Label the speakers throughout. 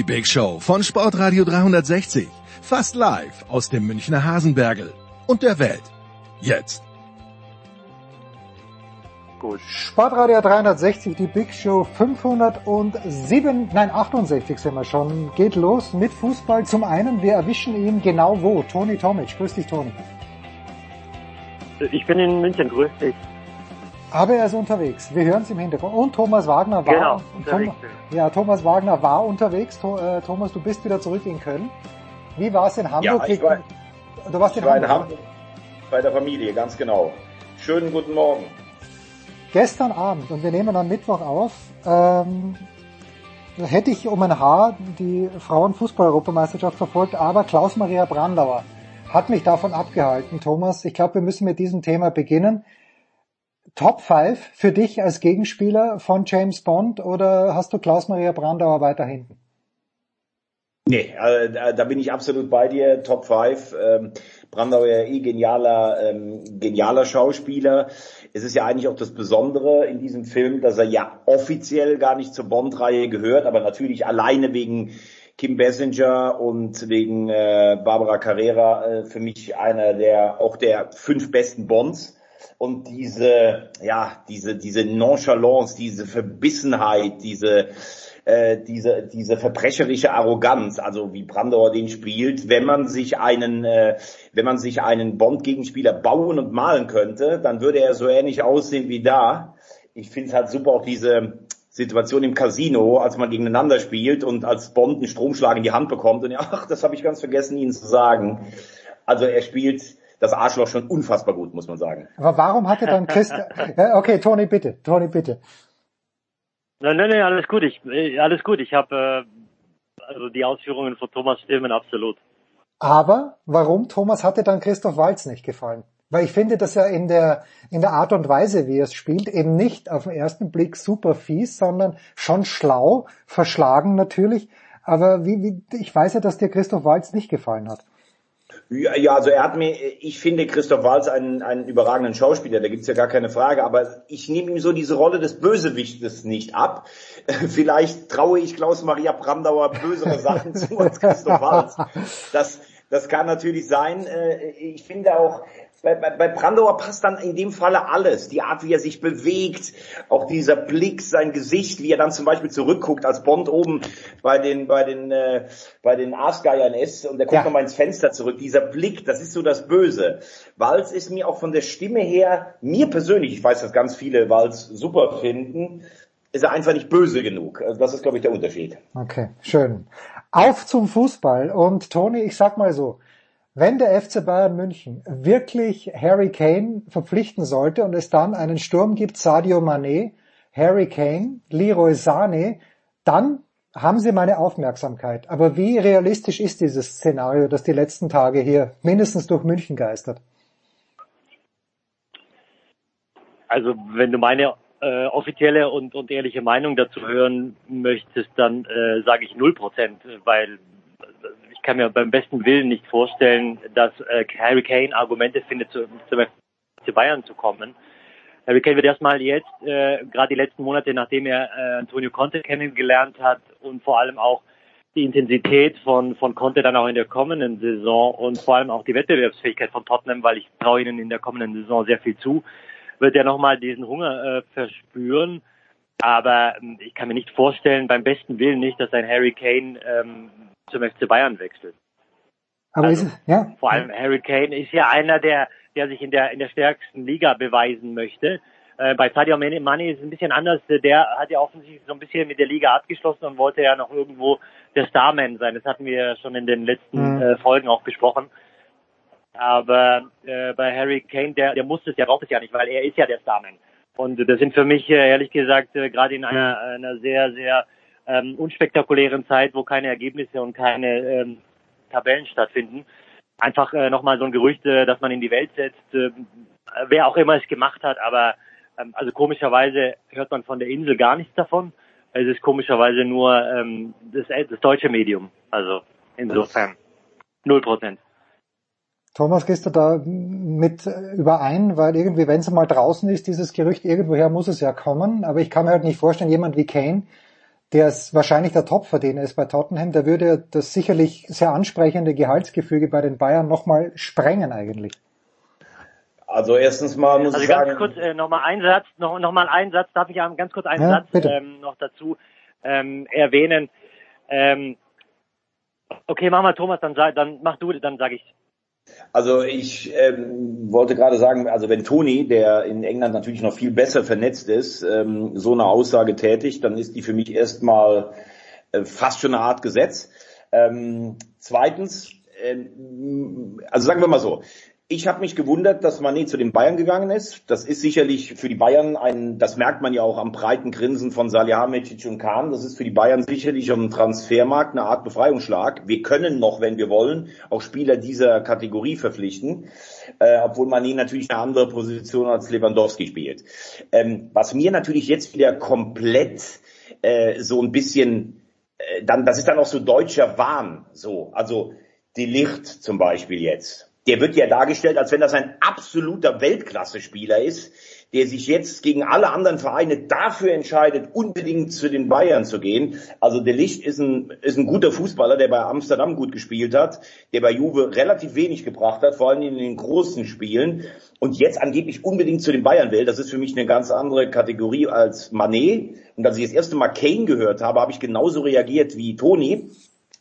Speaker 1: Die Big Show von Sportradio 360. Fast live aus dem Münchner Hasenbergel und der Welt. Jetzt.
Speaker 2: Gut. Sportradio 360, die Big Show 507, nein 68 sind wir schon. Geht los mit Fußball. Zum einen, wir erwischen ihn genau wo. Toni Tomic. Grüß dich, Toni.
Speaker 3: Ich bin in München, grüß dich.
Speaker 2: Aber er ist unterwegs. Wir hören es im Hintergrund. Und Thomas Wagner war,
Speaker 3: Genau, unterwegs
Speaker 2: Thomas, ja, Thomas Wagner war unterwegs. Äh, Thomas, du bist wieder zurück in Köln. Wie war es in Hamburg?
Speaker 4: Ja, ich war,
Speaker 2: du warst in
Speaker 4: ich war in
Speaker 2: Hamburg.
Speaker 4: Hamburg bei der Familie, ganz genau. Schönen guten Morgen.
Speaker 2: Gestern Abend, und wir nehmen am Mittwoch auf, ähm, hätte ich um ein Haar die Frauenfußball-Europameisterschaft verfolgt, aber Klaus-Maria Brandauer hat mich davon abgehalten. Thomas, ich glaube, wir müssen mit diesem Thema beginnen. Top 5 für dich als Gegenspieler von James Bond oder hast du Klaus-Maria Brandauer weiter hinten?
Speaker 4: Nee, äh, da- bin ich absolut bei dir. Top 5. Ähm, Brandau ja eh genialer, ähm, genialer Schauspieler. Es ist ja eigentlich auch das Besondere in diesem Film, dass er ja offiziell gar nicht zur Bond-Reihe gehört, aber natürlich alleine wegen Kim Basinger und wegen äh, Barbara Carrera äh, für mich einer der auch der fünf besten Bonds. Und diese, ja, diese, diese Nonchalance, diese Verbissenheit, diese, äh, diese, diese verbrecherische Arroganz, also wie Brandauer den spielt, wenn man sich einen, äh, wenn man sich einen Bond-Gegenspieler bauen und malen könnte, dann würde er so ähnlich aussehen wie da. Ich finde es halt super auch diese Situation im Casino, als man gegeneinander spielt und als Bond einen Stromschlag in die Hand bekommt und ja, ach, das habe ich ganz vergessen, Ihnen zu sagen. Also er spielt das Arschloch schon unfassbar gut, muss man sagen.
Speaker 2: Aber warum hatte dann Christian... Ja, okay, Toni, bitte. Toni, bitte.
Speaker 3: Nein, nein, nein, alles gut. Ich, äh, alles gut. Ich habe äh, also die Ausführungen von Thomas stimmen absolut.
Speaker 2: Aber warum, Thomas, hatte dann Christoph Walz nicht gefallen? Weil ich finde, dass er in der, in der Art und Weise, wie er es spielt, eben nicht auf den ersten Blick super fies, sondern schon schlau, verschlagen natürlich. Aber wie, wie, ich weiß ja, dass dir Christoph Walz nicht gefallen hat.
Speaker 4: Ja, also er hat mir, ich finde Christoph Waltz einen, einen überragenden Schauspieler, da gibt's ja gar keine Frage, aber ich nehme ihm so diese Rolle des Bösewichtes nicht ab. Vielleicht traue ich Klaus-Maria Brandauer bösere Sachen zu als Christoph Waltz. Das, das kann natürlich sein. Äh, Ich finde auch, bei, bei, bei Brandauer passt dann in dem Falle alles. Die Art, wie er sich bewegt, auch dieser Blick, sein Gesicht, wie er dann zum Beispiel zurückguckt, als Bond oben bei den, bei den, äh, bei den Aasgeiern ist und er guckt
Speaker 2: Ja.
Speaker 4: nochmal ins Fenster zurück. Dieser Blick, das ist so das Böse. Walz ist mir auch von der Stimme her, mir persönlich, ich weiß, dass ganz viele Walz super finden, ist er einfach nicht böse genug. Also das ist, glaube ich, der Unterschied.
Speaker 2: Okay, schön. Auf zum Fußball. Und Toni, ich sag mal so, wenn der FC Bayern München wirklich Harry Kane verpflichten sollte und es dann einen Sturm gibt, Sadio Mané, Harry Kane, Leroy Sané, dann haben sie meine Aufmerksamkeit. Aber wie realistisch ist dieses Szenario, das die letzten Tage hier mindestens durch München geistert?
Speaker 3: Also wenn du meine äh, offizielle und, und ehrliche Meinung dazu hören möchtest, dann äh, sage ich null Prozent, weil ich kann mir beim besten Willen nicht vorstellen, dass äh, Harry Kane Argumente findet, zu, FC Bayern zu kommen. Harry Kane wird erstmal jetzt, äh, gerade die letzten Monate, nachdem er äh, Antonio Conte kennengelernt hat und vor allem auch die Intensität von, von Conte dann auch in der kommenden Saison und vor allem auch die Wettbewerbsfähigkeit von Tottenham, weil ich traue ihnen in der kommenden Saison sehr viel zu, wird er nochmal diesen Hunger äh, verspüren. Aber ähm, ich kann mir nicht vorstellen, beim besten Willen nicht, dass ein Harry Kane ähm, zum FC Bayern wechselt.
Speaker 2: Aber
Speaker 3: Also,
Speaker 2: ist ja,
Speaker 3: Vor allem Harry Kane ist ja einer, der, der sich in der, in der stärksten Liga beweisen möchte. Äh, bei Sadio Mane ist es ein bisschen anders. Der hat ja offensichtlich so ein bisschen mit der Liga abgeschlossen und wollte ja noch irgendwo der Starman sein. Das hatten wir schon in den letzten
Speaker 2: Mhm.
Speaker 3: äh, Folgen auch besprochen. Aber äh, bei Harry Kane, der, der muss es ja, braucht es ja nicht, weil er ist ja der Starman. Und das sind für mich äh, ehrlich gesagt äh, gerade in einer, einer sehr, sehr ähm, unspektakulären Zeit, wo keine Ergebnisse und keine ähm, Tabellen stattfinden, einfach äh, nochmal so ein Gerücht, äh, dass man in die Welt setzt, äh, wer auch immer es gemacht hat, aber ähm, also komischerweise hört man von der Insel gar nichts davon. Es ist komischerweise nur ähm, das, das deutsche Medium. Also insofern null Prozent.
Speaker 2: Thomas, gehst du da mit überein? Weil irgendwie, wenn es mal draußen ist, dieses Gerücht, irgendwoher muss es ja kommen. Aber ich kann mir halt nicht vorstellen, jemand wie Kane, der ist wahrscheinlich der Topverdiener ist bei Tottenham, der würde das sicherlich sehr ansprechende Gehaltsgefüge bei den Bayern nochmal sprengen eigentlich.
Speaker 4: Also erstens mal muss
Speaker 3: Also
Speaker 4: ich
Speaker 3: ganz
Speaker 4: sagen,
Speaker 3: kurz äh, nochmal ein Satz, noch, noch mal einen Satz, darf ich ganz kurz einen
Speaker 2: Ja,
Speaker 3: Satz
Speaker 2: bitte.
Speaker 3: ähm, noch dazu ähm, erwähnen. Ähm, okay, mach mal Thomas, dann, dann mach du, dann sage ich.
Speaker 4: Also ich ähm, wollte gerade sagen, also wenn Toni, der in England natürlich noch viel besser vernetzt ist, ähm, so eine Aussage tätigt, dann ist die für mich erstmal äh, fast schon eine Art Gesetz. Ähm, zweitens, ähm, also sagen wir mal so, ich habe mich gewundert, dass Mané zu den Bayern gegangen ist. Das ist sicherlich für die Bayern ein, das merkt man ja auch am breiten Grinsen von Salihamidzic und Kahn. Das ist für die Bayern sicherlich am Transfermarkt eine Art Befreiungsschlag. Wir können noch, wenn wir wollen, auch Spieler dieser Kategorie verpflichten, äh, obwohl Mané natürlich eine andere Position als Lewandowski spielt. Ähm, was mir natürlich jetzt wieder komplett äh, so ein bisschen, äh, dann, das ist dann auch so deutscher Wahn, so, also die Licht zum Beispiel jetzt der wird ja dargestellt, als wenn das ein absoluter Weltklasse-Spieler ist, der sich jetzt gegen alle anderen Vereine dafür entscheidet, unbedingt zu den Bayern zu gehen. Also der Licht ist ein, ist ein guter Fußballer, der bei Amsterdam gut gespielt hat, der bei Juve relativ wenig gebracht hat, vor allem in den großen Spielen und jetzt angeblich unbedingt zu den Bayern will. Das ist für mich eine ganz andere Kategorie als Manet. Und als ich das erste Mal Kane gehört habe, habe ich genauso reagiert wie Toni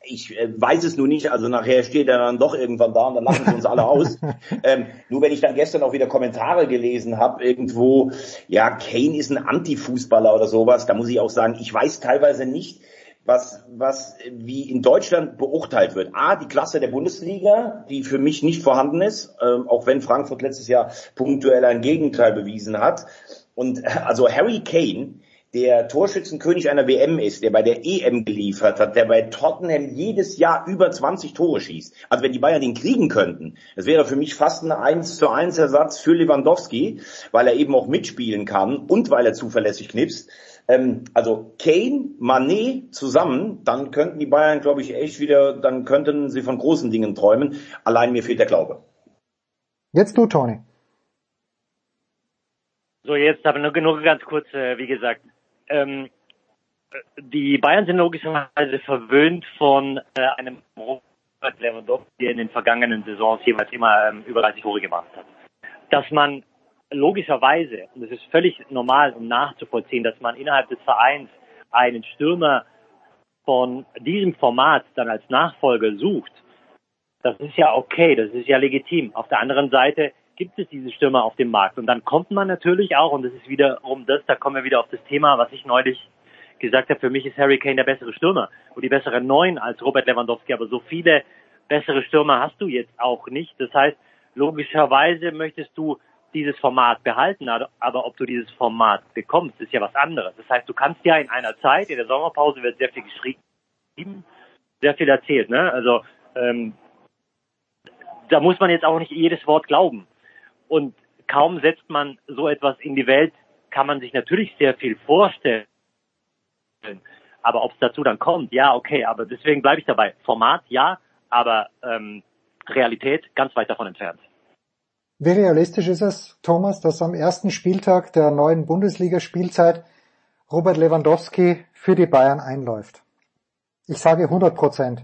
Speaker 4: ich äh, weiß es nur nicht, also nachher steht er dann doch irgendwann da und dann lachen sie uns alle aus. ähm, nur wenn ich dann gestern auch wieder Kommentare gelesen habe, irgendwo, ja, Kane ist ein Anti-Fußballer oder sowas, da muss ich auch sagen, ich weiß teilweise nicht, was, was wie in Deutschland beurteilt wird. A, die Klasse der Bundesliga, die für mich nicht vorhanden ist, ähm, auch wenn Frankfurt letztes Jahr punktuell ein Gegenteil bewiesen hat. Und äh, also Harry Kane, der Torschützenkönig einer WM ist, der bei der EM geliefert hat, der bei Tottenham jedes Jahr über 20 Tore schießt. Also wenn die Bayern den kriegen könnten, das wäre für mich fast ein 1 zu 1 Ersatz für Lewandowski, weil er eben auch mitspielen kann und weil er zuverlässig knipst. Ähm, also Kane, Manet zusammen, dann könnten die Bayern, glaube ich, echt wieder, dann könnten sie von großen Dingen träumen. Allein mir fehlt der Glaube.
Speaker 2: Jetzt du, Tony.
Speaker 3: So, jetzt aber nur, nur ganz kurz, äh, wie gesagt, ähm, die Bayern sind logischerweise verwöhnt von äh, einem Robert Lewandowski, der in den vergangenen Saisons jeweils immer ähm, über 30 Tore gemacht hat. Dass man logischerweise, und das ist völlig normal und nachzuvollziehen, dass man innerhalb des Vereins einen Stürmer von diesem Format dann als Nachfolger sucht, das ist ja okay, das ist ja legitim. Auf der anderen Seite gibt es diese Stürmer auf dem Markt. Und dann kommt man natürlich auch, und das ist wiederum das, da kommen wir wieder auf das Thema, was ich neulich gesagt habe, für mich ist Harry Kane der bessere Stürmer und die bessere Neun als Robert Lewandowski, aber so viele bessere Stürmer hast du jetzt auch nicht. Das heißt, logischerweise möchtest du dieses Format behalten, aber ob du dieses Format bekommst, ist ja was anderes. Das heißt, du kannst ja in einer Zeit, in der Sommerpause wird sehr viel geschrieben, sehr viel erzählt, ne? Also ähm, da muss man jetzt auch nicht jedes Wort glauben. Und kaum setzt man so etwas in die Welt, kann man sich natürlich sehr viel vorstellen. Aber ob es dazu dann kommt, ja, okay, aber deswegen bleibe ich dabei. Format, ja, aber ähm, Realität ganz weit davon entfernt.
Speaker 2: Wie realistisch ist es, Thomas, dass am ersten Spieltag der neuen Bundesliga-Spielzeit Robert Lewandowski für die Bayern einläuft? Ich sage 100 Prozent.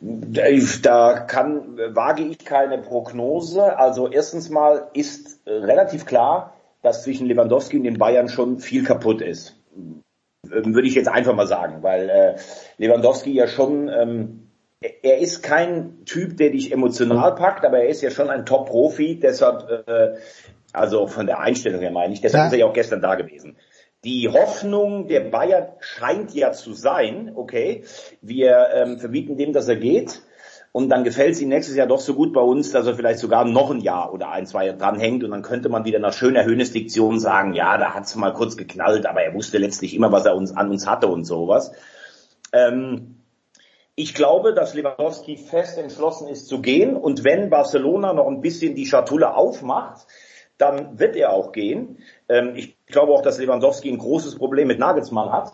Speaker 4: Da kann, wage ich keine Prognose. Also erstens mal ist äh, relativ klar, dass zwischen Lewandowski und den Bayern schon viel kaputt ist. Ähm, Würde ich jetzt einfach mal sagen, weil äh, Lewandowski ja schon, ähm, er ist kein Typ, der dich emotional packt, aber er ist ja schon ein Top-Profi, deshalb, äh, also von der Einstellung her meine ich, deshalb
Speaker 2: Ja.
Speaker 4: ist er ja auch gestern da gewesen. Die Hoffnung der Bayern scheint ja zu sein, okay, wir ähm, verbieten dem, dass er geht. Und dann gefällt es ihm nächstes Jahr doch so gut bei uns, dass er vielleicht sogar noch ein Jahr oder ein, zwei Jahre dranhängt und dann könnte man wieder nach schöner Höhnesdiktion sagen, ja, da hat's mal kurz geknallt, aber er wusste letztlich immer, was er uns an uns hatte und sowas. Ähm, ich glaube, dass Lewandowski fest entschlossen ist zu gehen und wenn Barcelona noch ein bisschen die Schatulle aufmacht, dann wird er auch gehen. Ähm, ich glaube auch, dass Lewandowski ein großes Problem mit Nagelsmann hat.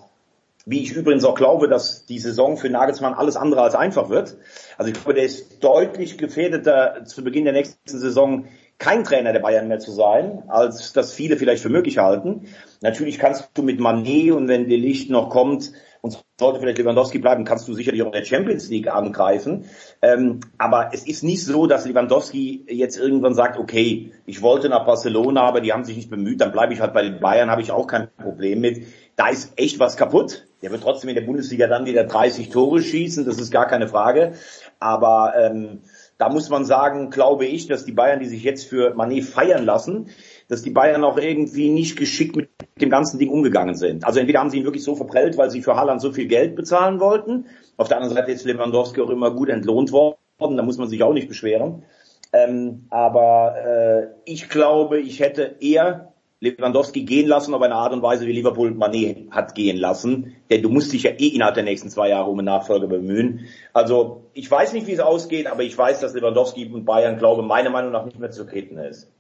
Speaker 4: Wie ich übrigens auch glaube, dass die Saison für Nagelsmann alles andere als einfach wird. Also ich glaube, der ist deutlich gefährdeter zu Beginn der nächsten Saison kein Trainer der Bayern mehr zu sein, als das viele vielleicht für möglich halten. Natürlich kannst du mit Manet und wenn der Licht noch kommt und sollte vielleicht Lewandowski bleiben, kannst du sicherlich auch in der Champions League angreifen. Ähm, aber es ist nicht so, dass Lewandowski jetzt irgendwann sagt, okay, ich wollte nach Barcelona, aber die haben sich nicht bemüht, dann bleibe ich halt bei den Bayern, habe ich auch kein Problem mit. Da ist echt was kaputt. Der wird trotzdem in der Bundesliga dann wieder 30 Tore schießen, das ist gar keine Frage. Aber ähm, da muss man sagen, glaube ich, dass die Bayern, die sich jetzt für Manet feiern lassen, dass die Bayern auch irgendwie nicht geschickt mit dem ganzen Ding umgegangen sind. Also entweder haben sie ihn wirklich so verprellt, weil sie für Haaland so viel Geld bezahlen wollten. Auf der anderen Seite ist Lewandowski auch immer gut entlohnt worden, da muss man sich auch nicht beschweren. Ähm, aber äh, ich glaube, ich hätte eher Lewandowski gehen lassen auf eine Art und Weise, wie Liverpool Manet hat gehen lassen. Denn du musst dich ja eh innerhalb der nächsten zwei Jahre um einen Nachfolger bemühen. Also ich weiß nicht, wie es ausgeht, aber ich weiß, dass Lewandowski und Bayern, glaube meiner Meinung nach nicht mehr zu treten ist.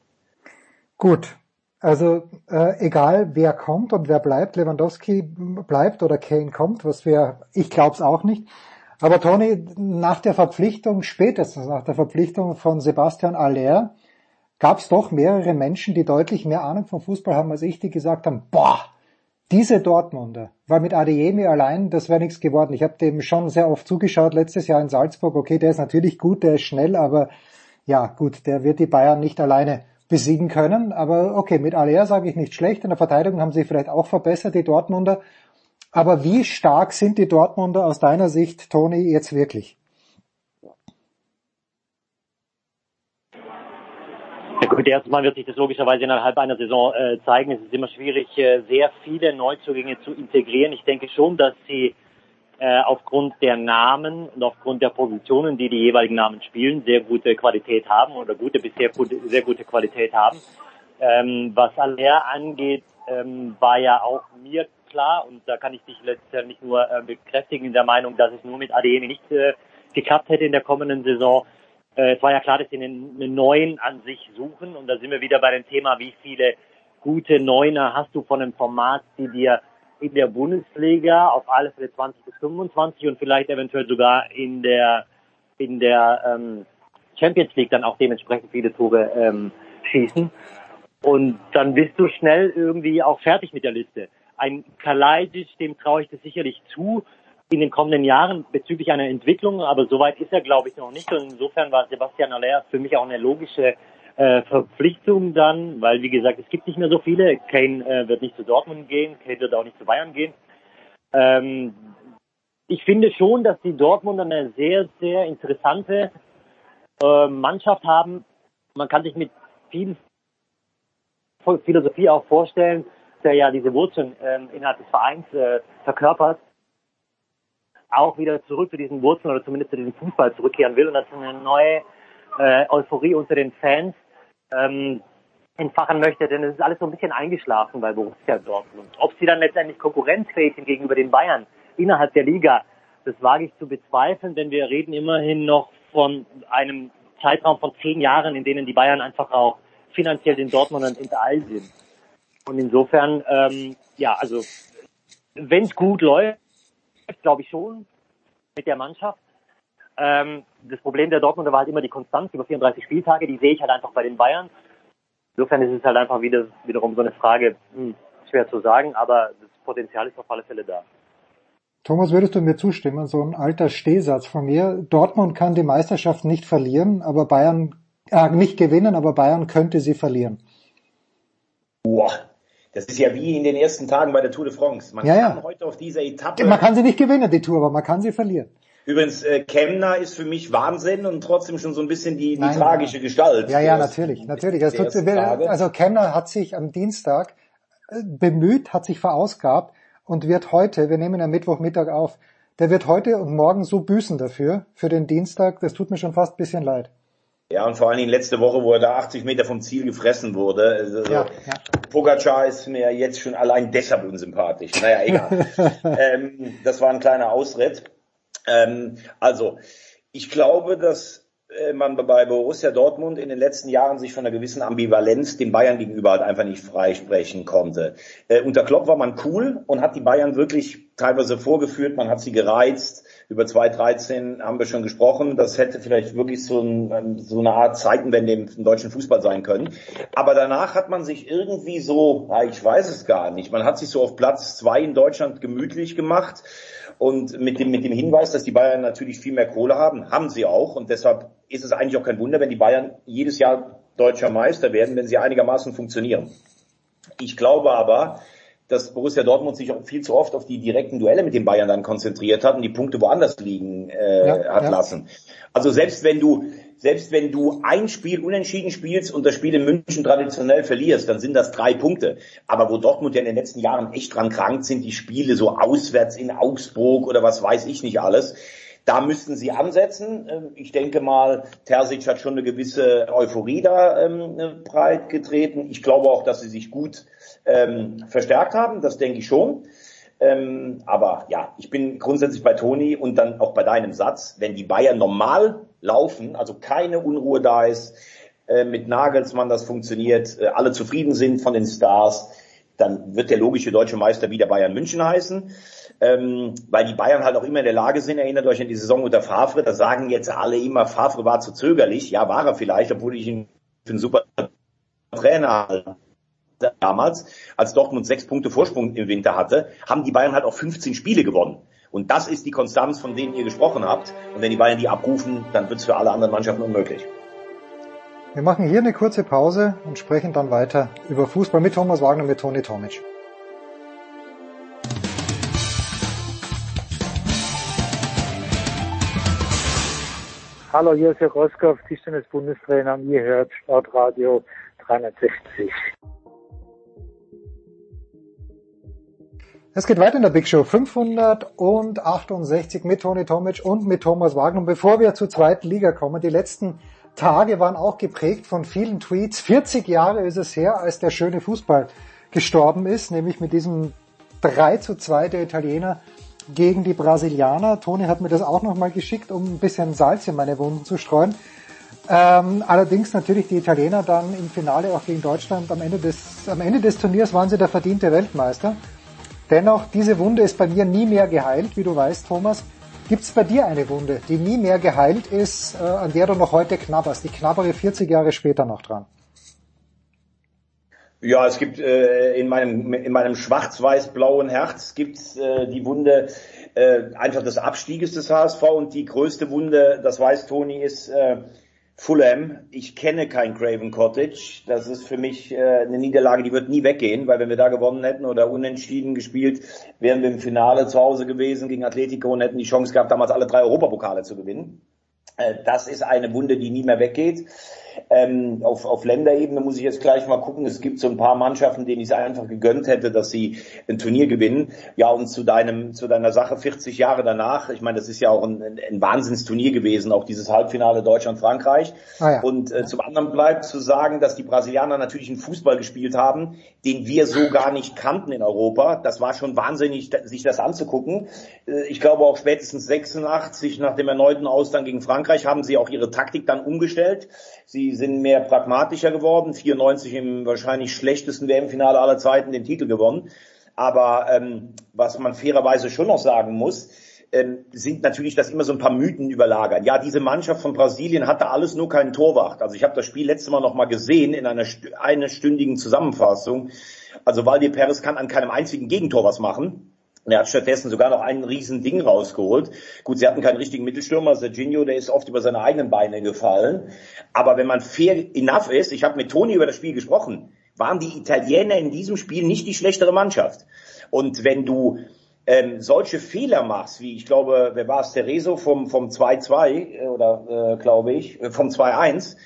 Speaker 2: Gut. Also äh, egal wer kommt und wer bleibt, Lewandowski bleibt oder Kane kommt, was wir, ich glaube es auch nicht. Aber Toni, nach der Verpflichtung, spätestens nach der Verpflichtung von Sebastian Aller, gab es doch mehrere Menschen, die deutlich mehr Ahnung vom Fußball haben als ich, die gesagt haben, boah, diese Dortmunder, weil mit Adeyemi allein, das wäre nichts geworden. Ich habe dem schon sehr oft zugeschaut letztes Jahr in Salzburg. Okay, der ist natürlich gut, der ist schnell, aber ja gut, der wird die Bayern nicht alleine besiegen können. Aber okay, mit Aller sage ich nicht schlecht. In der Verteidigung haben sie vielleicht auch verbessert, die Dortmunder. Aber wie stark sind die Dortmunder aus deiner Sicht, Toni, jetzt wirklich?
Speaker 3: Ja gut, erstmal wird sich das logischerweise innerhalb einer Saison äh, zeigen. Es ist immer schwierig, äh, sehr viele Neuzugänge zu integrieren. Ich denke schon, dass sie äh, aufgrund der Namen und aufgrund der Positionen, die die jeweiligen Namen spielen, sehr gute Qualität haben oder gute bis sehr gute, sehr gute Qualität haben. Ähm, was Aller angeht, ähm, war ja auch mir klar und da kann ich dich letztendlich nur äh, bekräftigen in der Meinung, dass es nur mit Adeyemi nicht äh, geklappt hätte in der kommenden Saison. Äh, es war ja klar, dass sie einen, einen neuen an sich suchen und da sind wir wieder bei dem Thema, wie viele gute Neuner hast du von einem Format, die dir in der Bundesliga auf alle Fälle 20 bis 25 und vielleicht eventuell sogar in der in der ähm, Champions League dann auch dementsprechend viele Tore ähm, schießen. Und dann bist du schnell irgendwie auch fertig mit der Liste. Ein Kalajdzic, dem traue ich das sicherlich zu in den kommenden Jahren bezüglich einer Entwicklung, aber soweit ist er, glaube ich, noch nicht. Und insofern war Sebastian Aller für mich auch eine logische äh, Verpflichtung dann, weil wie gesagt, es gibt nicht mehr so viele. Kane äh, wird nicht zu Dortmund gehen, Kane wird auch nicht zu Bayern gehen. Ähm, ich finde schon, dass die Dortmunder eine sehr, sehr interessante äh, Mannschaft haben. Man kann sich mit viel Philosophie auch vorstellen, der ja diese Wurzeln ähm, innerhalb des Vereins äh, verkörpert, auch wieder zurück zu diesen Wurzeln oder zumindest zu diesem Fußball zurückkehren will und dass eine neue äh, Euphorie unter den Fans ähm, entfachen möchte, denn es ist alles so ein bisschen eingeschlafen bei Borussia Dortmund. Ob sie dann letztendlich konkurrenzfähig sind gegenüber den Bayern innerhalb der Liga, das wage ich zu bezweifeln, denn wir reden immerhin noch von einem Zeitraum von zehn Jahren, in denen die Bayern einfach auch finanziell den Dortmundern hinterall sind. Und insofern, ähm, ja, also wenn es gut läuft, glaube ich schon mit der Mannschaft. Ähm, das Problem der Dortmunder war halt immer die Konstanz über 34 Spieltage, die sehe ich halt einfach bei den Bayern. Insofern ist es halt einfach wieder, wiederum so eine Frage, hm, schwer zu sagen, aber das Potenzial ist auf alle Fälle da.
Speaker 2: Thomas, würdest du mir zustimmen? So ein alter Stehsatz von mir. Dortmund kann die Meisterschaft nicht verlieren, aber Bayern, äh, nicht gewinnen, aber Bayern könnte sie verlieren.
Speaker 4: Boah, das ist ja wie in den ersten Tagen bei der Tour de France. Man
Speaker 2: Ja, ja.
Speaker 4: kann heute auf dieser Etappe.
Speaker 2: Man kann sie nicht gewinnen, die Tour, aber man kann sie verlieren.
Speaker 4: Übrigens, äh, Kemner ist für mich Wahnsinn und trotzdem schon so ein bisschen die, die
Speaker 2: Nein,
Speaker 4: tragische Gestalt.
Speaker 2: Ja, ja, natürlich, natürlich. tut,
Speaker 4: ersten Tage.
Speaker 2: also Kemner hat sich am Dienstag äh, bemüht, hat sich verausgabt und wird heute, wir nehmen am Mittwochmittag auf, der wird heute und morgen so büßen dafür, für den Dienstag, das tut mir schon fast ein bisschen leid.
Speaker 4: Ja, und vor allen Dingen letzte Woche, wo er da 80 Meter vom Ziel gefressen wurde. Also,
Speaker 2: Ja, ja.
Speaker 4: Pogacar ist mir jetzt schon allein deshalb unsympathisch. Naja, egal. ähm, das war ein kleiner Ausritt. Ähm, also, ich glaube, dass äh, man bei Borussia Dortmund in den letzten Jahren sich von einer gewissen Ambivalenz dem Bayern gegenüber halt einfach nicht freisprechen konnte. Äh, unter Klopp war man cool und hat die Bayern wirklich teilweise vorgeführt, man hat sie gereizt. Über 2013 haben wir schon gesprochen. Das hätte vielleicht wirklich so, ein, so eine Art Zeitenwende im, deutschen Fußball sein können. Aber danach hat man sich irgendwie so, ja, ich weiß es gar nicht, man hat sich so auf Platz zwei in Deutschland gemütlich gemacht. Und mit dem, mit dem Hinweis, dass die Bayern natürlich viel mehr Kohle haben, haben sie auch. Und deshalb ist es eigentlich auch kein Wunder, wenn die Bayern jedes Jahr deutscher Meister werden, wenn sie einigermaßen funktionieren. Ich glaube aber, dass Borussia Dortmund sich auch viel zu oft auf die direkten Duelle mit den Bayern dann konzentriert hat und die Punkte woanders liegen äh,
Speaker 2: Ja,
Speaker 4: hat
Speaker 2: ja.
Speaker 4: lassen. Also selbst wenn du selbst wenn du ein Spiel unentschieden spielst und das Spiel in München traditionell verlierst, dann sind das drei Punkte. Aber wo Dortmund ja in den letzten Jahren echt dran krank sind, die Spiele so auswärts in Augsburg oder was weiß ich nicht alles, da müssten sie ansetzen. Ähm, Ich denke mal, Terzic hat schon eine gewisse Euphorie da ähm, breit getreten. Ich glaube auch, dass sie sich gut ähm, verstärkt haben. Das denke ich schon. Ähm, aber ja, ich bin grundsätzlich bei Toni und dann auch bei deinem Satz, wenn die Bayern normal laufen, also keine Unruhe da ist, äh, mit Nagelsmann das funktioniert, äh, alle zufrieden sind von den Stars, dann wird der logische deutsche Meister wieder Bayern München heißen. Ähm, weil die Bayern halt auch immer in der Lage sind, erinnert euch an die Saison unter Favre, da sagen jetzt alle immer, Favre war zu zögerlich. Ja, war er vielleicht, obwohl ich ihn für einen super Trainer halte damals, als Dortmund sechs Punkte Vorsprung im Winter hatte, haben die Bayern halt auch 15 Spiele gewonnen. Und das ist die Konstanz, von denen ihr gesprochen habt. Und wenn die Bayern die abrufen, dann wird es für alle anderen Mannschaften unmöglich.
Speaker 2: Wir machen hier eine kurze Pause und sprechen dann weiter über Fußball mit Thomas Wagner und mit Toni Tomic.
Speaker 5: Hallo, hier ist Herr Roskopf, Tischtennis-Bundestrainer und ihr hört Sportradio 360.
Speaker 2: Es geht weiter in der Big Show 568 mit Toni Tomic und mit Thomas Wagner. Und bevor wir zur zweiten Liga kommen, die letzten Tage waren auch geprägt von vielen Tweets. 40 Jahre ist es her, als der schöne Fußball gestorben ist, nämlich mit diesem 3 zu 2 der Italiener gegen die Brasilianer. Toni hat mir das auch nochmal geschickt, um ein bisschen Salz in meine Wunden zu streuen. Ähm, allerdings natürlich die Italiener dann im Finale auch gegen Deutschland. Am Ende des, am Ende des Turniers waren sie der verdiente Weltmeister. Dennoch, diese Wunde ist bei mir nie mehr geheilt, wie du weißt, Thomas. Gibt es bei dir eine Wunde, die nie mehr geheilt ist, äh, an der du noch heute knabberst? Die knabbere 40 Jahre später noch dran.
Speaker 4: Ja, es gibt äh, in meinem in meinem schwarz-weiß-blauen Herz gibt's äh, die Wunde äh, einfach des Abstieges des HSV und die größte Wunde, das weiß Toni, ist äh, Fulham. Ich kenne kein Craven Cottage. Das ist für mich äh, eine Niederlage, die wird nie weggehen, weil wenn wir da gewonnen hätten oder unentschieden gespielt, wären wir im Finale zu Hause gewesen gegen Atletico und hätten die Chance gehabt, damals alle drei Europapokale zu gewinnen. Äh, das ist eine Wunde, die nie mehr weggeht. Ähm, auf, auf Länderebene muss ich jetzt gleich mal gucken. Es gibt so ein paar Mannschaften, denen ich es einfach gegönnt hätte, dass sie ein Turnier gewinnen. Ja, und zu deinem, zu deiner Sache 40 Jahre danach. Ich meine, das ist ja auch ein, ein Wahnsinnsturnier gewesen, auch dieses Halbfinale Deutschland-Frankreich.
Speaker 2: Ah ja.
Speaker 4: Und äh, zum anderen bleibt zu sagen, dass die Brasilianer natürlich einen Fußball gespielt haben, den wir so gar nicht kannten in Europa. Das war schon wahnsinnig, sich das anzugucken. Äh, ich glaube auch spätestens 86 nach dem erneuten Ausgang gegen Frankreich haben sie auch ihre Taktik dann umgestellt. Sie sind mehr pragmatischer geworden. 94 im wahrscheinlich schlechtesten WM-Finale aller Zeiten den Titel gewonnen. Aber ähm, was man fairerweise schon noch sagen muss, ähm, sind natürlich, dass immer so ein paar Mythen überlagern. Ja, diese Mannschaft von Brasilien hatte alles nur keinen Torwart. Also ich habe das Spiel letztes Mal noch mal gesehen in einer stündigen Zusammenfassung. Also Valdir Perez kann an keinem einzigen Gegentor was machen. Und er hat stattdessen sogar noch ein riesen Ding rausgeholt. Gut, sie hatten keinen richtigen Mittelstürmer. Serginho, der ist oft über seine eigenen Beine gefallen. Aber wenn man fair enough ist, ich habe mit Toni über das Spiel gesprochen, waren die Italiener in diesem Spiel nicht die schlechtere Mannschaft. Und wenn du ähm, solche Fehler machst, wie ich glaube, wer war es, Tereso vom, vom 2-2 äh, oder äh, glaube ich, äh, vom 2-1, äh,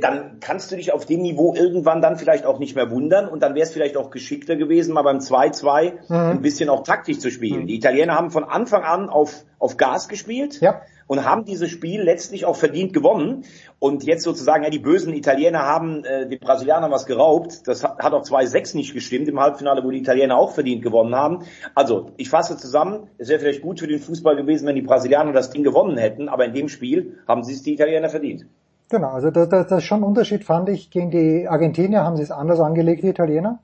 Speaker 4: dann kannst du dich auf dem Niveau irgendwann dann vielleicht auch nicht mehr wundern und dann wäre es vielleicht auch geschickter gewesen, mal beim 2-2 ein bisschen auch taktisch zu spielen. Die Italiener haben von Anfang an auf, auf Gas gespielt
Speaker 2: Ja.
Speaker 4: und haben dieses Spiel letztlich auch verdient gewonnen. Und jetzt sozusagen, ja, die bösen Italiener haben äh, den Brasilianern was geraubt. Das hat, hat auch 2-6 nicht gestimmt im Halbfinale, wo die Italiener auch verdient gewonnen haben. Also, ich fasse zusammen, es wäre vielleicht gut für den Fußball gewesen, wenn die Brasilianer das Ding gewonnen hätten, aber in dem Spiel haben sie es die Italiener verdient.
Speaker 2: Genau, also das, das, das ist schon ein Unterschied, fand ich. Gegen die Argentinier haben sie es anders angelegt, die Italiener.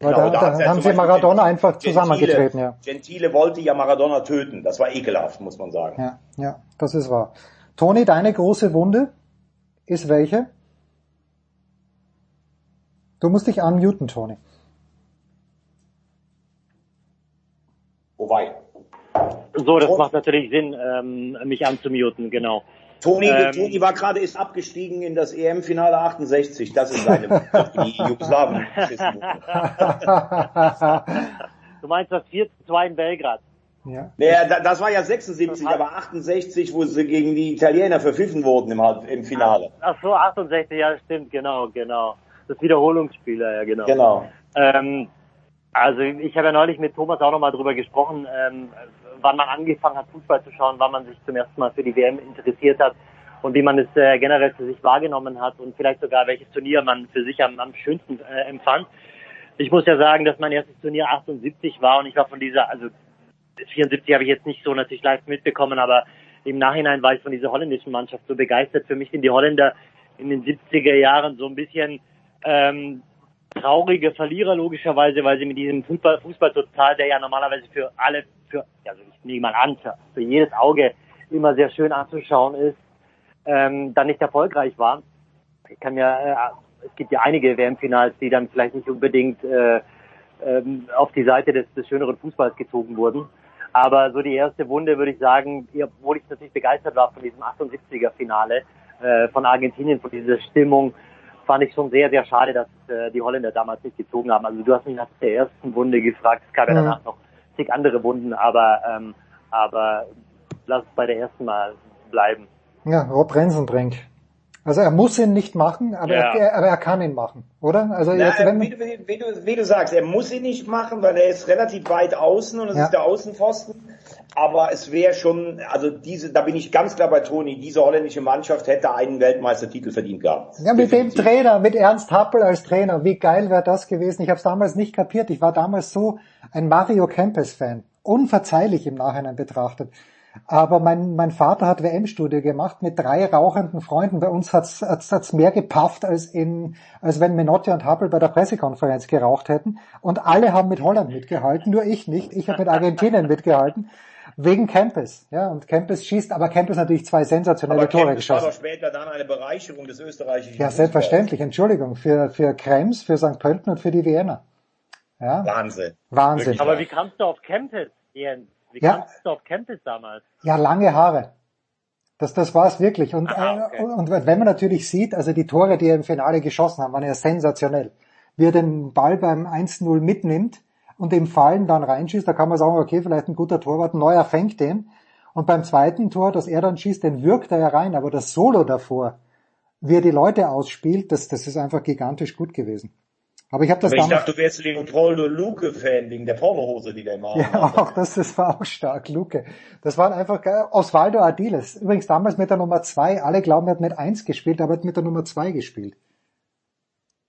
Speaker 2: Weil
Speaker 4: Genau,
Speaker 2: da, da
Speaker 4: ja
Speaker 2: haben sie Maradona
Speaker 4: Gentile-
Speaker 2: einfach zusammengetreten, ja.
Speaker 4: Gentile wollte ja Maradona töten. Das war ekelhaft, muss man sagen.
Speaker 2: Ja, ja, das ist wahr. Toni, deine große Wunde ist welche? Du musst dich unmuten, Toni.
Speaker 4: Wobei.
Speaker 3: So, das macht natürlich Sinn, ähm, mich anzumuten, genau.
Speaker 4: Toni,
Speaker 3: Ähm,
Speaker 4: Toni war gerade ist abgestiegen in das EM-Finale 68. Das ist seine die Jugoslawen.
Speaker 3: Du meinst das 4 zu 2 in Belgrad?
Speaker 2: ja.
Speaker 4: Naja, da- das war ja 76, aber 68, wo sie gegen die Italiener verpfiffen wurden im, Halb- im Finale.
Speaker 3: Ach so, 68, ja, stimmt, genau, genau. Das Wiederholungsspiel, ja, genau.
Speaker 4: Genau.
Speaker 3: Ähm, also ich habe ja neulich mit Thomas auch nochmal drüber gesprochen, ähm, wann man angefangen hat, Fußball zu schauen, wann man sich zum ersten Mal für die WM interessiert hat und wie man es äh, generell für sich wahrgenommen hat und vielleicht sogar welches Turnier man für sich am, am schönsten äh, empfand. Ich muss ja sagen, dass mein erstes Turnier 78 war und ich war von dieser, also 74 habe ich jetzt nicht so natürlich live mitbekommen, aber im Nachhinein war ich von dieser holländischen Mannschaft so begeistert. Für mich sind die Holländer in den 70er Jahren so ein bisschen ähm, traurige Verlierer logischerweise, weil sie mit diesem Fußball, Fußball total, der ja normalerweise für alle, für, also ich nehme mal an, für, jedes Auge immer sehr schön anzuschauen ist, ähm, dann nicht erfolgreich war. Ich kann ja, äh, es gibt ja einige WM-Finals, die dann vielleicht nicht unbedingt äh, ähm, auf die Seite des, des schöneren Fußballs gezogen wurden. Aber so die erste Wunde würde ich sagen, obwohl ich natürlich begeistert war von diesem 78er Finale äh, von Argentinien, von dieser Stimmung, fand ich schon sehr, sehr schade, dass äh, die Holländer damals nicht gezogen haben. Also du hast mich nach der ersten Wunde gefragt, es gab ja danach noch zig andere Wunden, aber ähm, aber lass es bei der ersten mal bleiben.
Speaker 2: Ja, Rob Rensenbrink. Also er muss ihn nicht machen, aber,
Speaker 3: Ja.
Speaker 2: er, aber er kann ihn machen, oder? Also
Speaker 4: Na,
Speaker 2: jetzt, wenn,
Speaker 4: wie, du, wie, du, wie du sagst, er muss ihn nicht machen, weil er ist relativ weit außen und es
Speaker 2: Ja.
Speaker 4: ist der Außenpfosten. Aber es wäre schon, also diese, da bin ich ganz klar bei Toni, diese holländische Mannschaft hätte einen Weltmeistertitel verdient gehabt.
Speaker 2: ja, mit dem. Trainer, mit Ernst Happel als Trainer, wie geil wäre das gewesen? Ich habe es damals nicht kapiert. Ich war damals so ein Mario Kempes-Fan. Unverzeihlich im Nachhinein betrachtet. Aber mein, mein Vater hat WM-Studie gemacht mit drei rauchenden Freunden. Bei uns hat's hat's, hat's mehr gepafft, als, in, als wenn Menotti und Happel bei der Pressekonferenz geraucht hätten. Und alle haben mit Holland mitgehalten, nur ich nicht. Ich habe mit Argentinien mitgehalten. Wegen Kempes. Ja, und Kempes schießt, aber Kempes natürlich zwei sensationelle
Speaker 4: Aber
Speaker 2: Tore
Speaker 4: Kempes war
Speaker 2: geschossen.
Speaker 4: doch später dann eine Bereicherung des österreichischen
Speaker 2: Ja, selbstverständlich. Entschuldigung. Für, für Krems, für St. Pölten und für die Wiener. Ja,
Speaker 4: Wahnsinn.
Speaker 2: Wahnsinn.
Speaker 4: Wirklich
Speaker 3: Aber wie kamst du auf Campus, Jens? Wie
Speaker 2: Ja.
Speaker 3: kamst du auf Campus damals?
Speaker 2: ja lange Haare. Das, das war's wirklich. Und,
Speaker 4: Aha, okay.
Speaker 2: äh, und wenn man natürlich sieht, also die Tore, die er im Finale geschossen hat, waren ja sensationell. Wie er den Ball beim 1-0 mitnimmt und im Fallen dann reinschießt, da kann man sagen, okay, vielleicht ein guter Torwart, ein Neuer fängt den. Und beim zweiten Tor, das er dann schießt, den wirkt er ja rein, aber das Solo davor, wie er die Leute ausspielt, das, das ist einfach gigantisch gut gewesen. Aber ich habe das
Speaker 4: Aber ich
Speaker 2: damals...
Speaker 4: dachte, du wärst Leopoldo Luke-Fan wegen der Pornohose, die der immer
Speaker 2: Ja,
Speaker 4: anhatte.
Speaker 2: auch das, das war auch stark, Luke. Das waren einfach. Osvaldo Adiles. Übrigens damals mit der Nummer zwei. Alle glauben, er hat mit eins gespielt, aber er hat mit der Nummer zwei gespielt.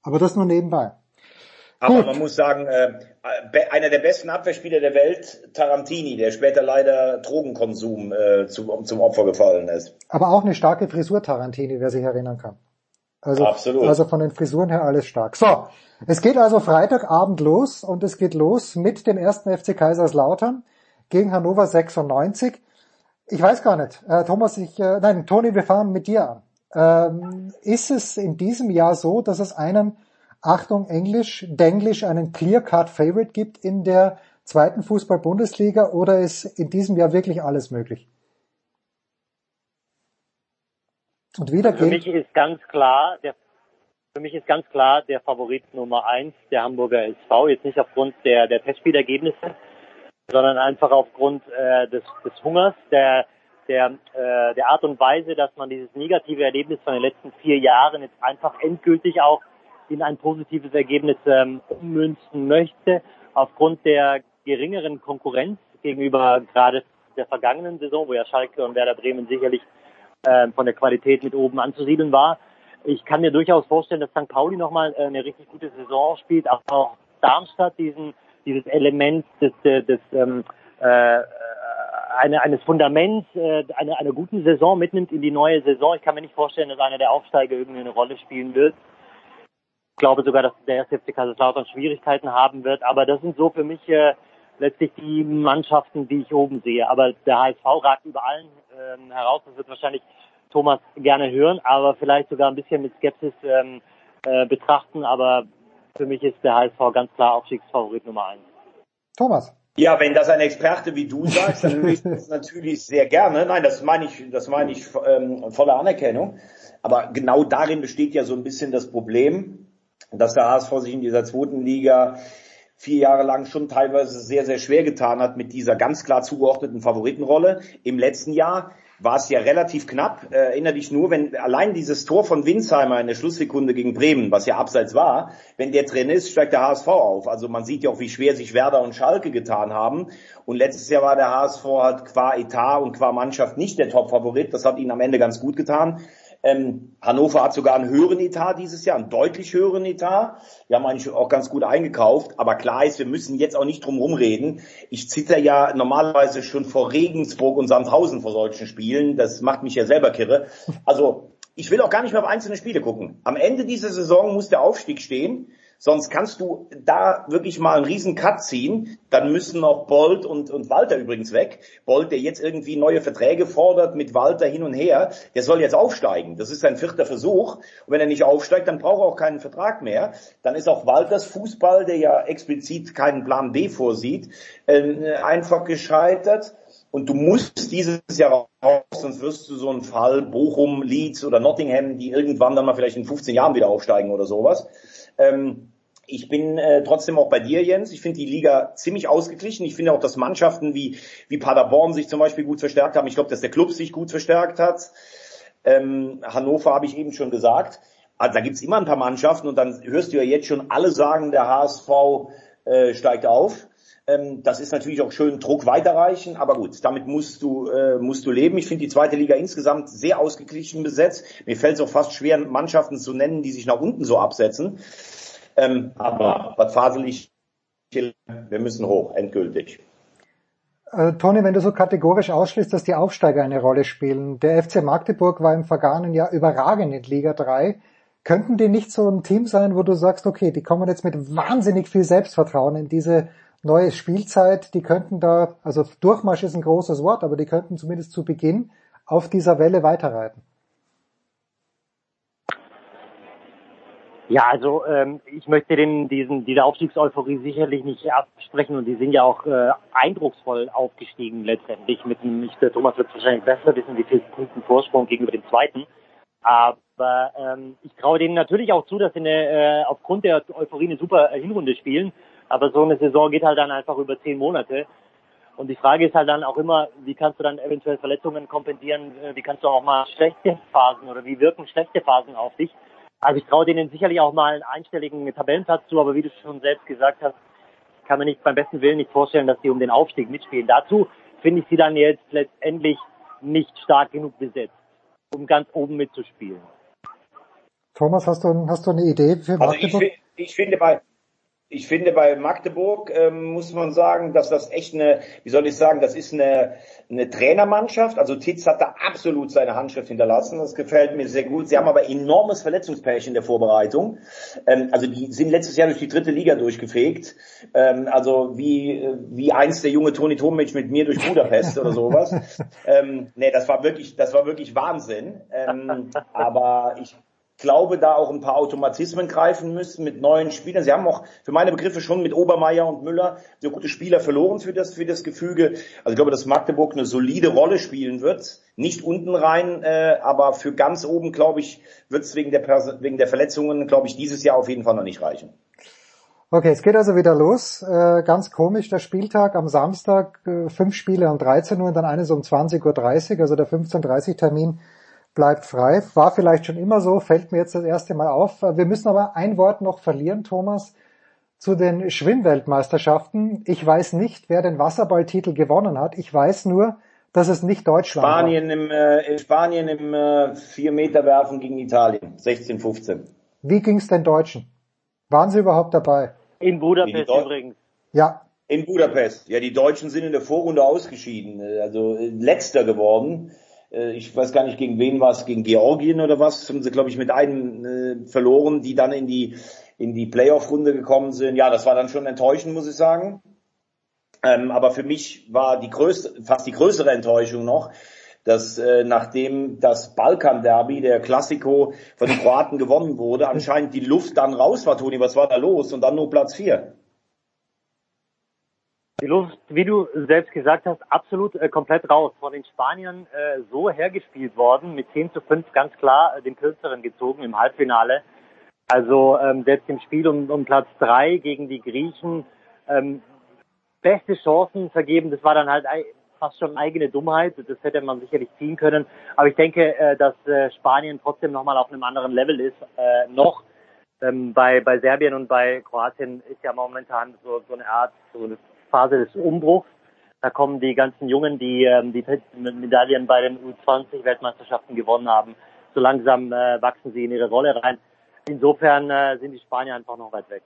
Speaker 2: Aber das nur nebenbei.
Speaker 4: Aber
Speaker 2: Gut.
Speaker 4: man muss sagen, äh, einer der besten Abwehrspieler der Welt, Tarantini, der später leider Drogenkonsum äh, zum, zum Opfer gefallen ist.
Speaker 2: Aber auch eine starke Frisur, Tarantini, wer sich erinnern kann. Also,
Speaker 4: Absolut.
Speaker 2: also von den Frisuren her alles stark. So, es geht also Freitagabend los und es geht los mit dem ersten FC Kaiserslautern gegen Hannover 96. Ich weiß gar nicht, äh, Thomas, ich, äh, nein, Toni, wir fangen mit dir an. Ähm, ist es in diesem Jahr so, dass es einen, Achtung Englisch, Denglisch, einen Clear-Cut-Favorite gibt in der zweiten Fußball-Bundesliga oder ist in diesem Jahr wirklich alles möglich? Und wieder
Speaker 3: Für mich ist ganz klar, der, für mich ist ganz klar der Favorit Nummer eins, der Hamburger SV. Jetzt nicht aufgrund der, der Testspielergebnisse, sondern einfach aufgrund äh, des, des Hungers, der, der, äh, der Art und Weise, dass man dieses negative Erlebnis von den letzten vier Jahren jetzt einfach endgültig auch in ein positives Ergebnis ähm, ummünzen möchte, aufgrund der geringeren Konkurrenz gegenüber gerade der vergangenen Saison, wo ja Schalke und Werder Bremen sicherlich äh, von der Qualität mit oben anzusiedeln war. Ich kann mir durchaus vorstellen, dass St. Pauli nochmal äh, eine richtig gute Saison spielt, aber auch Darmstadt diesen, dieses Element des, des, des ähm, äh, eine, eines Fundaments, äh, einer eine guten Saison mitnimmt in die neue Saison. Ich kann mir nicht vorstellen, dass einer der Aufsteiger irgendwie eine Rolle spielen wird. Ich glaube sogar, dass der erste FC Kaiserslautern Schwierigkeiten haben wird. Aber das sind so für mich äh, letztlich die Mannschaften, die ich oben sehe. Aber der HSV ragt über allen ähm, heraus. Das wird wahrscheinlich Thomas gerne hören, aber vielleicht sogar ein bisschen mit Skepsis ähm, äh, betrachten. Aber für mich ist der HSV ganz klar Aufstiegsfavorit Nummer eins.
Speaker 2: Thomas.
Speaker 4: Ja, wenn das ein Experte wie du sagst, dann höre ich das natürlich sehr gerne. Nein, das meine ich, das meine ich ähm, voller Anerkennung. Aber genau darin besteht ja so ein bisschen das Problem, dass der HSV sich in dieser zweiten Liga vier Jahre lang schon teilweise sehr, sehr schwer getan hat mit dieser ganz klar zugeordneten Favoritenrolle. Im letzten Jahr war es ja relativ knapp. Äh, erinnere dich nur, wenn allein dieses Tor von Winsheimer in der Schlusssekunde gegen Bremen, was ja abseits war, wenn der drin ist, steigt der HSV auf. Also man sieht ja auch, wie schwer sich Werder und Schalke getan haben. Und letztes Jahr war der HSV halt qua Etat und qua Mannschaft nicht der Top-Favorit. Das hat ihnen am Ende ganz gut getan. Ähm, Hannover hat sogar einen höheren Etat dieses Jahr, einen deutlich höheren Etat. Wir haben eigentlich auch ganz gut eingekauft. Aber klar ist, wir müssen jetzt auch nicht drum rumreden. Ich zitter ja normalerweise schon vor Regensburg und Sandhausen vor solchen Spielen. Das macht mich ja selber kirre. Also ich will auch gar nicht mehr auf einzelne Spiele gucken. Am Ende dieser Saison muss der Aufstieg stehen. Sonst kannst du da wirklich mal einen riesen Cut ziehen. Dann müssen noch Bolt und, und Walter übrigens weg. Bolt, der jetzt irgendwie neue Verträge fordert mit Walter hin und her, der soll jetzt aufsteigen. Das ist sein vierter Versuch. Und wenn er nicht aufsteigt, dann braucht er auch keinen Vertrag mehr. Dann ist auch Walters Fußball, der ja explizit keinen Plan B vorsieht, äh, einfach gescheitert. Und du musst dieses Jahr raus, sonst wirst du so einen Fall Bochum, Leeds oder Nottingham, die irgendwann dann mal vielleicht in 15 Jahren wieder aufsteigen oder sowas. Ähm, ich bin äh, trotzdem auch bei dir, Jens. Ich finde die Liga ziemlich ausgeglichen. Ich finde auch, dass Mannschaften wie, wie Paderborn sich zum Beispiel gut verstärkt haben. Ich glaube, dass der Club sich gut verstärkt hat. Ähm, Hannover habe ich eben schon gesagt. Also da gibt's immer ein paar Mannschaften und dann hörst du ja jetzt schon alle sagen, der HSV äh, steigt auf. Ähm, das ist natürlich auch schön Druck weiterreichen, aber gut, damit musst du, äh, musst du leben. Ich finde die zweite Liga insgesamt sehr ausgeglichen besetzt. Mir fällt es auch fast schwer, Mannschaften zu nennen, die sich nach unten so absetzen. Ähm, aber was fasel ich? Wir müssen hoch, endgültig.
Speaker 2: Äh, Toni, wenn du so kategorisch ausschließt, dass die Aufsteiger eine Rolle spielen. Der FC Magdeburg war im vergangenen Jahr überragend in Liga 3. Könnten die nicht so ein Team sein, wo du sagst, okay, die kommen jetzt mit wahnsinnig viel Selbstvertrauen in diese neue Spielzeit, die könnten da, also Durchmarsch ist ein großes Wort, aber die könnten zumindest zu Beginn auf dieser Welle weiterreiten.
Speaker 3: Ja, also ähm, ich möchte den, diesen, diese Aufstiegseuphorie sicherlich nicht absprechen und die sind ja auch äh, eindrucksvoll aufgestiegen letztendlich. Mit dem, ich, der Thomas wird wahrscheinlich besser wissen, wie viel Punkten Vorsprung gegenüber dem zweiten. Aber ähm, ich traue denen natürlich auch zu, dass sie eine, äh, aufgrund der Euphorie eine super äh, Hinrunde spielen. Aber so eine Saison geht halt dann einfach über zehn Monate. Und die Frage ist halt dann auch immer, wie kannst du dann eventuell Verletzungen kompensieren? Äh, Wie kannst du auch mal schlechte Phasen oder wie wirken schlechte Phasen auf dich? Also ich traue denen sicherlich auch mal einen einstelligen Tabellenplatz zu, aber wie du schon selbst gesagt hast, kann man nicht beim besten Willen nicht vorstellen, dass sie um den Aufstieg mitspielen. Dazu finde ich sie dann jetzt letztendlich nicht stark genug besetzt, um ganz oben mitzuspielen.
Speaker 2: Thomas, hast du, hast du eine Idee für
Speaker 4: Also ich,
Speaker 2: Magdeburg?
Speaker 4: ich finde bei ich finde, bei Magdeburg ähm, muss man sagen, dass das echt eine, wie soll ich sagen, das ist eine, eine Trainermannschaft. Also Titz hat da absolut seine Handschrift hinterlassen. Das gefällt mir sehr gut. Sie haben aber enormes Verletzungspech in der Vorbereitung. Ähm, also die sind letztes Jahr durch die dritte Liga durchgefegt. Ähm, also wie, wie einst der junge Toni Tomic mit mir durch Budapest oder sowas. ähm, nee, das war wirklich, das war wirklich Wahnsinn. Ähm, aber ich glaube, da auch ein paar Automatismen greifen müssen mit neuen Spielern. Sie haben auch für meine Begriffe schon mit Obermeier und Müller so gute Spieler verloren für das, für das Gefüge. Also ich glaube, dass Magdeburg eine solide Rolle spielen wird. Nicht unten rein, äh, aber für ganz oben, glaube ich, wird es wegen der, wegen der Verletzungen, glaube ich, dieses Jahr auf jeden Fall noch nicht reichen.
Speaker 2: Okay, es geht also wieder los. Äh, ganz komisch, der Spieltag am Samstag, äh, fünf Spiele um 13 Uhr und dann eines um 20.30 Uhr, also der 15.30 Termin bleibt frei. War vielleicht schon immer so, fällt mir jetzt das erste Mal auf. Wir müssen aber ein Wort noch verlieren, Thomas, zu den Schwimmweltmeisterschaften. Ich weiß nicht, wer den Wasserballtitel gewonnen hat. Ich weiß nur, dass es nicht Deutschland war.
Speaker 4: Spanien im, äh, in Spanien im äh, 4 Meter werfen gegen Italien, 16, 15.
Speaker 2: Wie ging's den Deutschen? Waren sie überhaupt dabei?
Speaker 3: In Budapest übrigens.
Speaker 2: Ja,
Speaker 4: In Budapest. Ja, die Deutschen sind in der Vorrunde ausgeschieden, also äh, letzter geworden. Äh, Ich weiß gar nicht, gegen wen war es, gegen Georgien oder was, haben sie, glaube ich, mit einem äh, verloren, die dann in die, in die Playoff-Runde gekommen sind. Ja, das war dann schon enttäuschend, muss ich sagen. Ähm, aber für mich war die größte, fast die größere Enttäuschung noch, dass äh, nachdem das Balkan-Derby, der Klassiko von den Kroaten gewonnen wurde, anscheinend die Luft dann raus war, Toni, was war da los? Und dann nur Platz vier.
Speaker 3: Die Luft, wie du selbst gesagt hast, absolut äh, komplett raus. Von den Spaniern äh, so hergespielt worden, mit 10 zu 5 ganz klar äh, den Kürzeren gezogen im Halbfinale. Also ähm, selbst im Spiel um, um Platz 3 gegen die Griechen ähm, beste Chancen vergeben. Das war dann halt fast schon eigene Dummheit. Das hätte man sicherlich ziehen können. Aber ich denke, äh, dass äh, Spanien trotzdem nochmal auf einem anderen Level ist. Äh, noch ähm, bei, bei Serbien und bei Kroatien ist ja momentan so, so eine Art, so eine Phase des Umbruchs. Da kommen die ganzen Jungen, die ähm, die Medaillen bei den U20-Weltmeisterschaften gewonnen haben. So langsam äh, wachsen sie in ihre Rolle rein. Insofern äh, sind die Spanier einfach noch weit weg.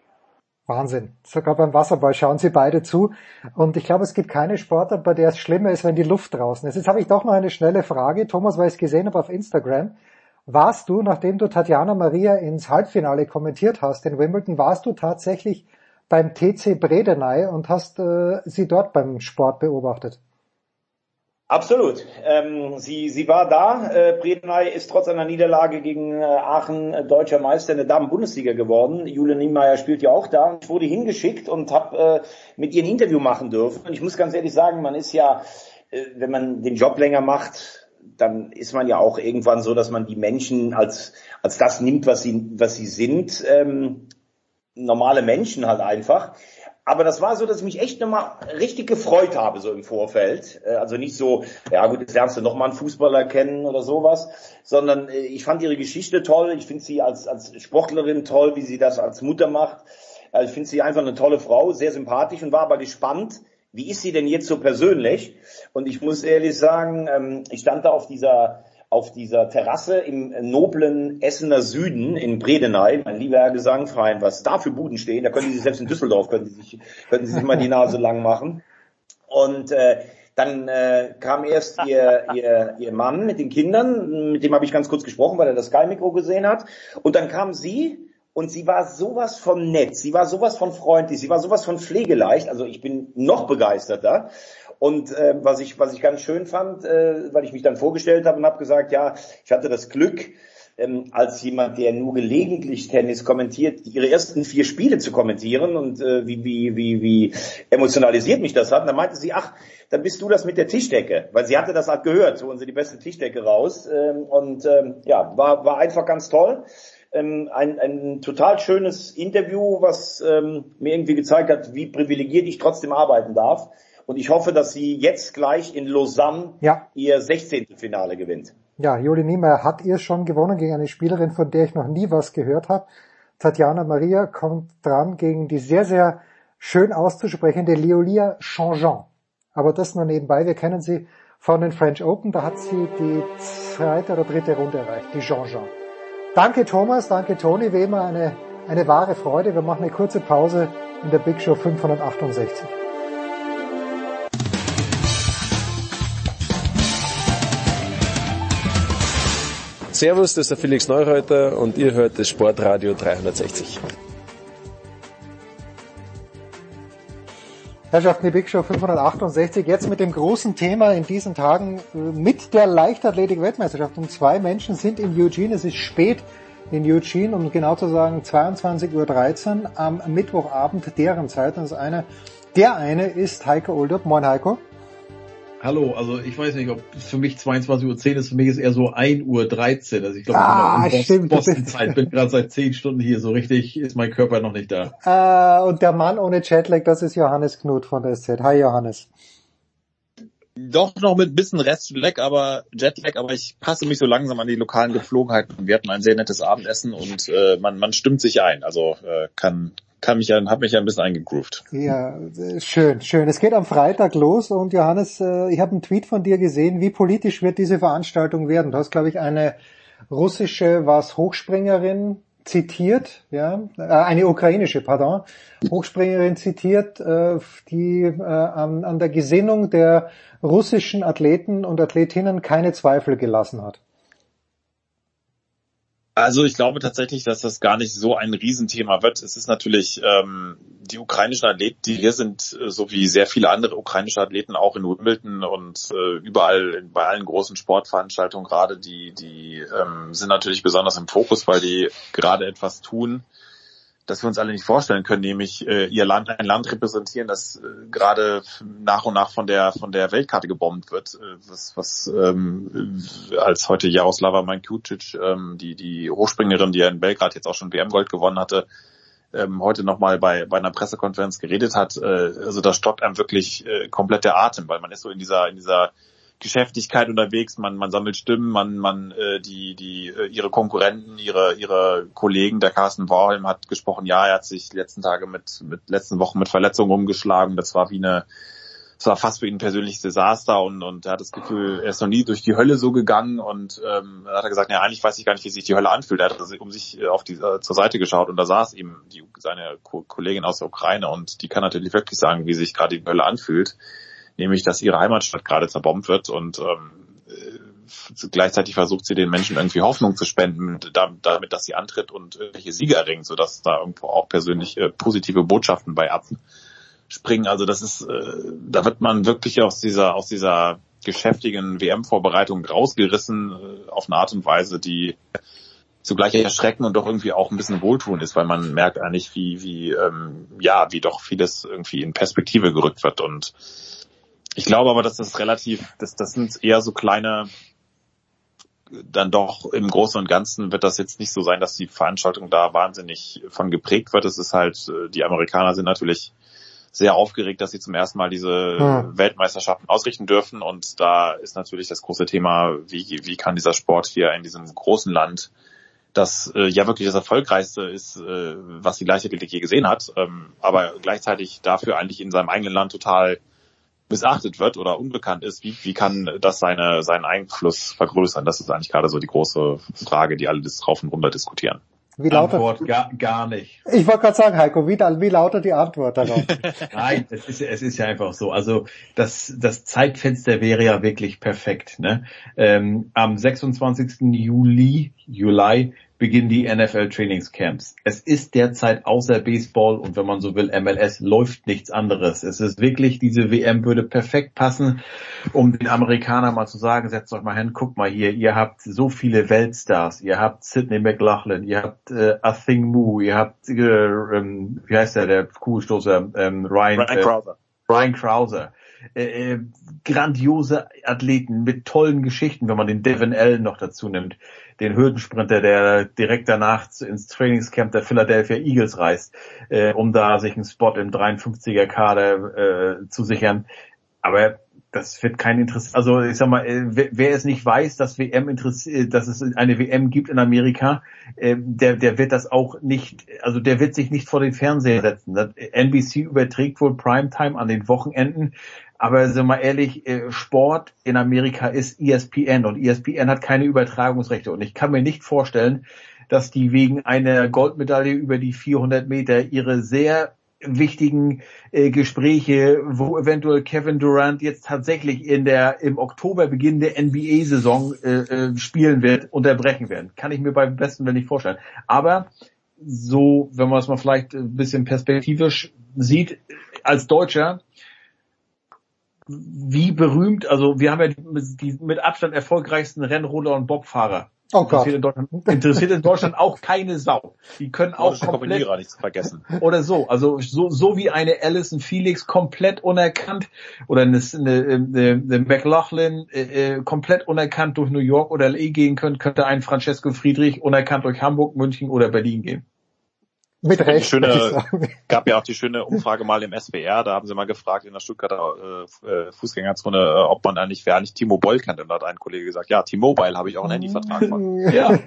Speaker 2: Wahnsinn. Sogar beim Wasserball schauen sie beide zu. Und ich glaube, es gibt keine Sportart, bei der es schlimmer ist, wenn die Luft draußen ist. Jetzt habe ich doch noch eine schnelle Frage. Thomas, weil ich es gesehen habe auf Instagram. Warst du, nachdem du Tatjana Maria ins Halbfinale kommentiert hast in Wimbledon, warst du tatsächlich beim TC Bredeney und hast äh, sie dort beim Sport beobachtet?
Speaker 4: Absolut. Ähm, sie, sie war da. Äh, Bredeney ist trotz einer Niederlage gegen äh, Aachen äh, deutscher Meister in der Damen-Bundesliga geworden. Julia Niemeyer spielt ja auch da. Ich wurde hingeschickt und habe äh, mit ihr ein Interview machen dürfen. Und ich muss ganz ehrlich sagen, man ist ja, äh, wenn man den Job länger macht, dann ist man ja auch irgendwann so, dass man die Menschen als, als das nimmt, was sie, was sie sind. Ähm, normale Menschen halt einfach. Aber das war so, dass ich mich echt nochmal richtig gefreut habe, so im Vorfeld. Äh, Also nicht so, ja gut, jetzt lernst du nochmal einen Fußballer kennen oder sowas, sondern äh, ich fand ihre Geschichte toll. Ich finde sie als, als Sportlerin toll, wie sie das als Mutter macht. Also ich finde sie einfach eine tolle Frau, sehr sympathisch und war aber gespannt, wie ist sie denn jetzt so persönlich? Und ich muss ehrlich sagen, ähm, ich stand da auf dieser auf dieser Terrasse im noblen Essener Süden in Bredeney, mein lieber Herr Gesangverein, was da für Buden stehen, da können Sie sich selbst in Düsseldorf, können Sie sich, können Sie sich mal die Nase lang machen. Und äh, dann äh, kam erst ihr, ihr, ihr Mann mit den Kindern, mit dem habe ich ganz kurz gesprochen, weil er das Sky-Mikro gesehen hat. Und dann kam sie und sie war sowas von nett, sie war sowas von freundlich, sie war sowas von pflegeleicht. Also ich bin noch begeisterter. Und äh, was ich was ich ganz schön fand, äh, weil ich mich dann vorgestellt habe und habe gesagt, ja, ich hatte das Glück, ähm, als jemand, der nur gelegentlich Tennis kommentiert, ihre ersten vier Spiele zu kommentieren und äh, wie, wie, wie, wie emotionalisiert mich das hat. Und dann meinte sie, ach, dann bist du das mit der Tischdecke, weil sie hatte das halt gehört, so sie die beste Tischdecke raus. Ähm, und ähm, ja, war, war einfach ganz toll. Ähm, ein, ein total schönes Interview, was ähm, mir irgendwie gezeigt hat, wie privilegiert ich trotzdem arbeiten darf. Und ich hoffe, dass sie jetzt gleich in Lausanne
Speaker 2: Ja.
Speaker 4: ihr 16. Finale gewinnt.
Speaker 2: Ja, Juli Niemeyer hat ihr schon gewonnen gegen eine Spielerin, von der ich noch nie was gehört habe. Tatjana Maria kommt dran gegen die sehr, sehr schön auszusprechende Leolia Changeant. Aber das nur nebenbei. Wir kennen sie von den French Open. Da hat sie die zweite oder dritte Runde erreicht, die Changeant. Danke Thomas, danke Toni, wie immer eine, eine wahre Freude. Wir machen eine kurze Pause in der Big Show 568.
Speaker 6: Servus, das ist der Felix Neureuter und ihr hört das Sportradio 360.
Speaker 2: Herrschaften, die Big Show 568, jetzt mit dem großen Thema in diesen Tagen äh, mit der Leichtathletik-Weltmeisterschaft. Und zwei Menschen sind in Eugene, es ist spät in Eugene, um genau zu sagen 22.13 Uhr am Mittwochabend deren Zeit. Und das eine, der eine ist Heiko Oldup. Moin Heiko.
Speaker 7: Hallo, also ich weiß nicht, ob es für mich 22.10 Uhr ist, für mich ist eher so 1.13 Uhr. Also ich glaube,
Speaker 2: Ah,
Speaker 7: ich bin in Boston-Zeit, bin gerade seit 10 Stunden hier, so richtig ist mein Körper noch nicht da.
Speaker 2: Äh, und der Mann ohne Jetlag, das ist Johannes Knut von der SZ. Hi Johannes.
Speaker 8: Doch noch mit ein bisschen Restlag, aber Jetlag, aber ich passe mich so langsam an die lokalen Gepflogenheiten. Wir hatten ein sehr nettes Abendessen und äh, man, man stimmt sich ein. Also äh, kann kann mich ja, hab mich ja ein bisschen eingegroovt.
Speaker 2: Ja, äh, schön, schön. Es geht am Freitag los und Johannes, äh, ich habe einen Tweet von dir gesehen. Wie politisch wird diese Veranstaltung werden? Du hast, glaube ich, eine russische, was Hochspringerin zitiert, ja, äh, eine ukrainische, pardon, Hochspringerin zitiert, die an, an der Gesinnung der russischen Athleten und Athletinnen keine Zweifel gelassen hat.
Speaker 8: Also ich glaube tatsächlich, dass das gar nicht so ein Riesenthema wird. Es ist natürlich ähm, die ukrainischen Athleten, die hier sind, äh, so wie sehr viele andere ukrainische Athleten auch in Wimbledon und äh, überall bei allen großen Sportveranstaltungen gerade, die die ähm, sind natürlich besonders im Fokus, weil die gerade etwas tun, das wir uns alle nicht vorstellen können, nämlich äh, ihr Land, ein Land repräsentieren, das äh, gerade nach und nach von der von der Weltkarte gebombt wird, äh, was, was ähm, als heute Jaroslava Mankucic, ähm, die die Hochspringerin, die ja in Belgrad jetzt auch schon WM-Gold gewonnen hatte, ähm, heute nochmal bei bei einer Pressekonferenz geredet hat. Äh, also da stockt einem wirklich äh, komplett der Atem, weil man ist so in dieser in dieser Geschäftigkeit unterwegs, man, man sammelt Stimmen, man, man äh, die, die, äh, ihre Konkurrenten, ihre, ihre Kollegen, der Carsten Warholm hat gesprochen, ja, er hat sich letzten Tage mit, mit letzten Wochen mit Verletzungen umgeschlagen, das war wie eine, das war fast für ihn ein persönliches Desaster und, und er hat das Gefühl, er ist noch nie durch die Hölle so gegangen und ähm, hat er gesagt, ja, eigentlich weiß ich gar nicht, wie sich die Hölle anfühlt. Er hat also um sich äh, auf die, äh, zur Seite geschaut und da saß eben die, seine Ko Kollegin aus der Ukraine und die kann natürlich wirklich sagen, wie sich gerade die Hölle anfühlt nämlich dass ihre Heimatstadt gerade zerbombt wird und ähm, äh, gleichzeitig versucht sie den Menschen irgendwie Hoffnung zu spenden, damit, dass sie antritt und irgendwelche Siege erringt, sodass da irgendwo auch persönlich äh, positive Botschaften bei abspringen. Also das ist, äh, da wird man wirklich aus dieser, aus dieser geschäftigen WM-Vorbereitung rausgerissen äh, auf eine Art und Weise, die zugleich erschrecken und doch irgendwie auch ein bisschen wohltun ist, weil man merkt eigentlich, wie, wie, ähm, ja, wie doch vieles irgendwie in Perspektive gerückt wird und ich glaube aber, dass das relativ, das, das sind eher so kleine, dann doch im Großen und Ganzen wird das jetzt nicht so sein, dass die Veranstaltung da wahnsinnig von geprägt wird. Es ist halt, die Amerikaner sind natürlich sehr aufgeregt, dass sie zum ersten Mal diese
Speaker 2: Hm.
Speaker 8: Weltmeisterschaften ausrichten dürfen. Und da ist natürlich das große Thema, wie, wie kann dieser Sport hier in diesem großen Land, das äh, ja wirklich das erfolgreichste ist, äh, was die Leichtathletik je gesehen hat, ähm, aber gleichzeitig dafür eigentlich in seinem eigenen Land total missachtet wird oder unbekannt ist, wie, wie kann das seine, seinen Einfluss vergrößern? Das ist eigentlich gerade so die große Frage, die alle das drauf und runter diskutieren.
Speaker 2: Wie lautet,
Speaker 7: Antwort gar, gar nicht.
Speaker 2: ich wollte gerade sagen, Heiko, wie, wie lautet die Antwort darauf?
Speaker 7: Nein, es ist, es ist ja einfach so. Also das, das Zeitfenster wäre ja wirklich perfekt. Ne? Ähm, am 26. Juli, Juli beginnen die NFL Trainingscamps. Es ist derzeit außer Baseball und wenn man so will MLS läuft nichts anderes. Es ist wirklich, diese WM würde perfekt passen, um den Amerikanern mal zu sagen, setzt euch mal hin, guckt mal hier, ihr habt so viele Weltstars, ihr habt Sidney McLaughlin, ihr habt äh, Athing Mu, ihr habt, äh, ähm, wie heißt der, der Kugelstoßer, ähm, Ryan,
Speaker 8: Ryan
Speaker 7: äh,
Speaker 8: Krauser.
Speaker 7: Ryan Krauser. Äh, äh, grandiose Athleten mit tollen Geschichten, wenn man den Devin Allen noch dazu nimmt, den Hürdensprinter, der direkt danach ins Trainingscamp der Philadelphia Eagles reist, äh, um da sich einen Spot im 53er Kader äh, zu sichern. Aber das wird kein Interesse. Also ich sag mal, äh, wer, es nicht weiß, dass WM interessiert, dass es eine WM gibt in Amerika, äh, der, der wird das auch nicht, also der wird sich nicht vor den Fernseher setzen. NBC überträgt wohl Primetime an den Wochenenden, aber sind wir ehrlich, äh, Sport in Amerika ist ESPN und ESPN hat keine Übertragungsrechte und ich kann mir nicht vorstellen, dass die wegen einer Goldmedaille über die 400 Meter ihre sehr wichtigen äh, Gespräche, wo eventuell Kevin Durant jetzt tatsächlich in der im Oktober beginnende NBA-Saison äh, äh, spielen wird, unterbrechen werden. Kann ich mir beim besten Willen nicht vorstellen. Aber so, wenn man es mal vielleicht ein bisschen perspektivisch sieht, als Deutscher, wie berühmt, also wir haben ja die, die mit Abstand erfolgreichsten Rennroller und Bobfahrer.
Speaker 2: Oh Gott.
Speaker 7: Interessiert in, Deutschland, interessiert in Deutschland auch keine Sau. Die können auch komplett
Speaker 8: Kombinierer nicht zu vergessen.
Speaker 7: oder so. Also so, so wie eine Alison Felix komplett unerkannt oder eine, eine, eine, eine McLaughlin äh, äh, komplett unerkannt durch New York oder LA gehen können, könnte ein Francesco Friedrich unerkannt durch Hamburg, München oder Berlin gehen.
Speaker 2: Mit
Speaker 8: Die
Speaker 2: Recht. ich
Speaker 8: schöne, gab ja auch die schöne Umfrage mal im SWR, da haben sie mal gefragt in der Stuttgarter äh, äh, Fußgängerzone, äh, ob man eigentlich, wer eigentlich Timo Boll kennt. Und da hat ein Kollege gesagt, ja, T-Mobile habe ich auch einen Handyvertrag von.
Speaker 7: Ja,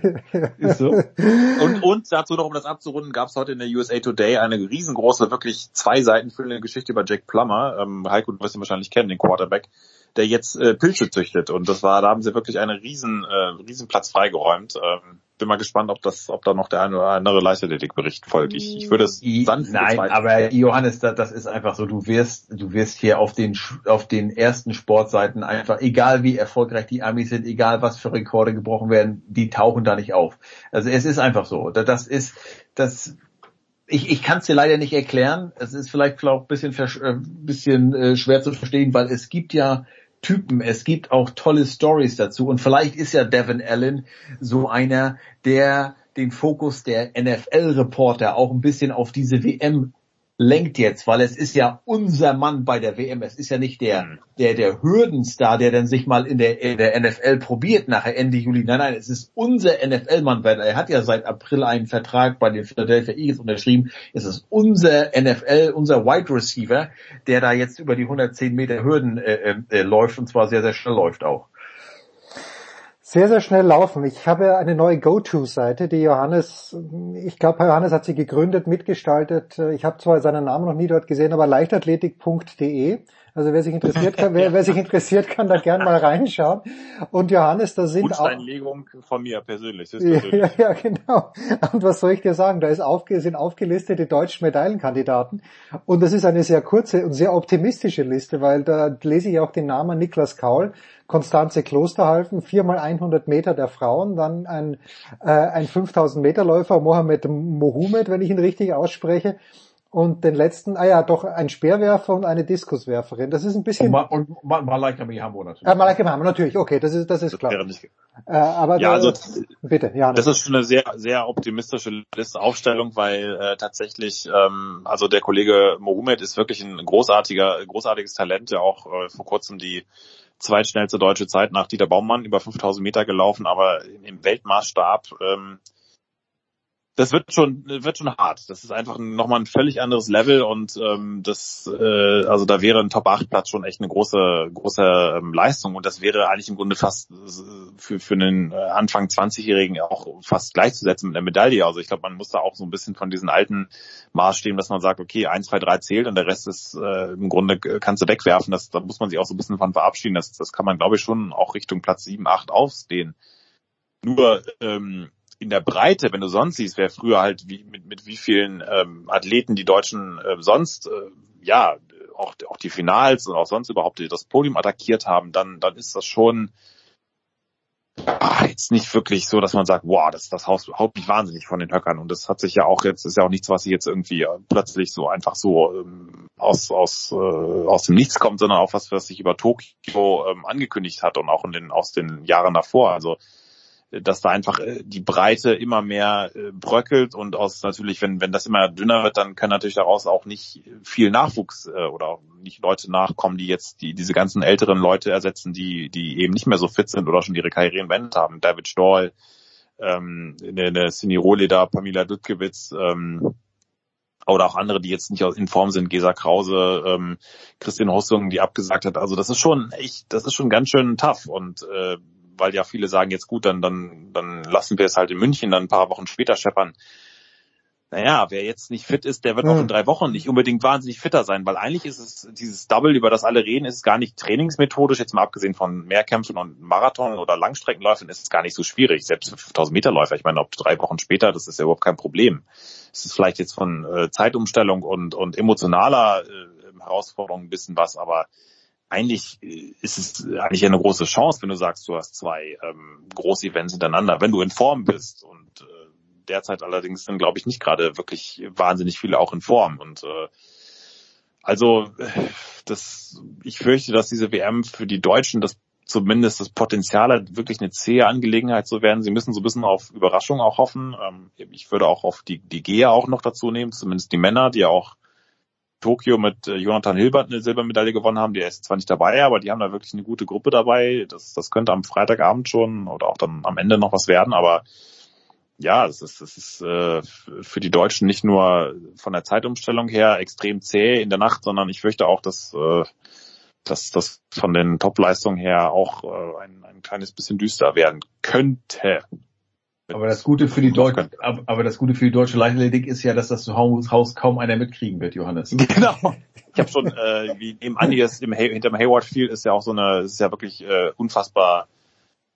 Speaker 7: ist so.
Speaker 8: Und, und dazu noch, um das abzurunden, gab es heute in der USA Today eine riesengroße, wirklich zwei Seiten füllende Geschichte über Jack Plummer. Ähm, Heiko, du wirst ihn wahrscheinlich kennen, den Quarterback, der jetzt äh, Pilze züchtet. Und das war, da haben sie wirklich einen riesen, äh, riesen Platz freigeräumt. Ähm, bin mal gespannt, ob das, ob da noch der eine oder andere Leichtathletikbericht folgt. Ich, ich würde es
Speaker 7: I,
Speaker 8: sanft
Speaker 7: nein, aber Johannes, das, das ist einfach so, du wirst, du wirst hier auf den, auf den ersten Sportseiten einfach, egal wie erfolgreich die Amis sind, egal was für Rekorde gebrochen werden, die tauchen da nicht auf. Also es ist einfach so. Da- Das ist, das, ich, ich kann es dir leider nicht erklären. Es ist vielleicht auch ein bisschen, äh, bisschen äh, schwer zu verstehen, weil es gibt ja Typen, es gibt auch tolle Stories dazu. Und vielleicht ist ja Devin Allen so einer, der den Fokus der NFL-Reporter auch ein bisschen auf diese WM lenkt jetzt, weil es ist ja unser Mann bei der WM. Es ist ja nicht der, der, der Hürdenstar, der dann sich mal in der, in der NFL probiert nachher Ende Juli. Nein, nein, es ist unser NFL-Mann, weil er hat ja seit April einen Vertrag bei den Philadelphia Eagles unterschrieben. Es ist unser NFL, unser Wide Receiver, der da jetzt über die 110 Meter Hürden äh, äh, äh, läuft und zwar sehr, sehr schnell läuft auch.
Speaker 2: Sehr, sehr schnell laufen. Ich habe eine neue Go-To-Seite, die Johannes, ich glaube, Johannes hat sie gegründet, mitgestaltet. Ich habe zwar seinen Namen noch nie dort gesehen, aber leichtathletik.de. Also wer sich interessiert kann, wer, wer sich interessiert, kann da gern mal reinschauen. Und Johannes, da sind auch,
Speaker 8: Grundsteinlegung von mir persönlich. Persönlich.
Speaker 2: ja, ja, genau. Und was soll ich dir sagen? Da ist aufge sind aufgelistete deutschen Medaillenkandidaten. Und das ist eine sehr kurze und sehr optimistische Liste, weil da lese ich auch den Namen Niklas Kaul, Konstanze Klosterhalfen, viermal 100 Meter der Frauen, dann ein, äh, ein 5000 Meter Läufer, Mohamed Mohamed, wenn ich ihn richtig ausspreche. Und den letzten, ah ja, doch ein Speerwerfer und eine Diskuswerferin. Das ist ein
Speaker 7: Und,
Speaker 2: bisschen,
Speaker 7: Ma und Ma Malaika Mihambo natürlich.
Speaker 2: äh, Malaika Mohammed, natürlich, okay, das ist, das ist klar.
Speaker 8: Wäre nicht,
Speaker 2: Äh, aber
Speaker 8: Ja,
Speaker 2: da,
Speaker 8: also-
Speaker 2: bitte, ja.
Speaker 8: Das ist schon eine sehr, sehr optimistische Liste Aufstellung, weil äh, tatsächlich, ähm, also der Kollege Mohamed ist wirklich ein großartiger, großartiges Talent, der auch äh, vor kurzem die zweitschnellste deutsche Zeit nach Dieter Baumann über 5000 Meter gelaufen, aber im Weltmaßstab, ähm, das wird schon, wird schon hart. Das ist einfach nochmal ein völlig anderes Level und ähm, das, äh, also da wäre ein Top 8 Platz schon echt eine große, große ähm, Leistung und das wäre eigentlich im Grunde fast äh, für, für einen äh, Anfang 20-Jährigen auch fast gleichzusetzen mit einer Medaille. Also ich glaube, man muss da auch so ein bisschen von diesen alten Maßstäben, dass man sagt, okay, 1, 2, 3 zählt und der Rest ist äh, im Grunde äh, kannst du wegwerfen. Das, da muss man sich auch so ein bisschen von verabschieden. Das, das kann man, glaube ich, schon auch Richtung Platz 7, 8 aufstehen. Nur ähm, in der Breite, wenn du sonst siehst, wer früher halt wie, mit, mit wie vielen ähm, Athleten die Deutschen äh, sonst, äh, ja, auch, auch die Finals und auch sonst überhaupt das Podium attackiert haben, dann, dann ist das schon ah, jetzt nicht wirklich so, dass man sagt, wow, das, das haut, haut mich wahnsinnig von den Höckern. Und das hat sich ja auch jetzt, ist ja auch nichts, was sich jetzt irgendwie äh, plötzlich so einfach so ähm, aus, aus, äh, aus dem Nichts kommt, sondern auch was, was sich über Tokio ähm, angekündigt hat und auch in den, aus den Jahren davor. Also dass da einfach äh, die Breite immer mehr äh, bröckelt und aus natürlich, wenn, wenn das immer dünner wird, dann kann natürlich daraus auch nicht viel Nachwuchs äh, oder nicht Leute nachkommen, die jetzt die diese ganzen älteren Leute ersetzen, die, die eben nicht mehr so fit sind oder schon ihre Karrieren beendet haben. David Stoll, ähm, eine, eine Cindy Rohleder, Pamela Dudkewitz, ähm, oder auch andere, die jetzt nicht in Form sind, Gesa Krause, ähm, Christian Hossung, die abgesagt hat. Also das ist schon echt, das ist schon ganz schön tough und äh, weil ja viele sagen, jetzt gut, dann, dann, dann lassen wir es halt in München dann ein paar Wochen später scheppern. naja, wer jetzt nicht fit ist, der wird auch
Speaker 2: Hm.
Speaker 8: in drei Wochen nicht unbedingt wahnsinnig fitter sein, weil eigentlich ist es dieses Double, über das alle reden, ist gar nicht trainingsmethodisch, jetzt mal abgesehen von Mehrkämpfen und Marathon oder Langstreckenläufen, ist es gar nicht so schwierig. Selbst für 5000 Meter Läufer, ich meine, ob drei Wochen später, das ist ja überhaupt kein Problem. Es ist vielleicht jetzt von äh, Zeitumstellung und, und emotionaler äh, Herausforderung ein bisschen was, aber eigentlich äh, ist es eigentlich eine große Chance, wenn du sagst, du hast zwei ähm, große Events hintereinander, wenn du in Form bist und äh, derzeit allerdings sind, glaube ich, nicht gerade wirklich wahnsinnig viele auch in Form. Und äh, also äh, das, ich fürchte, dass diese WM für die Deutschen das zumindest das Potenzial hat, wirklich eine zähe Angelegenheit zu werden. Sie müssen so ein bisschen auf Überraschung auch hoffen. Ähm, ich würde auch auf die, die Geher auch noch dazu nehmen, zumindest die Männer, die ja auch Tokio mit äh, Jonathan Hilbert eine Silbermedaille gewonnen haben. Der ist zwar nicht dabei, aber die haben da wirklich eine gute Gruppe dabei. Das, das könnte am Freitagabend schon oder auch dann am Ende noch was werden, aber ja, es ist, es ist äh, für die Deutschen nicht nur von der Zeitumstellung her extrem zäh in der Nacht, sondern ich fürchte auch, dass, äh, dass das von den Topleistungen her auch äh, ein, ein kleines bisschen düster werden könnte.
Speaker 7: Aber das Gute für die deutsche, aber, aber das Gute für die deutsche Leichtathletik ist ja, dass das Haus kaum einer mitkriegen wird, Johannes.
Speaker 8: Genau. Ich habe schon, äh, wie im Andi ist, im, hinterm Hayward Field ist ja auch so eine, ist ja wirklich äh, unfassbar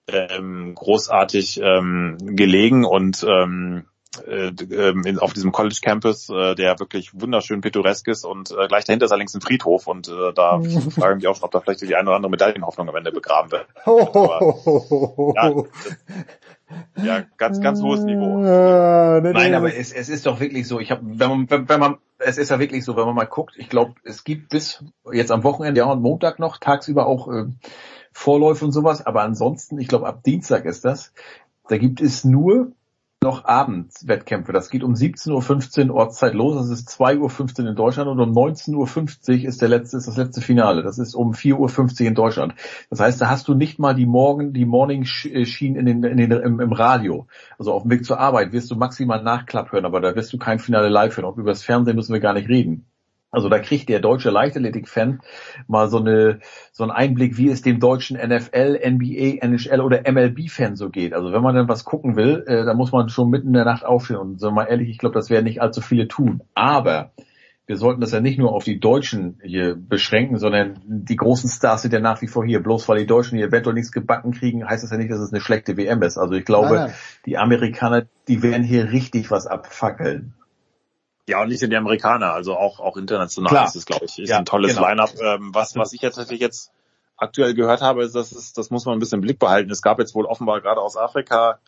Speaker 8: ähm, großartig ähm, gelegen und ähm, äh, ähm, in, auf diesem College Campus, äh, der wirklich wunderschön pittoresk ist und äh, gleich dahinter ist allerdings ein Friedhof und äh, da frage ich mich auch schon, ob da vielleicht die eine oder andere Medaillenhoffnung am Ende begraben wird. Ja, ja, ganz, ganz hohes Niveau.
Speaker 2: Äh, nee,
Speaker 7: Nein,
Speaker 2: nee,
Speaker 7: aber es, es ist doch wirklich so. Ich habe, wenn man, wenn, wenn man, es ist ja wirklich so, wenn man mal guckt. Ich glaube, es gibt bis jetzt am Wochenende ja und Montag noch tagsüber auch äh, Vorläufe und sowas. Aber ansonsten, ich glaube, ab Dienstag ist das. Da gibt es nur noch Abendswettkämpfe. Das geht um 17.15 Uhr Ortszeit los. Das ist 2.15 Uhr in Deutschland und um 19.50 Uhr ist der letzte, ist das letzte Finale. Das ist um 4.50 Uhr in Deutschland. Das heißt, da hast du nicht mal die Morgen, die Morning Schienen in den, in den, im, im Radio. Also auf dem Weg zur Arbeit wirst du maximal Nachklapp hören, aber da wirst du kein Finale live hören. Und über das Fernsehen müssen wir gar nicht reden. Also da kriegt der deutsche Leichtathletik-Fan mal so eine so einen Einblick, wie es dem deutschen NFL, NBA, NHL oder MLB-Fan so geht. Also wenn man dann was gucken will, äh, dann muss man schon mitten in der Nacht aufstehen. Und so mal ehrlich, ich glaube, das werden nicht allzu viele tun. Aber wir sollten das ja nicht nur auf die Deutschen hier beschränken, sondern die großen Stars sind ja nach wie vor hier. Bloß weil die Deutschen hier eventuell nichts gebacken kriegen, heißt das ja nicht, dass es eine schlechte WM ist. Also ich glaube,
Speaker 2: nein.
Speaker 7: die Amerikaner, die werden hier richtig was abfackeln.
Speaker 8: Ja, und nicht nur die Amerikaner, also auch, auch international
Speaker 7: Klar.
Speaker 8: ist es, glaube ich, ist
Speaker 7: Ja,
Speaker 8: ein tolles
Speaker 7: genau.
Speaker 8: Line-up. Ähm, was, was ich jetzt tatsächlich jetzt aktuell gehört habe, ist, das ist, das muss man ein bisschen im Blick behalten. Es gab jetzt wohl offenbar gerade aus Afrika,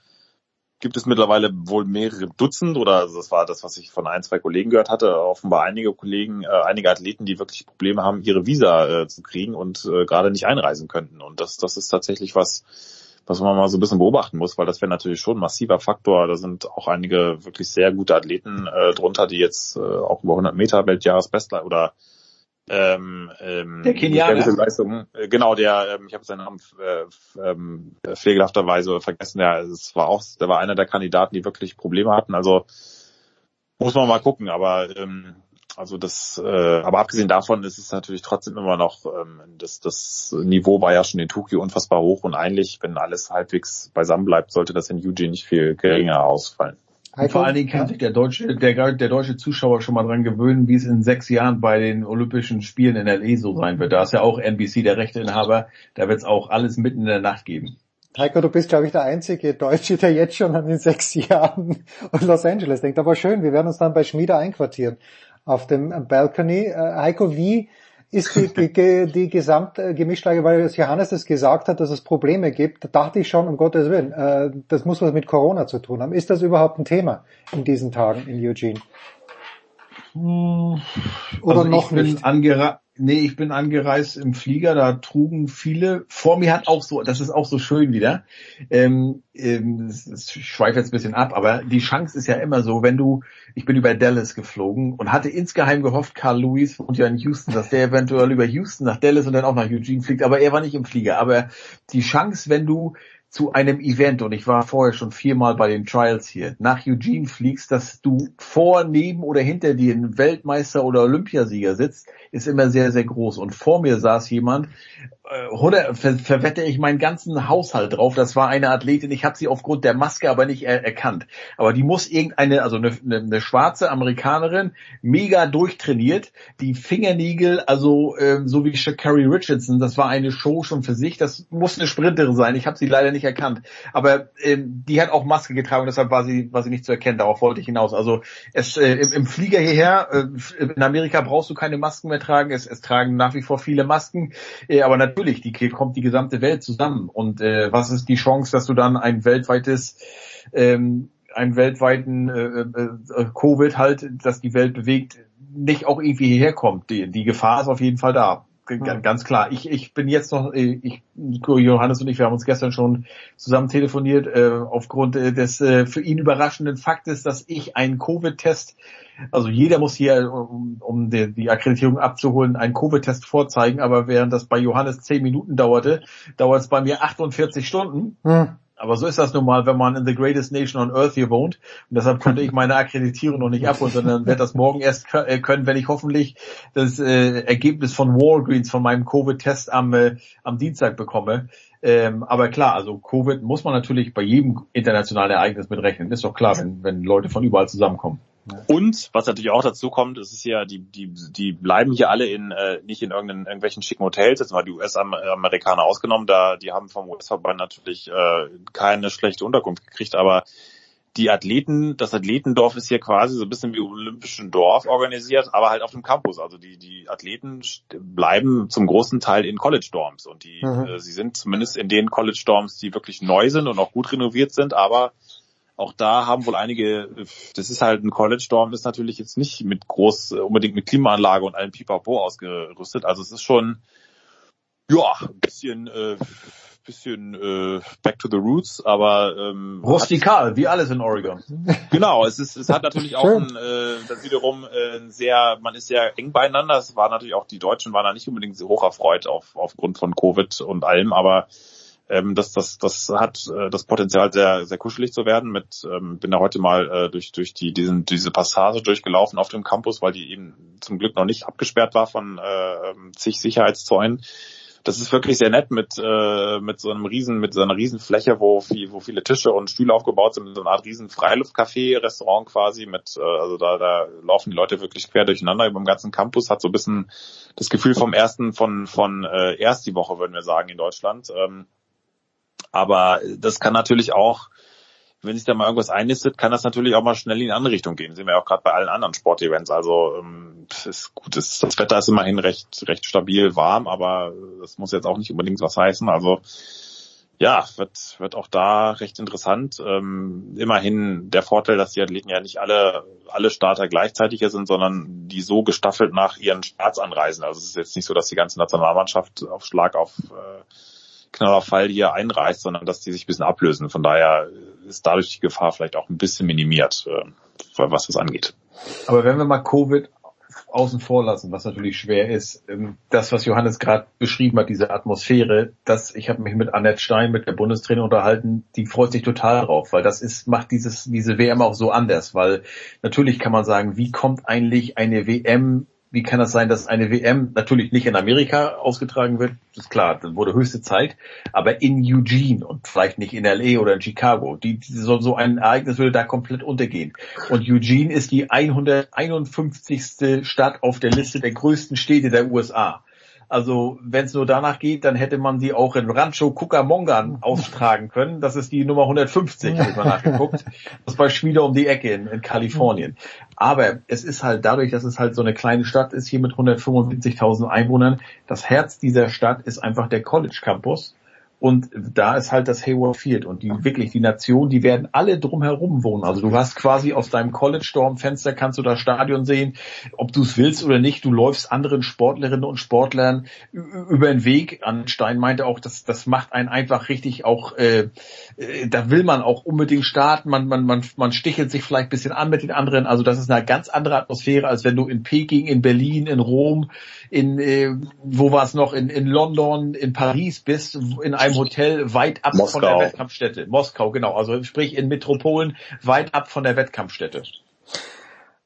Speaker 8: gibt es mittlerweile wohl mehrere Dutzend oder also das war das, was ich von ein, zwei Kollegen gehört hatte, offenbar einige Kollegen, äh, einige Athleten, die wirklich Probleme haben, ihre Visa äh, zu kriegen und äh, gerade nicht einreisen könnten. Und das, das ist tatsächlich was, was man mal so ein bisschen beobachten muss, weil das wäre natürlich schon ein massiver Faktor. Da sind auch einige wirklich sehr gute Athleten äh, drunter, die jetzt äh, auch über 100 Meter Weltjahresbestler oder ähm, ähm,
Speaker 7: Der Kenianer.
Speaker 8: Leistungen. Äh, genau, der, ähm, ich habe seinen Namen äh, ähm, pflegelhafterweise vergessen. Ja, es war auch, der war einer der Kandidaten, die wirklich Probleme hatten. Also muss man mal gucken, aber ähm, also das, äh, aber abgesehen davon ist es natürlich trotzdem immer noch, ähm, das, das Niveau war ja schon in Tokio unfassbar hoch und eigentlich, wenn alles halbwegs beisammen bleibt, sollte das in Eugene nicht viel geringer ausfallen.
Speaker 7: Und vor allen Dingen kann sich der deutsche, der, der deutsche Zuschauer schon mal dran gewöhnen, wie es in sechs Jahren bei den Olympischen Spielen in LA so sein wird. Da ist ja auch NBC der Rechteinhaber, da wird es auch alles mitten in der Nacht geben.
Speaker 2: Heiko, du bist, glaube ich, der einzige Deutsche, der jetzt schon an den sechs Jahren und Los Angeles denkt. Aber schön, wir werden uns dann bei Schmieder einquartieren auf dem Balcony. Äh, Heiko, wie ist die, die, die, Gesamtgemischlage, weil es Johannes das gesagt hat, dass es Probleme gibt, da dachte ich schon, um Gottes Willen, äh, das muss was mit Corona zu tun haben. Ist das überhaupt ein Thema in diesen Tagen in Eugene? Oder
Speaker 7: also
Speaker 2: noch nicht?
Speaker 7: Nee, ich bin angereist im Flieger, da trugen viele, vor mir hat auch so, das ist auch so schön wieder, ähm, ähm, das schweift jetzt ein bisschen ab, aber die Chance ist ja immer so, wenn du, ich bin über Dallas geflogen und hatte insgeheim gehofft, Carl Lewis wohnt ja in Houston, dass der eventuell über Houston nach Dallas und dann auch nach Eugene fliegt, aber er war nicht im Flieger, aber die Chance, wenn du zu einem Event, und ich war vorher schon viermal bei den Trials hier, nach Eugene fliegst, dass du vor, neben oder hinter dir ein Weltmeister oder Olympiasieger sitzt, ist immer sehr, sehr groß. Und vor mir saß jemand, oder ver verwette ich meinen ganzen Haushalt drauf. Das war eine Athletin, ich habe sie aufgrund der Maske aber nicht er erkannt. Aber die muss irgendeine, also eine, eine, eine schwarze Amerikanerin, mega durchtrainiert, die Fingernägel, also ähm, so wie Shakari Richardson, das war eine Show schon für sich. Das muss eine Sprinterin sein. Ich habe sie leider nicht erkannt. Aber ähm, die hat auch Maske getragen, deshalb war sie, war sie nicht zu erkennen. Darauf wollte ich hinaus. Also es äh, im, im Flieger hierher, äh, in Amerika brauchst du keine Masken mehr tragen. Es, es tragen nach wie vor viele Masken. Äh, aber natürlich, die, hier kommt die gesamte Welt zusammen. Und äh, was ist die Chance, dass du dann ein weltweites ähm, einen weltweiten äh, äh, Covid halt, dass die Welt bewegt, nicht auch irgendwie hierher kommt. Die, die Gefahr ist auf jeden Fall da. G Ganz klar. Ich, ich bin jetzt noch, äh, ich, Johannes und ich, wir haben uns gestern schon zusammen telefoniert, äh, aufgrund äh, des äh, für ihn überraschenden Faktes, dass ich einen Covid-Test, also jeder muss hier, um, um die, die Akkreditierung abzuholen, einen Covid-Test vorzeigen, aber während das bei Johannes zehn Minuten dauerte, dauert es bei mir 48 Stunden.
Speaker 2: Hm.
Speaker 7: Aber so ist das nun mal, wenn man in the greatest nation on earth hier wohnt. Und deshalb konnte ich meine Akkreditierung noch nicht abholen, sondern werde das morgen erst äh, können, wenn ich hoffentlich das äh, Ergebnis von Walgreens von meinem Covid-Test am, äh, am Dienstag bekomme. Ähm, aber klar, also Covid muss man natürlich bei jedem internationalen Ereignis mit rechnen. Ist doch klar, wenn, wenn Leute von überall zusammenkommen.
Speaker 8: Und was natürlich auch dazu kommt, es ist ja, die, die, die bleiben hier alle in äh, nicht in irgendeinen, irgendwelchen schicken Hotels, jetzt mal die US-Amerikaner ausgenommen, da die haben vom US-Verband natürlich äh, keine schlechte Unterkunft gekriegt, aber die Athleten, das Athletendorf ist hier quasi so ein bisschen wie Olympischen Dorf organisiert, aber halt auf dem Campus. Also die, die Athleten bleiben zum großen Teil in College-Dorms und die,
Speaker 2: Mhm.
Speaker 8: äh, sie sind zumindest in den College-Dorms, die wirklich neu sind und auch gut renoviert sind, aber auch da haben wohl einige, das ist halt ein College-Dorm, ist natürlich jetzt nicht mit groß, unbedingt mit Klimaanlage und allem Pipapo ausgerüstet. Also es ist schon, ja, ein bisschen, äh, bisschen äh, back to the roots, aber ähm,
Speaker 7: Rustikal, wie alles in Oregon.
Speaker 8: Genau, es ist, es hat natürlich auch ein, äh, dann wiederum äh, ein sehr, man ist sehr eng beieinander. Es war natürlich auch die Deutschen waren da nicht unbedingt so hoch erfreut auf, aufgrund von Covid und allem, aber ähm, das, das, das hat äh, das Potenzial, sehr, sehr kuschelig zu werden. Mit ähm, bin da heute mal äh, durch durch die diesen diese Passage durchgelaufen auf dem Campus, weil die eben zum Glück noch nicht abgesperrt war von äh, ähm, zig Sicherheitszäunen. Das ist wirklich sehr nett mit äh, mit so einem riesen mit so einer riesen Fläche, wo viel, wo viele Tische und Stühle aufgebaut sind, so eine Art riesen Freiluftcafé Restaurant quasi mit äh, also da da laufen die Leute wirklich quer durcheinander über dem ganzen Campus, hat so ein bisschen das Gefühl vom ersten von von äh, erst die Woche würden wir sagen in Deutschland. Ähm, aber das kann natürlich auch, wenn sich da mal irgendwas einnistet, kann das natürlich auch mal schnell in die andere Richtung gehen. Sehen wir auch gerade bei allen anderen Sportevents. Also ähm, ist gut, es, das Wetter ist immerhin recht recht stabil warm, aber das muss jetzt auch nicht unbedingt was heißen. Also ja, wird wird auch da recht interessant. Ähm, immerhin der Vorteil, dass die Athleten ja nicht alle alle Starter gleichzeitig hier sind, sondern die so gestaffelt nach ihren Starts anreisen. Also es ist jetzt nicht so, dass die ganze Nationalmannschaft auf Schlag auf äh, knaller Fall hier einreißt, sondern dass die sich ein bisschen ablösen. Von daher ist dadurch die Gefahr vielleicht auch ein bisschen minimiert, äh, was das angeht.
Speaker 7: Aber wenn wir mal Covid außen vor lassen, was natürlich schwer ist, ähm, das, was Johannes gerade beschrieben hat, diese Atmosphäre, das, ich habe mich mit Annette Stein, mit der Bundestrainer unterhalten, die freut sich total drauf, weil das ist, macht dieses, diese WM auch so anders, weil natürlich kann man sagen, wie kommt eigentlich eine WM wie kann das sein, dass eine WM natürlich nicht in Amerika ausgetragen wird? Das ist klar, das wurde höchste Zeit, aber in Eugene und vielleicht nicht in LA oder in Chicago. Die, die so, so ein Ereignis würde da komplett untergehen. Und Eugene ist die 151. Stadt auf der Liste der größten Städte der USA. Also wenn es nur danach geht, dann hätte man die auch in Rancho Cucamonga austragen können. Das ist die Nummer 150, habe ich mal nachgeguckt. Das war wieder um die Ecke in, in Kalifornien. Aber es ist halt dadurch, dass es halt so eine kleine Stadt ist, hier mit 175.000 Einwohnern, das Herz dieser Stadt ist einfach der College Campus. Und da ist halt das Hayward Field und die wirklich die Nation, die werden alle drumherum wohnen. Also du hast quasi aus deinem College Dorm Fenster kannst du das Stadion sehen, ob du es willst oder nicht. Du läufst anderen Sportlerinnen und Sportlern über den Weg. An Stein meinte auch, das das macht einen einfach richtig auch. Äh, äh, da will man auch unbedingt starten. Man man man man stichelt sich vielleicht ein bisschen an mit den anderen. Also das ist eine ganz andere Atmosphäre als wenn du in Peking, in Berlin, in Rom, in äh, wo war es noch in in London, in Paris bist, in einem Hotel weit ab von
Speaker 8: Moskau.
Speaker 7: der Wettkampfstätte. Moskau, genau. Also sprich in Metropolen weit ab von der Wettkampfstätte.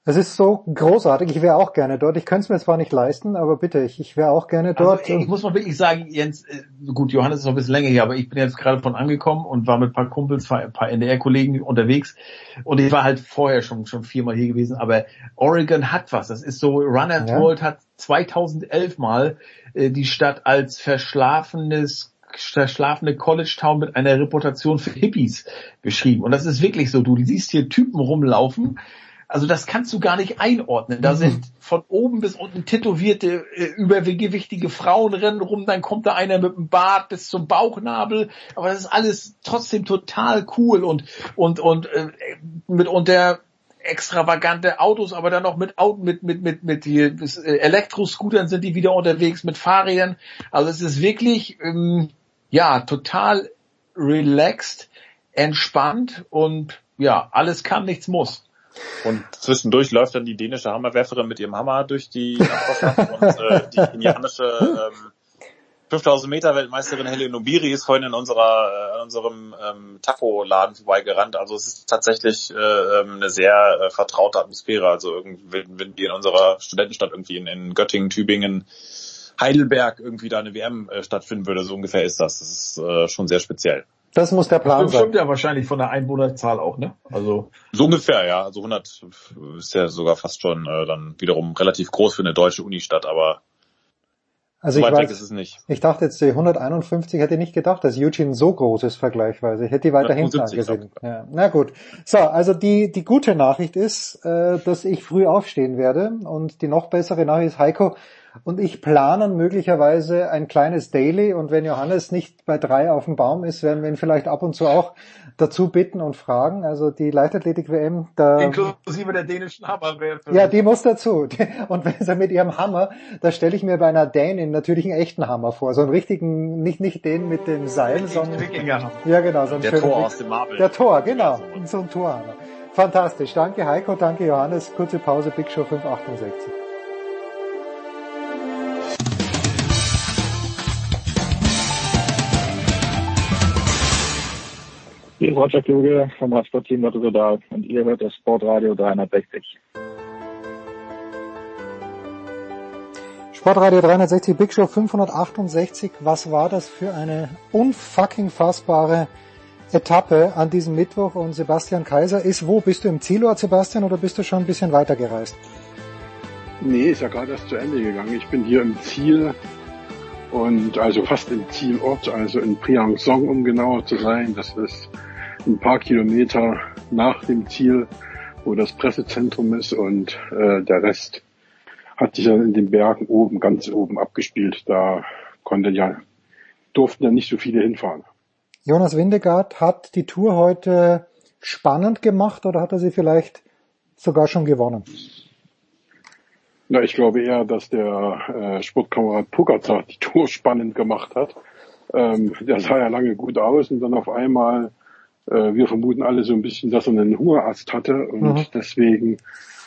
Speaker 2: Es ist so großartig. Ich wäre auch gerne dort. Ich könnte es mir zwar nicht leisten, aber bitte, ich, ich wäre auch gerne dort.
Speaker 7: Also, ich muss mal wirklich sagen, Jens, äh, gut, Johannes ist noch ein bisschen länger hier, aber ich bin jetzt gerade von angekommen und war mit ein paar Kumpels, ein paar NDR-Kollegen unterwegs und ich war halt vorher schon schon viermal hier gewesen, aber Oregon hat was. Das ist so, Run and
Speaker 2: Ja.
Speaker 7: World hat 2011 mal äh, die Stadt als verschlafenes verschlafene College Town mit einer Reputation für Hippies beschrieben. Und das ist wirklich so. Du siehst hier Typen rumlaufen. Also das kannst du gar nicht einordnen. Da sind von oben bis unten tätowierte, äh, übergewichtige Frauen rennen rum, dann kommt da einer mit dem Bart bis zum Bauchnabel. Aber das ist alles trotzdem total cool und und und äh, mitunter extravagante Autos, aber dann noch mit Auto, mit mit mit mit hier, äh, Elektroscootern sind die wieder unterwegs, mit Fahrrädern. Also es ist wirklich ähm, ja total relaxed, entspannt und ja alles kann, nichts muss.
Speaker 8: Und zwischendurch läuft dann die dänische Hammerwerferin mit ihrem Hammer durch die und äh, die kenianische ähm, 5000 Meter Weltmeisterin Helen Obiri ist vorhin in unserer äh, in unserem ähm, Taco-Laden vorbeigerannt. Also es ist tatsächlich äh, ähm, eine sehr äh, vertraute Atmosphäre. Also irgendwie, wenn, wenn die in unserer Studentenstadt irgendwie in, in Göttingen, Tübingen, Heidelberg irgendwie da eine WM äh, stattfinden würde, so ungefähr ist das. Das ist äh, schon sehr speziell.
Speaker 2: Das muss der Plan
Speaker 7: Das stimmt
Speaker 2: sein.
Speaker 7: ja wahrscheinlich von der Einwohnerzahl auch, ne? Also
Speaker 8: So ungefähr, ja. Also 100 ist ja sogar fast schon äh, dann wiederum relativ groß für eine deutsche Unistadt, aber
Speaker 2: Also
Speaker 8: so
Speaker 2: ich
Speaker 8: weit weg
Speaker 2: weiß,
Speaker 8: ist es nicht.
Speaker 2: ich dachte jetzt die 151 hätte ich nicht gedacht, dass Eugene so groß ist vergleichsweise. Ich hätte die weiter hinten
Speaker 8: 170
Speaker 2: angesehen. Ja. Na gut. So, also die, die gute Nachricht ist, äh, dass ich früh aufstehen werde und die noch bessere Nachricht ist, Heiko und ich planen möglicherweise ein kleines Daily und wenn Johannes nicht bei drei auf dem Baum ist, werden wir ihn vielleicht ab und zu auch dazu bitten und fragen. Also die Leichtathletik-WM, da
Speaker 7: inklusive der dänischen Hammerwerfer.
Speaker 2: ja, die muss dazu. Und wenn sie mit ihrem Hammer, da stelle ich mir bei einer Dänin natürlich einen echten Hammer vor. So einen richtigen, nicht, nicht den mit dem Seil, sondern, ja genau, so einen
Speaker 8: Der
Speaker 2: schönen
Speaker 8: Tor aus dem Marvel.
Speaker 2: Der Tor, genau. So ein Torhammer. Fantastisch. Danke Heiko, danke Johannes. Kurze Pause, Big Show 568.
Speaker 9: Hier ist Roger Kluge vom Radsportteam Lotto Sodal und ihr hört das Sportradio 360.
Speaker 2: Sportradio 360, Big Show 568. Was war das für eine unfucking fassbare Etappe an diesem Mittwoch? Und Sebastian Kaiser ist wo? Bist du im Zielort, Sebastian, oder bist du schon ein bisschen weiter gereist?
Speaker 10: Nee, ist ja gerade erst zu Ende gegangen. Ich bin hier im Ziel und also fast im Zielort, also in Priangsong, um genauer zu sein. Das ist ein paar Kilometer nach dem Ziel, wo das Pressezentrum ist und äh, der Rest hat sich dann in den Bergen oben, ganz oben abgespielt. Da konnten ja, durften ja nicht so viele hinfahren.
Speaker 2: Jonas Windegaard hat die Tour heute spannend gemacht oder hat er sie vielleicht sogar schon gewonnen?
Speaker 10: Na, ich glaube eher, dass der äh, Sportkamerad Pogacar die Tour spannend gemacht hat. Ähm, der sah ja lange gut aus und dann auf einmal, äh, wir vermuten alle so ein bisschen, dass er einen Hungerast hatte und
Speaker 2: Mhm.
Speaker 10: deswegen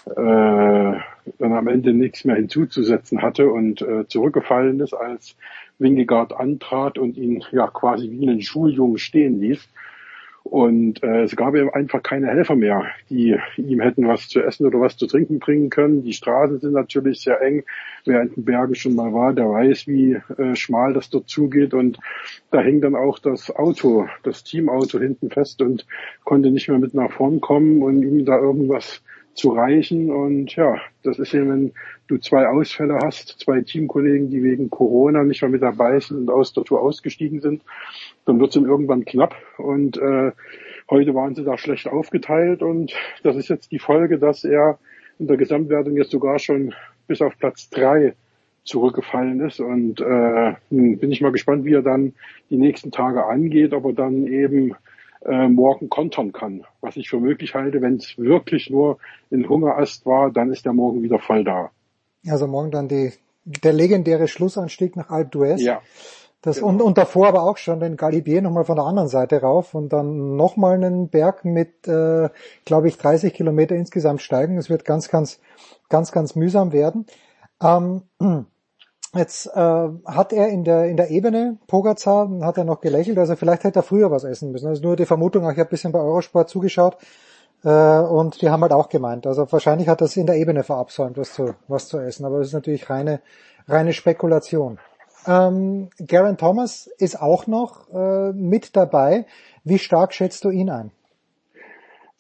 Speaker 10: äh, dann am Ende nichts mehr hinzuzusetzen hatte und äh, zurückgefallen ist, als Wingegaard antrat und ihn ja quasi wie einen Schuljungen stehen ließ. Und äh, es gab ihm einfach keine Helfer mehr, die ihm hätten was zu essen oder was zu trinken bringen können. Die Straßen sind natürlich sehr eng. Wer in den Bergen schon mal war, der weiß, wie äh, schmal das dort zugeht. Und da hing dann auch das Auto, das Teamauto hinten fest und konnte nicht mehr mit nach vorn kommen und ihm da irgendwas zu reichen. Und ja, das ist eben, wenn du zwei Ausfälle hast, zwei Teamkollegen, die wegen Corona nicht mehr mit dabei sind und aus der Tour ausgestiegen sind, dann wird es ihm irgendwann knapp. Und äh, heute waren sie da schlecht aufgeteilt und das ist jetzt die Folge, dass er in der Gesamtwertung jetzt sogar schon bis auf Platz drei zurückgefallen ist. Und äh, nun bin ich mal gespannt, wie er dann die nächsten Tage angeht, ob er dann eben äh, morgen kontern kann. Was ich für möglich halte, wenn es wirklich nur ein Hungerast war, dann ist er morgen wieder voll da.
Speaker 2: Also morgen dann die, der legendäre Schlussanstieg nach Alpe d'Huez.
Speaker 10: Ja.
Speaker 2: Das, und, und davor aber auch schon den Galibier nochmal von der anderen Seite rauf und dann nochmal einen Berg mit, äh, glaube ich, 30 Kilometer insgesamt steigen. Es wird ganz, ganz, ganz, ganz mühsam werden. Ähm, jetzt äh, hat er in der in der Ebene Pogacar hat er noch gelächelt, also vielleicht hätte er früher was essen müssen. Also nur die Vermutung, ich habe ein bisschen bei Eurosport zugeschaut. Äh, und die haben halt auch gemeint, also wahrscheinlich hat das in der Ebene verabsäumt, was zu, was zu essen, aber das ist natürlich reine, reine Spekulation. Ähm, Garen Thomas ist auch noch äh, mit dabei. Wie stark schätzt du ihn ein?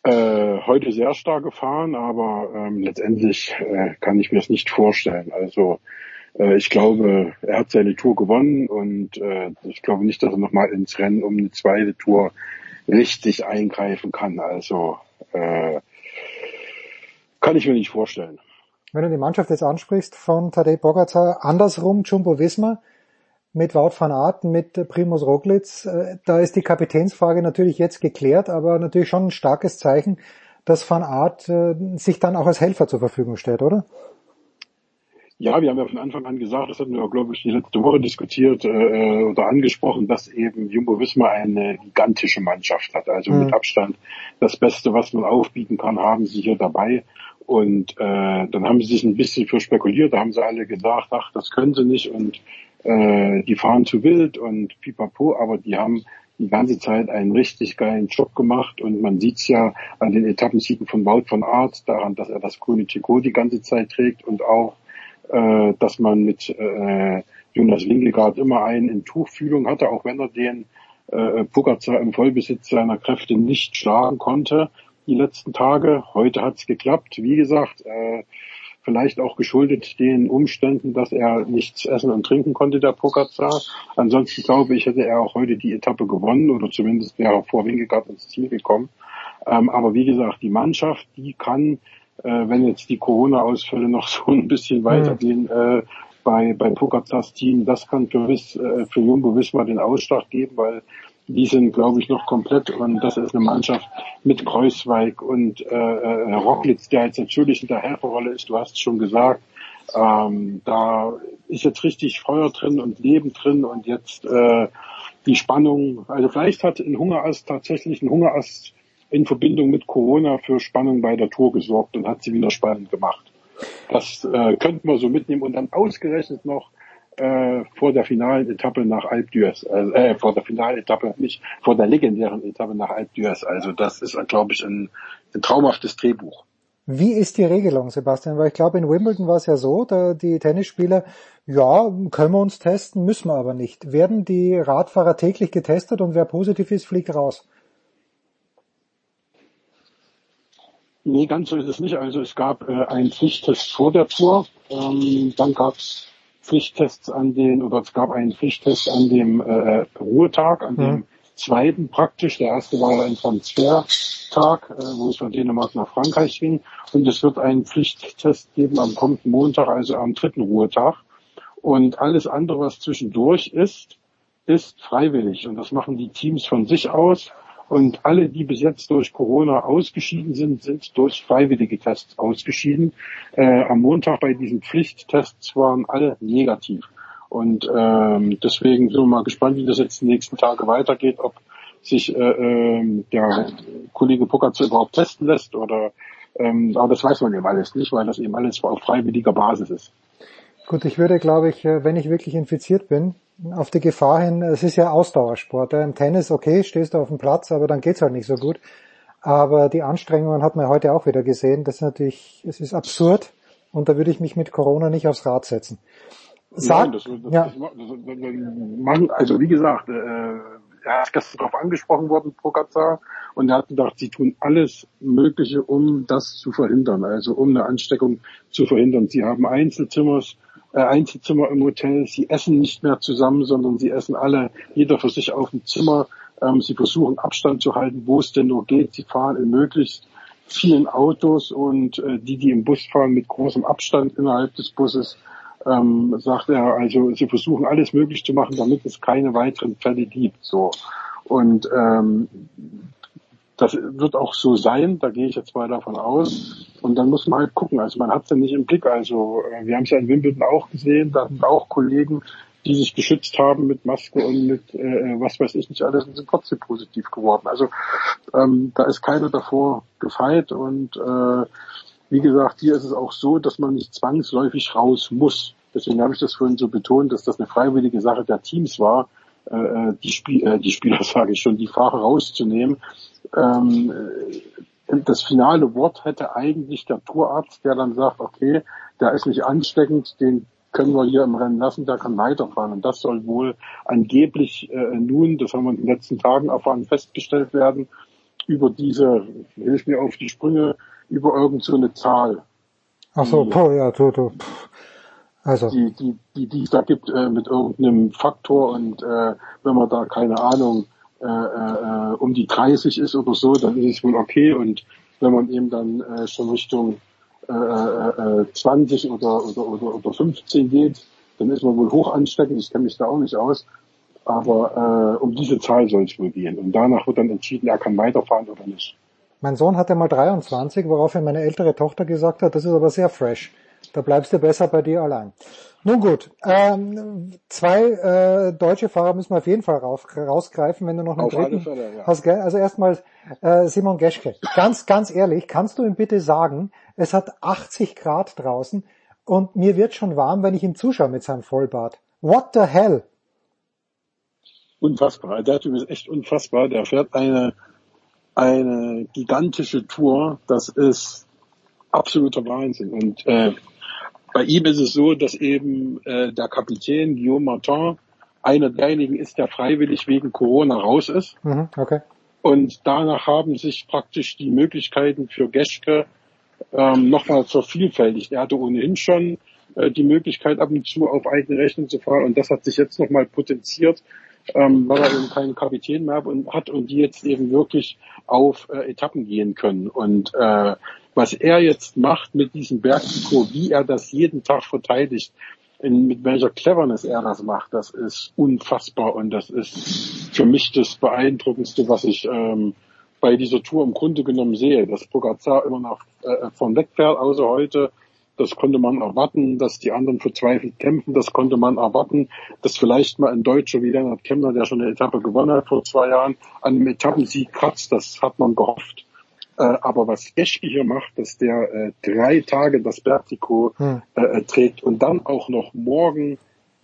Speaker 10: Äh, heute sehr stark gefahren, aber ähm, letztendlich äh, kann ich mir es nicht vorstellen. Also ich glaube, er hat seine Tour gewonnen und äh, ich glaube nicht, dass er nochmal ins Rennen um eine zweite Tour richtig eingreifen kann. Also äh, kann ich mir nicht vorstellen.
Speaker 2: Wenn du die Mannschaft jetzt ansprichst von Tadej Pogacar, andersrum Jumbo Visma mit Wout van Aert, mit Primus Roglic, äh, da ist die Kapitänsfrage natürlich jetzt geklärt, aber natürlich schon ein starkes Zeichen, dass Van Aert äh, sich dann auch als Helfer zur Verfügung stellt, oder?
Speaker 10: Ja, wir haben ja von Anfang an gesagt, das hatten wir glaube ich, die letzte Woche diskutiert äh, oder angesprochen, dass eben Jumbo Visma eine gigantische Mannschaft hat. Also
Speaker 2: Mhm.
Speaker 10: mit Abstand das Beste, was man aufbieten kann, haben sie hier dabei. Und äh, dann haben sie sich ein bisschen für spekuliert. Da haben sie alle gesagt, ach, das können sie nicht und äh, die fahren zu wild und pipapo. Aber die haben die ganze Zeit einen richtig geilen Job gemacht und man sieht's ja an den Etappensiegen von Wout von Art daran, dass er das grüne Trikot die ganze Zeit trägt und auch äh, dass man mit äh, Jonas Winkelgaard immer einen in Tuchfühlung hatte, auch wenn er den äh, Pogacar im Vollbesitz seiner Kräfte nicht schlagen konnte die letzten Tage. Heute hat's geklappt. Wie gesagt, äh, vielleicht auch geschuldet den Umständen, dass er nichts essen und trinken konnte, der Pogacar. Ansonsten glaube ich, hätte er auch heute die Etappe gewonnen oder zumindest wäre er vor Winkelgaard ins Ziel gekommen. Ähm, aber wie gesagt, die Mannschaft, die kann, wenn jetzt die Corona-Ausfälle noch so ein bisschen weitergehen, äh, bei, bei Pogacars Team, das kann für, Wiss, äh, für Jumbo Wismar den Ausschlag geben, weil die sind, glaube ich, noch komplett und das ist eine Mannschaft mit Kreuzweig und äh, äh, Rocklitz, der jetzt natürlich in der Helferrolle ist, du hast es schon gesagt, ähm, da ist jetzt richtig Feuer drin und Leben drin und jetzt äh, die Spannung, also vielleicht hat ein Hungerast tatsächlich ein Hungerast in Verbindung mit Corona für Spannung bei der Tour gesorgt und hat sie wieder spannend gemacht. Das äh, könnten wir so mitnehmen und dann ausgerechnet noch äh, vor der finalen Etappe nach Alpe d'Huez, also, äh, vor der finalen Etappe, nicht vor der legendären Etappe nach Alpe d'Huez. Also das ist, glaube ich, ein, ein traumhaftes Drehbuch.
Speaker 2: Wie ist die Regelung, Sebastian? Weil ich glaube, in Wimbledon war es ja so, da die Tennisspieler, ja, können wir uns testen, müssen wir aber nicht. Werden die Radfahrer täglich getestet und wer positiv ist, fliegt raus?
Speaker 10: Nee, ganz so ist es nicht. Also es gab äh, einen Pflichttest vor der Tour, ähm, dann gab es Pflichttests an den, oder es gab einen Pflichttest an dem äh, Ruhetag, an dem zweiten praktisch. Der erste war ein Transfertag, äh, wo es von Dänemark nach Frankreich ging. Und es wird einen Pflichttest geben am kommenden Montag, also am dritten Ruhetag. Und alles andere, was zwischendurch ist, ist freiwillig. Und das machen die Teams von sich aus. Und alle, die bis jetzt durch Corona ausgeschieden sind, sind durch freiwillige Tests ausgeschieden. Äh, am Montag bei diesen Pflichttests waren alle negativ. Und ähm, deswegen sind wir mal gespannt, wie das jetzt die nächsten Tage weitergeht, ob sich äh, ähm, der Kollege Pogacar überhaupt testen lässt oder ähm, aber das weiß man eben alles nicht, weil das eben alles auf freiwilliger Basis ist.
Speaker 2: Gut, ich würde, glaube ich, äh, wenn ich wirklich infiziert bin, auf die Gefahr hin, es ist ja Ausdauersport. Im Tennis, okay, stehst du auf dem Platz, aber dann geht's halt nicht so gut. Aber die Anstrengungen hat man heute auch wieder gesehen. Das ist natürlich, es ist absurd und da würde ich mich mit Corona nicht aufs Rad setzen. Sag,
Speaker 10: Nein, das, das,
Speaker 2: ja.
Speaker 10: das, also wie gesagt, äh, er ist gestern darauf angesprochen worden, Pogacar, und er hat gedacht, sie tun alles Mögliche, um das zu verhindern, also um eine Ansteckung zu verhindern. Sie haben Einzelzimmers, Einzelzimmer im Hotel, sie essen nicht mehr zusammen, sondern sie essen alle, jeder für sich auf dem Zimmer. Ähm, sie versuchen Abstand zu halten, wo es denn nur geht. Sie fahren in möglichst vielen Autos und äh, die, die im Bus fahren, mit großem Abstand innerhalb des Busses ähm, sagt er, also sie versuchen alles möglich zu machen, damit es keine weiteren Fälle gibt. So. Und ähm, das wird auch so sein, da gehe ich jetzt mal davon aus. Und dann muss man halt gucken. Also man hat es ja nicht im Blick. Also äh, wir haben es ja in Wimbledon auch gesehen, da sind auch Kollegen, die sich geschützt haben mit Maske und mit äh, was weiß ich nicht alles und sind trotzdem positiv geworden. Also ähm, da ist keiner davor gefeit und äh, wie gesagt, hier ist es auch so, dass man nicht zwangsläufig raus muss. Deswegen habe ich das vorhin so betont, dass das eine freiwillige Sache der Teams war, äh, die, Spiel, äh, die Spieler, sage ich schon, die Fahrer rauszunehmen. Ähm, äh, das finale Wort hätte eigentlich der Tourarzt, der dann sagt, okay, der ist nicht ansteckend, den können wir hier im Rennen lassen, der kann weiterfahren. Und das soll wohl angeblich äh, nun, das haben wir in den letzten Tagen erfahren, festgestellt werden, über diese, hilf mir auf die Sprünge, über irgend so eine Zahl.
Speaker 2: Ach so,
Speaker 10: Die-
Speaker 2: puh, ja, pff. Also,
Speaker 10: die, die, die, die es da gibt äh, mit irgendeinem Faktor und äh, wenn man da keine Ahnung äh, äh, um die 30 ist oder so, dann ist es wohl okay und wenn man eben dann äh, schon Richtung äh, äh, äh, 20 oder, oder, oder, oder 15 geht, dann ist man wohl hoch ansteckend, ich kenne mich da auch nicht aus, aber äh, um diese Zahl soll es wohl gehen und danach wird dann entschieden, er kann weiterfahren oder nicht.
Speaker 2: mein Sohn hatte mal 23, woraufhin meine ältere Tochter gesagt hat, das ist aber sehr fresh. Da bleibst du besser bei dir allein. Nun gut, ähm, zwei äh, deutsche Fahrer müssen wir auf jeden Fall rauf, rausgreifen, wenn du noch einen
Speaker 10: Auf
Speaker 2: dritten
Speaker 10: Fälle, ja.
Speaker 2: hast. Also erstmal äh, Simon Geschke. Ganz, ganz ehrlich, kannst du ihm bitte sagen, es hat 80 Grad draußen und mir wird schon warm, wenn ich ihm zuschaue mit seinem Vollbart. What the hell?
Speaker 10: Unfassbar. Der Typ ist echt unfassbar. Der fährt eine, eine gigantische Tour. Das ist absoluter Wahnsinn. Und äh, bei ihm ist es so, dass eben äh, der Kapitän Guillaume Martin einer derjenigen ist, der freiwillig wegen Corona raus ist.
Speaker 2: Mhm, okay.
Speaker 10: Und danach haben sich praktisch die Möglichkeiten für Geschke ähm, nochmal vervielfältigt. Er hatte ohnehin schon äh, die Möglichkeit, ab und zu auf eigene Rechnung zu fahren. Und das hat sich jetzt nochmal potenziert, ähm, weil er eben keinen Kapitän mehr und hat und die jetzt eben wirklich auf äh, Etappen gehen können. Und äh, was er jetzt macht mit diesem Bergtrikot, wie er das jeden Tag verteidigt, in, mit welcher Cleverness er das macht, das ist unfassbar und das ist für mich das Beeindruckendste, was ich ähm, bei dieser Tour im Grunde genommen sehe, dass Pogacar immer noch äh, von wegfährt, außer heute. Das konnte man erwarten, dass die anderen verzweifelt kämpfen. Das konnte man erwarten, dass vielleicht mal ein Deutscher wie Lennart Kemmler, der schon eine Etappe gewonnen hat vor zwei Jahren, an einem Etappensieg kratzt. Das hat man gehofft. Äh, aber was Geschke hier macht, dass der äh, drei Tage das Bergtrikot
Speaker 2: Hm.
Speaker 10: äh, trägt und dann auch noch morgen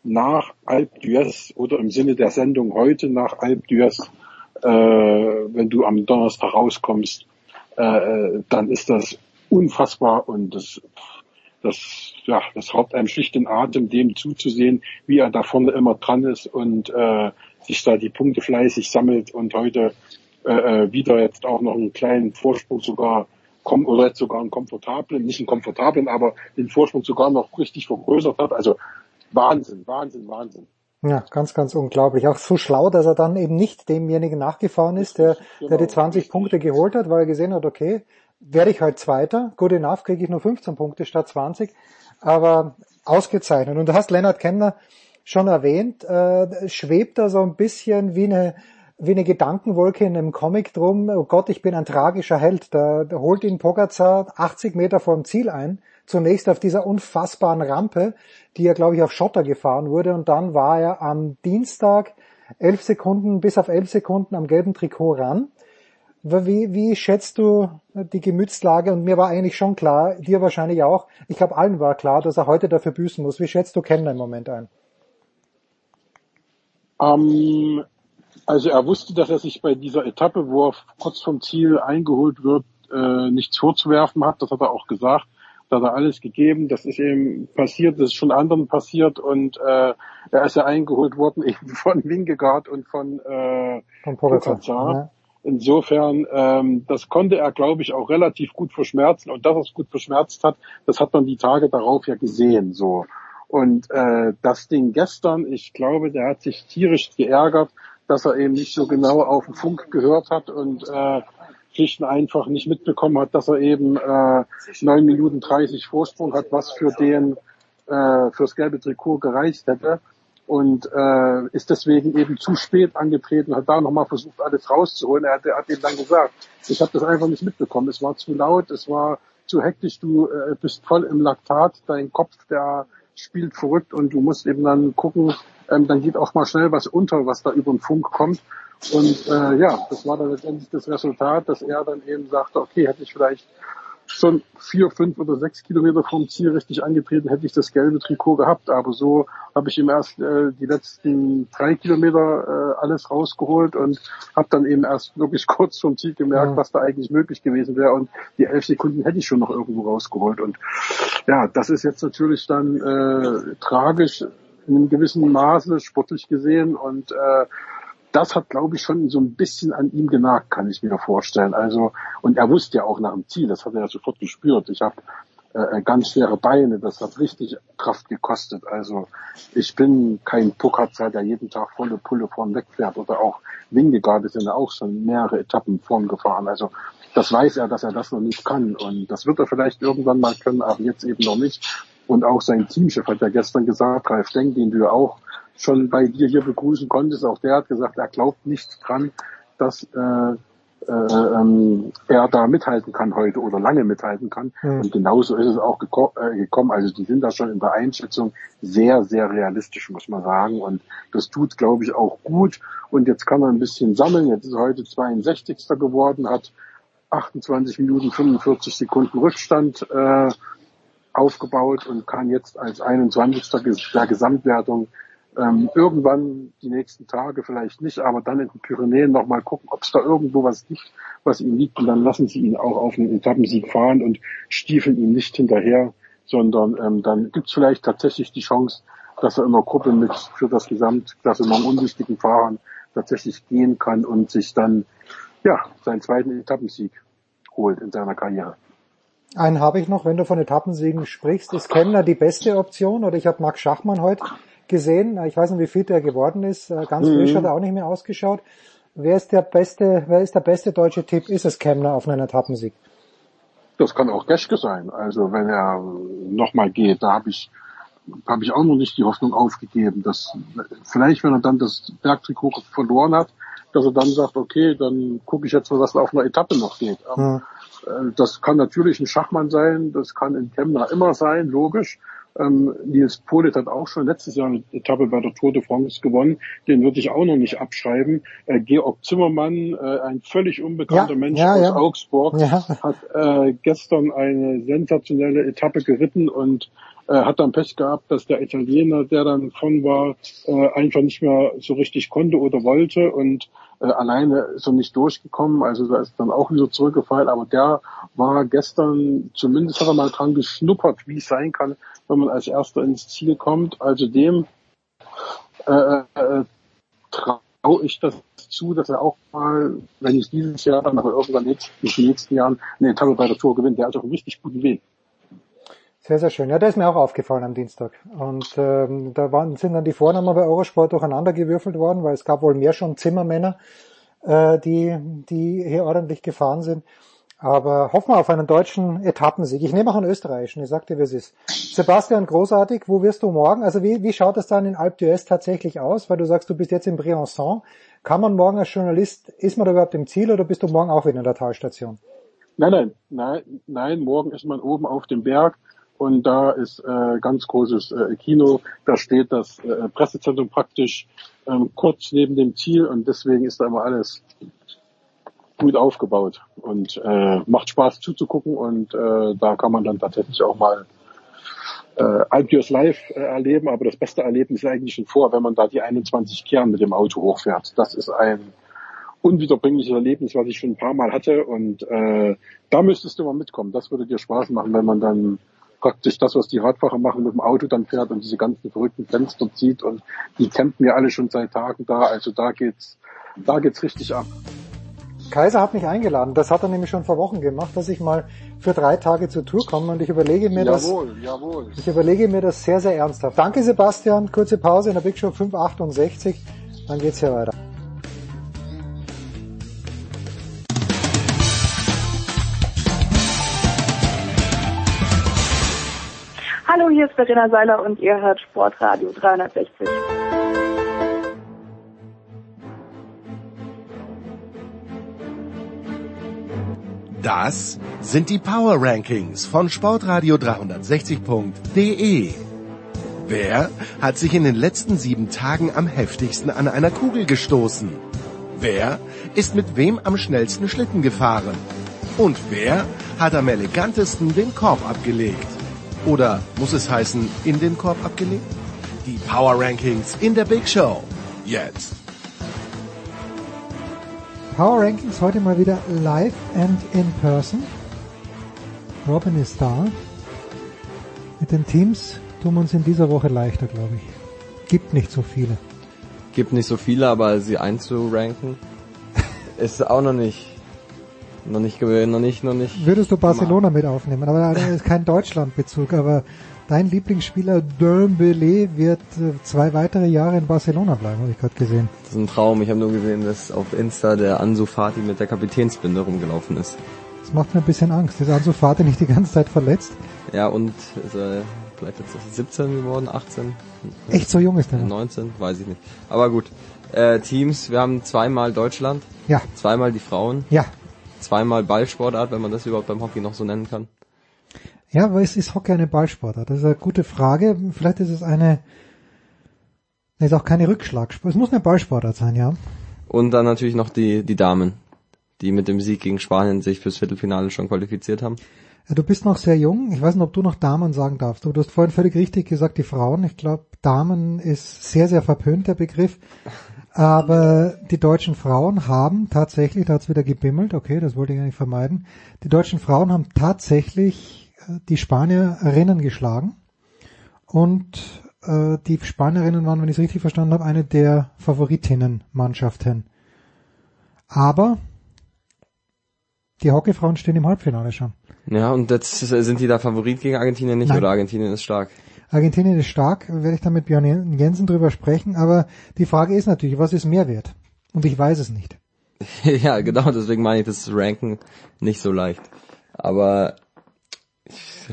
Speaker 10: nach Alpe d'Huez oder im Sinne der Sendung heute nach Alpe d'Huez, äh, wenn du am Donnerstag rauskommst, äh, dann ist das unfassbar und das, das, ja, das raubt einem schlicht den Atem, dem zuzusehen, wie er da vorne immer dran ist und äh, sich da die Punkte fleißig sammelt und heute äh, äh, wieder jetzt auch noch einen kleinen Vorsprung sogar kom oder jetzt sogar einen komfortablen, nicht einen komfortablen, aber den Vorsprung sogar noch richtig vergrößert hat. Also Wahnsinn, Wahnsinn, Wahnsinn.
Speaker 2: Ja, ganz, ganz unglaublich. Auch so schlau, dass er dann eben nicht demjenigen nachgefahren ist, der, der die 20 Punkte geholt hat, weil er gesehen hat, okay, werde ich halt Zweiter, good enough, kriege ich nur 15 Punkte statt 20, aber ausgezeichnet. Und du hast Lennart Kemner schon erwähnt, äh, schwebt da so ein bisschen wie eine, wie eine Gedankenwolke in einem Comic drum, oh Gott, ich bin ein tragischer Held. Da, da holt ihn Pogacar 80 Meter vor dem Ziel ein, zunächst auf dieser unfassbaren Rampe, die ja, glaube ich, auf Schotter gefahren wurde und dann war er am Dienstag elf Sekunden, bis auf elf Sekunden am gelben Trikot ran. Wie, wie schätzt du die Gemütslage? Und mir war eigentlich schon klar, dir wahrscheinlich auch, ich glaube allen war klar, dass er heute dafür büßen muss. Wie schätzt du Kemner im Moment ein?
Speaker 10: Ähm, also er wusste, dass er sich bei dieser Etappe, wo er kurz vom Ziel eingeholt wird, äh, nichts vorzuwerfen hat. Das hat er auch gesagt. Da hat er alles gegeben. Das ist eben passiert, das ist schon anderen passiert und äh, er ist ja eingeholt worden eben von Wingegaard und von äh,
Speaker 2: Von Pogacar.
Speaker 10: Pogacar.
Speaker 2: Ja.
Speaker 10: Insofern, ähm, das konnte er, glaube ich, auch relativ gut verschmerzen. Und dass er es gut verschmerzt hat, das hat man die Tage darauf ja gesehen. So. Und äh, das Ding gestern, ich glaube, der hat sich tierisch geärgert, dass er eben nicht so genau auf den Funk gehört hat und äh, und einfach nicht mitbekommen hat, dass er eben äh, 9 Minuten 30 Vorsprung hat, was für den äh, fürs gelbe Trikot gereicht hätte und äh, ist deswegen eben zu spät angetreten, hat da nochmal versucht, alles rauszuholen. Er hat, er hat eben dann gesagt, ich habe das einfach nicht mitbekommen. Es war zu laut, es war zu hektisch, du äh, bist voll im Laktat, dein Kopf, der spielt verrückt und du musst eben dann gucken, ähm, dann geht auch mal schnell was unter, was da über den Funk kommt. Und äh, ja, das war dann letztendlich das Resultat, dass er dann eben sagte, okay, hätte ich vielleicht schon vier, fünf oder sechs Kilometer vom Ziel richtig angetreten, hätte ich das gelbe Trikot gehabt. Aber so habe ich ihm erst äh, die letzten drei Kilometer äh, alles rausgeholt und habe dann eben erst wirklich kurz vom Ziel gemerkt,
Speaker 2: Ja.
Speaker 10: was da eigentlich möglich gewesen wäre. Und die elf Sekunden hätte ich schon noch irgendwo rausgeholt. Und ja, das ist jetzt natürlich dann äh, tragisch in einem gewissen Maße, sportlich gesehen. Und äh, das hat, glaube ich, schon so ein bisschen an ihm genagt, kann ich mir vorstellen. Also, und er wusste ja auch nach dem Ziel, das hat er ja sofort gespürt. Ich habe äh, ganz schwere Beine, das hat richtig Kraft gekostet. Also ich bin kein Puckatzer, der jeden Tag volle Pulle vorn wegfährt oder auch Wingegaard ist ja auch schon mehrere Etappen vorn gefahren. Also das weiß er, dass er das noch nicht kann und das wird er vielleicht irgendwann mal können, aber jetzt eben noch nicht. Und auch sein Teamchef hat ja gestern gesagt, Ralf Denk, den du ja auch schon bei dir hier begrüßen konntest, auch der hat gesagt, er glaubt nicht dran, dass äh, äh, ähm, er da mithalten kann heute oder lange mithalten kann.
Speaker 2: Mhm.
Speaker 10: Und genauso ist es auch geko äh, gekommen. Also die sind da schon in der Einschätzung sehr, sehr realistisch, muss man sagen. Und das tut, glaube ich, auch gut. Und jetzt kann er ein bisschen sammeln. Jetzt ist er heute 62. geworden, hat 28 Minuten 45 Sekunden Rückstand äh, aufgebaut und kann jetzt als 21. ges- der Gesamtwertung ähm, irgendwann die nächsten Tage vielleicht nicht, aber dann in den Pyrenäen nochmal gucken, ob es da irgendwo was gibt, was ihm liegt und dann lassen sie ihn auch auf einen Etappensieg fahren und stiefeln ihm nicht hinterher, sondern ähm, dann gibt es vielleicht tatsächlich die Chance, dass er in der Gruppe mit für das Gesamtklassement unwichtigen Fahrern tatsächlich gehen kann und sich dann ja seinen zweiten Etappensieg holt in seiner Karriere.
Speaker 2: Einen habe ich noch, wenn du von Etappensiegen sprichst. Ist Kemmler die beste Option? Oder ich habe Max Schachmann heute gesehen. Ich weiß nicht, wie fit er geworden ist. Äh, Ganz
Speaker 10: Mhm.
Speaker 2: frisch hat er auch nicht mehr ausgeschaut. Wer ist der beste, wer ist der beste deutsche Tipp? Ist es Kemmler auf einen Etappensieg?
Speaker 10: Das kann auch Geschke sein. Also wenn er nochmal geht, da habe ich habe ich auch noch nicht die Hoffnung aufgegeben, dass vielleicht, wenn er dann das Bergtrikot verloren hat, dass er dann sagt, okay, dann gucke ich jetzt mal, was auf einer Etappe noch geht. Aber, äh, Das kann natürlich ein Schachmann sein, das kann ein Kemmler immer sein, logisch. Ähm, Nils Polit hat auch schon letztes Jahr eine Etappe bei der Tour de France gewonnen. Den würde ich auch noch nicht abschreiben. Äh, Georg Zimmermann, äh, ein völlig unbekannter
Speaker 2: Ja,
Speaker 10: Mensch
Speaker 2: ja,
Speaker 10: aus
Speaker 2: ja.
Speaker 10: Augsburg, hat äh, gestern eine sensationelle Etappe geritten und äh, hat dann Pech gehabt, dass der Italiener, der dann von war, äh, einfach nicht mehr so richtig konnte oder wollte und äh, alleine er nicht durchgekommen, also da ist dann auch wieder zurückgefallen, aber der war gestern, zumindest hat er mal dran geschnuppert, wie es sein kann, wenn man als Erster ins Ziel kommt, also dem äh, äh, traue ich das zu, dass er auch mal, wenn nicht dieses Jahr, dann aber irgendwann jetzt, in den nächsten Jahren eine Etappe bei der Tour gewinnt. Der hat auf einem richtig guten Weg.
Speaker 2: Sehr, sehr schön. Ja, der ist mir auch aufgefallen am Dienstag. Und ähm, da waren, sind dann die Vornamen bei Eurosport durcheinander gewürfelt worden, weil es gab wohl mehr schon Zimmermänner, äh, die, die hier ordentlich gefahren sind. Aber hoffen wir auf einen deutschen Etappensieg. Ich nehme auch einen österreichischen, ich sag dir, wie es ist. Sebastian, großartig, wo wirst du morgen? Also wie, wie schaut es dann in Alpe d'Huez tatsächlich aus? Weil du sagst, du bist jetzt in Briançon. Kann man morgen als Journalist, ist man da überhaupt im Ziel oder bist du morgen auch wieder in der Talstation?
Speaker 10: Nein, nein, nein, nein, morgen ist man oben auf dem Berg und da ist äh, ganz großes äh, Kino. Da steht das äh, Pressezentrum praktisch ähm, kurz neben dem Ziel und deswegen ist da immer alles gut aufgebaut und äh, macht Spaß zuzugucken und äh, da kann man dann tatsächlich auch mal äh, Alpios live äh, erleben, aber das beste Erlebnis ist eigentlich schon vor, wenn man da die 21 Kern mit dem Auto hochfährt. Das ist ein unwiederbringliches Erlebnis, was ich schon ein paar Mal hatte und äh, da müsstest du mal mitkommen. Das würde dir Spaß machen, wenn man dann praktisch das, was die Radfahrer machen, mit dem Auto dann fährt und diese ganzen verrückten Fenster zieht und die campen mir alle schon seit Tagen da, also da geht's, da geht's richtig ab.
Speaker 2: Kaiser hat mich eingeladen. Das hat er nämlich schon vor Wochen gemacht, dass ich mal für drei Tage zur Tour komme und ich überlege mir das.
Speaker 10: Jawohl, jawohl.
Speaker 2: Ich überlege mir das sehr, sehr ernsthaft. Danke Sebastian. Kurze Pause in der Big Show 568. Dann geht's hier weiter.
Speaker 11: Hier ist Verena Seiler und ihr hört Sportradio 360.
Speaker 1: Das sind die Power Rankings von Sportradio 360.de. Wer hat sich in den letzten sieben Tagen am heftigsten an einer Kugel gestoßen? Wer ist mit wem am schnellsten Schlitten gefahren? Und wer hat am elegantesten den Korb abgelegt? Oder muss es heißen, in den Korb abgelegt? Die Power Rankings in der Big Show. Jetzt.
Speaker 2: Power Rankings heute mal wieder live and in person. Robin ist da. Mit den Teams tun wir uns in dieser Woche leichter, glaube ich. Gibt nicht so viele.
Speaker 12: Gibt nicht so viele, aber sie einzuranken ist auch noch nicht, noch nicht, noch nicht, noch nicht.
Speaker 2: Würdest du Barcelona mit aufnehmen? Aber da ist kein Deutschlandbezug. Aber dein Lieblingsspieler Dembele wird äh, zwei weitere Jahre in Barcelona bleiben, habe ich gerade gesehen.
Speaker 12: Das ist ein Traum. Ich habe nur gesehen, dass auf Insta der Ansu Fati mit der Kapitänsbinde rumgelaufen ist.
Speaker 2: Das macht mir ein bisschen Angst. Ist Ansu Fati nicht die ganze Zeit verletzt?
Speaker 12: Ja, und ist er vielleicht jetzt 17 geworden, 18?
Speaker 2: Echt so jung ist noch?
Speaker 12: 19, weiß ich nicht. Aber gut. Äh, Teams, wir haben zweimal Deutschland,
Speaker 2: Ja,
Speaker 12: zweimal die Frauen,
Speaker 2: ja.
Speaker 12: Zweimal Ballsportart, wenn man das überhaupt beim Hockey noch so nennen kann.
Speaker 2: Ja, aber es ist Hockey eine Ballsportart? Das ist eine gute Frage. Vielleicht ist es eine, ist auch keine Rückschlagsportart. Es muss eine Ballsportart sein, ja.
Speaker 12: Und dann natürlich noch die, die Damen, die mit dem Sieg gegen Spanien sich fürs Viertelfinale schon qualifiziert haben.
Speaker 2: Ja, Du bist noch sehr jung. Ich weiß nicht, ob du noch Damen sagen darfst. Aber du hast vorhin völlig richtig gesagt, die Frauen. Ich glaube, Damen ist sehr, sehr verpönt, der Begriff. Aber die deutschen Frauen haben tatsächlich, da hat's wieder gebimmelt, okay, das wollte ich eigentlich vermeiden. Die deutschen Frauen haben tatsächlich äh, die Spanierinnen geschlagen. Und äh, die Spanierinnen waren, wenn ich es richtig verstanden habe, eine der Favoritinnenmannschaften. Aber die Hockeyfrauen stehen im Halbfinale schon.
Speaker 12: Ja, und jetzt sind die da Favorit gegen Argentinien nicht
Speaker 2: Nein.
Speaker 12: oder Argentinien ist stark?
Speaker 2: Argentinien ist stark, werde ich dann mit Björn Jensen drüber sprechen, aber die Frage ist natürlich, was ist Mehrwert? Und ich weiß es nicht.
Speaker 12: ja, genau, deswegen meine ich das Ranken nicht so leicht. Aber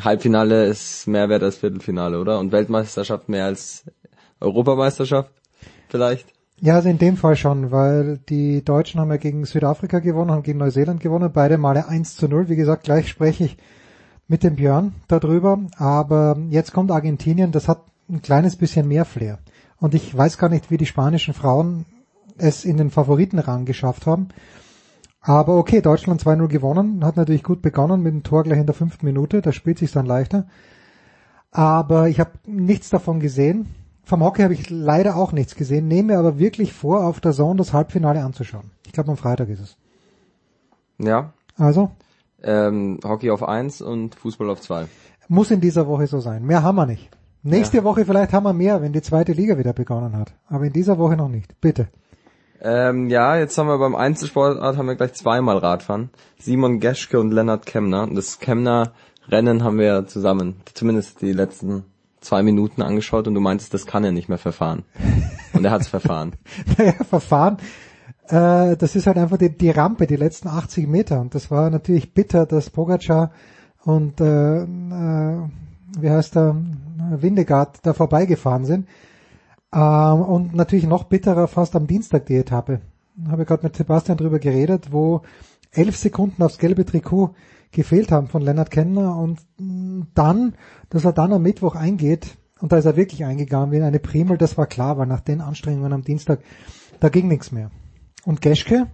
Speaker 12: Halbfinale ist mehr wert als Viertelfinale, oder? Und Weltmeisterschaft mehr als Europameisterschaft vielleicht?
Speaker 2: Ja, also in dem Fall schon, weil die Deutschen haben ja gegen Südafrika gewonnen, haben gegen Neuseeland gewonnen, beide Male 1 zu 0. Wie gesagt, gleich spreche ich mit dem Björn darüber. Aber jetzt kommt Argentinien, das hat ein kleines bisschen mehr Flair. Und ich weiß gar nicht, wie die spanischen Frauen es in den Favoritenrang geschafft haben. Aber okay, Deutschland 2-0 gewonnen, hat natürlich gut begonnen mit dem Tor gleich in der fünften Minute, da spielt sich dann leichter. Aber ich habe nichts davon gesehen. Vom Hockey habe ich leider auch nichts gesehen, nehme aber wirklich vor, auf der Zone das Halbfinale anzuschauen. Ich glaube, am Freitag ist es.
Speaker 12: Ja.
Speaker 2: Also,
Speaker 12: Ähm, Hockey auf eins und Fußball auf zwei.
Speaker 2: muss in dieser Woche so sein. Mehr haben wir nicht. Nächste Woche vielleicht haben wir mehr, wenn die zweite Liga wieder begonnen hat. Aber in dieser Woche noch nicht. Bitte.
Speaker 12: Ähm, ja, jetzt haben wir beim Einzelsportart haben wir gleich zweimal Radfahren. Simon Geschke und Lennart Kemner. Das Kemner Rennen haben wir zusammen, zumindest die letzten zwei Minuten angeschaut und du meintest, das kann er nicht mehr verfahren. Und er hat's verfahren.
Speaker 2: Naja, Verfahren, äh, das ist halt einfach die, die Rampe, die letzten 80 Meter. Und das war natürlich bitter, dass Pogacar und äh, äh, wie heißt der, Windegaard da vorbeigefahren sind. Ähm, und natürlich noch bitterer fast am Dienstag die Etappe. Habe gerade mit Sebastian drüber geredet, wo elf Sekunden aufs gelbe Trikot gefehlt haben von Lennart Kemmler und mh, dann, dass er dann am Mittwoch eingeht, und da ist er wirklich eingegangen wie in eine Primel, das war klar, weil nach den Anstrengungen am Dienstag, da ging nichts mehr. Und Geschke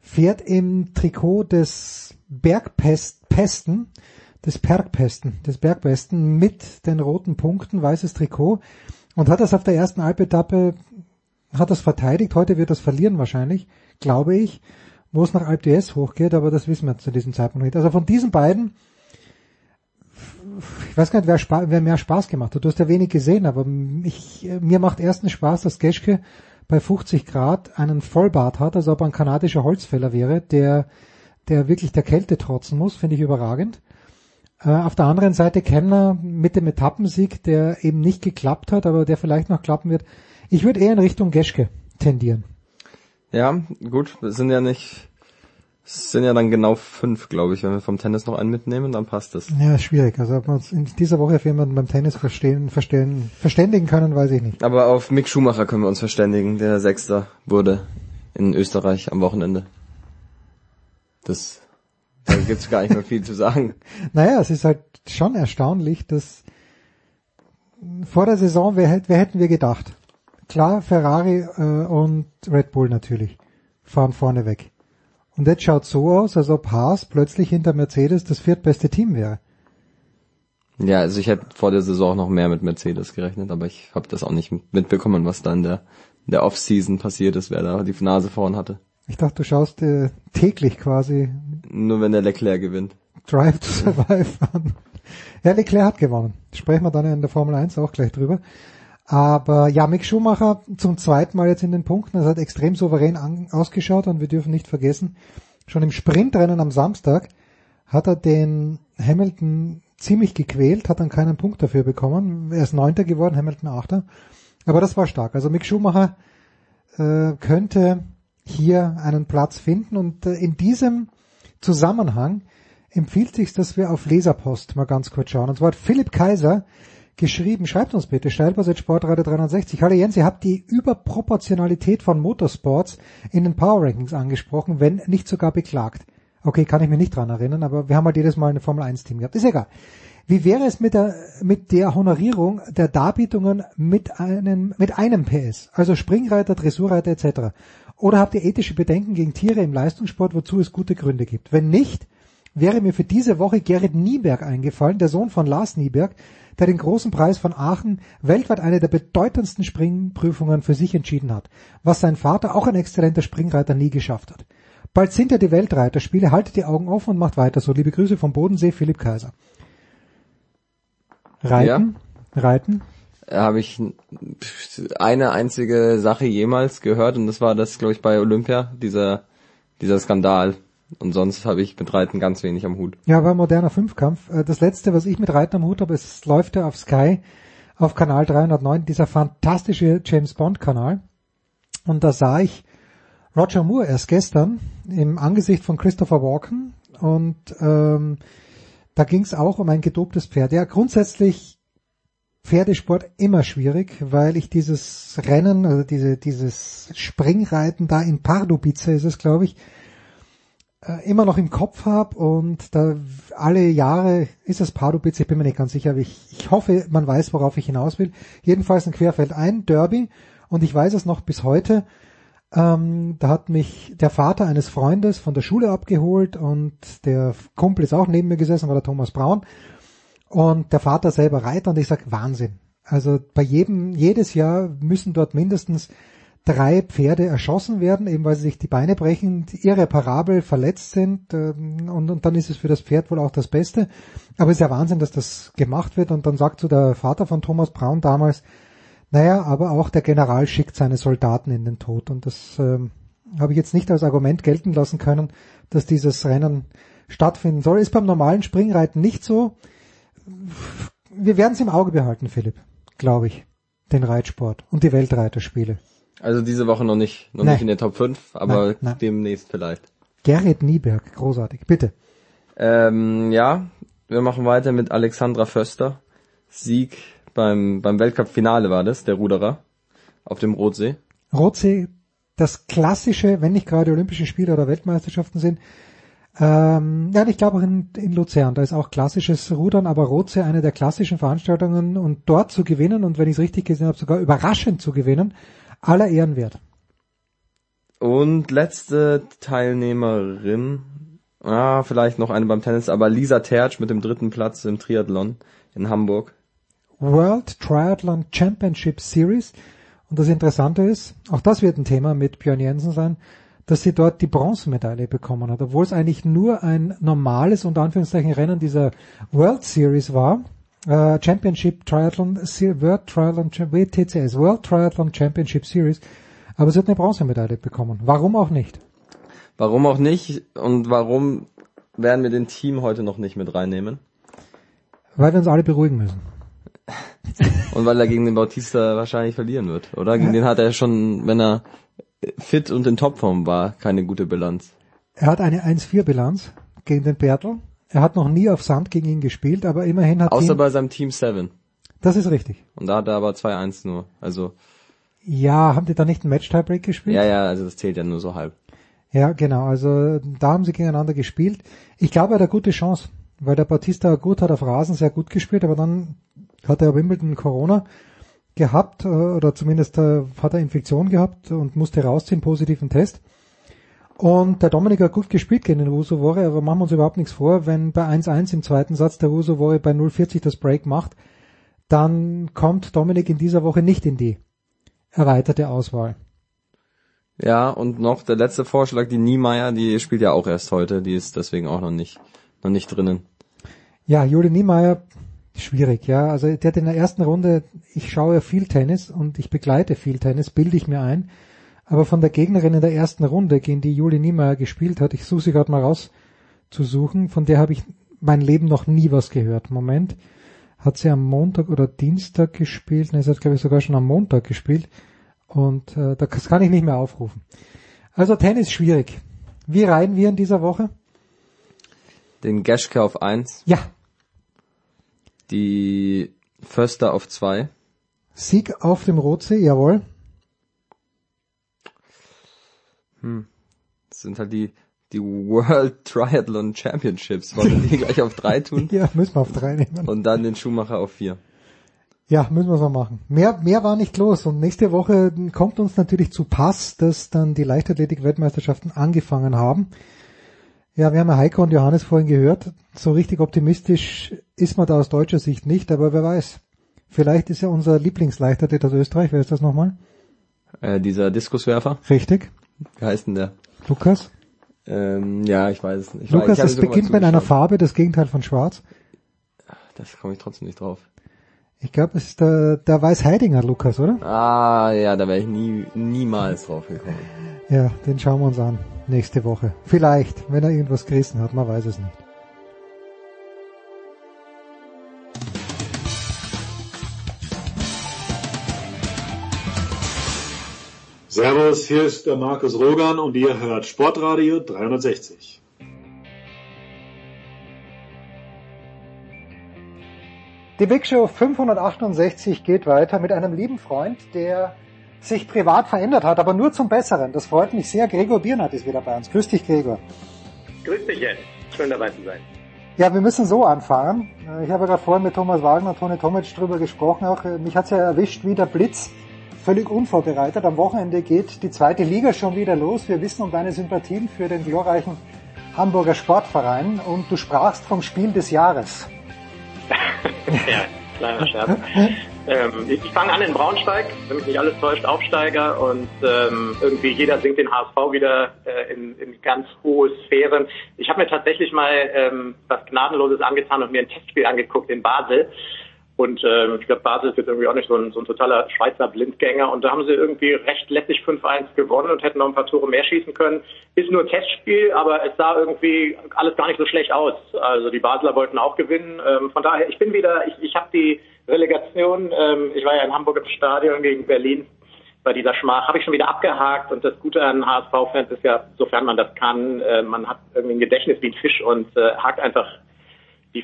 Speaker 2: fährt im Trikot des Bergpesten, des Bergpesten, des Bergbesten mit den roten Punkten, weißes Trikot und hat das auf der ersten Alpetappe, hat das verteidigt, heute wird das verlieren wahrscheinlich, glaube ich, wo es nach Alp d'Huez hochgeht, aber das wissen wir zu diesem Zeitpunkt nicht. Also von diesen beiden, ich weiß gar nicht, wer, wer mehr Spaß gemacht hat. Du hast ja wenig gesehen, aber ich, mir macht erstens Spaß, dass Geschke bei 50 Grad einen Vollbart hat, also ob er ein kanadischer Holzfäller wäre, der, der wirklich der Kälte trotzen muss, finde ich überragend. Äh, auf der anderen Seite Kemner mit dem Etappensieg, der eben nicht geklappt hat, aber der vielleicht noch klappen wird. Ich würde eher in Richtung Geschke tendieren.
Speaker 12: Ja, gut, es sind ja nicht, es sind ja dann genau fünf, glaube ich. Wenn wir vom Tennis noch einen mitnehmen, dann passt das.
Speaker 2: Ja, schwierig. Also ob wir uns in dieser Woche für jemanden beim Tennis verstehen, verstehen, verständigen können, weiß ich nicht.
Speaker 12: Aber auf Mick Schumacher können wir uns verständigen, der Sechster wurde in Österreich am Wochenende. Das, da gibt's gar nicht mehr viel zu sagen.
Speaker 2: Naja, es ist halt schon erstaunlich, dass vor der Saison, wer, hätt- wer hätten wir gedacht? Klar, Ferrari äh, und Red Bull natürlich fahren vorne weg. Und jetzt schaut so aus, als ob Haas plötzlich hinter Mercedes das viertbeste Team wäre.
Speaker 12: Ja, also ich hätte vor der Saison noch mehr mit Mercedes gerechnet, aber ich habe das auch nicht mitbekommen, was da in der, in der Off-Season passiert ist, wer da die Nase vorn hatte.
Speaker 2: Ich dachte, du schaust äh, täglich quasi
Speaker 12: Nur wenn der Leclerc gewinnt.
Speaker 2: Drive to Survive an. Ja, Leclerc hat gewonnen. Sprechen wir dann in der Formel 1 auch gleich drüber. Aber ja, Mick Schumacher zum zweiten Mal jetzt in den Punkten. Das hat extrem souverän an, ausgeschaut und wir dürfen nicht vergessen, schon im Sprintrennen am Samstag hat er den Hamilton ziemlich gequält, hat dann keinen Punkt dafür bekommen. Er ist Neunter geworden, Hamilton Achter. Aber das war stark. Also Mick Schumacher äh, könnte hier einen Platz finden und äh, in diesem Zusammenhang empfiehlt sich, dass wir auf Leserpost mal ganz kurz schauen. Und zwar hat Philipp Kaiser geschrieben, schreibt uns bitte, Steilbasset Sportradio 360. Hallo Jens, ihr habt die Überproportionalität von Motorsports in den Power Rankings angesprochen, wenn nicht sogar beklagt. Okay, kann ich mich nicht dran erinnern, aber wir haben halt jedes Mal eine Formel 1 Team gehabt. Ist egal. Wie wäre es mit der, mit der Honorierung der Darbietungen mit einem, mit einem PS? Also Springreiter, Dressurreiter etc. Oder habt ihr ethische Bedenken gegen Tiere im Leistungssport, wozu es gute Gründe gibt? Wenn nicht, wäre mir für diese Woche Gerrit Nieberg eingefallen, der Sohn von Lars Nieberg, der den großen Preis von Aachen weltweit eine der bedeutendsten Springprüfungen für sich entschieden hat, was sein Vater, auch ein exzellenter Springreiter, nie geschafft hat. Bald sind ja die Weltreiterspiele, haltet die Augen offen und macht weiter so. Liebe Grüße vom Bodensee, Philipp Kaiser. Reiten? Reiten?
Speaker 12: habe ich eine einzige Sache jemals gehört und das war das, glaube ich, bei Olympia, dieser, dieser Skandal. Und sonst habe ich mit Reiten ganz wenig am Hut.
Speaker 2: Ja, war moderner Fünfkampf. Äh, Das letzte, was ich mit Reiten am Hut habe, es läuft ja auf Sky auf Kanal 309, dieser fantastische James Bond Kanal. Und da sah ich Roger Moore erst gestern im Angesicht von Christopher Walken und ähm, da ging es auch um ein gedobtes Pferd. Ja, grundsätzlich Pferdesport immer schwierig, weil ich dieses Rennen, also diese, dieses Springreiten da in Pardubice ist es, glaube ich, immer noch im Kopf habe und da alle Jahre ist es Pardubice, ich bin mir nicht ganz sicher, aber ich, ich hoffe, man weiß, worauf ich hinaus will. Jedenfalls ein Querfeld ein Derby und ich weiß es noch bis heute. Ähm, da hat mich der Vater eines Freundes von der Schule abgeholt und der Kumpel ist auch neben mir gesessen, war der Thomas Braun und der Vater selber Reiter und ich sag Wahnsinn. Also bei jedem, jedes Jahr müssen dort mindestens drei Pferde erschossen werden, eben weil sie sich die Beine brechen, irreparabel verletzt sind ähm, und, und dann ist es für das Pferd wohl auch das Beste. Aber es ist ja Wahnsinn, dass das gemacht wird und dann sagt so der Vater von Thomas Braun damals, naja, aber auch der General schickt seine Soldaten in den Tod und das ähm, habe ich jetzt nicht als Argument gelten lassen können, dass dieses Rennen stattfinden soll. Ist beim normalen Springreiten nicht so. Wir werden es im Auge behalten, Philipp, glaube ich, den Reitsport und die Weltreiterspiele.
Speaker 12: Also diese Woche noch nicht, noch
Speaker 2: Nein.
Speaker 12: nicht in der Top 5, aber
Speaker 2: Nein, nein.
Speaker 12: demnächst vielleicht.
Speaker 2: Gerrit Nieberg, großartig, bitte.
Speaker 12: Ähm, ja, wir machen weiter mit Alexandra Förster. Sieg beim, beim Weltcup-Finale war das, der Ruderer, auf dem Rotsee.
Speaker 2: Rotsee, das klassische, wenn nicht gerade Olympische Spiele oder Weltmeisterschaften sind, ähm, ja, ich glaube auch in, in Luzern, da ist auch klassisches Rudern, aber Rotsee eine der klassischen Veranstaltungen und dort zu gewinnen und wenn ich es richtig gesehen habe, sogar überraschend zu gewinnen, aller Ehren wert.
Speaker 12: Und letzte Teilnehmerin, ah, vielleicht noch eine beim Tennis, aber Lisa Tertsch mit dem dritten Platz im Triathlon in Hamburg.
Speaker 2: World Triathlon Championship Series. Und das Interessante ist, auch das wird ein Thema mit Björn Jensen sein, dass sie dort die Bronzemedaille bekommen hat, obwohl es eigentlich nur ein normales, unter Anführungszeichen, Rennen dieser World Series war. Äh, Championship Triathlon, World Triathlon, WTCS, World Triathlon Championship Series. Aber sie hat eine Bronzemedaille bekommen. Warum auch nicht?
Speaker 12: Warum auch nicht und warum werden wir den Team heute noch nicht mit reinnehmen?
Speaker 2: Weil wir uns alle beruhigen müssen.
Speaker 12: Und weil er gegen den Bautista wahrscheinlich verlieren wird, oder? Gegen den hat er schon, wenn er fit und in Topform war, keine gute Bilanz.
Speaker 2: Er hat eine 1-4-Bilanz gegen den Bertel. Er hat noch nie auf Sand gegen ihn gespielt, aber immerhin hat
Speaker 12: Außer
Speaker 2: ihn,
Speaker 12: bei seinem Team 7.
Speaker 2: das ist richtig.
Speaker 12: Und da hat er aber 2-1 nur. Also,
Speaker 2: Ja, haben die da nicht einen Match-Tiebreak gespielt?
Speaker 12: ja, ja, also das zählt ja nur so halb.
Speaker 2: Ja, genau. Also da haben sie gegeneinander gespielt. Ich glaube, er hat eine gute Chance, weil der Bautista gut hat auf Rasen sehr gut gespielt, aber dann hat er Wimbledon Corona gehabt äh, oder zumindest äh, hat er Infektion gehabt und musste rausziehen, positiven Test. Und der Dominik hat gut gespielt gegen den Rusovore, aber machen wir uns überhaupt nichts vor, wenn bei 1-1 im zweiten Satz der Rusovore bei 0,40 das Break macht, dann kommt Dominik in dieser Woche nicht in die erweiterte Auswahl.
Speaker 12: Ja, und noch der letzte Vorschlag, die Niemeyer, die spielt ja auch erst heute, die ist deswegen auch noch nicht, noch nicht drinnen.
Speaker 2: Ja, Juli Niemeyer, schwierig, ja. Also der hat in der ersten Runde, ich schaue ja viel Tennis und ich begleite viel Tennis, bilde ich mir ein. Aber von der Gegnerin in der ersten Runde, gegen die Juli Niemeyer gespielt hat, ich suche sie gerade mal rauszusuchen, von der habe ich mein Leben noch nie was gehört. Moment, hat sie am Montag oder Dienstag gespielt? Ne, sie hat glaube ich sogar schon am Montag gespielt. Und äh, das kann ich nicht mehr aufrufen. Also Tennis schwierig. Wie reihen wir in dieser Woche?
Speaker 12: Den Geschke auf eins.
Speaker 2: Ja.
Speaker 12: Die Förster auf zwei.
Speaker 2: Sieg auf dem Rotsee, jawohl.
Speaker 12: Hm. Das sind halt die, die World Triathlon Championships. Wollen wir die gleich auf drei tun?
Speaker 2: Ja, müssen wir auf drei nehmen.
Speaker 12: Und dann den Schumacher auf vier.
Speaker 2: Ja, müssen wir so machen. Mehr, mehr war nicht los. Und nächste Woche kommt uns natürlich zu Pass, dass dann die Leichtathletik-Weltmeisterschaften angefangen haben. Ja, wir haben ja Heiko und Johannes vorhin gehört. So richtig optimistisch ist man da aus deutscher Sicht nicht, aber wer weiß. Vielleicht ist ja unser Lieblingsleichtathlet aus Österreich. Wer ist das nochmal?
Speaker 12: Äh, dieser Diskuswerfer.
Speaker 2: Richtig.
Speaker 12: Wie heißt denn der?
Speaker 2: Lukas?
Speaker 12: Ähm, ja, ich weiß es nicht. Ich
Speaker 2: Lukas, es beginnt mit einer. Farbe, das Gegenteil von Schwarz.
Speaker 12: Das komme ich trotzdem nicht drauf.
Speaker 2: Ich glaube, es ist der, der Weiß-Heidinger Lukas, oder?
Speaker 12: Ah, ja, da wäre ich nie, niemals drauf gekommen.
Speaker 2: Ja, den schauen wir uns an. Nächste Woche. Vielleicht, wenn er irgendwas gerissen hat, man weiß es nicht.
Speaker 13: Servus, hier ist der Markus Rogan und ihr hört Sportradio 360.
Speaker 2: Die Big Show 568 geht weiter mit einem lieben Freund, der sich privat verändert hat, aber nur zum Besseren. Das freut mich sehr. Gregor Biernat ist wieder bei uns. Grüß dich, Gregor.
Speaker 14: Grüß dich jetzt. Schön dabei zu sein.
Speaker 2: Ja, wir müssen so anfangen. Äh, Ich habe gerade vorhin mit Thomas Wagner und Toni Tomic drüber gesprochen. Auch äh, mich hat's ja erwischt wie der Blitz. Völlig unvorbereitet. Am Wochenende geht die zweite Liga schon wieder los. Wir wissen um deine Sympathien für den glorreichen Hamburger Sportverein und du sprachst vom Spiel des Jahres.
Speaker 14: ja, kleiner Scherz. ähm, ich fange an in Braunschweig, wenn mich nicht alles täuscht, Aufsteiger und ähm, irgendwie jeder singt den HSV wieder äh, in, in ganz hohe Sphären. Ich habe mir tatsächlich mal ähm, was Gnadenloses angetan und mir ein Testspiel angeguckt in Basel. Und ähm, ich glaube, Basel ist jetzt irgendwie auch nicht so ein, so ein totaler Schweizer Blindgänger. Und da haben sie irgendwie recht lässig 5-1 gewonnen und hätten noch ein paar Tore mehr schießen können. Ist nur ein Testspiel, aber es sah irgendwie alles gar nicht so schlecht aus. Also die Basler wollten auch gewinnen. Ähm, von daher, ich bin wieder, ich, ich habe die Relegation, ähm, ich war ja in Hamburg im Stadion gegen Berlin bei dieser Schmach, habe ich schon wieder abgehakt. Und das Gute an HSV-Fans ist ja, sofern man das kann, äh, man hat irgendwie ein Gedächtnis wie ein Fisch und äh, hakt einfach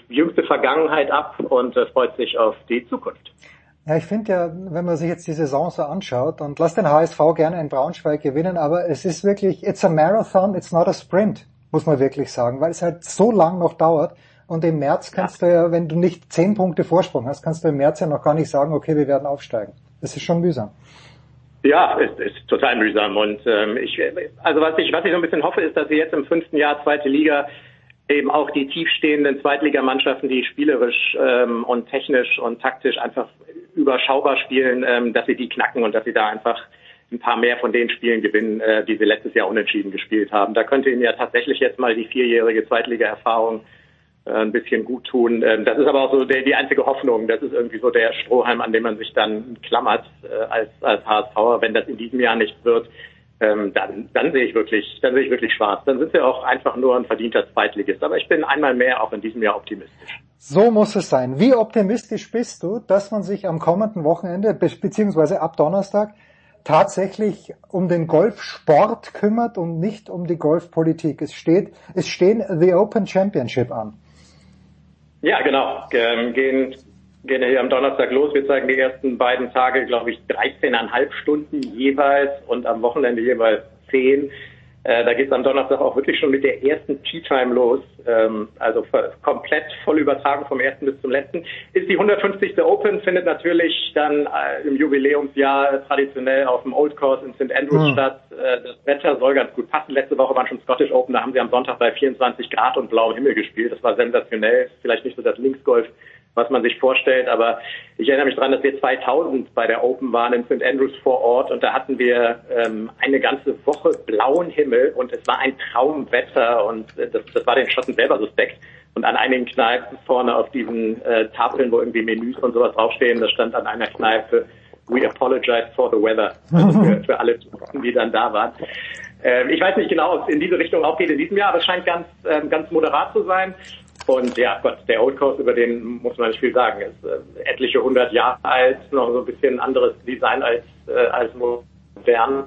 Speaker 14: die jüngste Vergangenheit ab und äh, freut sich auf die Zukunft.
Speaker 2: Ja, ich finde ja, wenn man sich jetzt die Saison so anschaut und lass den HSV gerne in Braunschweig gewinnen, aber es ist wirklich, it's a marathon, it's not a sprint, muss man wirklich sagen, weil es halt so lang noch dauert. Und im März kannst du ja, wenn du nicht zehn Punkte Vorsprung hast, kannst du im März ja noch gar nicht sagen, okay, wir werden aufsteigen. Das ist schon mühsam.
Speaker 14: Ja, ist, ist total mühsam. Und ähm, ich, also was ich, was ich so ein bisschen hoffe, ist, dass wir jetzt im fünften Jahr zweite Liga eben auch die tiefstehenden Zweitligamannschaften, die spielerisch ähm, und technisch und taktisch einfach überschaubar spielen, ähm, dass sie die knacken und dass sie da einfach ein paar mehr von den Spielen gewinnen, äh, die sie letztes Jahr unentschieden gespielt haben. Da könnte ihnen ja tatsächlich jetzt mal die vierjährige Zweitliga-Erfahrung äh, ein bisschen gut tun. Ähm, das ist aber auch so der, die einzige Hoffnung. Das ist irgendwie so der Strohhalm, an dem man sich dann klammert äh, als, als HSVer. Wenn das in diesem Jahr nicht wird, ähm, dann, dann sehe ich wirklich, dann sehe ich wirklich schwarz. Dann sind wir auch einfach nur ein verdienter Zweitligist. Aber ich bin einmal mehr auch in diesem Jahr optimistisch.
Speaker 2: So muss es sein. Wie optimistisch bist du, dass man sich am kommenden Wochenende be beziehungsweise ab Donnerstag tatsächlich um den Golfsport kümmert und nicht um die Golfpolitik? Es steht, es stehen The Open Championship an.
Speaker 14: Ja, genau. Ähm, gehen, gehen hier am Donnerstag los. Wir zeigen die ersten beiden Tage, glaube ich, 13,5 Stunden jeweils und am Wochenende jeweils 10. Äh, da geht es am Donnerstag auch wirklich schon mit der ersten Tea Time los. Ähm, also komplett voll übertragen vom ersten bis zum letzten. Ist die 150. Open, findet natürlich dann äh, im Jubiläumsjahr traditionell auf dem Old Course in St. Andrews
Speaker 2: Hm.
Speaker 14: statt. Äh, das Wetter soll ganz gut passen. Letzte Woche waren schon Scottish Open, da haben sie am Sonntag bei 24 Grad und blauem Himmel gespielt. Das war sensationell. Vielleicht nicht so das Linksgolf, was man sich vorstellt, aber ich erinnere mich daran, dass wir 2000 bei der Open waren in St. Andrews vor Ort und da hatten wir ähm, eine ganze Woche blauen Himmel und es war ein Traumwetter und äh, das, das war den Schotten selber suspekt. Und an einigen Kneipen vorne auf diesen äh, Tafeln, wo irgendwie Menüs und sowas draufstehen, da stand an einer Kneipe We apologize for the weather. Also für, für alle Touristen, die dann da waren. Ähm, ich weiß nicht genau, ob es in diese Richtung auch geht in diesem Jahr, aber es scheint ganz, ähm, ganz moderat zu sein. Und ja, Gott, der Old Course, über den muss man nicht viel sagen. Ist äh, etliche hundert Jahre alt, noch so ein bisschen anderes Design als, äh, als modern.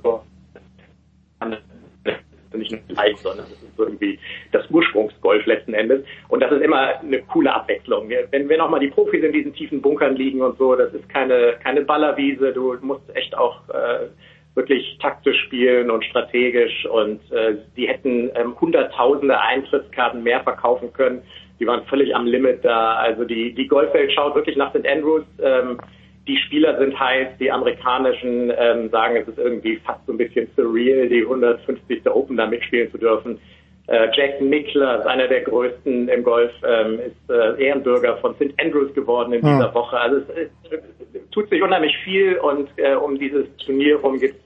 Speaker 14: Nicht nur leicht, sondern das ist irgendwie das Ursprungsgolf letzten Endes. Und das ist immer eine coole Abwechslung. Wenn wir nochmal die Profis in diesen tiefen Bunkern liegen und so, das ist keine, keine Ballerwiese. Du musst echt auch äh, wirklich taktisch spielen und strategisch und äh, die hätten ähm, hunderttausende Eintrittskarten mehr verkaufen können. Die waren völlig am Limit da. Also die, die Golfwelt schaut wirklich nach St. Andrews. Ähm, die Spieler sind heiß, die amerikanischen ähm, sagen, es ist irgendwie fast so ein bisschen surreal, die 150. Open da mitspielen zu dürfen. Äh, Jack Nicklaus, einer der größten im Golf, ähm, ist äh, Ehrenbürger von St. Andrews geworden in dieser
Speaker 2: Hm.
Speaker 14: Woche. Also es, es tut sich unheimlich viel und äh, um dieses Turnier rum gibt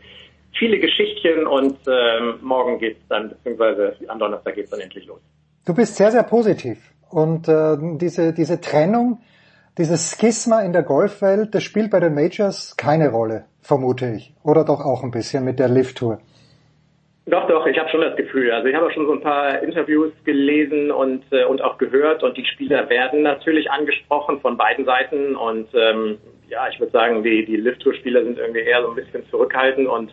Speaker 14: viele Geschichtchen und ähm, morgen geht's dann, beziehungsweise am Donnerstag geht's dann endlich los.
Speaker 2: Du bist sehr, sehr positiv. Und äh, diese, diese Trennung, dieses Schisma in der Golfwelt, das spielt bei den Majors keine Rolle, vermute ich. Oder doch auch ein bisschen mit der Lift Tour.
Speaker 14: Doch, doch, ich habe schon das Gefühl. Also ich habe auch schon so ein paar Interviews gelesen und, äh, und auch gehört und die Spieler werden natürlich angesprochen von beiden Seiten und ähm, ja, ich würde sagen, die, die Lift-Tour-Spieler sind irgendwie eher so ein bisschen zurückhaltend und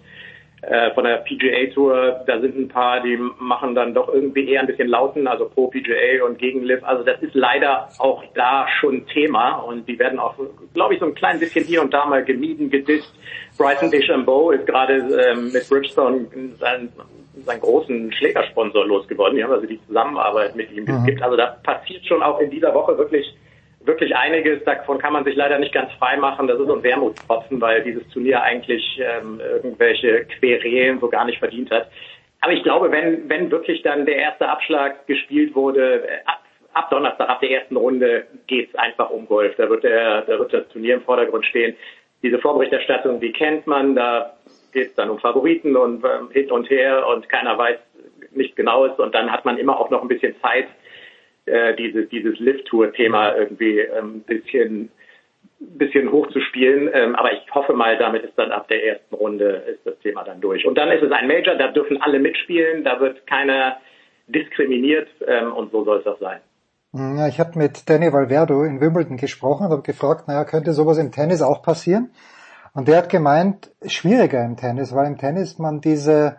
Speaker 14: äh, von der PGA-Tour, da sind ein paar, die machen dann doch irgendwie eher ein bisschen lauten, also pro PGA und gegen Liv. Also das ist leider auch da schon Thema und die werden auch, glaube ich, so ein klein bisschen hier und da mal gemieden, gedisst. Bryson DeChambeau ist gerade ähm, mit Bridgestone seinen, seinen großen Schlägersponsor losgeworden. Die haben also die Zusammenarbeit mit ihm. Es gibt also da passiert schon auch in dieser Woche wirklich wirklich einiges, davon kann man sich leider nicht ganz frei machen. Das ist ein Wermutstropfen, weil dieses Turnier eigentlich ähm, irgendwelche Querelen so gar nicht verdient hat. Aber ich glaube, wenn, wenn wirklich dann der erste Abschlag gespielt wurde, äh, ab, ab Donnerstag, ab der ersten Runde geht's einfach um Golf. Da wird, der, da wird das Turnier im Vordergrund stehen. Diese Vorberichterstattung, die kennt man, da geht's dann um Favoriten und ähm, hin und her und keiner weiß nichts Genaues und dann hat man immer auch noch ein bisschen Zeit, äh, dieses, dieses Lift-Tour-Thema irgendwie ähm, bisschen, bisschen hochzuspielen. Ähm, aber ich hoffe mal, damit ist dann ab der ersten Runde ist das Thema dann durch. Und dann ist es ein Major, da dürfen alle mitspielen, da wird keiner diskriminiert ähm, und so soll es auch sein.
Speaker 2: Ich habe mit Danny Valverdo in Wimbledon gesprochen und habe gefragt, naja, könnte sowas im Tennis auch passieren? Und der hat gemeint, schwieriger im Tennis, weil im Tennis man diese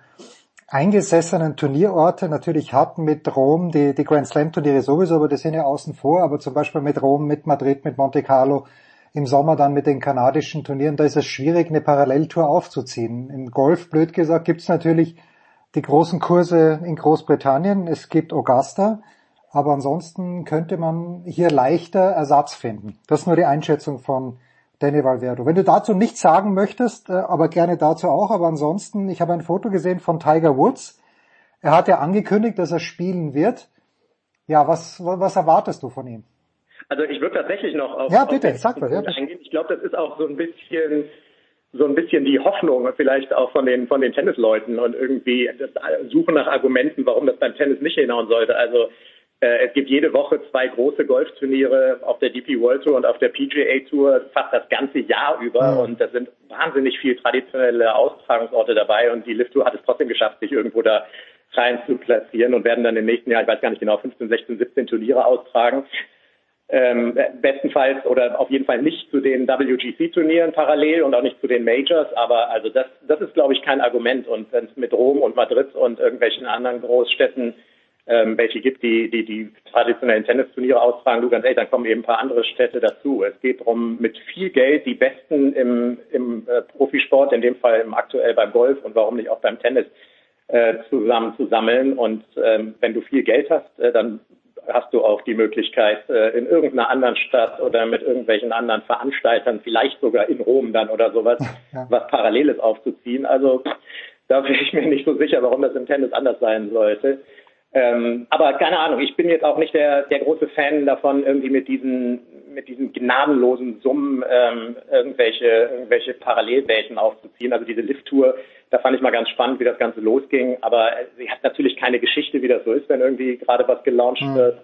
Speaker 2: eingesessenen Turnierorte natürlich hat mit Rom, die, die Grand Slam Turniere sowieso, aber die sind ja außen vor, aber zum Beispiel mit Rom, mit Madrid, mit Monte Carlo, im Sommer dann mit den kanadischen Turnieren, da ist es schwierig, eine Paralleltour aufzuziehen. Im Golf, blöd gesagt, gibt es natürlich die großen Kurse in Großbritannien, es gibt Augusta, aber ansonsten könnte man hier leichter Ersatz finden. Das ist nur die Einschätzung von Danny Valverdo. Wenn du dazu nichts sagen möchtest, äh, aber gerne dazu auch, aber ansonsten, ich habe ein Foto gesehen von Tiger Woods. Er hat ja angekündigt, dass er spielen wird. Ja, was, was erwartest du von ihm?
Speaker 14: Also ich würde tatsächlich noch auf,
Speaker 2: Ja,
Speaker 14: auf
Speaker 2: bitte,
Speaker 14: den
Speaker 2: sag mal, ja,
Speaker 14: eingehen. Ich glaube, das ist auch so ein bisschen so ein bisschen die Hoffnung vielleicht auch von den von den Tennisleuten und irgendwie das Suchen nach Argumenten, warum das beim Tennis nicht hinhauen sollte. Also es gibt jede Woche zwei große Golfturniere auf der DP World Tour und auf der PGA Tour fast das ganze Jahr über
Speaker 2: Mhm.
Speaker 14: und da sind wahnsinnig viel traditionelle Austragungsorte dabei und die Lift Tour hat es trotzdem geschafft, sich irgendwo da rein zu platzieren und werden dann im nächsten Jahr, ich weiß gar nicht genau, 15, 16, 17 Turniere austragen. Ähm, bestenfalls oder auf jeden Fall nicht zu den WGC-Turnieren parallel und auch nicht zu den Majors, aber also das, das ist, glaube ich, kein Argument. Und wenn es mit Rom und Madrid und irgendwelchen anderen Großstädten ähm, welche gibt, die, die die traditionellen Tennisturniere austragen, du ganz ehrlich, dann kommen eben ein paar andere Städte dazu. Es geht darum, mit viel Geld die Besten im, im äh, Profisport, in dem Fall im aktuell beim Golf und warum nicht auch beim Tennis, äh, zusammen zu sammeln. Und ähm, wenn du viel Geld hast, äh, dann hast du auch die Möglichkeit, äh, in irgendeiner anderen Stadt oder mit irgendwelchen anderen Veranstaltern, vielleicht sogar in Rom dann oder sowas, was Paralleles aufzuziehen. Also da bin ich mir nicht so sicher, warum das im Tennis anders sein sollte. Ähm, aber keine Ahnung, ich bin jetzt auch nicht der, der große Fan davon, irgendwie mit diesen, mit diesen gnadenlosen Summen ähm, irgendwelche, irgendwelche Parallelwelten aufzuziehen. Also diese Lift-Tour, da fand ich mal ganz spannend, wie das Ganze losging. Aber äh, sie hat natürlich keine Geschichte, wie das so ist, wenn irgendwie gerade was gelauncht
Speaker 2: Mhm.
Speaker 14: wird.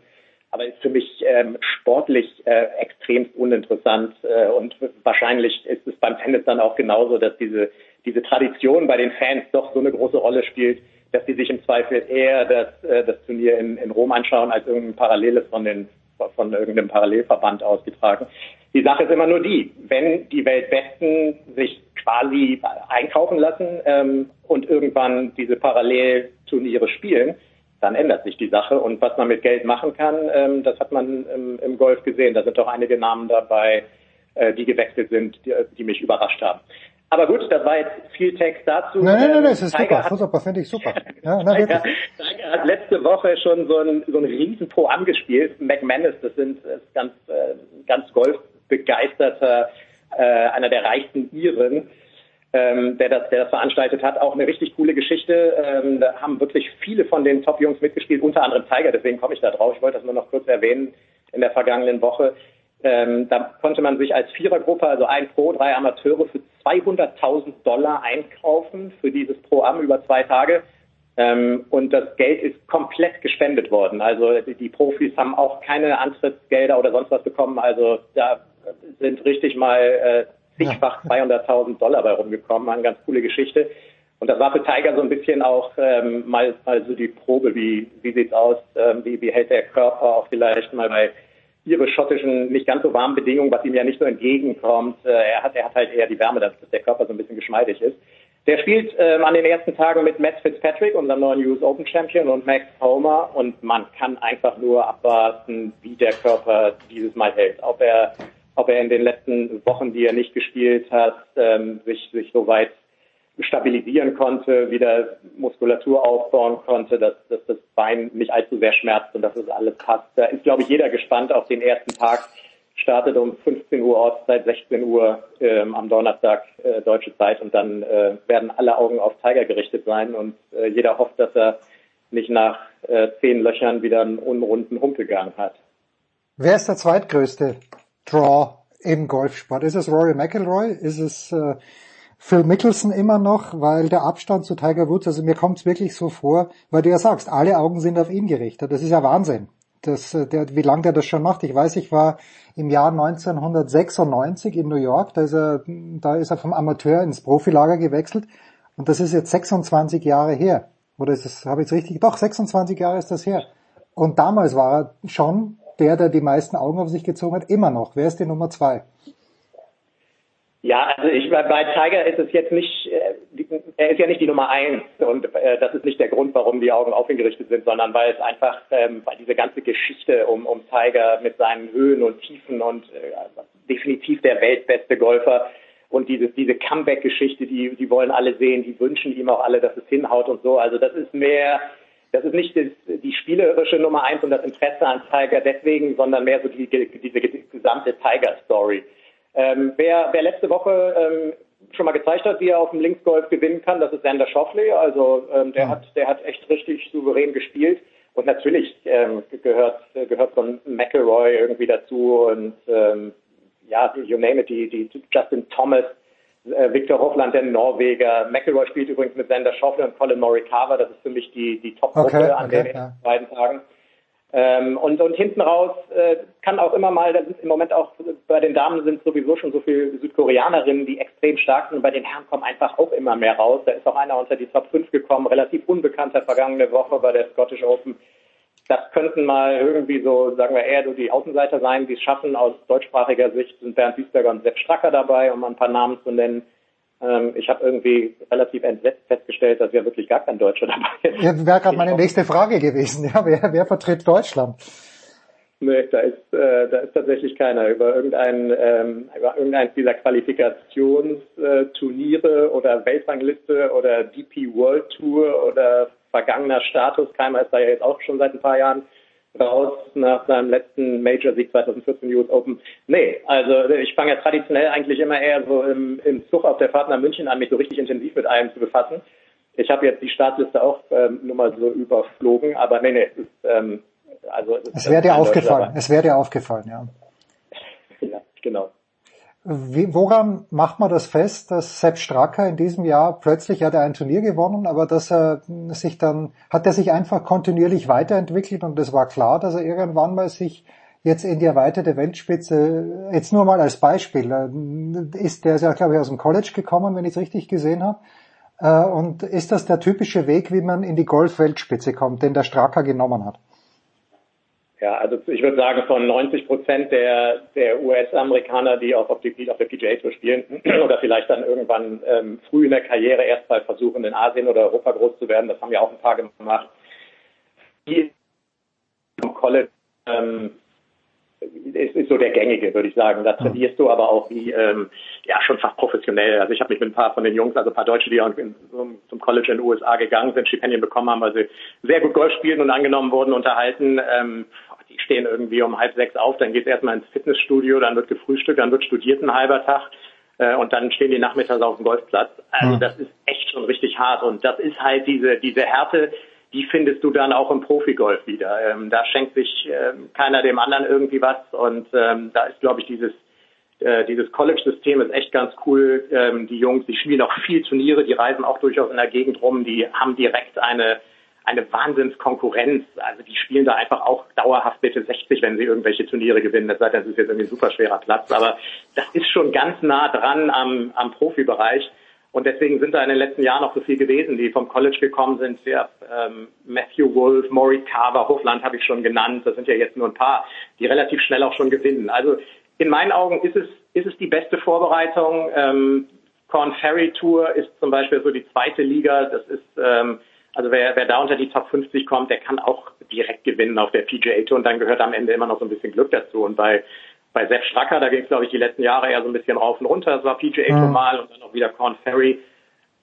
Speaker 14: Aber ist für mich ähm, sportlich äh, extremst uninteressant. Äh, und wahrscheinlich ist es beim Tennis dann auch genauso, dass diese, diese Tradition bei den Fans doch so eine große Rolle spielt, dass die sich im Zweifel eher das, äh, das Turnier in, in Rom anschauen, als irgendein Paralleles von den von irgendeinem Parallelverband ausgetragen. Die Sache ist immer nur die, wenn die Weltbesten sich quasi einkaufen lassen ähm, und irgendwann diese Parallelturniere spielen, dann ändert sich die Sache. Und was man mit Geld machen kann, ähm, das hat man im, im Golf gesehen. Da sind doch einige Namen dabei, äh, die gewechselt sind, die, die mich überrascht haben. Aber gut, das war jetzt viel Text dazu.
Speaker 2: Nein, nein, nein, das ist
Speaker 14: Tiger
Speaker 2: super,
Speaker 14: hat-
Speaker 2: super, finde ich super. Ja, na,
Speaker 14: Tiger. Tiger hat letzte Woche schon so ein, so ein riesen Pro angespielt. McManus, das sind das ganz, äh, ganz golfbegeisterter, äh, einer der reichsten Iren, ähm, der, das, der das veranstaltet hat. Auch eine richtig coole Geschichte. Ähm, da haben wirklich viele von den Top-Jungs mitgespielt, unter anderem Tiger, deswegen komme ich da drauf. Ich wollte das nur noch kurz erwähnen in der vergangenen Woche. Ähm, da konnte man sich als Vierergruppe, also ein Pro, drei Amateure, für 200.000 Dollar einkaufen für dieses Pro-Am über zwei Tage. Ähm, und das Geld ist komplett gespendet worden. Also die, Profis haben auch keine Antrittsgelder oder sonst was bekommen. Also da sind richtig mal äh, zigfach 200.000 Dollar bei rumgekommen. Eine ganz coole Geschichte. Und das war für Tiger so ein bisschen auch ähm, mal, mal so die Probe, wie, wie sieht's aus, ähm, wie, wie hält der Körper auch vielleicht mal bei ihre schottischen, nicht ganz so warmen Bedingungen, was ihm ja nicht so entgegenkommt. Äh, er, hat, er hat halt eher die Wärme, dass, der Körper so ein bisschen geschmeidig ist. Der spielt ähm, an den ersten Tagen mit Matt Fitzpatrick, unserem neuen US Open Champion, und Max Homer. Und man kann einfach nur abwarten, wie der Körper dieses Mal hält. Ob er, ob er in den letzten Wochen, die er nicht gespielt hat, ähm, sich, sich so weit stabilisieren konnte, wieder Muskulatur aufbauen konnte, dass, dass das Bein nicht allzu sehr schmerzt und dass es alles passt. Da ist, glaube ich, jeder gespannt auf den ersten Tag. Startet um 15 Uhr Ortszeit, 16 Uhr ähm, am Donnerstag äh, deutsche Zeit und dann äh, werden alle Augen auf Tiger gerichtet sein und äh, jeder hofft, dass er nicht nach äh, zehn Löchern wieder einen unrunden Humpelgang hat.
Speaker 2: Wer ist der zweitgrößte Draw im Golfsport? Ist es Rory McIlroy? Ist es äh, Phil Mickelson immer noch? Weil der Abstand zu Tiger Woods, also mir kommt es wirklich so vor, weil du ja sagst, alle Augen sind auf ihn gerichtet. Das ist ja Wahnsinn. Das, äh, der, wie lange der das schon macht. Ich weiß, ich war im Jahr 1996 in New York, da ist er, da ist er vom Amateur ins Profilager gewechselt und das ist jetzt 26 Jahre her. Oder ist es, habe ich es richtig? Doch, 26 Jahre ist das her. Und damals war er schon der, der die meisten Augen auf sich gezogen hat, immer noch. Wer ist die Nummer zwei?
Speaker 14: Ja, also ich bei Tiger ist es jetzt nicht, äh, die- er ist ja nicht die Nummer eins und äh, das ist nicht der Grund, warum die Augen auf ihn gerichtet sind, sondern weil es einfach, ähm, weil diese ganze Geschichte um, um Tiger mit seinen Höhen und Tiefen und äh, definitiv der weltbeste Golfer und diese, diese Comeback-Geschichte, die, die wollen alle sehen, die wünschen ihm auch alle, dass es hinhaut und so. Also das ist mehr, das ist nicht das, die spielerische Nummer eins und das Interesse an Tiger deswegen, sondern mehr so die, diese gesamte Tiger-Story. Ähm, wer, wer letzte Woche ähm, schon mal gezeigt hat, wie er auf dem Linksgolf gewinnen kann, das ist Sander Schauffele. Also ähm, der hat, der hat echt richtig souverän gespielt. Und natürlich ähm, gehört gehört so ein McElroy irgendwie dazu und ähm, ja, you name it, die, die Justin Thomas, äh, Victor Hoffland, der Norweger. McElroy spielt übrigens mit Sander Schauffele und Colin Morikawa. Das ist für mich die, die Top-Gruppe
Speaker 2: Okay,
Speaker 14: an
Speaker 2: okay,
Speaker 14: den
Speaker 2: ja.
Speaker 14: beiden Tagen. Ähm, und, und hinten raus äh, kann auch immer mal, im Moment auch bei den Damen sind sowieso schon so viele Südkoreanerinnen, die extrem stark sind und bei den Herren kommen einfach auch immer mehr raus. Da ist auch einer unter die Top 5 gekommen, relativ unbekannter vergangene Woche bei der Scottish Open. Das könnten mal irgendwie so, sagen wir eher so die Außenseiter sein, die es schaffen. Aus deutschsprachiger Sicht sind Bernd Wiesberger und Sepp Stracker dabei, um ein paar Namen zu nennen. Ähm, ich habe irgendwie relativ entsetzt festgestellt, dass ja wirklich gar kein Deutscher dabei ist.
Speaker 2: Ja, wäre gerade meine nächste Frage gewesen. Ja, wer, wer vertritt Deutschland?
Speaker 14: Nee, da ist, äh, da ist tatsächlich keiner. Über irgendein, ähm, über irgendeins dieser Qualifikationsturniere oder Weltrangliste oder DP World Tour oder vergangener Status. Keimer ist da ja jetzt auch schon seit ein paar Jahren raus nach seinem letzten Major-Sieg 2014 US Open. Nee, also ich fange ja traditionell eigentlich immer eher so im, im Zug auf der Fahrt nach München an, mich so richtig intensiv mit allem zu befassen. Ich habe jetzt die Startliste auch ähm, nur mal so überflogen, aber nee, nee, es ist, ähm, also es,
Speaker 2: wäre dir aufgefallen. Es wäre dir aufgefallen, ja.
Speaker 14: Ja, genau.
Speaker 2: Woran macht man das fest, dass Sepp Stracker in diesem Jahr plötzlich hat er ein Turnier gewonnen, aber dass er sich dann hat er sich einfach kontinuierlich weiterentwickelt und es war klar, dass er irgendwann mal sich jetzt in die erweiterte Weltspitze jetzt nur mal als Beispiel äh, ist der ist ja glaube ich aus dem College gekommen, wenn ich es richtig gesehen habe. Äh, Und ist das der typische Weg, wie man in die Golf-Weltspitze kommt, den der Stracker genommen hat?
Speaker 14: Ja, also ich würde sagen, von 90 Prozent der, der US-Amerikaner, die auch auf, die, auf der PGA Tour spielen oder vielleicht dann irgendwann ähm, früh in der Karriere erst mal versuchen, in Asien oder Europa groß zu werden, das haben ja auch ein paar gemacht, die im College ähm, ist, ist so der gängige, würde ich sagen. Da trainierst du aber auch wie ähm, ja schon fast professionell. Also ich habe mich mit ein paar von den Jungs, also ein paar Deutsche, die auch in, zum, zum College in den USA gegangen sind, Stipendien bekommen haben, weil sie sehr gut Golf spielen und angenommen wurden, unterhalten. Ähm, die stehen irgendwie um halb sechs auf, dann geht erstmal ins Fitnessstudio, dann wird gefrühstückt, dann wird studiert ein halber Tag äh, und dann stehen die nachmittags auf dem Golfplatz. Also
Speaker 2: Hm.
Speaker 14: das ist echt schon richtig hart und das ist halt diese diese Härte, die findest du dann auch im Profigolf wieder. Ähm, da schenkt sich ähm, keiner dem anderen irgendwie was und ähm, da ist, glaube ich, dieses äh, dieses College-System ist echt ganz cool. Ähm, die Jungs, die spielen auch viel Turniere, die reisen auch durchaus in der Gegend rum, die haben direkt eine eine Wahnsinnskonkurrenz. Also die spielen da einfach auch dauerhaft Mitte 60, wenn sie irgendwelche Turniere gewinnen. Das heißt, das ist jetzt irgendwie ein super schwerer Platz, aber das ist schon ganz nah dran am, am Profibereich. Und deswegen sind da in den letzten Jahren auch so viel gewesen, die vom College gekommen sind. Ja, ähm, Matthew Wolf, Maury Carver, Hofland habe ich schon genannt. Das sind ja jetzt nur ein paar, die relativ schnell auch schon gewinnen. Also in meinen Augen ist es, ist es die beste Vorbereitung. Ähm, Corn Ferry Tour ist zum Beispiel so die zweite Liga. Das ist, ähm, also wer, wer da unter die Top 50 kommt, der kann auch direkt gewinnen auf der PGA Tour und dann gehört am Ende immer noch so ein bisschen Glück dazu. Und bei, bei Sepp Stracker, da ging es, glaube ich, die letzten Jahre eher so ein bisschen rauf und runter. Das war PGA Tour
Speaker 2: Mhm.
Speaker 14: mal und dann auch wieder Corn Ferry.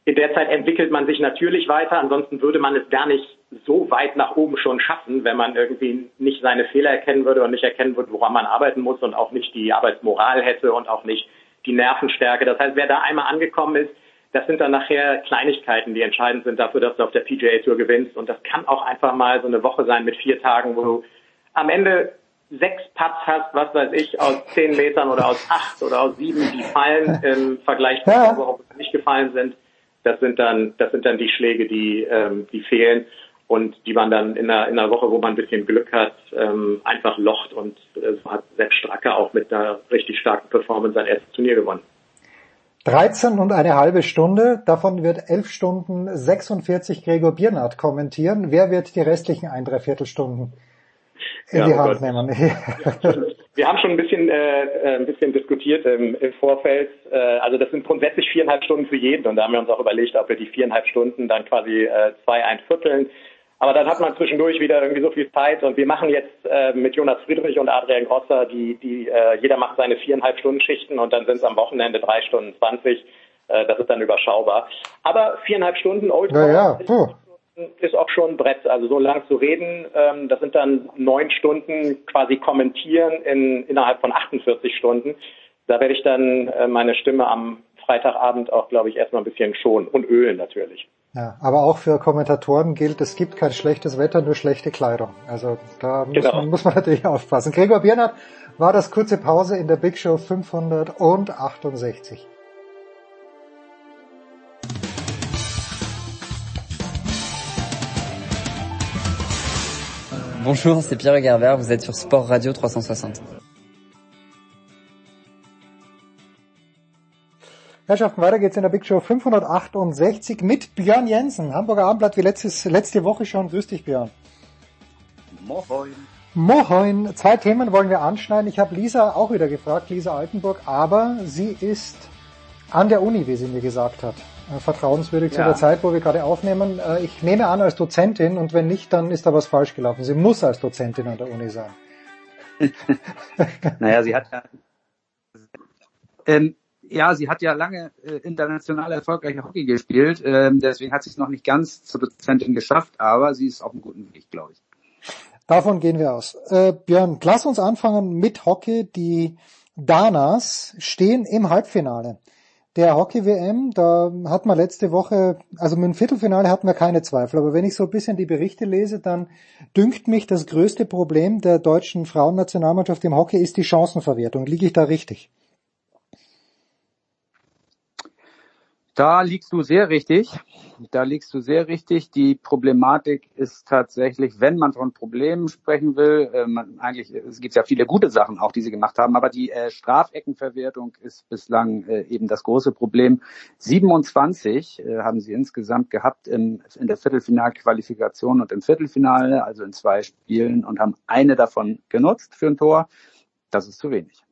Speaker 14: In der Zeit entwickelt man sich natürlich weiter, ansonsten würde man es gar nicht so weit nach oben schon schaffen, wenn man irgendwie nicht seine Fehler erkennen würde und nicht erkennen würde, woran man arbeiten muss und auch nicht die Arbeitsmoral hätte und auch nicht die Nervenstärke. Das heißt, wer da einmal angekommen ist, das sind dann nachher Kleinigkeiten, die entscheidend sind dafür, dass du auf der PGA Tour gewinnst. Und das kann auch einfach mal so eine Woche sein mit vier Tagen, wo du am Ende sechs Putts hast, was weiß ich, aus zehn Metern oder aus acht oder aus sieben, die fallen im Vergleich zu
Speaker 2: Ja.
Speaker 14: der Woche, wo sie nicht gefallen sind. Das sind dann, das sind dann die Schläge, die, ähm, die fehlen und die man dann in einer, in einer Woche, wo man ein bisschen Glück hat, ähm, einfach locht und äh, so hat Sepp Stracker auch mit einer richtig starken Performance sein erstes Turnier gewonnen.
Speaker 2: 13 und eine halbe Stunde, davon wird 11 Stunden 46 Gregor Biernat kommentieren. Wer wird die restlichen ein, dreiviertel Stunden in
Speaker 14: Ja,
Speaker 2: die
Speaker 14: oh
Speaker 2: Hand
Speaker 14: Gott.
Speaker 2: nehmen?
Speaker 14: Wir haben schon ein bisschen, äh, äh, ein bisschen diskutiert im, im Vorfeld. Äh, also das sind grundsätzlich viereinhalb Stunden für jeden und da haben wir uns auch überlegt, ob wir die viereinhalb Stunden dann quasi äh, zwei einvierteln. Aber dann hat man zwischendurch wieder irgendwie so viel Zeit und wir machen jetzt äh, mit Jonas Friedrich und Adrian Grosser, die, die äh, jeder macht seine viereinhalb Stunden Schichten und dann sind es am Wochenende drei Stunden zwanzig. Äh, das ist dann überschaubar. Aber viereinhalb Stunden Old
Speaker 2: Naja, puh.
Speaker 14: ist auch schon ein Brett. Also so lang zu reden, ähm, das sind dann neun Stunden quasi kommentieren in, innerhalb von 48 Stunden. Da werde ich dann äh, meine Stimme am Freitagabend auch, glaube ich, erstmal ein bisschen schonen und ölen natürlich.
Speaker 2: Ja, aber auch für Kommentatoren gilt, es gibt kein schlechtes Wetter, nur schlechte Kleidung. Also da muss,
Speaker 14: Genau.
Speaker 2: man, muss man natürlich aufpassen. Gregor Biernat war das kurze Pause in der Big Show 568.
Speaker 15: Bonjour, c'est Pierre Gerber, vous êtes sur Sport Radio 360.
Speaker 2: Herrschaften, weiter geht's in der Big Show 568 mit Björn Jensen, Hamburger Abendblatt wie letztes, letzte Woche schon. Grüß dich, Björn.
Speaker 16: Moin.
Speaker 2: Moin. Zwei Themen wollen wir anschneiden. Ich habe Lisa auch wieder gefragt, Lisa Altenburg, aber sie ist an der Uni, wie sie mir gesagt hat. Äh, Vertrauenswürdig zu
Speaker 16: Ja.
Speaker 2: der Zeit, wo wir gerade aufnehmen. Äh, Ich nehme an als Dozentin und wenn nicht, dann ist da was falsch gelaufen. Sie muss als Dozentin an der Uni sein.
Speaker 16: naja, sie hat ja, ähm, ja, sie hat ja lange äh, international erfolgreich Hockey gespielt, ähm, deswegen hat sie es noch nicht ganz zur Dozentin geschafft, aber sie ist auf einem guten Weg, glaube ich.
Speaker 2: Davon gehen wir aus. Äh, Björn, lass uns anfangen mit Hockey. Die Danas stehen im Halbfinale der Hockey-WM. Da hat man letzte Woche, also mit dem Viertelfinale hatten wir keine Zweifel. Aber wenn ich so ein bisschen die Berichte lese, dann dünkt mich, das größte Problem der deutschen Frauennationalmannschaft im Hockey ist die Chancenverwertung. Liege ich da richtig?
Speaker 16: Da liegst du sehr richtig. Da liegst du sehr richtig. Die Problematik ist tatsächlich, wenn man von Problemen sprechen will, äh, man, eigentlich es gibt ja viele gute Sachen auch, die sie gemacht haben, aber die äh, Strafeckenverwertung ist bislang äh, eben das große Problem. 27 äh, haben sie insgesamt gehabt im, in der Viertelfinalqualifikation und im Viertelfinale, also in zwei Spielen und haben eine davon genutzt für ein Tor. Das ist zu wenig.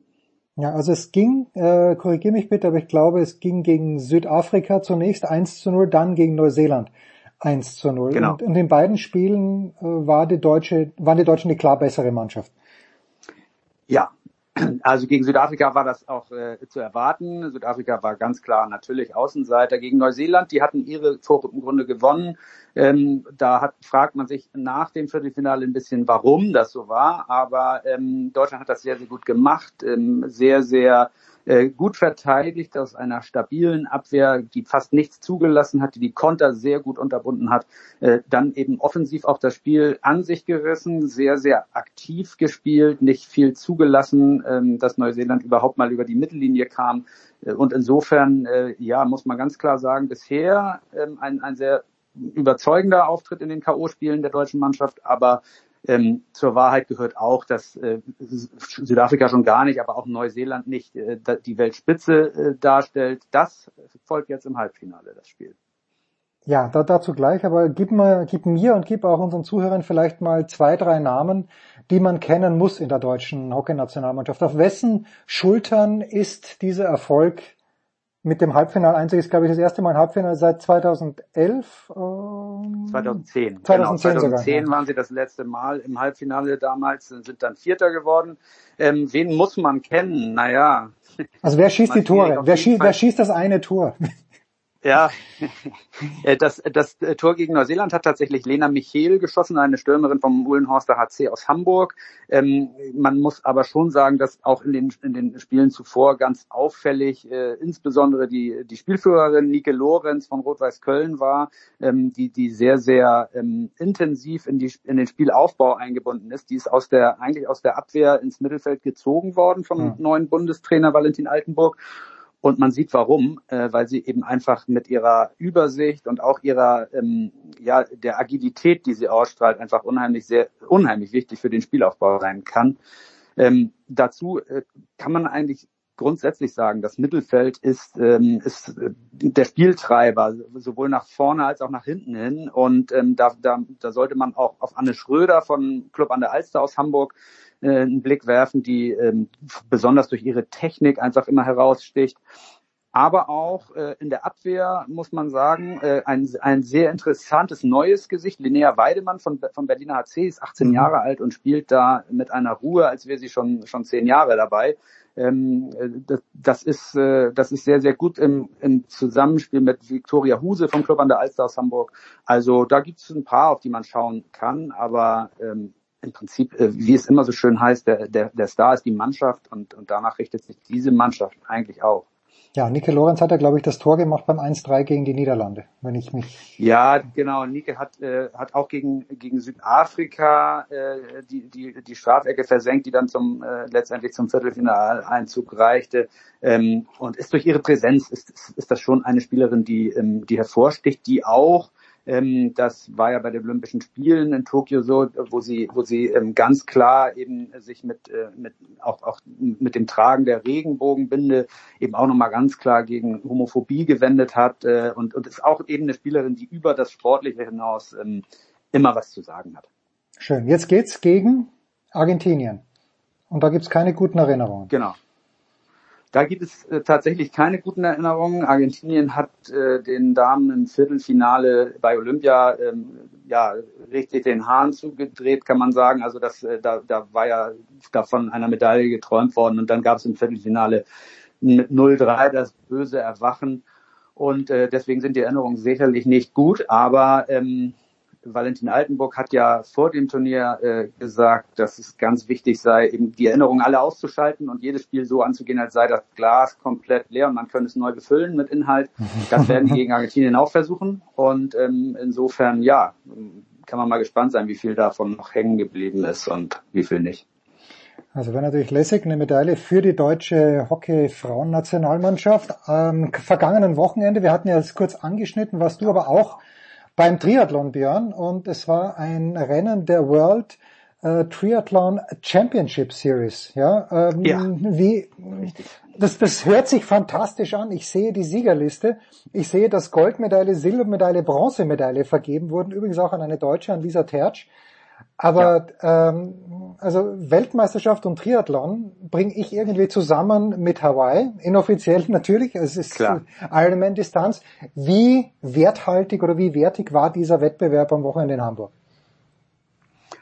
Speaker 2: Ja, also es ging, äh, korrigiere mich bitte, aber ich glaube, es ging gegen Südafrika zunächst 1 zu 0, dann gegen Neuseeland 1 zu 0.
Speaker 16: Genau.
Speaker 2: Und in den beiden Spielen äh, war die Deutsche, waren die Deutschen die klar bessere Mannschaft.
Speaker 16: Ja, also gegen Südafrika war das auch äh, zu erwarten. Südafrika war ganz klar natürlich Außenseiter gegen Neuseeland. Die hatten ihre Grunde gewonnen. Ähm, da hat, fragt man sich nach dem Viertelfinale ein bisschen, warum das so war. Aber ähm, Deutschland hat das sehr, sehr gut gemacht. Ähm, sehr, sehr äh, gut verteidigt aus einer stabilen Abwehr, die fast nichts zugelassen hat, die die Konter sehr gut unterbunden hat, äh, dann eben offensiv auch das Spiel an sich gerissen, sehr, sehr aktiv gespielt, nicht viel zugelassen, ähm, dass Neuseeland überhaupt mal über die Mittellinie kam. Äh, und insofern, äh, ja, muss man ganz klar sagen, bisher ähm, ein, ein sehr überzeugender Auftritt in den K.O.-Spielen der deutschen Mannschaft, aber ähm, zur Wahrheit gehört auch, dass äh, Südafrika schon gar nicht, aber auch Neuseeland nicht äh, die Weltspitze äh, darstellt. Das folgt jetzt im Halbfinale, das Spiel.
Speaker 2: Ja, da, dazu gleich, aber gib, mal, gib mir und gib auch unseren Zuhörern vielleicht mal zwei, drei Namen, die man kennen muss in der deutschen Hockeynationalmannschaft. Auf wessen Schultern ist dieser Erfolg mit dem Halbfinaleinzug ist, glaube ich, das erste Mal ein Halbfinale seit 2011. Ähm,
Speaker 16: 2010.
Speaker 2: 2010,
Speaker 16: genau, 2010
Speaker 2: sogar, ja.
Speaker 16: waren sie das letzte Mal im Halbfinale damals, sind dann Vierter geworden. Ähm, wen muss man kennen? Naja.
Speaker 2: Also wer schießt die Tore? Wer schießt, wer schießt das eine Tor?
Speaker 16: Ja, Äh, das, das Tor gegen Neuseeland hat tatsächlich Lena Michel geschossen, eine Stürmerin vom Uhlenhorster HC aus Hamburg. Ähm, man muss aber schon sagen, dass auch in den, in den Spielen zuvor ganz auffällig, äh, insbesondere die, die Spielführerin Nike Lorenz von Rot-Weiß Köln war, ähm, die, die sehr, sehr ähm, intensiv in, die, in den Spielaufbau eingebunden ist. Die ist aus der, eigentlich aus der Abwehr ins Mittelfeld gezogen worden vom
Speaker 2: Mhm.
Speaker 16: neuen Bundestrainer Valentin Altenburg. Und man sieht warum, äh, weil sie eben einfach mit ihrer Übersicht und auch ihrer, ähm, ja, der Agilität, die sie ausstrahlt, einfach unheimlich sehr, unheimlich wichtig für den Spielaufbau sein kann. Ähm, dazu äh, kann man eigentlich grundsätzlich sagen, das Mittelfeld ist, ähm, ist äh, der Spieltreiber, sowohl nach vorne als auch nach hinten hin. Und ähm, da, da, da sollte man auch auf Anne Schröder von Club an der Alster aus Hamburg äh, einen Blick werfen, die ähm, besonders durch ihre Technik einfach immer heraussticht. Aber auch äh, in der Abwehr muss man sagen, äh, ein, ein sehr interessantes neues Gesicht. Linnea Weidemann von, von Berliner HC ist 18
Speaker 2: Mhm.
Speaker 16: Jahre alt und spielt da mit einer Ruhe, als wäre sie schon, schon zehn Jahre dabei. Ähm, äh, das, das, ist, äh, das ist sehr, sehr gut im, im Zusammenspiel mit Viktoria Huse vom Club an der Alster aus Hamburg. Also da gibt es ein paar, auf die man schauen kann, aber ähm, im Prinzip, äh, wie es immer so schön heißt, der, der, der Star ist die Mannschaft und, und danach richtet sich diese Mannschaft eigentlich auch.
Speaker 2: Ja, Nike Lorenz hat ja, glaube ich, das Tor gemacht beim 1-3 gegen die Niederlande, wenn ich mich.
Speaker 16: Ja, genau. Nike hat, äh, hat auch gegen, gegen Südafrika äh, die, die, die Strafecke versenkt, die dann zum äh, letztendlich zum Viertelfinaleinzug reichte. Ähm, und ist durch ihre Präsenz ist, ist, ist das schon eine Spielerin, die, ähm, die hervorsticht, die auch ähm, das war ja bei den Olympischen Spielen in Tokio so, wo sie, wo sie ähm, ganz klar eben sich mit, äh, mit auch, auch mit dem Tragen der Regenbogenbinde eben auch nochmal ganz klar gegen Homophobie gewendet hat äh, und, und ist auch eben eine Spielerin, die über das Sportliche hinaus ähm, immer was zu sagen hat.
Speaker 2: Schön. Jetzt geht's gegen Argentinien. Und da gibt's keine guten Erinnerungen.
Speaker 16: Genau. Da gibt es äh, tatsächlich keine guten Erinnerungen. Argentinien hat äh, den Damen im Viertelfinale bei Olympia ähm, ja richtig den Hahn zugedreht, kann man sagen. Also das, äh, da, da war ja davon einer Medaille geträumt worden und dann gab es im Viertelfinale mit 0-3 das böse Erwachen und äh, deswegen sind die Erinnerungen sicherlich nicht gut, aber ähm, Valentin Altenburg hat ja vor dem Turnier äh, gesagt, dass es ganz wichtig sei, eben die Erinnerungen alle auszuschalten und jedes Spiel so anzugehen, als sei das Glas komplett leer und man könne es neu befüllen mit Inhalt. Das werden die gegen Argentinien auch versuchen. Und ähm, insofern, ja, kann man mal gespannt sein, wie viel davon noch hängen geblieben ist und wie viel nicht.
Speaker 2: Also wäre natürlich lässig eine Medaille für die deutsche Hockey-Frauennationalmannschaft. Am vergangenen Wochenende, wir hatten ja das kurz angeschnitten, warst du aber auch beim Triathlon, Björn, und es war ein Rennen der World äh, Triathlon Championship Series. Ja, ähm,
Speaker 16: Ja.
Speaker 2: wie das, das hört sich fantastisch an. Ich sehe die Siegerliste. Ich sehe, dass Goldmedaille, Silbermedaille, Bronzemedaille vergeben wurden. Übrigens auch an eine Deutsche, an Lisa Tertsch. Aber ähm, also Weltmeisterschaft und Triathlon bringe ich irgendwie zusammen mit Hawaii, inoffiziell natürlich, es ist
Speaker 16: Klar.
Speaker 2: Ironman-Distanz. Wie werthaltig oder wie wertig war dieser Wettbewerb am Wochenende in Hamburg?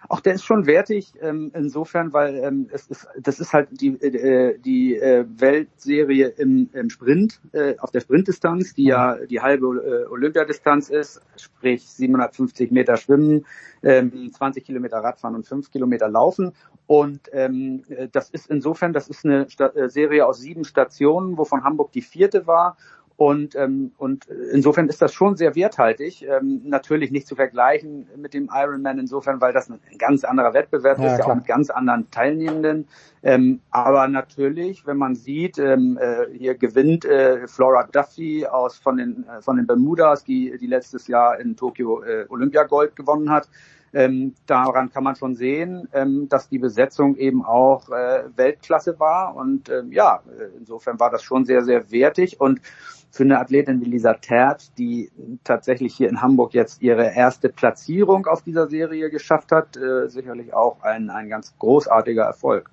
Speaker 16: Auch der ist schon wertig ähm, insofern, weil ähm, es ist, das ist halt die, äh, die äh, Weltserie im, im Sprint, äh, auf der Sprintdistanz, die ja die halbe äh, Olympiadistanz ist, sprich 750 Meter Schwimmen, ähm, 20 Kilometer Radfahren und 5 Kilometer Laufen. Und ähm, äh, das ist insofern, das ist eine Sta äh, Serie aus sieben Stationen, wovon Hamburg die vierte war. Und, ähm, und insofern ist das schon sehr werthaltig. Ähm, natürlich nicht zu vergleichen mit dem Ironman insofern, weil das ein ganz anderer Wettbewerb
Speaker 2: Ja,
Speaker 16: ist, ja
Speaker 2: klar.
Speaker 16: auch mit ganz anderen Teilnehmenden. Ähm, aber natürlich, wenn man sieht, ähm, äh, hier gewinnt äh, Flora Duffy aus von den äh, von den Bermudas, die die letztes Jahr in Tokio äh, Olympiagold gewonnen hat. Ähm, daran kann man schon sehen, ähm, dass die Besetzung eben auch äh, Weltklasse war. Und ähm, ja, insofern war das schon sehr, sehr wertig. Und für eine Athletin wie Lisa Tert, die tatsächlich hier in Hamburg jetzt ihre erste Platzierung auf dieser Serie geschafft hat, äh, sicherlich auch ein, ein ganz großartiger Erfolg.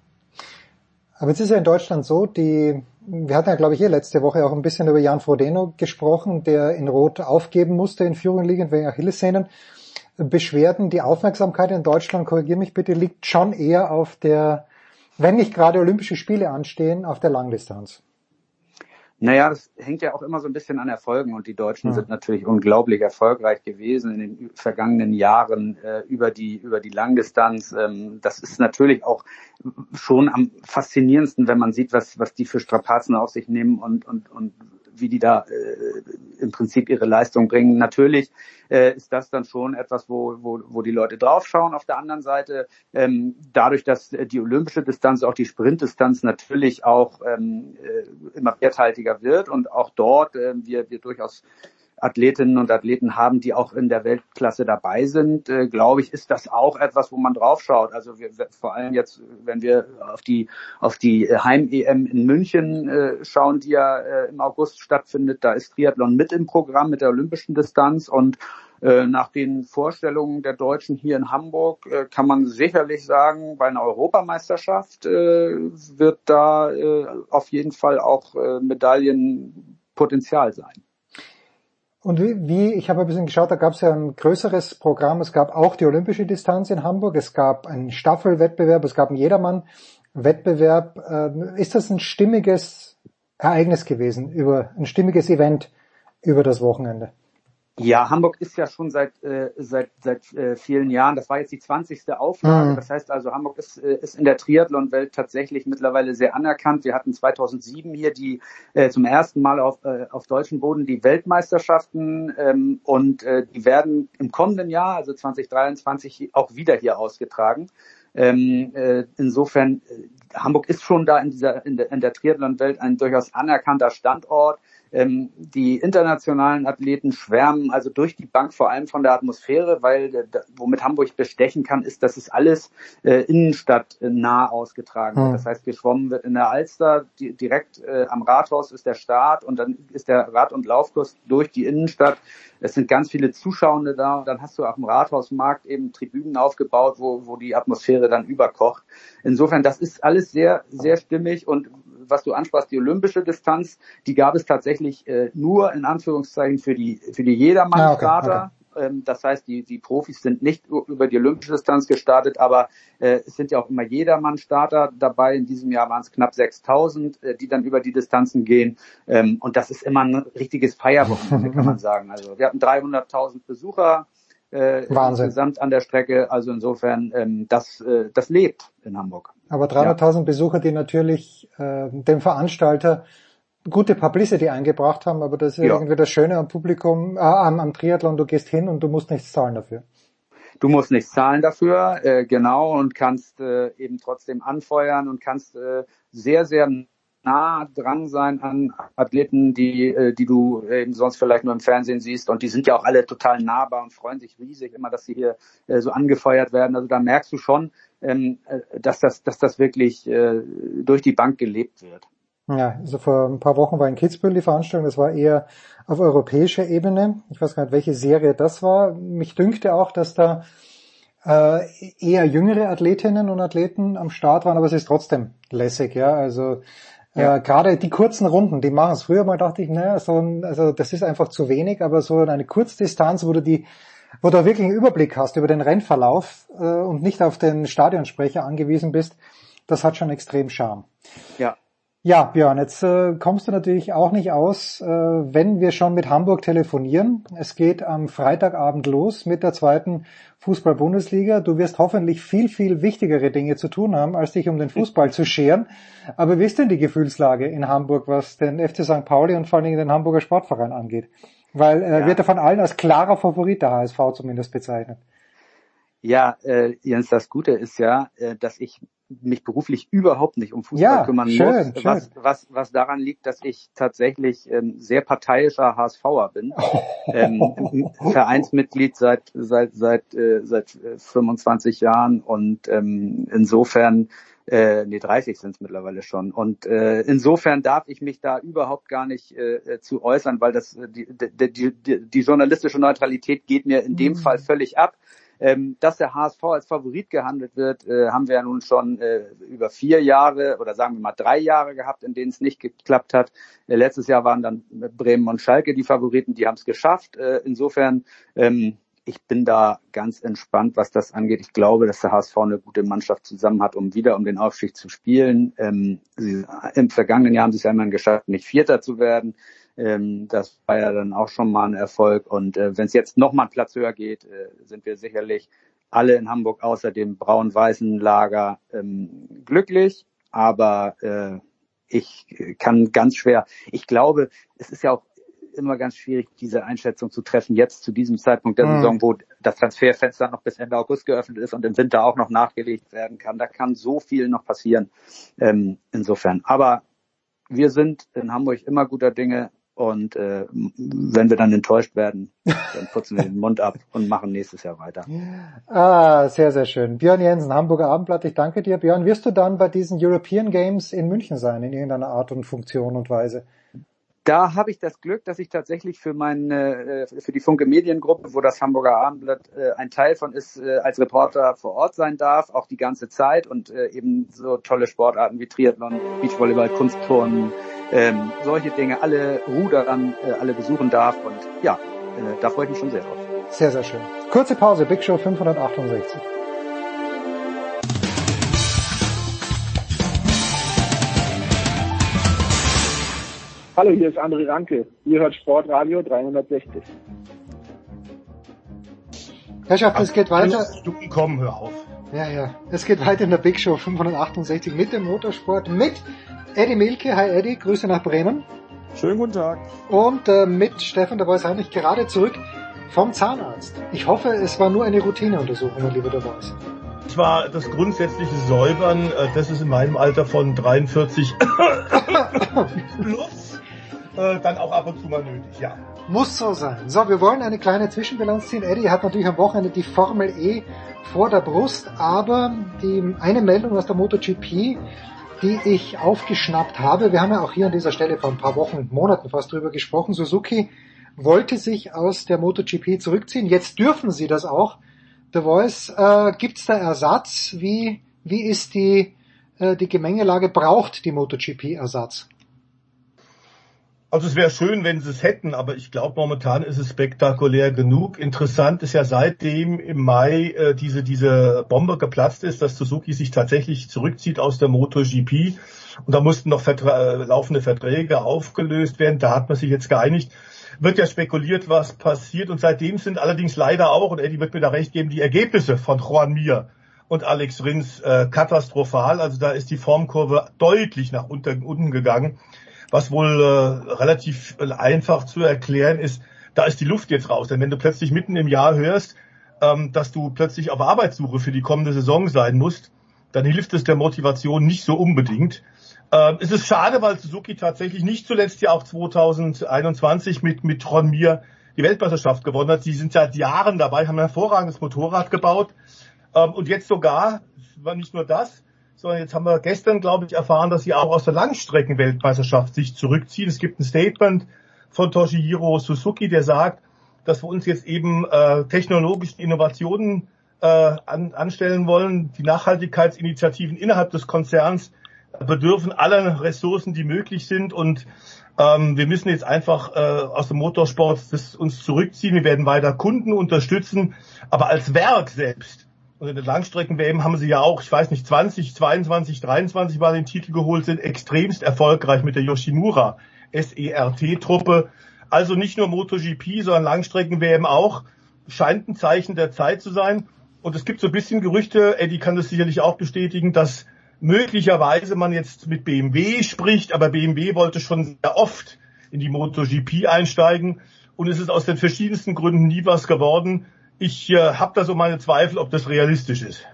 Speaker 2: Aber jetzt ist ja in Deutschland so, die, wir hatten ja glaube ich hier letzte Woche auch ein bisschen über Jan Frodeno gesprochen, der in Rot aufgeben musste in Führung liegend wegen Achillessehnen. Beschwerden, die Aufmerksamkeit in Deutschland, korrigier mich bitte, liegt schon eher auf der, wenn nicht gerade Olympische Spiele anstehen, auf der Langdistanz.
Speaker 16: Naja, das hängt ja auch immer so ein bisschen an Erfolgen und die Deutschen
Speaker 2: Ja.
Speaker 16: sind natürlich unglaublich erfolgreich gewesen in den vergangenen Jahren äh, über die über die Langdistanz. Ähm, das ist natürlich auch schon am faszinierendsten, wenn man sieht, was was die für Strapazen auf sich nehmen und und und wie die da äh, im Prinzip ihre Leistung bringen. Natürlich äh, ist das dann schon etwas, wo, wo, wo die Leute draufschauen. Auf der anderen Seite, ähm, dadurch, dass äh, die olympische Distanz, auch die Sprintdistanz natürlich auch ähm, äh, immer werthaltiger wird und auch dort äh, wir, wir durchaus Athletinnen und Athleten haben, die auch in der Weltklasse dabei sind, äh, glaube ich, ist das auch etwas, wo man draufschaut. Also wir, vor allem jetzt, wenn wir auf die auf die Heim-EM in München äh, schauen, die ja äh, im August stattfindet, da ist Triathlon mit im Programm mit der olympischen Distanz und äh, nach den Vorstellungen der Deutschen hier in Hamburg äh, kann man sicherlich sagen, bei einer Europameisterschaft äh, wird da auf jeden Fall auch Medaillenpotenzial sein.
Speaker 2: Und wie, wie ich habe ein bisschen geschaut, da gab es ja ein größeres Programm. Es gab auch die olympische Distanz in Hamburg. Es gab einen Staffelwettbewerb. Es gab einen Jedermann-Wettbewerb. Ähm, Ist das ein stimmiges Ereignis gewesen über ein stimmiges Event über das Wochenende?
Speaker 16: Ja, Hamburg ist ja schon seit äh, seit seit äh, vielen Jahren. Das war jetzt die 20. Auflage.
Speaker 2: Mhm.
Speaker 16: Das heißt also, Hamburg ist äh, ist in der Triathlon-Welt tatsächlich mittlerweile sehr anerkannt. Wir hatten 2007 hier die äh, zum ersten Mal auf äh, auf deutschem Boden die Weltmeisterschaften ähm, und äh, die werden im kommenden Jahr, also 2023, auch wieder hier ausgetragen. Ähm, äh, insofern, äh, Hamburg ist schon da in dieser in der, in der Triathlon-Welt ein durchaus anerkannter Standort. Ähm, die internationalen Athleten schwärmen also durch die Bank vor allem von der Atmosphäre, weil äh, womit Hamburg bestechen kann, ist, dass es alles äh, innenstadtnah ausgetragen wird.
Speaker 2: Hm.
Speaker 16: Das heißt, geschwommen wird in der Alster, di direkt äh, am Rathaus ist der Start und dann ist der Rad- und Laufkurs durch die Innenstadt. Es sind ganz viele Zuschauende da und dann hast du auf dem Rathausmarkt eben Tribünen aufgebaut, wo, wo die Atmosphäre dann überkocht. Insofern, das ist alles sehr, sehr stimmig und was du ansprachst, die olympische Distanz, die gab es tatsächlich äh, nur in Anführungszeichen für die für die Jedermann-Starter.
Speaker 2: Ah, okay,
Speaker 16: Ähm, Das heißt, die, die Profis sind nicht über die olympische Distanz gestartet, aber äh, es sind ja auch immer Jedermann-Starter dabei. In diesem Jahr waren es knapp 6000, äh, die dann über die Distanzen gehen. Ähm, und das ist immer ein richtiges Feierwochenende, kann man sagen. Also wir hatten 300.000 Besucher äh,
Speaker 2: Wahnsinn.
Speaker 16: insgesamt an der Strecke. Also insofern, ähm, das, äh, das lebt in Hamburg.
Speaker 2: Aber 300.000 Besucher, die natürlich äh, dem Veranstalter gute Publicity eingebracht haben, aber das ist
Speaker 16: Ja.
Speaker 2: irgendwie das Schöne am Publikum, äh, am, am Triathlon, du gehst hin und du musst nichts zahlen dafür.
Speaker 16: Du musst nichts zahlen dafür, äh, genau, und kannst äh, eben trotzdem anfeuern und kannst äh, sehr, sehr nah dran sein an Athleten, die, äh, die du eben sonst vielleicht nur im Fernsehen siehst. Und die sind ja auch alle total nahbar und freuen sich riesig immer, dass sie hier äh, so angefeuert werden. Also da merkst du schon, ähm, äh, dass das, dass das wirklich äh, durch die Bank gelebt wird.
Speaker 2: Ja, also vor ein paar Wochen war in Kitzbühel die Veranstaltung, das war eher auf europäischer Ebene. Ich weiß gar nicht, welche Serie das war. Mich dünkte auch, dass da äh, eher jüngere Athletinnen und Athleten am Start waren, aber es ist trotzdem lässig, ja. Also
Speaker 16: Ja.
Speaker 2: Äh, gerade die kurzen Runden, die machen es. Früher mal dachte ich, naja, so ein, also das ist einfach zu wenig, aber so eine Kurzdistanz, wo du die, wo du wirklich einen Überblick hast über den Rennverlauf äh, und nicht auf den Stadionsprecher angewiesen bist, das hat schon extrem Charme.
Speaker 16: Ja.
Speaker 2: Ja, Björn, jetzt äh, kommst du natürlich auch nicht aus, äh, wenn wir schon mit Hamburg telefonieren. Es geht am Freitagabend los mit der zweiten Fußball-Bundesliga. Du wirst hoffentlich viel, viel wichtigere Dinge zu tun haben, als dich um den Fußball zu scheren. Aber wie ist denn die Gefühlslage in Hamburg, was den FC St. Pauli und vor allen Dingen den Hamburger Sportverein angeht? Weil äh,
Speaker 16: Ja.
Speaker 2: wird er von allen als klarer Favorit der HSV zumindest bezeichnet.
Speaker 16: Ja, äh, Jens, das Gute ist ja, äh, dass ich mich beruflich überhaupt nicht um Fußball
Speaker 2: Ja,
Speaker 16: kümmern
Speaker 2: schön,
Speaker 16: muss,
Speaker 2: schön.
Speaker 16: was, was, was daran liegt, dass ich tatsächlich ähm, sehr parteiischer HSVer bin, ähm, Vereinsmitglied seit seit seit äh, seit äh, 25 Jahren und ähm, insofern äh, nee 30 sind es mittlerweile schon und äh, insofern darf ich mich da überhaupt gar nicht äh, äh, zu äußern, weil das äh, die, die, die, die, die journalistische Neutralität geht mir in dem
Speaker 2: Mhm.
Speaker 16: Fall völlig ab. Ähm, dass der HSV als Favorit gehandelt wird, äh, haben wir ja nun schon äh, über vier Jahre oder sagen wir mal drei Jahre gehabt, in denen es nicht geklappt hat. Äh, letztes Jahr waren dann Bremen und Schalke die Favoriten, die haben es geschafft. Äh, insofern, ähm, ich bin da ganz entspannt, was das angeht. Ich glaube, dass der HSV eine gute Mannschaft zusammen hat, um wieder um den Aufstieg zu spielen. Ähm, sie, Im vergangenen Jahr haben sie es ja immerhin geschafft, nicht Vierter zu werden. Ähm, das war ja dann auch schon mal ein Erfolg. Und äh, wenn es jetzt noch mal einen Platz höher geht, äh, sind wir sicherlich alle in Hamburg außer dem braun-weißen Lager ähm, glücklich. Aber äh, ich kann ganz schwer, ich glaube, es ist ja auch immer ganz schwierig, diese Einschätzung zu treffen, jetzt zu diesem Zeitpunkt der
Speaker 2: Mhm.
Speaker 16: Saison, wo das Transferfenster noch bis Ende August geöffnet ist und im Winter auch noch nachgelegt werden kann. Da kann so viel noch passieren. Ähm, insofern. Aber wir sind in Hamburg immer guter Dinge und äh, wenn wir dann enttäuscht werden, dann putzen wir den Mund ab und machen nächstes Jahr weiter.
Speaker 2: Ah, sehr, sehr schön. Björn Jensen, Hamburger Abendblatt, ich danke dir. Björn, wirst du dann bei diesen European Games in München sein, in irgendeiner Art und Funktion und Weise?
Speaker 16: Da habe ich das Glück, dass ich tatsächlich für meine, äh, für die Funke Mediengruppe, wo das Hamburger Abendblatt äh, ein Teil von ist, äh, als Reporter vor Ort sein darf, auch die ganze Zeit und eben so tolle Sportarten wie Triathlon, Beachvolleyball, Kunstturnen, ähm, solche Dinge, alle Rudern, äh, alle besuchen darf und ja, äh, da freue ich mich schon sehr drauf.
Speaker 2: Sehr, sehr schön. Kurze Pause, Big Show 568.
Speaker 9: Hallo, hier ist André Ranke. Ihr hört Sportradio 360.
Speaker 2: Herrschaft, es geht weiter.
Speaker 17: Stunden kommen, hör auf.
Speaker 2: Ja, ja. Es geht weiter in der Big Show 568 mit dem Motorsport mit Eddie Milke. Hi Eddie, Grüße nach Bremen.
Speaker 18: Schönen guten Tag.
Speaker 2: Und äh, mit Stefan der Voice Heinrich gerade zurück vom Zahnarzt. Ich hoffe, es war nur eine Routineuntersuchung, mein lieber der Voice.
Speaker 17: Es war das grundsätzliche Säubern, äh, das ist in meinem Alter von 43 plus äh, dann auch ab und zu mal nötig, ja.
Speaker 2: Muss so sein. So, wir wollen eine kleine Zwischenbilanz ziehen. Eddie hat natürlich am Wochenende die Formel E vor der Brust, aber die eine Meldung aus der MotoGP, die ich aufgeschnappt habe, wir haben ja auch hier an dieser Stelle vor ein paar Wochen und Monaten fast drüber gesprochen, Suzuki wollte sich aus der MotoGP zurückziehen. Jetzt dürfen sie das auch. The Voice, äh, gibt's da Ersatz? Wie, wie ist die äh, die Gemengelage braucht die MotoGP-Ersatz?
Speaker 17: Also es wäre schön, wenn sie es hätten, aber ich glaube momentan ist es spektakulär genug. Interessant ist ja seitdem im Mai äh, diese diese Bombe geplatzt ist, dass Suzuki sich tatsächlich zurückzieht aus der MotoGP und da mussten noch Vertra äh, laufende Verträge aufgelöst werden. Da hat man sich jetzt geeinigt. Wird ja spekuliert, was passiert und seitdem sind allerdings leider auch und Eddie wird mir da recht geben, die Ergebnisse von Juan Mir und Alex Rins äh, katastrophal. Also da ist die Formkurve deutlich nach unten, unten gegangen was wohl äh, relativ einfach zu erklären ist, da ist die Luft jetzt raus. Denn wenn du plötzlich mitten im Jahr hörst, ähm, dass du plötzlich auf Arbeitssuche für die kommende Saison sein musst, dann hilft es der Motivation nicht so unbedingt. Ähm, es ist schade, weil Suzuki tatsächlich nicht zuletzt ja auch 2021 mit, mit Ron Mir die Weltmeisterschaft gewonnen hat. Sie sind seit Jahren dabei, haben ein hervorragendes Motorrad gebaut. Ähm, und jetzt sogar, war nicht nur das, sondern jetzt haben wir gestern, glaube ich, erfahren, dass sie auch aus der Langstreckenweltmeisterschaft sich zurückziehen. Es gibt ein Statement von Toshihiro Suzuki, der sagt, dass wir uns jetzt eben äh, technologische Innovationen äh, an, anstellen wollen. Die Nachhaltigkeitsinitiativen innerhalb des Konzerns bedürfen aller Ressourcen, die möglich sind und ähm, wir müssen jetzt einfach äh, aus dem Motorsport das, uns zurückziehen. Wir werden weiter Kunden unterstützen, aber als Werk selbst in der Langstrecken-WM haben sie ja auch, ich weiß nicht, 20, 22, 23 Mal den Titel geholt, sind extremst erfolgreich mit der Yoshimura SERT-Truppe. Also nicht nur MotoGP, sondern Langstrecken-WM auch. Scheint ein Zeichen der Zeit zu sein. Und es gibt so ein bisschen Gerüchte, Eddie kann das sicherlich auch bestätigen, dass möglicherweise man jetzt mit BMW spricht, aber BMW wollte schon sehr oft in die MotoGP einsteigen und es ist aus den verschiedensten Gründen nie was geworden. Ich äh, habe da so meine Zweifel, ob das realistisch ist.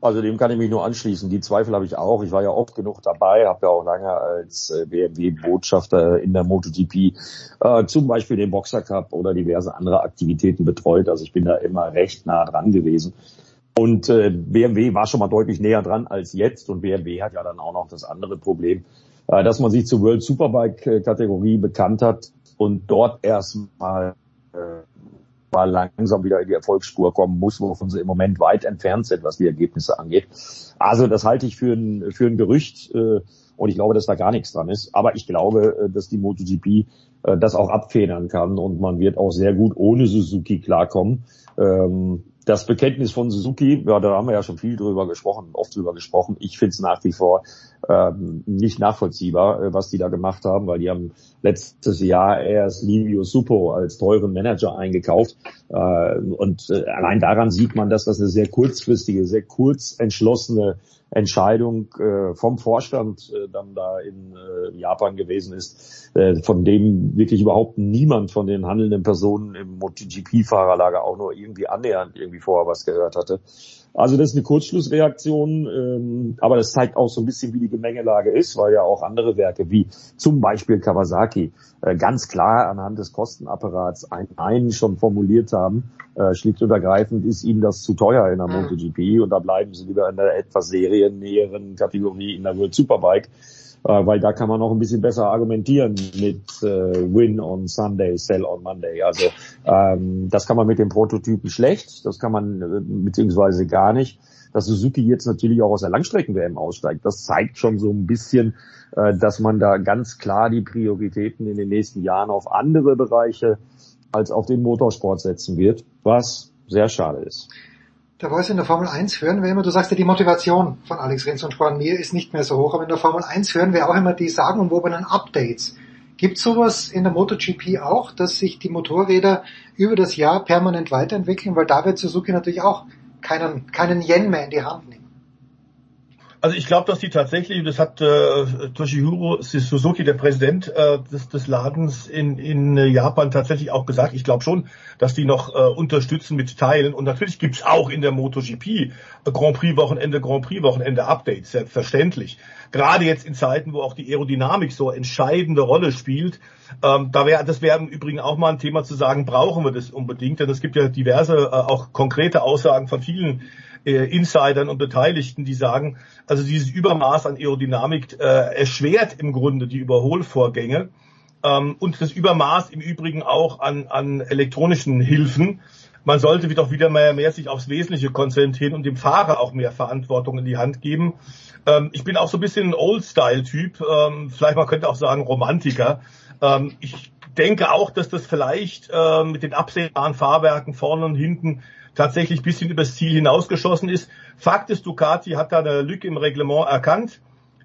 Speaker 18: Also dem kann ich mich nur anschließen. Die Zweifel habe ich auch. Ich war ja oft genug dabei, habe ja auch lange als äh, BMW-Botschafter in der MotoGP äh, zum Beispiel den Boxer Cup oder diverse andere Aktivitäten betreut. Also ich bin da immer recht nah dran gewesen. Und äh, BMW war schon mal deutlich näher dran als jetzt. Und BMW hat ja dann auch noch das andere Problem, äh, dass man sich zur World Superbike-Kategorie bekannt hat und dort erstmal äh, mal langsam wieder in die Erfolgsspur kommen muss, wovon sie im Moment weit entfernt sind, was die Ergebnisse angeht. Also das halte ich für ein, für ein Gerücht äh, und ich glaube, dass da gar nichts dran ist. Aber ich glaube, äh, dass die MotoGP äh, das auch abfedern kann und man wird auch sehr gut ohne Suzuki klarkommen. Ähm, das Bekenntnis von Suzuki, ja, da haben wir ja schon viel drüber gesprochen, oft drüber gesprochen. Ich finde es nach wie vor ähm, nicht nachvollziehbar, äh, was die da gemacht haben, weil die haben letztes Jahr erst Livio Suppo als teuren Manager eingekauft. Äh, und äh, allein daran sieht man, dass das eine sehr kurzfristige, sehr kurz entschlossene Entscheidung äh, vom Vorstand äh, dann da in äh, Japan gewesen ist, äh, von dem wirklich überhaupt niemand von den handelnden Personen im MotoGP-Fahrerlager auch nur irgendwie annähernd irgendwie vorher was gehört hatte. Also das ist eine Kurzschlussreaktion, ähm, aber das zeigt auch so ein bisschen, wie die Gemengelage ist, weil ja auch andere Werke wie zum Beispiel Kawasaki äh, ganz klar anhand des Kostenapparats ein Nein schon formuliert haben. Äh, schlicht und ergreifend ist ihnen das zu teuer in der MotoGP und da bleiben sie lieber in der etwas seriennäheren Kategorie in der World Superbike weil da kann man noch ein bisschen besser argumentieren mit äh, Win on Sunday, Sell on Monday. Also ähm, das kann man mit den Prototypen schlecht, das kann man äh, beziehungsweise gar nicht. Dass Suzuki jetzt natürlich auch aus der Langstrecken-WM aussteigt, das zeigt schon so ein bisschen, äh, dass man da ganz klar die Prioritäten in den nächsten Jahren auf andere Bereiche als auf den Motorsport setzen wird, was sehr schade ist.
Speaker 2: Der Voice in der Formel 1 hören wir immer, du sagst ja, die Motivation von Alex Rins und Juan Mir ist nicht mehr so hoch, aber in der Formel 1 hören wir auch immer die sagenumwobenen Updates. Gibt sowas in der MotoGP auch, dass sich die Motorräder über das Jahr permanent weiterentwickeln? Weil da wird Suzuki natürlich auch keinen, keinen Yen mehr in die Hand.
Speaker 17: Also ich glaube, dass die tatsächlich, das hat äh, Toshihiro Suzuki, der Präsident äh, des, des Ladens in, in Japan, tatsächlich auch gesagt. Ich glaube schon, dass die noch äh, unterstützen mit Teilen. Und natürlich gibt's auch in der MotoGP Grand Prix Wochenende, Grand Prix Wochenende Updates, selbstverständlich. Gerade jetzt in Zeiten, wo auch die Aerodynamik so entscheidende Rolle spielt. Ähm, da wäre, das wäre im Übrigen auch mal ein Thema zu sagen, brauchen wir das unbedingt? Denn es gibt ja diverse, äh, auch konkrete Aussagen von vielen äh, Insidern und Beteiligten, die sagen, also dieses Übermaß an Aerodynamik äh, erschwert im Grunde die Überholvorgänge ähm, und das Übermaß im Übrigen auch an, an elektronischen Hilfen man sollte doch wieder mehr, mehr sich aufs Wesentliche konzentrieren und dem Fahrer auch mehr Verantwortung in die Hand geben. Ähm, ich bin auch so ein bisschen ein Old-Style-Typ, ähm, vielleicht man könnte auch sagen Romantiker. Ähm, ich denke auch, dass das vielleicht äh, mit den absehbaren Fahrwerken vorne und hinten tatsächlich ein bisschen übers Ziel hinausgeschossen ist. Fakt ist, Ducati hat da eine Lücke im Reglement erkannt.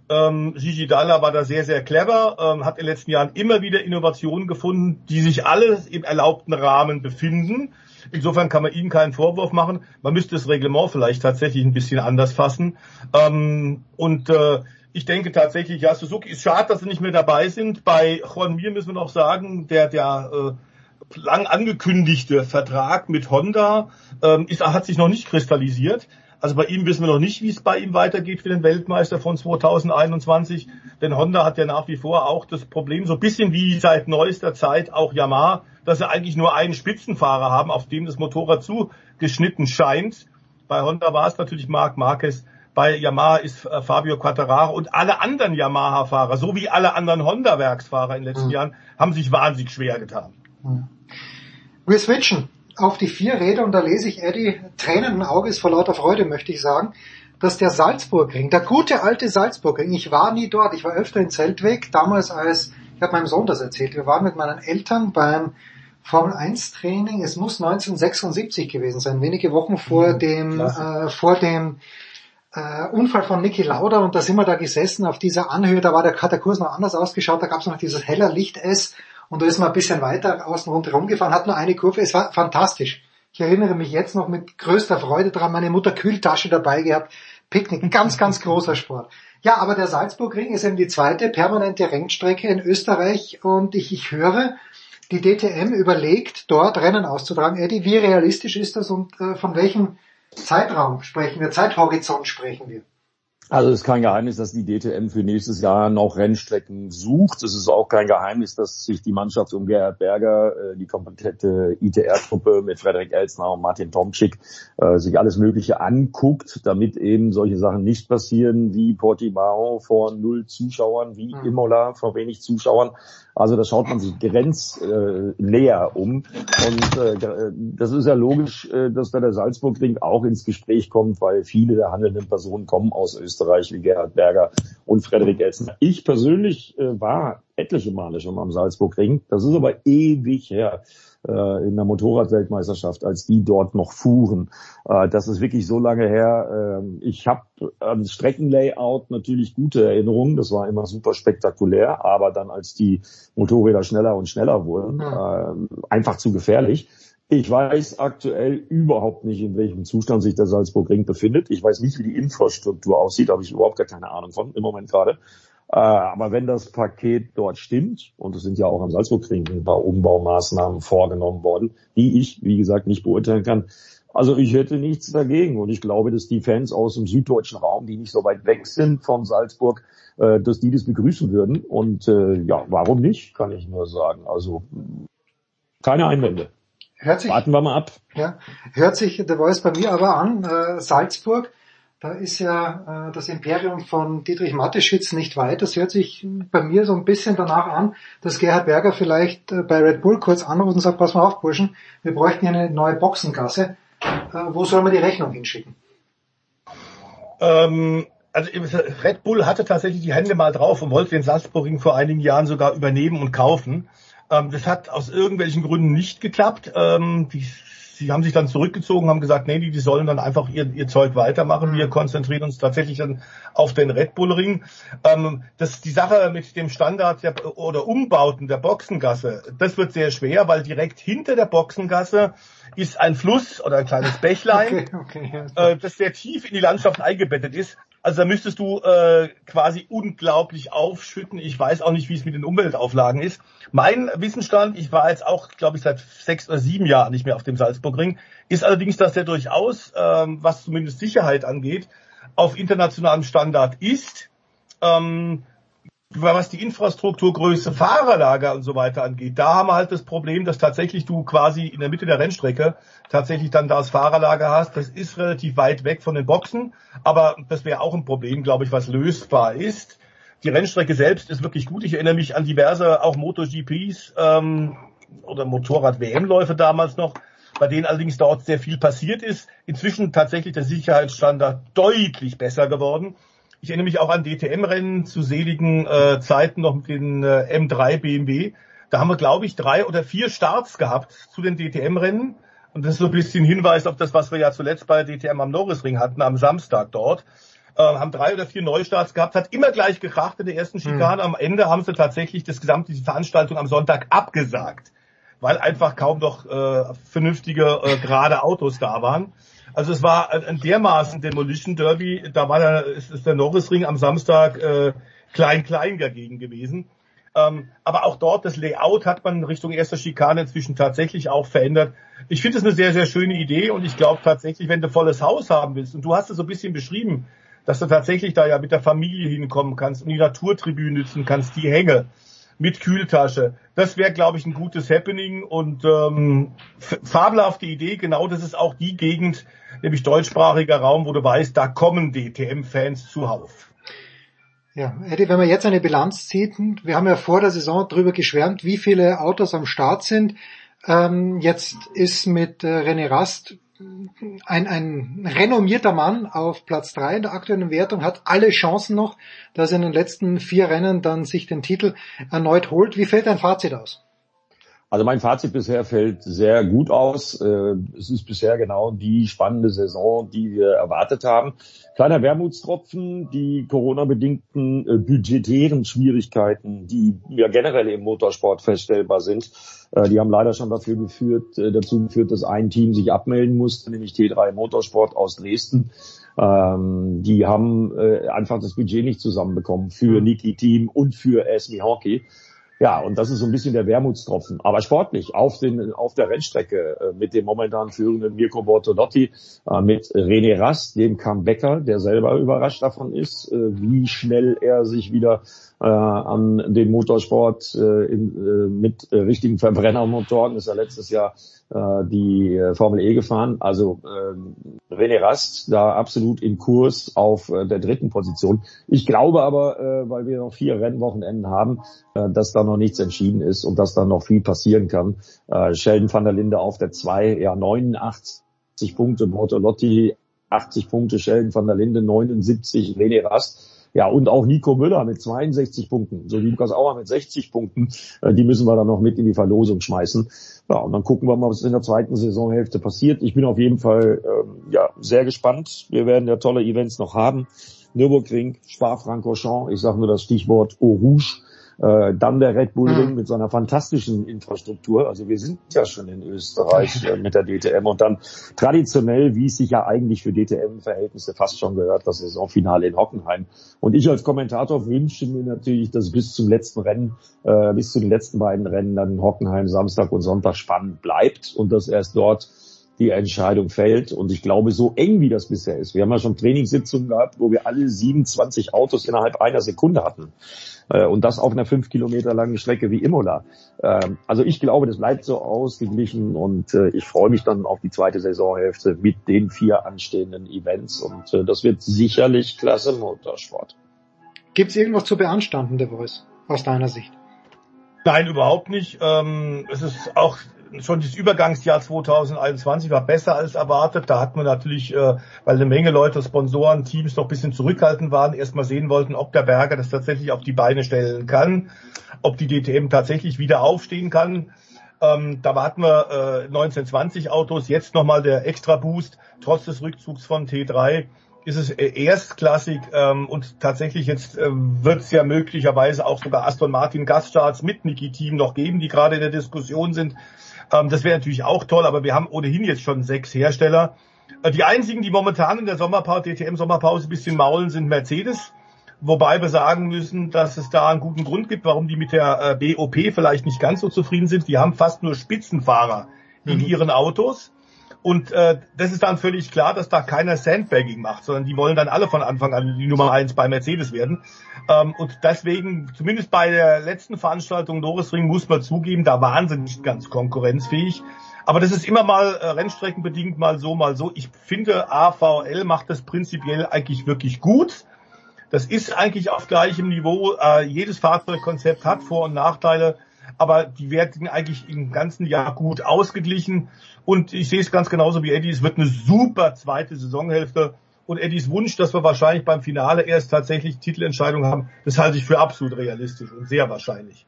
Speaker 17: Ähm, Gigi Dalla war da sehr, sehr clever, ähm, hat in den letzten Jahren immer wieder Innovationen gefunden, die sich alle im erlaubten Rahmen befinden. Insofern kann man ihm keinen Vorwurf machen. Man müsste das Reglement vielleicht tatsächlich ein bisschen anders fassen. Ähm, und äh, ich denke tatsächlich, ja, Suzuki ist schade, dass sie nicht mehr dabei sind. Bei Juan Mir müssen wir noch sagen, der, der äh, lang angekündigte Vertrag mit Honda ähm, ist, hat sich noch nicht kristallisiert. Also bei ihm wissen wir noch nicht, wie es bei ihm weitergeht für den Weltmeister von 2021. Denn Honda hat ja nach wie vor auch das Problem, so ein bisschen wie seit neuester Zeit auch Yamaha, dass sie eigentlich nur einen Spitzenfahrer haben, auf dem das Motorrad zugeschnitten scheint. Bei Honda war es natürlich Marc Marquez. Bei Yamaha ist äh, Fabio Quattararo und alle anderen Yamaha-Fahrer, so wie alle anderen Honda-Werksfahrer in den letzten
Speaker 2: Mhm.
Speaker 17: Jahren, haben sich wahnsinnig schwer getan.
Speaker 2: Wir switchen auf die vier Räder und da lese ich Eddie tränenden Auges vor lauter Freude, möchte ich sagen, dass der Salzburgring, der gute alte Salzburgring, ich war nie dort, ich war öfter in Zeltweg, damals als, ich habe meinem Sohn das erzählt, wir waren mit meinen Eltern beim Formel 1 Training, es muss 1976 gewesen sein, wenige Wochen vor dem, äh, vor dem äh, Unfall von Niki Lauda und da sind wir da gesessen auf dieser Anhöhe, da war der, hat der Kurs noch anders ausgeschaut, da gab es noch dieses heller Licht S und da ist man ein bisschen weiter außen rundherum gefahren, hat nur eine Kurve, es war fantastisch. Ich erinnere mich jetzt noch mit größter Freude dran, meine Mutter Kühltasche dabei gehabt, Picknick, ganz, ganz großer Sport. Ja, aber der Salzburgring ist eben die zweite permanente Rennstrecke in Österreich und ich, ich höre, die DTM überlegt, dort Rennen auszutragen. Eddie, wie realistisch ist das und äh, von welchem Zeitraum sprechen wir, Zeithorizont sprechen wir?
Speaker 18: Also es ist kein Geheimnis, dass die DTM für nächstes Jahr noch Rennstrecken sucht. Es ist auch kein Geheimnis, dass sich die Mannschaft um Gerhard Berger, äh, die komplette ITR-Truppe mit Frederik Elsner und Martin Tomczyk äh, sich alles Mögliche anguckt, damit eben solche Sachen nicht passieren wie Portimao vor null Zuschauern, wie Imola vor wenig Zuschauern. Also da schaut man sich grenznäher äh, um. Und äh, das ist ja logisch, äh, dass da der Salzburgring auch ins Gespräch kommt, weil viele der handelnden Personen kommen aus Österreich, wie Gerhard Berger und Frederik Elsner. Ich persönlich äh, war etliche Male schon am Salzburgring. Das ist aber ewig her äh, in der Motorradweltmeisterschaft, als die dort noch fuhren. Äh, das ist wirklich so lange her. Ähm, ich habe an Streckenlayout natürlich gute Erinnerungen. Das war immer super spektakulär. Aber dann, als die Motorräder schneller und schneller wurden, äh, einfach zu gefährlich. Ich weiß aktuell überhaupt nicht, in welchem Zustand sich der Salzburgring befindet. Ich weiß nicht, wie die Infrastruktur aussieht, habe ich überhaupt gar keine Ahnung von im Moment gerade. Äh, aber wenn das Paket dort stimmt, und es sind ja auch am Salzburgring ein paar Umbaumaßnahmen vorgenommen worden, die ich, wie gesagt, nicht beurteilen kann, also ich hätte nichts dagegen und ich glaube, dass die Fans aus dem süddeutschen Raum, die nicht so weit weg sind von Salzburg, äh, dass die das begrüßen würden. Und äh, ja, warum nicht, kann ich nur sagen. Also keine Einwände.
Speaker 2: Hört sich,
Speaker 18: Warten wir mal ab.
Speaker 2: ja, hört sich The Voice bei mir aber an, äh, Salzburg, da ist ja äh, das Imperium von Dietrich Mateschitz nicht weit. Das hört sich bei mir so ein bisschen danach an, dass Gerhard Berger vielleicht äh, bei Red Bull kurz anruft und sagt, pass mal auf, Burschen, wir bräuchten hier eine neue Boxengasse. Äh, wo soll man die Rechnung hinschicken?
Speaker 17: Ähm, also Red Bull hatte tatsächlich die Hände mal drauf und wollte den Salzburgring vor einigen Jahren sogar übernehmen und kaufen. Ähm, das hat aus irgendwelchen Gründen nicht geklappt. Ähm, die, sie haben sich dann zurückgezogen, haben gesagt, nee, die, die sollen dann einfach ihr, ihr Zeug weitermachen. Wir konzentrieren uns tatsächlich dann auf den Red Bull Ring. Ähm, das die Sache mit dem Standard der, oder Umbauten der Boxengasse, das wird sehr schwer, weil direkt hinter der Boxengasse ist ein Fluss oder ein kleines Bächlein,
Speaker 2: Okay, okay, ja.
Speaker 17: äh, das sehr tief in die Landschaft eingebettet ist. Also da müsstest du äh, quasi unglaublich aufschütten. Ich weiß auch nicht, wie es mit den Umweltauflagen ist. Mein Wissensstand, ich war jetzt auch, glaube ich, seit sechs oder sieben Jahren nicht mehr auf dem Salzburgring, ist allerdings, dass der durchaus, ähm, was zumindest Sicherheit angeht, auf internationalem Standard ist. Ähm, was die Infrastrukturgröße, Fahrerlager und so weiter angeht, da haben wir halt das Problem, dass tatsächlich du quasi in der Mitte der Rennstrecke tatsächlich dann das Fahrerlager hast. Das ist relativ weit weg von den Boxen, aber das wäre auch ein Problem, glaube ich, was lösbar ist. Die Rennstrecke selbst ist wirklich gut. Ich erinnere mich an diverse auch MotoGPs ähm, oder Motorrad-WM-Läufe damals noch, bei denen allerdings dort sehr viel passiert ist. Inzwischen tatsächlich der Sicherheitsstandard deutlich besser geworden. Ich erinnere mich auch an DTM-Rennen zu seligen äh, Zeiten noch mit den äh, M3 BMW. Da haben wir, glaube ich, drei oder vier Starts gehabt zu den DTM-Rennen. Und das ist so ein bisschen Hinweis auf das, was wir ja zuletzt bei DTM am Norrisring hatten, am Samstag dort. Äh, haben drei oder vier Neustarts gehabt, hat immer gleich gekracht in der ersten Schikane. Am Ende haben sie tatsächlich das gesamte die Veranstaltung am Sonntag abgesagt, weil einfach kaum noch äh, vernünftige, äh, gerade Autos da waren. Also es war ein, dermaßen Demolition Derby, da war der, ist, ist der Norrisring am Samstag äh, klein-klein dagegen gewesen. Ähm, aber auch dort, das Layout hat man Richtung erster Schikane inzwischen tatsächlich auch verändert. Ich finde es eine sehr, sehr schöne Idee und ich glaube tatsächlich, wenn du volles Haus haben willst, und du hast es so ein bisschen beschrieben, dass du tatsächlich da ja mit der Familie hinkommen kannst und die Naturtribüne nutzen kannst, die Hänge mit Kühltasche. Das wäre, glaube ich, ein gutes Happening und ähm, fabelhafte Idee. Genau das ist auch die Gegend, nämlich deutschsprachiger Raum, wo du weißt, da kommen DTM-Fans zuhauf.
Speaker 2: Ja, Eddie, wenn man jetzt eine Bilanz zieht, wir haben ja vor der Saison drüber geschwärmt, wie viele Autos am Start sind. Ähm, jetzt ist mit äh, René Rast ein, ein renommierter Mann auf Platz drei in der aktuellen Wertung, hat alle Chancen noch, dass er in den letzten vier Rennen dann sich den Titel erneut holt. Wie fällt dein Fazit aus?
Speaker 18: Also mein Fazit bisher fällt sehr gut aus. Äh, Es ist bisher genau die spannende Saison, die wir erwartet haben. Kleiner Wermutstropfen, die Corona-bedingten äh, budgetären Schwierigkeiten, die ja generell im Motorsport feststellbar sind, die haben leider schon dafür geführt, äh, dazu geführt, dass ein Team sich abmelden musste, nämlich T3 Motorsport aus Dresden. Ähm, die haben äh, einfach das Budget nicht zusammenbekommen für Niki Team und für Esmi Hockey. Ja, und das ist so ein bisschen der Wermutstropfen. Aber sportlich auf, den, auf der Rennstrecke äh, mit dem momentan führenden Mirko Bortolotti, äh, mit René Rast, dem Comebacker, der selber überrascht davon ist, äh, wie schnell er sich wieder äh, an den Motorsport äh, in, äh, mit äh, richtigen Verbrennermotoren ist er letztes Jahr äh, die äh, Formel E gefahren. Also äh, René Rast da absolut in Kurs auf äh, der dritten Position. Ich glaube aber, äh, weil wir noch vier Rennwochenenden haben, äh, dass da noch nichts entschieden ist und dass da noch viel passieren kann. Äh, Sheldon van der Linde auf der 2, ja 89 Punkte, Bortolotti 80 Punkte, Sheldon van der Linde 79, René Rast. Ja, und auch Nico Müller mit 62 Punkten, so Lukas Auer mit 60 Punkten, äh, die müssen wir dann noch mit in die Verlosung schmeißen. Ja, und dann gucken wir mal, was in der zweiten Saisonhälfte passiert. Ich bin auf jeden Fall ähm, ja, sehr gespannt. Wir werden ja tolle Events noch haben. Nürburgring, Spa-Francorchamps, ich sage nur das Stichwort Eau Rouge. Äh, dann der Red Bull Ring mit seiner fantastischen Infrastruktur. Also wir sind ja schon in Österreich äh, mit der DTM und dann traditionell, wie es sich ja eigentlich für DTM-Verhältnisse fast schon gehört, das Saisonfinale in Hockenheim. Und ich als Kommentator wünsche mir natürlich, dass bis zum letzten Rennen, äh, bis zu den letzten beiden Rennen dann Hockenheim Samstag und Sonntag spannend bleibt und dass erst dort die Entscheidung fällt. Und ich glaube, so eng wie das bisher ist. Wir haben ja schon Trainingssitzungen gehabt, wo wir alle 27 Autos innerhalb einer Sekunde hatten. Äh, Und das auf einer fünf Kilometer langen Strecke wie Imola. Ähm, Also ich glaube, das bleibt so ausgeglichen und äh, ich freue mich dann auf die zweite Saisonhälfte mit den vier anstehenden Events. Und äh, das wird sicherlich klasse Motorsport.
Speaker 2: Gibt es irgendwas zu beanstanden, The Voice, aus deiner Sicht?
Speaker 17: Nein, überhaupt nicht. Ähm, es ist auch schon das Übergangsjahr 2021 war besser als erwartet. Da hat man natürlich, äh, weil eine Menge Leute, Sponsoren, Teams noch ein bisschen zurückhaltend waren, erstmal sehen wollten, ob der Berger das tatsächlich auf die Beine stellen kann, ob die DTM tatsächlich wieder aufstehen kann. Ähm, da warten wir äh, 1920 Autos, jetzt nochmal der Extra Boost, trotz des Rückzugs von T3 ist es äh, erstklassig ähm, und tatsächlich jetzt äh, wird es ja möglicherweise auch sogar Aston Martin Gaststarts mit Niki Team noch geben, die gerade in der Diskussion sind. Ähm, das wäre natürlich auch toll, aber wir haben ohnehin jetzt schon sechs Hersteller. Äh, die einzigen, die momentan in der Sommerpause, DTM Sommerpause ein bisschen maulen, sind Mercedes. Wobei wir sagen müssen, dass es da einen guten Grund gibt, warum die mit der äh, BOP vielleicht nicht ganz so zufrieden sind. Die haben fast nur Spitzenfahrer in ihren Autos. Und äh, das ist dann völlig klar, dass da keiner Sandbagging macht, sondern die wollen dann alle von Anfang an die Nummer eins bei Mercedes werden. Ähm, und deswegen, zumindest bei der letzten Veranstaltung Norrisring, muss man zugeben, da waren sie nicht ganz konkurrenzfähig. Aber das ist immer mal äh, rennstreckenbedingt mal so, mal so. Ich finde, AVL macht das prinzipiell eigentlich wirklich gut. Das ist eigentlich auf gleichem Niveau. Äh, jedes Fahrzeugkonzept hat Vor- und Nachteile. Aber die werden eigentlich im ganzen Jahr gut ausgeglichen. Und ich sehe es ganz genauso wie Eddie, es wird eine super zweite Saisonhälfte. Und Eddies Wunsch, dass wir wahrscheinlich beim Finale erst tatsächlich Titelentscheidung haben, das halte ich für absolut realistisch und sehr wahrscheinlich.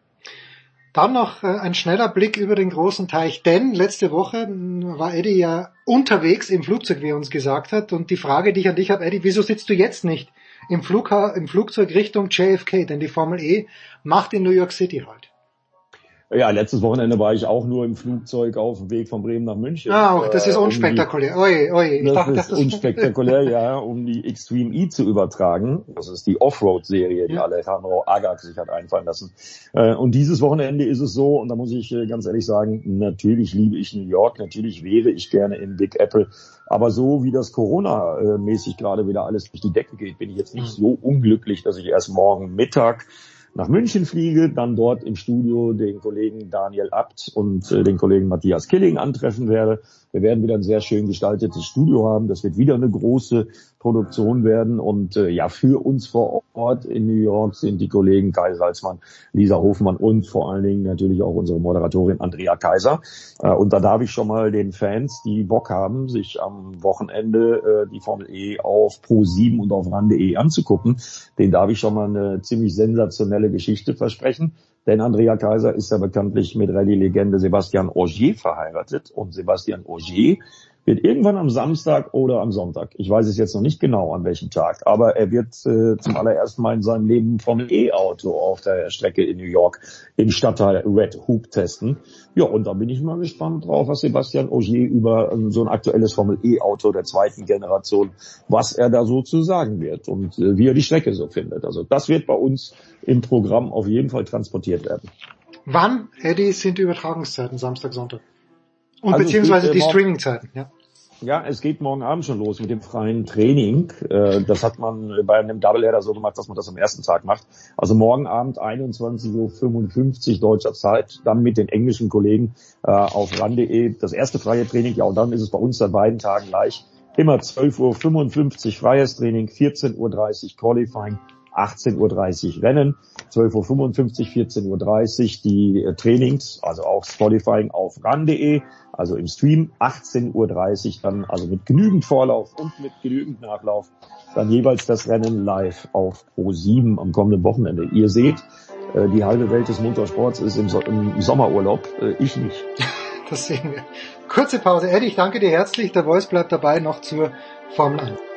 Speaker 2: Dann noch äh, ein schneller Blick über den großen Teich, denn letzte Woche war Eddie ja unterwegs im Flugzeug, wie er uns gesagt hat. Und die Frage, die ich an dich habe, Eddie, wieso sitzt du jetzt nicht im, Flugha im Flugzeug Richtung JFK? Denn die Formel E macht in New York City halt.
Speaker 18: Ja, letztes Wochenende war ich auch nur im Flugzeug auf dem Weg von Bremen nach München.
Speaker 2: Ah, auch das ist
Speaker 18: Äh, um die-
Speaker 2: unspektakulär. Oi, oi. Ich
Speaker 18: Das
Speaker 2: dachte,
Speaker 18: ist unspektakulär, ja, um die Extreme E zu übertragen. Das ist die Offroad-Serie, die Alejandro Agag sich hat einfallen lassen. Äh, Und dieses Wochenende ist es so, und da muss ich äh, ganz ehrlich sagen, natürlich liebe ich New York, natürlich wäre ich gerne in Big Apple. Aber so wie das Corona-mäßig gerade wieder alles durch die Decke geht, bin ich jetzt nicht so unglücklich, dass ich erst morgen Mittag nach München fliege, dann dort im Studio den Kollegen Daniel Abt und äh, den Kollegen Matthias Killing antreffen werde. Wir werden wieder ein sehr schön gestaltetes Studio haben. Das wird wieder eine große Produktion werden. Und äh, ja, für uns vor Ort in New York sind die Kollegen Kai Salzmann, Lisa Hofmann und vor allen Dingen natürlich auch unsere Moderatorin Andrea Kaiser. Äh, und da darf ich schon mal den Fans, die Bock haben, sich am Wochenende äh, die Formel E auf Pro7 und auf RAN.de anzugucken, den darf ich schon mal eine ziemlich sensationelle Geschichte versprechen. Denn Andrea Kaiser ist ja bekanntlich mit Rallye-Legende Sebastian Ogier verheiratet. Und Sebastian Ogier wird irgendwann am Samstag oder am Sonntag, ich weiß es jetzt noch nicht genau an welchem Tag, aber er wird äh, zum allerersten Mal in seinem Leben Formel E-Auto auf der Strecke in New York im Stadtteil Red Hoop testen. Ja, und da bin ich mal gespannt drauf, was Sebastian Ogier über ähm, so ein aktuelles Formel E-Auto der zweiten Generation, was er da so zu sagen wird und äh, wie er die Strecke so findet. Also das wird bei uns im Programm auf jeden Fall transportiert werden.
Speaker 2: Wann, Eddie, sind die Übertragungszeiten Samstag, Sonntag? Und
Speaker 18: Also
Speaker 2: beziehungsweise die
Speaker 18: äh,
Speaker 2: Streamingzeiten, ja.
Speaker 18: Ja, es geht morgen Abend schon los mit dem freien Training. Äh, Das hat man bei einem Doubleheader so gemacht, dass man das am ersten Tag macht. Also morgen Abend 21.55 Uhr deutscher Zeit, dann mit den englischen Kollegen äh, auf ran.de. Das erste freie Training, ja, und dann ist es bei uns an beiden Tagen gleich. Immer 12.55 Uhr freies Training, 14.30 Uhr Qualifying, 18.30 Uhr Rennen, 12.55 Uhr, 14.30 Uhr die Trainings, also auch das Qualifying auf ran.de, also im Stream, 18.30 Uhr dann, also mit genügend Vorlauf und mit genügend Nachlauf, dann jeweils das Rennen live auf Pro7 am kommenden Wochenende. Ihr seht, äh, die halbe Welt des Motorsports ist im, so im Sommerurlaub, äh, ich nicht.
Speaker 2: Das sehen wir. Kurze Pause. Eddie, ich danke dir herzlich. Der Voice bleibt dabei noch zur Formel 1.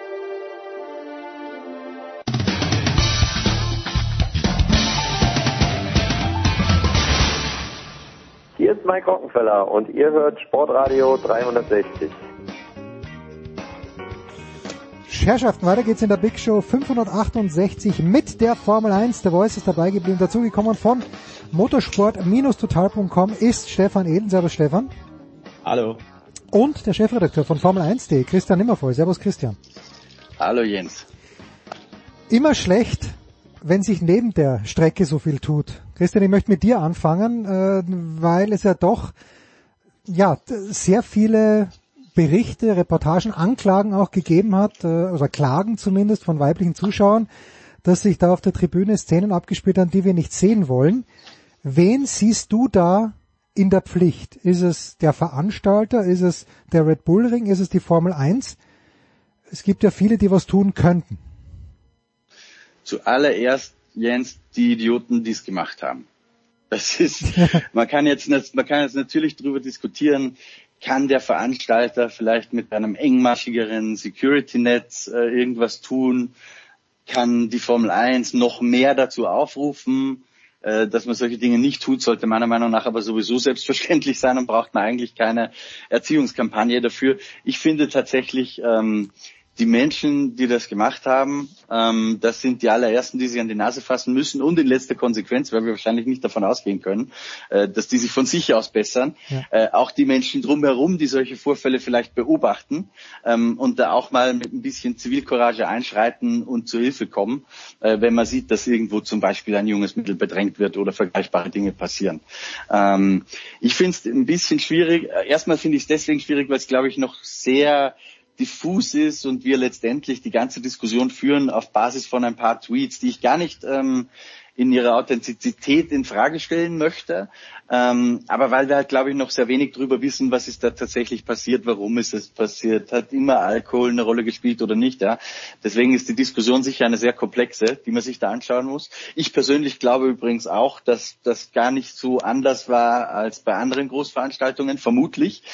Speaker 19: Mike Rockenfeller und ihr hört Sportradio 360.
Speaker 2: Herrschaften, weiter geht's in der Big Show 568 mit der Formel 1. Der Voice ist dabei geblieben. Dazugekommen von motorsport-total.com ist Stefan Ehlen. Servus Stefan.
Speaker 20: Hallo.
Speaker 2: Und der Chefredakteur von Formel 1.de, Christian Nimmervoll. Servus Christian.
Speaker 20: Hallo Jens.
Speaker 2: Immer schlecht, wenn sich neben der Strecke so viel tut. Christian, ich möchte mit dir anfangen, äh, weil es ja doch ja sehr viele Berichte, Reportagen, Anklagen auch gegeben hat, äh, oder Klagen zumindest von weiblichen Zuschauern, dass sich da auf der Tribüne Szenen abgespielt haben, die wir nicht sehen wollen. Wen siehst du da in der Pflicht? Ist es der Veranstalter? Ist es der Red Bull Ring? Ist es die Formel 1? Es gibt ja viele, die was tun könnten.
Speaker 20: Zuallererst, Jens, die Idioten, die es gemacht haben. Das ist, man kann jetzt, man kann jetzt natürlich darüber diskutieren, kann der Veranstalter vielleicht mit einem engmaschigeren Security-Netz äh, irgendwas tun? Kann die Formel 1 noch mehr dazu aufrufen? Äh, dass man solche Dinge nicht tut, sollte meiner Meinung nach aber sowieso selbstverständlich sein und braucht man eigentlich keine Erziehungskampagne dafür. Ich finde tatsächlich, ähm, die Menschen, die das gemacht haben, ähm, das sind die allerersten, die sich an die Nase fassen müssen und in letzter Konsequenz, weil wir wahrscheinlich nicht davon ausgehen können, äh, dass die sich von sich aus bessern. Äh, auch die Menschen drumherum, die solche Vorfälle vielleicht beobachten ähm, und da auch mal mit ein bisschen Zivilcourage einschreiten und zur Hilfe kommen, äh, wenn man sieht, dass irgendwo zum Beispiel ein junges Mittel bedrängt wird oder vergleichbare Dinge passieren. Ähm, ich finde es ein bisschen schwierig. Äh, Erstmal finde ich es deswegen schwierig, weil es, glaube ich, noch sehr diffus ist und wir letztendlich die ganze Diskussion führen auf Basis von ein paar Tweets, die ich gar nicht ähm, in ihrer Authentizität in Frage stellen möchte. Ähm, aber weil wir halt, glaube ich, noch sehr wenig drüber wissen, was ist da tatsächlich passiert, warum ist es passiert, hat immer Alkohol eine Rolle gespielt oder nicht. Ja? Deswegen ist die Diskussion sicher eine sehr komplexe, die man sich da anschauen muss. Ich persönlich glaube übrigens auch, dass das gar nicht so anders war als bei anderen Großveranstaltungen, vermutlich.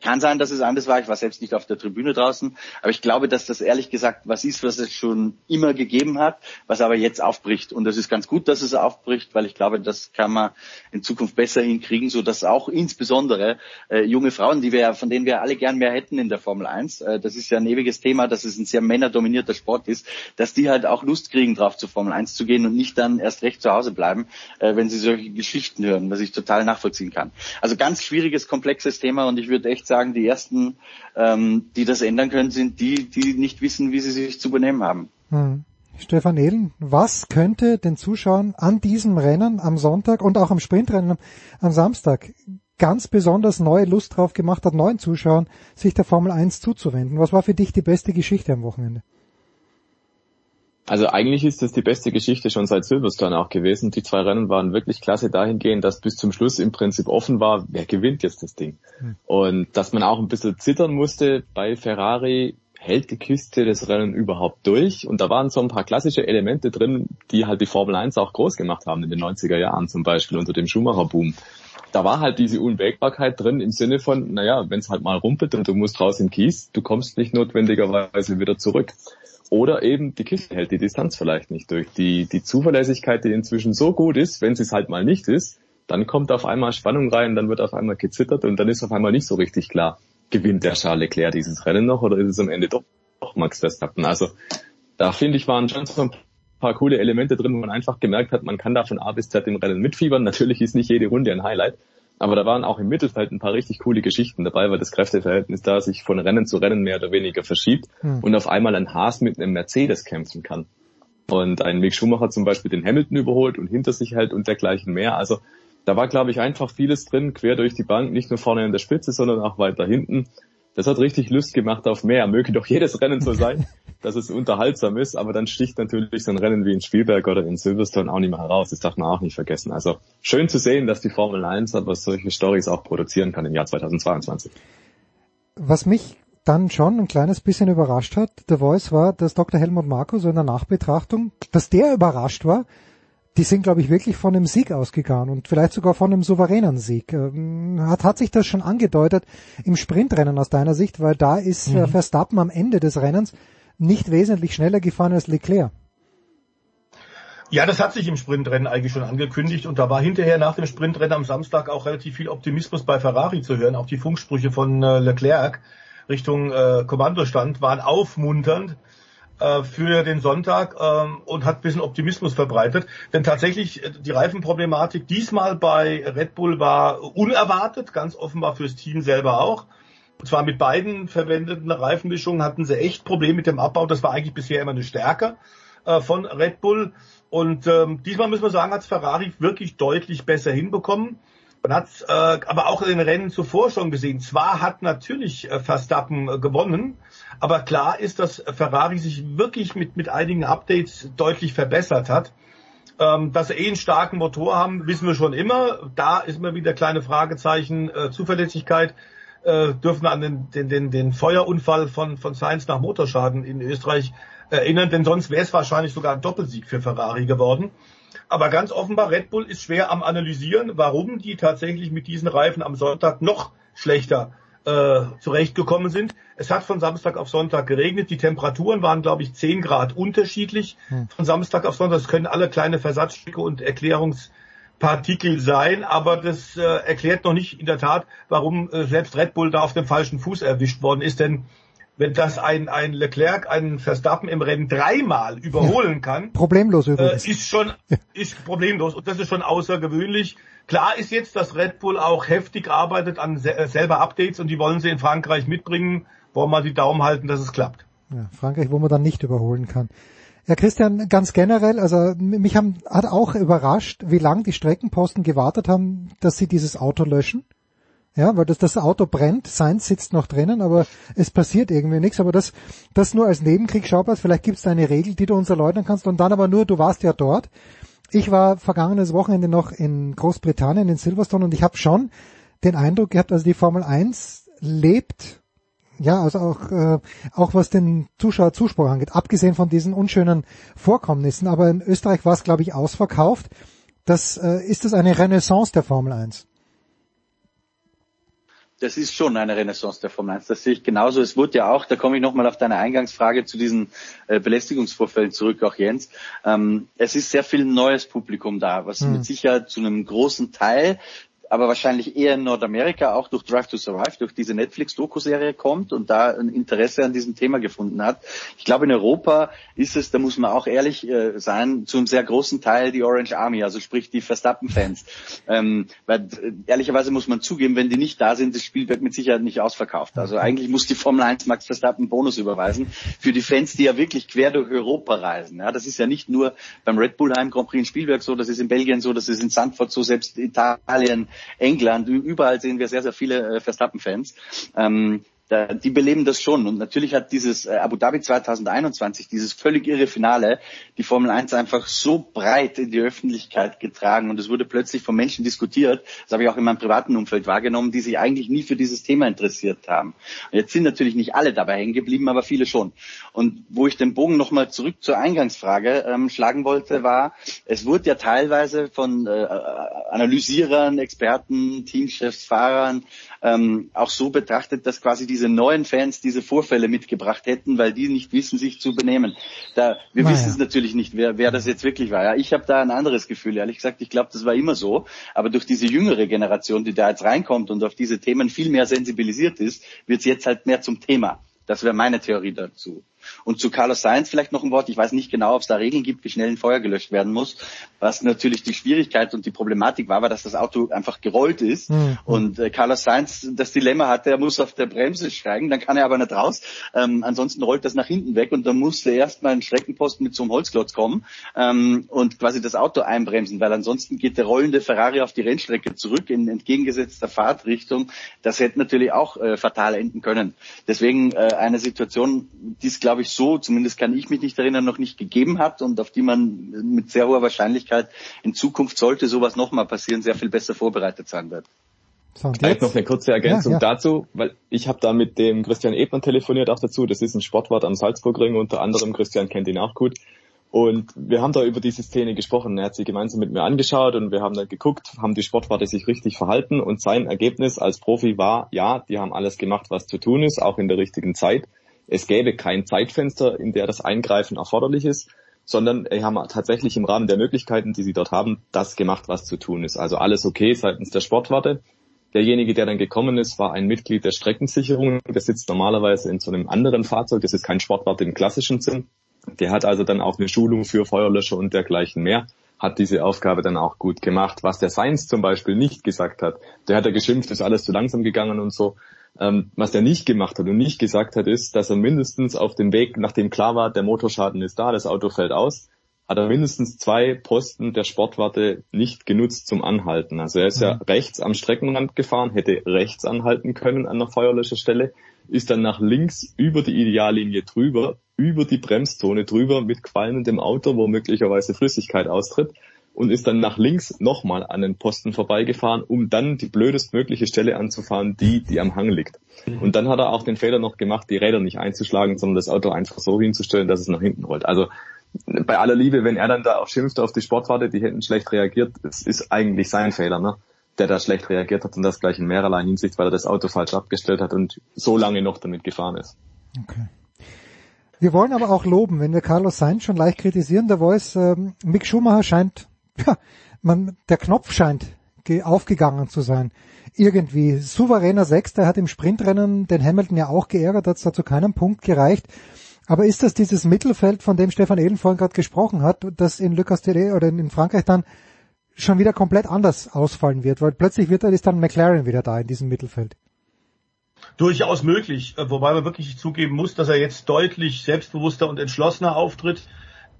Speaker 20: Kann sein, dass es anders war. Ich war selbst nicht auf der Tribüne draußen. Aber ich glaube, dass das ehrlich gesagt was ist, was es schon immer gegeben hat, was aber jetzt aufbricht. Und das ist ganz gut, dass es aufbricht, weil ich glaube, das kann man in Zukunft besser hinkriegen, so dass auch insbesondere äh, junge Frauen, die wir, von denen wir alle gern mehr hätten in der Formel 1, äh, das ist ja ein ewiges Thema, dass es ein sehr männerdominierter Sport ist, dass die halt auch Lust kriegen, drauf zur Formel 1 zu gehen und nicht dann erst recht zu Hause bleiben, äh, wenn sie solche Geschichten hören, was ich total nachvollziehen kann. Also ganz schwieriges, komplexes Thema und ich würde echt sagen, die ersten, ähm, die das ändern können, sind die, die nicht wissen, wie sie sich zu benehmen haben.
Speaker 2: Hm. Stefan Ehlen, was könnte den Zuschauern an diesem Rennen am Sonntag und auch am Sprintrennen am Samstag ganz besonders neue Lust drauf gemacht hat, neuen Zuschauern sich der Formel 1 zuzuwenden? Was war für dich die beste Geschichte am Wochenende?
Speaker 6: Also eigentlich ist das die beste Geschichte schon seit Silverstone auch gewesen. Die zwei Rennen waren wirklich klasse dahingehend, dass bis zum Schluss im Prinzip offen war, wer gewinnt jetzt das Ding. Hm. Und dass man auch ein bisschen zittern musste bei Ferrari, hält die Kiste das Rennen überhaupt durch? Und da waren so ein paar klassische Elemente drin, die halt die Formel 1 auch groß gemacht haben in den 90er Jahren, zum Beispiel unter dem Schumacher-Boom. Da war halt diese Unwägbarkeit drin im Sinne von, naja, wenn es halt mal rumpelt und du musst raus im Kies, du kommst nicht notwendigerweise wieder zurück. Oder eben die Kiste hält die Distanz vielleicht nicht durch. Die, die Zuverlässigkeit, die inzwischen so gut ist, wenn sie es halt mal nicht ist, dann kommt auf einmal Spannung rein, dann wird auf einmal gezittert und dann ist auf einmal nicht so richtig klar, gewinnt der Charles Leclerc dieses Rennen noch oder ist es am Ende doch, doch Max Verstappen? Also da finde ich waren schon so ein paar coole Elemente drin, wo man einfach gemerkt hat, man kann da von A bis Z im Rennen mitfiebern. Natürlich ist nicht jede Runde ein Highlight, aber da waren auch im Mittelfeld ein paar richtig coole Geschichten dabei, weil das Kräfteverhältnis da sich von Rennen zu Rennen mehr oder weniger verschiebt hm. und auf einmal ein Haas mit einem Mercedes kämpfen kann. Und ein Mick Schumacher zum Beispiel den Hamilton überholt und hinter sich hält und dergleichen mehr. Also da war, glaube ich, einfach vieles drin, quer durch die Bank, nicht nur vorne in der Spitze, sondern auch weiter hinten. Das hat richtig Lust gemacht auf mehr. Möge doch jedes Rennen so sein, dass es unterhaltsam ist, aber dann sticht natürlich so ein Rennen wie in Spielberg oder in Silverstone auch nicht mehr heraus. Das darf man auch nicht vergessen. Also schön zu sehen, dass die Formel 1 aber solche Stories auch produzieren kann im Jahr 2022.
Speaker 2: Was mich dann schon ein kleines bisschen überrascht hat, der Voice war, dass Dr. Helmut Marko so in der Nachbetrachtung, dass der überrascht war, die sind, glaube ich, wirklich von einem Sieg ausgegangen und vielleicht sogar von einem souveränen Sieg. Ähm, hat, hat sich das schon angedeutet im Sprintrennen aus deiner Sicht, weil da ist äh, mhm. Verstappen am Ende des Rennens nicht wesentlich schneller gefahren als Leclerc.
Speaker 17: Ja, das hat sich im Sprintrennen eigentlich schon angekündigt und da war hinterher nach dem Sprintrennen am Samstag auch relativ viel Optimismus bei Ferrari zu hören. Auch die Funksprüche von äh, Leclerc Richtung äh, Kommandostand waren aufmunternd. Äh, für den Sonntag ähm, und hat ein bisschen Optimismus verbreitet. Denn tatsächlich äh, die Reifenproblematik diesmal bei Red Bull war unerwartet, ganz offenbar fürs Team selber auch. Und zwar mit beiden verwendeten Reifenmischungen hatten sie echt Probleme mit dem Abbau. Das war eigentlich bisher immer eine Stärke äh, von Red Bull. Und ähm, diesmal müssen wir sagen, hat Ferrari wirklich deutlich besser hinbekommen. Man hat äh, aber auch in den Rennen zuvor schon gesehen. Zwar hat natürlich Verstappen gewonnen, aber klar ist, dass Ferrari sich wirklich mit, mit einigen Updates deutlich verbessert hat. Ähm, dass sie eh einen starken Motor haben, wissen wir schon immer. Da ist immer wieder kleine Fragezeichen. Äh, Zuverlässigkeit äh, dürfen an den, den, den, den Feuerunfall von, von Sainz nach Motorschaden in Österreich erinnern, denn sonst wäre es wahrscheinlich sogar ein Doppelsieg für Ferrari geworden. Aber ganz offenbar, Red Bull ist schwer am Analysieren, warum die tatsächlich mit diesen Reifen am Sonntag noch schlechter äh, zurechtgekommen sind. Es hat von Samstag auf Sonntag geregnet. Die Temperaturen waren, glaube ich, 10 Grad unterschiedlich hm. von Samstag auf Sonntag. Das können alle kleine Versatzstücke und Erklärungspartikel sein, aber das äh, erklärt noch nicht in der Tat, warum äh, selbst Red Bull da auf dem falschen Fuß erwischt worden ist. Denn wenn das ein, ein Leclerc, einen Verstappen im Rennen dreimal überholen kann,
Speaker 2: problemlos übrigens.
Speaker 17: Äh, ist schon ist problemlos und das ist schon außergewöhnlich. Klar ist jetzt, dass Red Bull auch heftig arbeitet an se selber Updates und die wollen sie in Frankreich mitbringen. Wollen wir die Daumen halten, dass es klappt.
Speaker 2: Ja, Frankreich, wo man dann nicht überholen kann. Ja, Christian, ganz generell, also mich haben, hat auch überrascht, wie lange die Streckenposten gewartet haben, dass sie dieses Auto löschen. Ja, weil das, das Auto brennt, Sainz sitzt noch drinnen, aber es passiert irgendwie nichts. Aber das, das nur als Nebenkriegsschauplatz, vielleicht gibt es da eine Regel, die du uns erläutern kannst und dann aber nur, du warst ja dort. ich war vergangenes Wochenende noch in Großbritannien, in Silverstone, und ich habe schon den Eindruck gehabt, also die Formel 1 lebt, ja, also auch, äh, auch was den Zuschauerzuspruch angeht, abgesehen von diesen unschönen Vorkommnissen, aber in Österreich war es, glaube ich, ausverkauft. Das, äh, ist das eine Renaissance der Formel 1?
Speaker 20: Das ist schon eine Renaissance der Formel 1. Das sehe ich genauso. Es wurde ja auch, da komme ich nochmal auf deine Eingangsfrage zu diesen äh, Belästigungsvorfällen zurück, auch Jens. Ähm, es ist sehr viel neues Publikum da, was hm. mit Sicherheit zu einem großen Teil aber wahrscheinlich eher in Nordamerika auch durch Drive to Survive, durch diese Netflix-Doku-Serie kommt und da ein Interesse an diesem Thema gefunden hat. Ich glaube, in Europa ist es, da muss man auch ehrlich äh, sein, zu einem sehr großen Teil die Orange Army, also sprich die Verstappen-Fans. Ähm, weil äh, ehrlicherweise muss man zugeben, wenn die nicht da sind, das Spiel wird mit Sicherheit nicht ausverkauft. Also eigentlich muss die Formel 1 Max Verstappen Bonus überweisen für die Fans, die ja wirklich quer durch Europa reisen. Ja, das ist ja nicht nur beim Red Bull Heim Grand Prix in Spielberg so, das ist in Belgien so, das ist in Sandford so, selbst Italien, England, überall sehen wir sehr, sehr viele äh, Verstappen-Fans. Ähm, die beleben das schon. Und natürlich hat dieses äh, Abu Dhabi 2021, dieses völlig irre Finale, die Formel 1 einfach so breit in die Öffentlichkeit getragen und es wurde plötzlich von Menschen diskutiert, das habe ich auch in meinem privaten Umfeld wahrgenommen, die sich eigentlich nie für dieses Thema interessiert haben. Und jetzt sind natürlich nicht alle dabei hängen geblieben, aber viele schon. Und wo ich den Bogen nochmal zurück zur Eingangsfrage ähm, schlagen wollte, war, es wurde ja teilweise von äh, Analysierern, Experten, Teamchefs, Fahrern ähm, auch so betrachtet, dass quasi diese neuen Fans diese Vorfälle mitgebracht hätten, weil die nicht wissen, sich zu benehmen. Da, wir naja. wissen es natürlich nicht, wer, wer das jetzt wirklich war. Ja, ich habe da ein anderes Gefühl. Ehrlich gesagt, ich glaube, das war immer so. Aber durch diese jüngere Generation, die da jetzt reinkommt und auf diese Themen viel mehr sensibilisiert ist, wird es jetzt halt mehr zum Thema. Das wäre meine Theorie dazu. Und zu Carlos Sainz vielleicht noch ein Wort. Ich weiß nicht genau, ob es da Regeln gibt, wie schnell ein Feuer gelöscht werden muss. Was natürlich die Schwierigkeit und die Problematik war, war, dass das Auto einfach gerollt ist. Mhm. Und äh, Carlos Sainz das Dilemma hatte, er muss auf der Bremse steigen, dann kann er aber nicht raus. Ähm, ansonsten rollt das nach hinten weg und dann musste erstmal ein Streckenposten mit so einem Holzklotz kommen ähm, und quasi das Auto einbremsen, weil ansonsten geht der rollende Ferrari auf die Rennstrecke zurück in entgegengesetzter Fahrtrichtung. Das hätte natürlich auch äh, fatal enden können. Deswegen äh, eine Situation, die es, glaube ich, so, zumindest kann ich mich nicht erinnern, noch nicht gegeben hat und auf die man mit sehr hoher Wahrscheinlichkeit in Zukunft sollte sowas nochmal passieren, sehr viel besser vorbereitet sein wird.
Speaker 6: So, Vielleicht noch eine kurze Ergänzung ja, ja. dazu, weil ich habe da mit dem Christian Ebner telefoniert auch dazu. Das ist ein Sportwart am Salzburgring, unter anderem. Christian kennt ihn auch gut. Und wir haben da über diese Szene gesprochen. Er hat sie gemeinsam mit mir angeschaut und wir haben dann geguckt, haben die Sportwarte sich richtig verhalten und sein Ergebnis als Profi war, ja, die haben alles gemacht, was zu tun ist, auch in der richtigen Zeit es gäbe kein Zeitfenster, in der das Eingreifen erforderlich ist, sondern sie haben tatsächlich im Rahmen der Möglichkeiten, die sie dort haben, das gemacht, was zu tun ist. Also alles okay seitens der Sportwarte. Derjenige, der dann gekommen ist, war ein Mitglied der Streckensicherung. Der sitzt normalerweise in so einem anderen Fahrzeug. Das ist kein Sportwart im klassischen Sinn. Der hat also dann auch eine Schulung für Feuerlöscher und dergleichen mehr hat diese Aufgabe dann auch gut gemacht. Was der Science zum Beispiel nicht gesagt hat, der hat ja geschimpft, ist alles zu langsam gegangen und so. Ähm, was er nicht gemacht hat und nicht gesagt hat, ist, dass er mindestens auf dem Weg, nachdem klar war, der Motorschaden ist da, das Auto fällt aus, hat er mindestens zwei Posten der Sportwarte nicht genutzt zum Anhalten. Also er ist mhm. ja rechts am Streckenrand gefahren, hätte rechts anhalten können an der Feuerlöscherstelle, ist dann nach links über die Ideallinie drüber, über die Bremszone drüber mit qualmendem Auto, wo möglicherweise Flüssigkeit austritt und ist dann nach links nochmal an den Posten vorbeigefahren, um dann die blödestmögliche Stelle anzufahren, die, die am Hang liegt. Mhm. Und dann hat er auch den Fehler noch gemacht, die Räder nicht einzuschlagen, sondern das Auto einfach so hinzustellen, dass es nach hinten rollt. Also bei aller Liebe, wenn er dann da auch schimpft auf die Sportwarte, die hätten schlecht reagiert, es ist eigentlich sein Fehler, ne? der da schlecht reagiert hat und das gleich in mehrerlei Hinsicht, weil er das Auto falsch abgestellt hat und so lange noch damit gefahren ist.
Speaker 2: Okay. Wir wollen aber auch loben, wenn wir Carlos Sainz schon leicht kritisieren, der Voice, ähm, Mick Schumacher scheint ja, man, der Knopf scheint aufgegangen zu sein. Irgendwie souveräner Sechster hat im Sprintrennen den Hamilton ja auch geärgert, hat es da zu keinem Punkt gereicht. Aber ist das dieses Mittelfeld, von dem Stefan Ehlen vorhin gerade gesprochen hat, das in Le Castellet oder in Frankreich dann schon wieder komplett anders ausfallen wird? Weil plötzlich wird ist dann McLaren wieder da in diesem Mittelfeld.
Speaker 17: Durchaus möglich, äh, wobei man wirklich zugeben muss, dass er jetzt deutlich selbstbewusster und entschlossener auftritt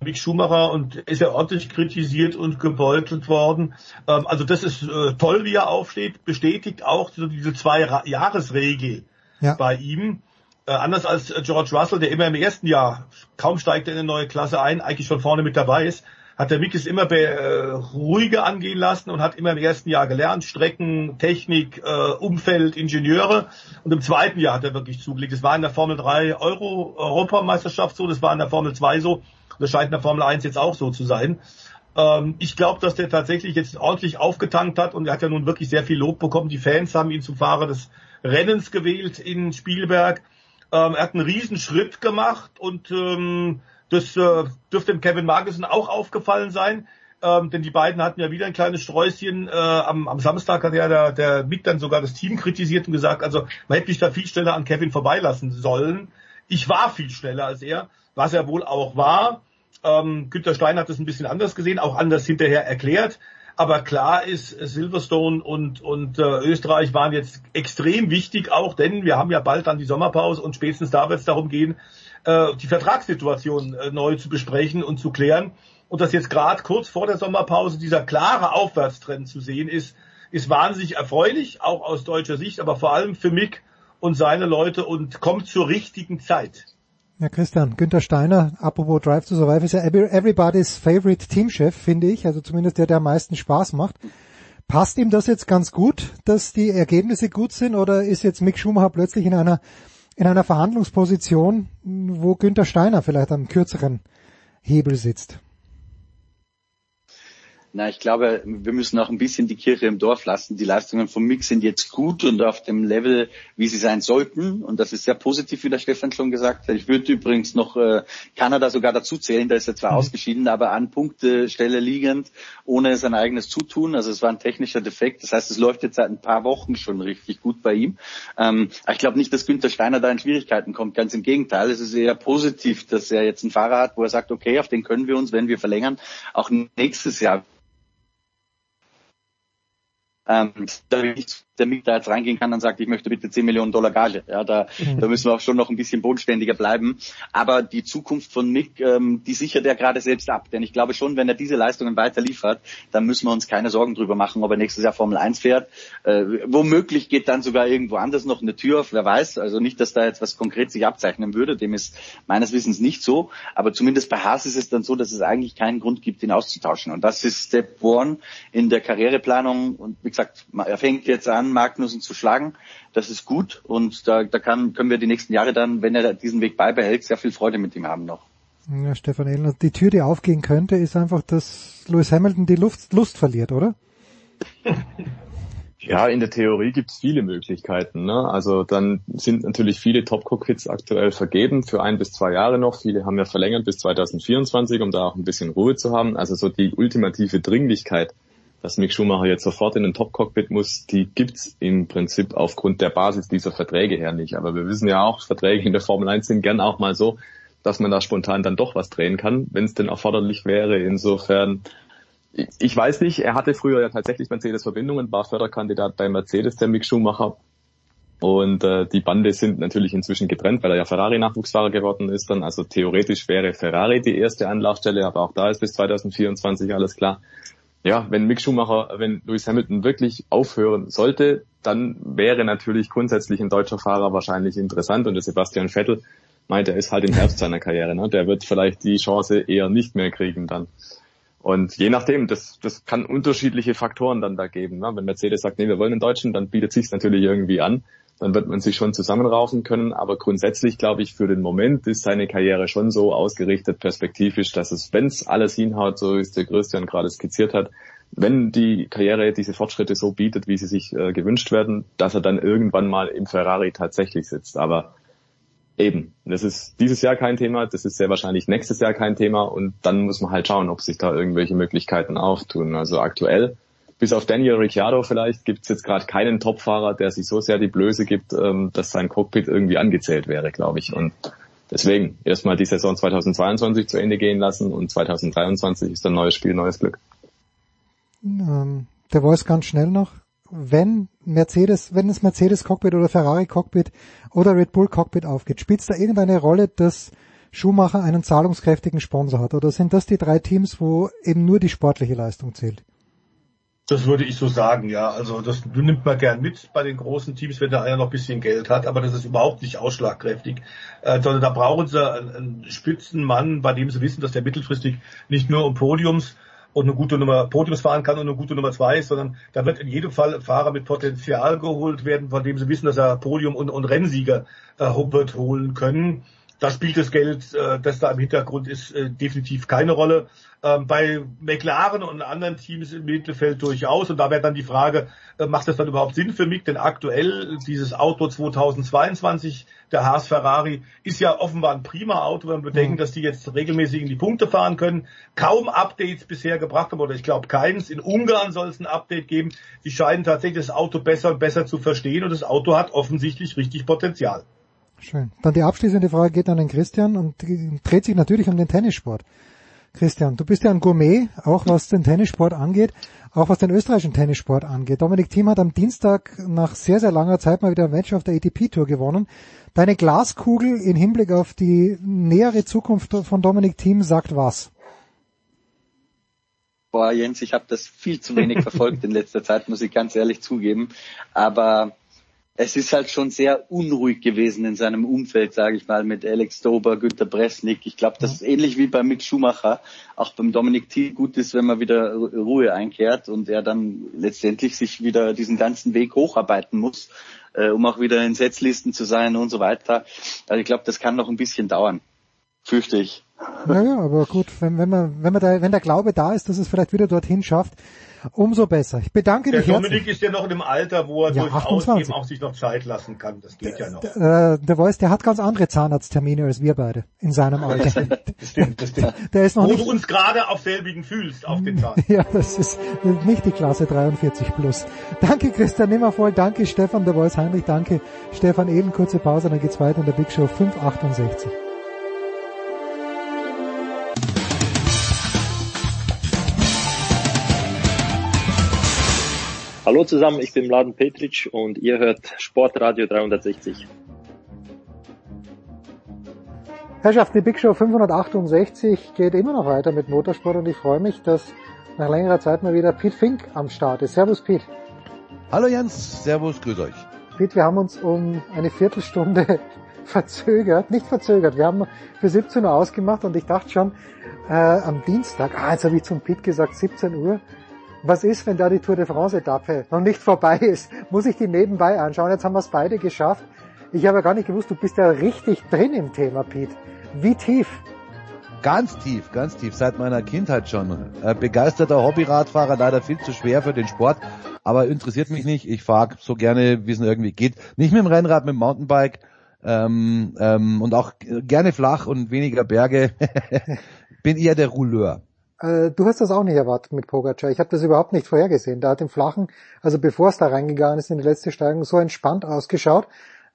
Speaker 17: Mick Schumacher und ist ja ordentlich kritisiert und gebeutelt worden. Ähm, also das ist äh, toll, wie er aufsteht, bestätigt auch diese Zwei-Jahres-Regel ja. bei ihm. Äh, anders als George Russell, der immer im ersten Jahr, kaum steigt er in eine neue Klasse ein, eigentlich schon vorne mit dabei ist. hat der Mick es immer äh, ruhiger angehen lassen und hat immer im ersten Jahr gelernt, Strecken, Technik, äh, Umfeld, Ingenieure. Und im zweiten Jahr hat er wirklich zugelegt. Das war in der Formel 3 Euro Europameisterschaft so, das war in der Formel 2 so. Das scheint in der Formel 1 jetzt auch so zu sein. Ähm, ich glaube, dass der tatsächlich jetzt ordentlich aufgetankt hat und er hat ja nun wirklich sehr viel Lob bekommen. Die Fans haben ihn zum Fahrer des Rennens gewählt in Spielberg. Ähm, er hat einen Riesenschritt gemacht und ähm, das äh, dürfte dem Kevin Magnussen auch aufgefallen sein. Ähm, denn die beiden hatten ja wieder ein kleines Sträußchen. Äh, am, am Samstag hat ja der, der Mick dann sogar das Team kritisiert und gesagt, also man hätte mich da viel schneller an Kevin vorbeilassen sollen. Ich war viel schneller als er, was er wohl auch war. Ähm, Günter Stein hat das ein bisschen anders gesehen, auch anders hinterher erklärt. Aber klar ist, Silverstone und, und äh, Österreich waren jetzt extrem wichtig auch, denn wir haben ja bald dann die Sommerpause und spätestens da wird es darum gehen, äh, die Vertragssituation äh, neu zu besprechen und zu klären. Und dass jetzt gerade kurz vor der Sommerpause dieser klare Aufwärtstrend zu sehen ist, ist wahnsinnig erfreulich, auch aus deutscher Sicht, aber vor allem für Mick und seine Leute und kommt zur richtigen Zeit.
Speaker 2: Ja, Christian, Günther Steiner, apropos Drive to Survive, ist ja everybody's favorite Teamchef, finde ich, also zumindest der, der am meisten Spaß macht. Passt ihm das jetzt ganz gut, dass die Ergebnisse gut sind, oder ist jetzt Mick Schumacher plötzlich in einer, in einer Verhandlungsposition, wo Günther Steiner vielleicht am kürzeren Hebel sitzt?
Speaker 20: Na, ich glaube, wir müssen auch ein bisschen die Kirche im Dorf lassen. Die Leistungen vom Mix sind jetzt gut und auf dem Level, wie sie sein sollten. Und das ist sehr positiv, wie der Stefan schon gesagt hat. Ich würde übrigens noch äh, Kanada sogar dazu zählen. Da ist er zwar mhm. ausgeschieden, aber an Punktestelle liegend, ohne sein eigenes Zutun. Also es war ein technischer Defekt. Das heißt, es läuft jetzt seit ein paar Wochen schon richtig gut bei ihm. Ähm, ich glaube nicht, dass Günther Steiner da in Schwierigkeiten kommt. Ganz im Gegenteil. Es ist eher positiv, dass er jetzt einen Fahrer hat, wo er sagt, okay, auf den können wir uns, wenn wir verlängern, auch nächstes Jahr ähm, da nicht der Mick da jetzt reingehen kann und sagt, ich möchte bitte 10 Millionen Dollar Gage. Ja, da, mhm. da müssen wir auch schon noch ein bisschen bodenständiger bleiben. Aber die Zukunft von Mick, ähm, die sichert er gerade selbst ab. Denn ich glaube schon, wenn er diese Leistungen weiter liefert, dann müssen wir uns keine Sorgen drüber machen, ob er nächstes Jahr Formel 1 fährt. Äh, womöglich geht dann sogar irgendwo anders noch eine Tür auf, wer weiß. Also nicht, dass da jetzt was konkret sich abzeichnen würde. Dem ist meines Wissens nicht so. Aber zumindest bei Haas ist es dann so, dass es eigentlich keinen Grund gibt, ihn auszutauschen. Und das ist Step One in der Karriereplanung. Und wie gesagt, er fängt jetzt an, Magnussen zu schlagen. Das ist gut und da, da kann, können wir die nächsten Jahre dann, wenn er diesen Weg beibehält, sehr viel Freude mit ihm haben noch.
Speaker 2: Ja, Stefan Ehlen, die Tür, die aufgehen könnte, ist einfach, dass Lewis Hamilton die Luft, Lust verliert, oder?
Speaker 6: Ja, in der Theorie gibt's viele Möglichkeiten. Ne? Also dann sind natürlich viele Top-Cockpits aktuell vergeben für ein bis zwei Jahre noch. Viele haben ja verlängert bis 2024, um da auch ein bisschen Ruhe zu haben. Also so die ultimative Dringlichkeit dass Mick Schumacher jetzt sofort in den Top-Cockpit muss, die gibt's im Prinzip aufgrund der Basis dieser Verträge her nicht. Aber wir wissen ja auch, Verträge in der Formel 1 sind gern auch mal so, dass man da spontan dann doch was drehen kann, wenn es denn erforderlich wäre. Insofern, ich weiß nicht, er hatte früher ja tatsächlich Mercedes-Verbindungen, war Förderkandidat bei Mercedes, der Mick Schumacher. Und äh, die Bande sind natürlich inzwischen getrennt, weil er ja Ferrari-Nachwuchsfahrer geworden ist dann. Also theoretisch wäre Ferrari die erste Anlaufstelle, aber auch da ist bis 2024 alles klar ja, wenn Mick Schumacher, wenn Lewis Hamilton wirklich aufhören sollte, dann wäre natürlich grundsätzlich ein deutscher Fahrer wahrscheinlich interessant und der Sebastian Vettel meint, er ist halt im Herbst seiner Karriere, ne? der wird vielleicht die Chance eher nicht mehr kriegen dann. Und je nachdem, das, das kann unterschiedliche Faktoren dann da geben. Ne? Wenn Mercedes sagt, nee, wir wollen einen Deutschen, dann bietet sich natürlich irgendwie an dann wird man sich schon zusammenraufen können. Aber grundsätzlich glaube ich, für den Moment ist seine Karriere schon so ausgerichtet, perspektivisch, dass es, wenn es alles hinhaut, so ist der Christian gerade skizziert hat, wenn die Karriere diese Fortschritte so bietet, wie sie sich äh, gewünscht werden, dass er dann irgendwann mal im Ferrari tatsächlich sitzt. Aber eben, das ist dieses Jahr kein Thema, das ist sehr wahrscheinlich nächstes Jahr kein Thema und dann muss man halt schauen, ob sich da irgendwelche Möglichkeiten auftun. Also aktuell bis auf Daniel Ricciardo vielleicht gibt es jetzt gerade keinen Topfahrer, der sich so sehr die Blöße gibt, ähm, dass sein Cockpit irgendwie angezählt wäre, glaube ich. Und deswegen erstmal die Saison 2022 zu Ende gehen lassen und 2023 ist ein neues Spiel, neues Glück.
Speaker 2: Ähm, der Voice ganz schnell noch. Wenn Mercedes, wenn es Mercedes Cockpit oder Ferrari Cockpit oder Red Bull Cockpit aufgeht, spielt es da irgendeine Rolle, dass Schumacher einen zahlungskräftigen Sponsor hat? Oder sind das die drei Teams, wo eben nur die sportliche Leistung zählt?
Speaker 17: Das würde ich so sagen, ja. Also das nimmt man gern mit bei den großen Teams, wenn da einer noch ein bisschen Geld hat, aber das ist überhaupt nicht ausschlagkräftig, äh, sondern da brauchen sie einen, einen Spitzenmann, bei dem sie wissen, dass der mittelfristig nicht nur um Podiums und eine gute Nummer Podiums fahren kann und eine gute Nummer zwei ist, sondern da wird in jedem Fall ein Fahrer mit Potenzial geholt werden, von dem sie wissen, dass er Podium und, und Rennsieger äh, wird holen können. Da spielt das Geld, äh, das da im Hintergrund ist, äh, definitiv keine Rolle. Ähm, bei McLaren und anderen Teams im Mittelfeld durchaus. Und da wäre dann die Frage, äh, macht das dann überhaupt Sinn für mich? Denn aktuell dieses Auto 2022, der Haas Ferrari, ist ja offenbar ein prima Auto, wenn wir bedenken, mhm. dass die jetzt regelmäßig in die Punkte fahren können. Kaum Updates bisher gebracht haben, oder ich glaube keins. In Ungarn soll es ein Update geben. Die scheinen tatsächlich das Auto besser und besser zu verstehen und das Auto hat offensichtlich richtig Potenzial.
Speaker 2: Schön. Dann die abschließende Frage geht an den Christian und dreht sich natürlich um den Tennissport. Christian, du bist ja ein Gourmet, auch was den Tennissport angeht, auch was den österreichischen Tennissport angeht. Dominik Thiem hat am Dienstag nach sehr, sehr langer Zeit mal wieder ein Match auf der ATP-Tour gewonnen. Deine Glaskugel in Hinblick auf die nähere Zukunft von Dominik Thiem sagt was?
Speaker 20: Boah, Jens, ich habe das viel zu wenig verfolgt in letzter Zeit, muss ich ganz ehrlich zugeben. Aber es ist halt schon sehr unruhig gewesen in seinem Umfeld, sage ich mal, mit Alex Dober, Günter Bresnik. Ich glaube, das ist ähnlich wie bei Mick Schumacher, auch beim Dominik Thiel gut ist, wenn man wieder Ruhe einkehrt und er dann letztendlich sich wieder diesen ganzen Weg hocharbeiten muss, äh, um auch wieder in Setzlisten zu sein und so weiter. Also ich glaube, das kann noch ein bisschen dauern. Fürchte ich.
Speaker 2: Naja, aber gut, wenn, wenn man, wenn man da, wenn der Glaube da ist, dass es vielleicht wieder dorthin schafft, umso besser. Ich bedanke
Speaker 17: der
Speaker 2: mich
Speaker 17: Der Dominik ist ja noch in einem Alter, wo er
Speaker 2: ja,
Speaker 17: durchaus
Speaker 2: 28.
Speaker 17: eben auch sich noch Zeit lassen kann. Das geht ja noch.
Speaker 2: Der, äh, der Voice, der hat ganz andere Zahnarzttermine als wir beide in seinem Alter.
Speaker 17: Das stimmt, das stimmt.
Speaker 2: Der ist noch
Speaker 17: wo
Speaker 2: nicht,
Speaker 17: du uns gerade auf selbigen fühlst, auf den Zahn.
Speaker 2: ja, das ist nicht die Klasse 43 plus. Danke Christian Nimmervoll, danke Stefan der Voice Heinrich, danke Stefan Ehlen, kurze Pause, dann geht's weiter in der Big Show 568.
Speaker 21: Hallo zusammen, ich bin Mladen Petric und ihr hört Sportradio 360.
Speaker 2: Herrschaft, die Big Show 568 geht immer noch weiter mit Motorsport und ich freue mich, dass nach längerer Zeit mal wieder Pete Fink am Start ist. Servus Pete.
Speaker 22: Hallo Jens, Servus, grüß euch.
Speaker 2: Pete, wir haben uns um eine Viertelstunde verzögert, nicht verzögert, wir haben für 17 Uhr ausgemacht und ich dachte schon äh, am Dienstag, ah, jetzt habe ich zum Pete gesagt 17 Uhr, was ist, wenn da die Tour de France Etappe noch nicht vorbei ist? Muss ich die nebenbei anschauen? Jetzt haben wir es beide geschafft. Ich habe ja gar nicht gewusst, du bist ja richtig drin im Thema, Pete. Wie tief?
Speaker 22: Ganz tief, ganz tief, seit meiner Kindheit schon. Äh, begeisterter Hobbyradfahrer, leider viel zu schwer für den Sport, aber interessiert mich nicht. Ich fahre so gerne, wie es irgendwie geht. Nicht mit dem Rennrad, mit dem Mountainbike ähm, ähm, und auch gerne flach und weniger Berge. Bin eher der Rouleur.
Speaker 2: Äh, du hast das auch nicht erwartet mit Pogacar. Ich habe das überhaupt nicht vorhergesehen. Da hat im Flachen, also bevor es da reingegangen ist in die letzte Steigung, so entspannt ausgeschaut.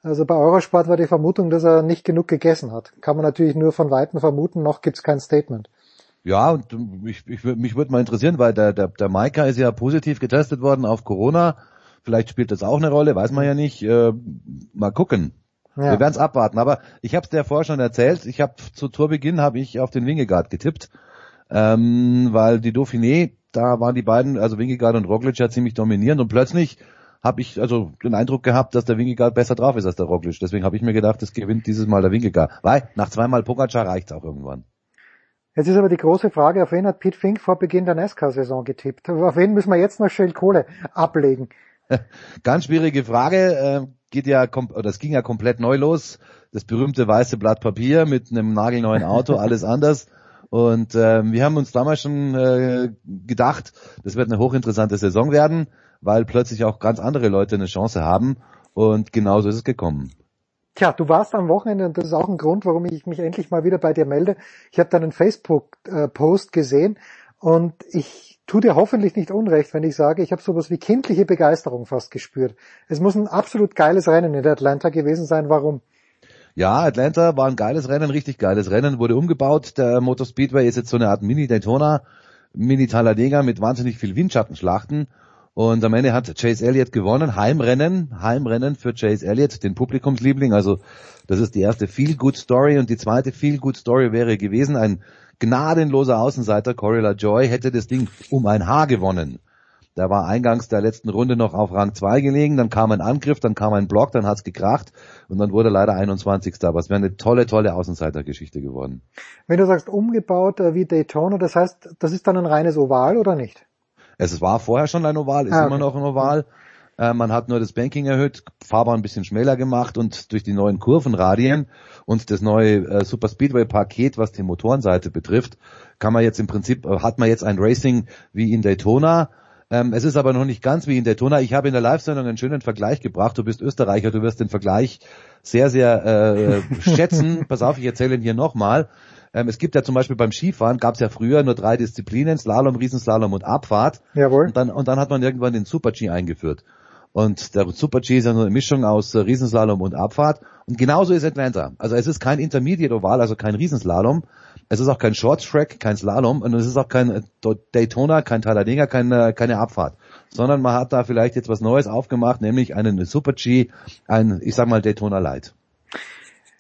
Speaker 2: Also bei Eurosport war die Vermutung, dass er nicht genug gegessen hat. Kann man natürlich nur von Weitem vermuten, noch gibt's kein Statement.
Speaker 22: Ja, und ich, ich, mich würde mal interessieren, weil der, der, der Maika ist ja positiv getestet worden auf Corona. Vielleicht spielt das auch eine Rolle, weiß man ja nicht. Äh, mal gucken. Ja. Wir werden es abwarten. Aber ich habe es dir vorher schon erzählt. Ich habe zu Torbeginn habe ich auf den Wingegaard getippt ähm, weil die Dauphiné, da waren die beiden, also Wingegaard und Roglic ja ziemlich dominierend und plötzlich habe ich also den Eindruck gehabt, dass der Wingegaard besser drauf ist als der Roglic. Deswegen habe ich mir gedacht, es gewinnt dieses Mal der Wingegaard. Weil nach zweimal Pogacar reicht's auch irgendwann.
Speaker 2: Jetzt ist aber die große Frage, auf wen hat Pete Fink vor Beginn der NASCAR-Saison getippt? Auf wen müssen wir jetzt noch Shell Kohle ablegen?
Speaker 22: Ganz schwierige Frage. Äh, geht ja, oder es ging ja komplett neu los. Das berühmte weiße Blatt Papier mit einem nagelneuen Auto, alles anders. Und ähm, wir haben uns damals schon äh, gedacht, das wird eine hochinteressante Saison werden, weil plötzlich auch ganz andere Leute eine Chance haben. Und genauso ist es gekommen.
Speaker 2: Tja, du warst am Wochenende und das ist auch ein Grund, warum ich mich endlich mal wieder bei dir melde. Ich habe deinen Facebook-Post gesehen und ich tu dir hoffentlich nicht unrecht, wenn ich sage, ich habe sowas wie kindliche Begeisterung fast gespürt. Es muss ein absolut geiles Rennen in der Atlanta gewesen sein. Warum?
Speaker 22: Ja, Atlanta war ein geiles Rennen, richtig geiles Rennen, wurde umgebaut. Der Motor Speedway ist jetzt so eine Art Mini-Daytona, Mini-Talladega mit wahnsinnig viel Windschattenschlachten. Und am Ende hat Chase Elliott gewonnen. Heimrennen, Heimrennen für Chase Elliott, den Publikumsliebling. Also das ist die erste Feel-Good-Story. Und die zweite Feel-Good-Story wäre gewesen, ein gnadenloser Außenseiter, Corilla Joy, hätte das Ding um ein Haar gewonnen. Der war eingangs der letzten Runde noch auf Rang 2 gelegen, dann kam ein Angriff, dann kam ein Block, dann hat's gekracht und dann wurde er leider 21. Aber es wäre eine tolle, tolle Außenseitergeschichte geworden.
Speaker 2: Wenn du sagst umgebaut äh, wie Daytona, das heißt, das ist dann ein reines Oval oder nicht?
Speaker 22: Es war vorher schon ein Oval, ist
Speaker 2: Ah, okay.
Speaker 22: immer noch ein Oval. Äh, man hat nur das Banking erhöht, Fahrbahn ein bisschen schmäler gemacht und durch die neuen Kurvenradien und das neue äh, Super Speedway Paket, was die Motorenseite betrifft, kann man jetzt im Prinzip, äh, hat man jetzt ein Racing wie in Daytona. Ähm, es ist aber noch nicht ganz wie in Daytona. Ich habe in der Live-Sendung einen schönen Vergleich gebracht. Du bist Österreicher, du wirst den Vergleich sehr, sehr äh, schätzen. Pass auf, ich erzähle ihn hier nochmal. Ähm, es gibt ja zum Beispiel beim Skifahren, gab es ja früher nur drei Disziplinen, Slalom, Riesenslalom und Abfahrt.
Speaker 2: Jawohl.
Speaker 22: Und dann, und dann hat man irgendwann den Super-G eingeführt. Und der Super-G ist ja nur eine Mischung aus äh, Riesenslalom und Abfahrt. Und genauso ist Atlanta. Also es ist kein Intermediate-Oval, also kein Riesenslalom. Es ist auch kein Short-Track, kein Slalom. Und es ist auch kein äh, Daytona, kein Talladega, kein, äh, keine Abfahrt. Sondern man hat da vielleicht jetzt was Neues aufgemacht, nämlich einen Super-G, ein, ich sag mal, Daytona Light.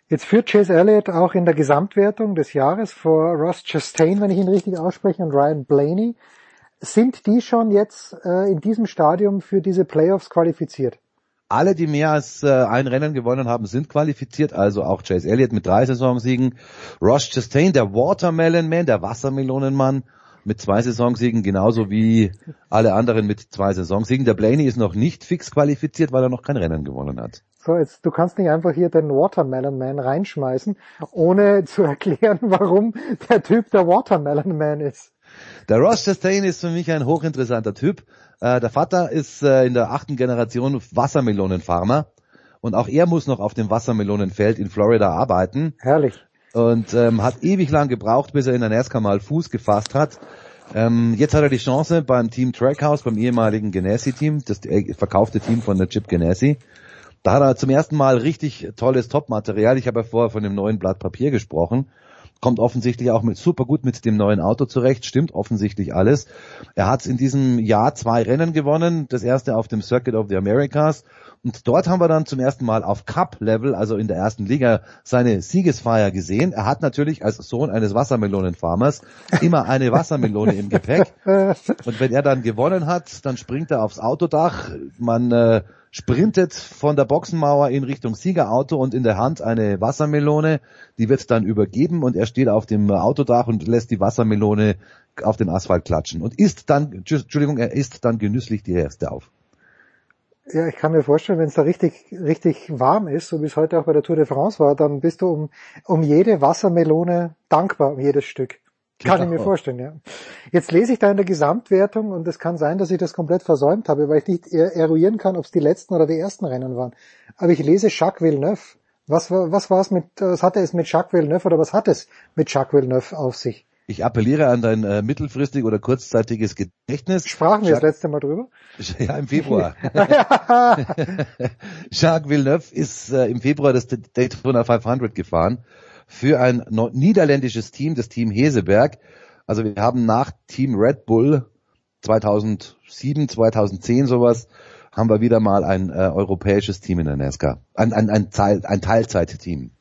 Speaker 2: Jetzt führt Chase Elliott auch in der Gesamtwertung des Jahres vor Ross Chastain, wenn ich ihn richtig ausspreche, und Ryan Blaney. Sind die schon jetzt äh, in diesem Stadium für diese Playoffs qualifiziert?
Speaker 22: Alle, die mehr als äh, ein Rennen gewonnen haben, sind qualifiziert, also auch Chase Elliott mit drei Saisonsiegen, Ross Chastain, der Watermelon Man, der Wassermelonenmann mit zwei Saisonsiegen, genauso wie alle anderen mit zwei Saisonsiegen. Der Blaney ist noch nicht fix qualifiziert, weil er noch kein Rennen gewonnen hat.
Speaker 2: So, jetzt, du kannst nicht einfach hier den Watermelon Man reinschmeißen, ohne zu erklären, warum der Typ der Watermelon Man ist.
Speaker 22: Der Ross Chastain ist für mich ein hochinteressanter Typ. Äh, der Vater ist äh, in der achten Generation Wassermelonenfarmer und auch er muss noch auf dem Wassermelonenfeld in Florida arbeiten.
Speaker 2: Herrlich.
Speaker 22: Und ähm, hat ewig lang gebraucht, bis er in der NASCAR mal Fuß gefasst hat. Ähm, jetzt hat er die Chance beim Team Trackhouse, beim ehemaligen Genesi-Team, das äh, verkaufte Team von der Chip Genesi. Da hat er zum ersten Mal richtig tolles Top-Material. Ich habe ja vorher von dem neuen Blatt Papier gesprochen. Kommt offensichtlich auch mit super gut mit dem neuen Auto zurecht, stimmt offensichtlich alles. Er hat in diesem Jahr zwei Rennen gewonnen, das erste auf dem Circuit of the Americas und dort haben wir dann zum ersten Mal auf Cup-Level, also in der ersten Liga, seine Siegesfeier gesehen. Er hat natürlich als Sohn eines Wassermelonenfarmers immer eine Wassermelone im Gepäck. Und wenn er dann gewonnen hat, dann springt er aufs Autodach. Man äh, sprintet von der Boxenmauer in Richtung Siegerauto und in der Hand eine Wassermelone. Die wird dann übergeben und er steht auf dem Autodach und lässt die Wassermelone auf den Asphalt klatschen und isst dann, Entschuldigung, er isst dann genüsslich die erste auf.
Speaker 2: Ja, ich kann mir vorstellen, wenn es da richtig, richtig warm ist, so wie es heute auch bei der Tour de France war, dann bist du um, um jede Wassermelone dankbar, um jedes Stück. Kann ich mir
Speaker 22: Genau.
Speaker 2: vorstellen, ja. Jetzt lese ich da in der Gesamtwertung und es kann sein, dass ich das komplett versäumt habe, weil ich nicht er- eruieren kann, ob es die letzten oder die ersten Rennen waren. Aber ich lese Jacques Villeneuve. Was war, was war es mit, was hatte es mit Jacques Villeneuve oder was hat es mit Jacques Villeneuve auf sich?
Speaker 22: Ich appelliere an dein äh, mittelfristig oder kurzzeitiges Gedächtnis.
Speaker 2: Sprachen wir das
Speaker 22: Jacques-
Speaker 2: letzte Mal drüber?
Speaker 22: Ja, im Februar. Jacques Villeneuve ist äh, im Februar das Daytona 500 gefahren für ein niederländisches Team, das Team Heseberg. Also wir haben nach Team Red Bull 2007, 2010 sowas, haben wir wieder mal ein äh, europäisches Team in der NASCAR. Ein, ein, ein, Teil, ein Teilzeitteam.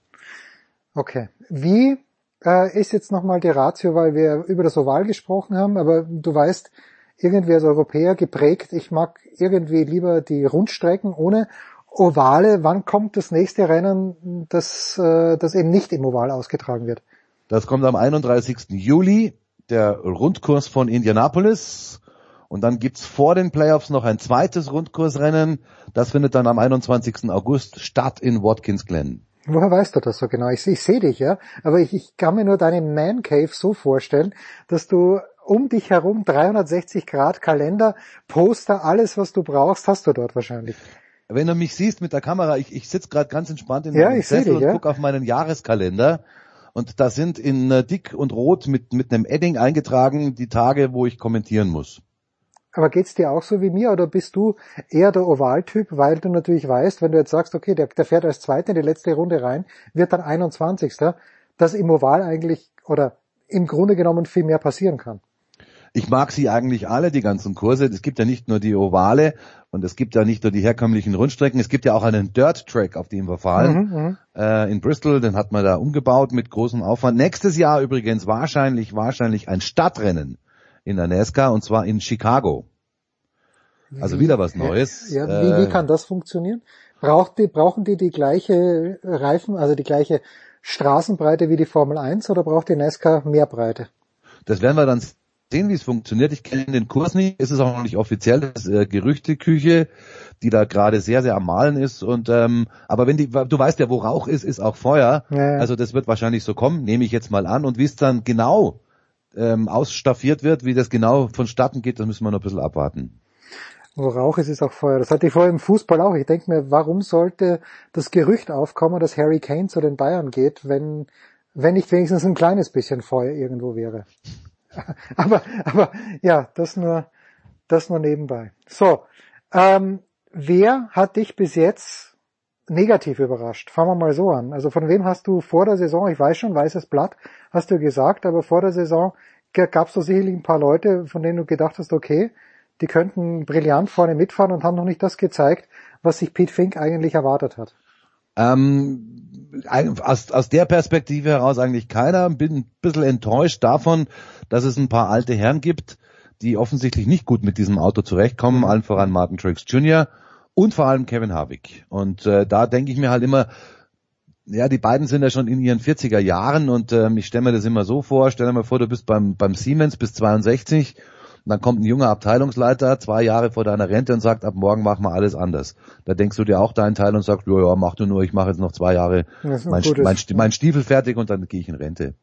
Speaker 2: Okay. Wie äh, ist jetzt nochmal die Ratio, weil wir über das Oval gesprochen haben, aber du weißt, irgendwie als Europäer geprägt, ich mag irgendwie lieber die Rundstrecken ohne Ovale. Wann kommt das nächste Rennen, das, äh, das eben nicht im Oval ausgetragen wird?
Speaker 22: Das kommt am 31. Juli, der Rundkurs von Indianapolis. Und dann gibt's vor den Playoffs noch ein zweites Rundkursrennen. Das findet dann am 21. August statt in Watkins Glen.
Speaker 2: Woher weißt du das so genau? Ich, ich sehe dich, ja, aber ich, ich kann mir nur deine Man Cave so vorstellen, dass du um dich herum 360 Grad Kalender, Poster, alles was du brauchst, hast du dort wahrscheinlich.
Speaker 22: Wenn du mich siehst mit der Kamera, ich, ich sitze gerade ganz entspannt in
Speaker 2: Ja,
Speaker 22: meinem Sessel
Speaker 2: dich,
Speaker 22: und
Speaker 2: ja.
Speaker 22: gucke auf meinen Jahreskalender. Und da sind in äh, dick und rot mit, mit einem Edding eingetragen die Tage, wo ich kommentieren muss.
Speaker 2: Aber geht's dir auch so wie mir oder bist du eher der Ovaltyp, weil du natürlich weißt, wenn du jetzt sagst, okay, der, der fährt als Zweiter in die letzte Runde rein, wird dann 21. dass im Oval eigentlich oder im Grunde genommen viel mehr passieren kann.
Speaker 22: Ich mag sie eigentlich alle, die ganzen Kurse. Es gibt ja nicht nur die Ovale und es gibt ja nicht nur die herkömmlichen Rundstrecken. Es gibt ja auch einen Dirt Track, auf dem wir fahren.
Speaker 2: Mhm, mhm.
Speaker 22: Äh, in Bristol, den hat man da umgebaut mit großem Aufwand. Nächstes Jahr übrigens wahrscheinlich, wahrscheinlich ein Stadtrennen in der NASCAR und zwar in Chicago. Also wieder was Neues.
Speaker 2: Ja, wie,
Speaker 22: Äh,
Speaker 2: wie kann das funktionieren? Braucht die, brauchen die die gleiche Reifen, also die gleiche Straßenbreite wie die Formel 1 oder braucht die NASCAR mehr Breite?
Speaker 22: Das werden wir dann sehen, wie es funktioniert. Ich kenne den Kurs nicht, ist es auch noch nicht offiziell, das ist äh, Gerüchteküche, die da gerade sehr, sehr am Malen ist. Und ähm, aber wenn die, du weißt ja, wo Rauch ist, ist auch Feuer.
Speaker 2: Ja.
Speaker 22: Also das wird wahrscheinlich so kommen, nehme ich jetzt mal an. Und wie es dann genau ähm, ausstaffiert wird, wie das genau vonstatten geht, das müssen wir noch ein bisschen abwarten.
Speaker 2: Wo Rauch ist, ist auch Feuer. Das hatte ich vorher im Fußball auch. Ich denke mir, warum sollte das Gerücht aufkommen, dass Harry Kane zu den Bayern geht, wenn, wenn nicht wenigstens ein kleines bisschen Feuer irgendwo wäre. aber, aber ja, das nur, das nur nebenbei. So, ähm, wer hat dich bis jetzt negativ überrascht? Fangen wir mal so an. Also von wem hast du vor der Saison, ich weiß schon, weißes Blatt, hast du gesagt, aber vor der Saison gab es doch sicherlich ein paar Leute, von denen du gedacht hast, okay, die könnten brillant vorne mitfahren und haben noch nicht das gezeigt, was sich Pete Fink eigentlich erwartet hat.
Speaker 22: Ähm, aus, aus der Perspektive heraus eigentlich keiner. Bin ein bisschen enttäuscht davon, dass es ein paar alte Herren gibt, die offensichtlich nicht gut mit diesem Auto zurechtkommen, allen voran Martin Truex Jr. und vor allem Kevin Harvick. Und äh, da denke ich mir halt immer, ja, die beiden sind ja schon in ihren 40er Jahren und ähm, ich stelle mir das immer so vor, stell dir mal vor, du bist beim, beim Siemens bis 62 und dann kommt ein junger Abteilungsleiter zwei Jahre vor deiner Rente und sagt, ab morgen machen wir alles anders. Da denkst du dir auch deinen Teil und sagst, ja, ja, mach du nur, ich mache jetzt noch zwei Jahre mein, mein, mein Stiefel fertig und dann gehe ich in Rente.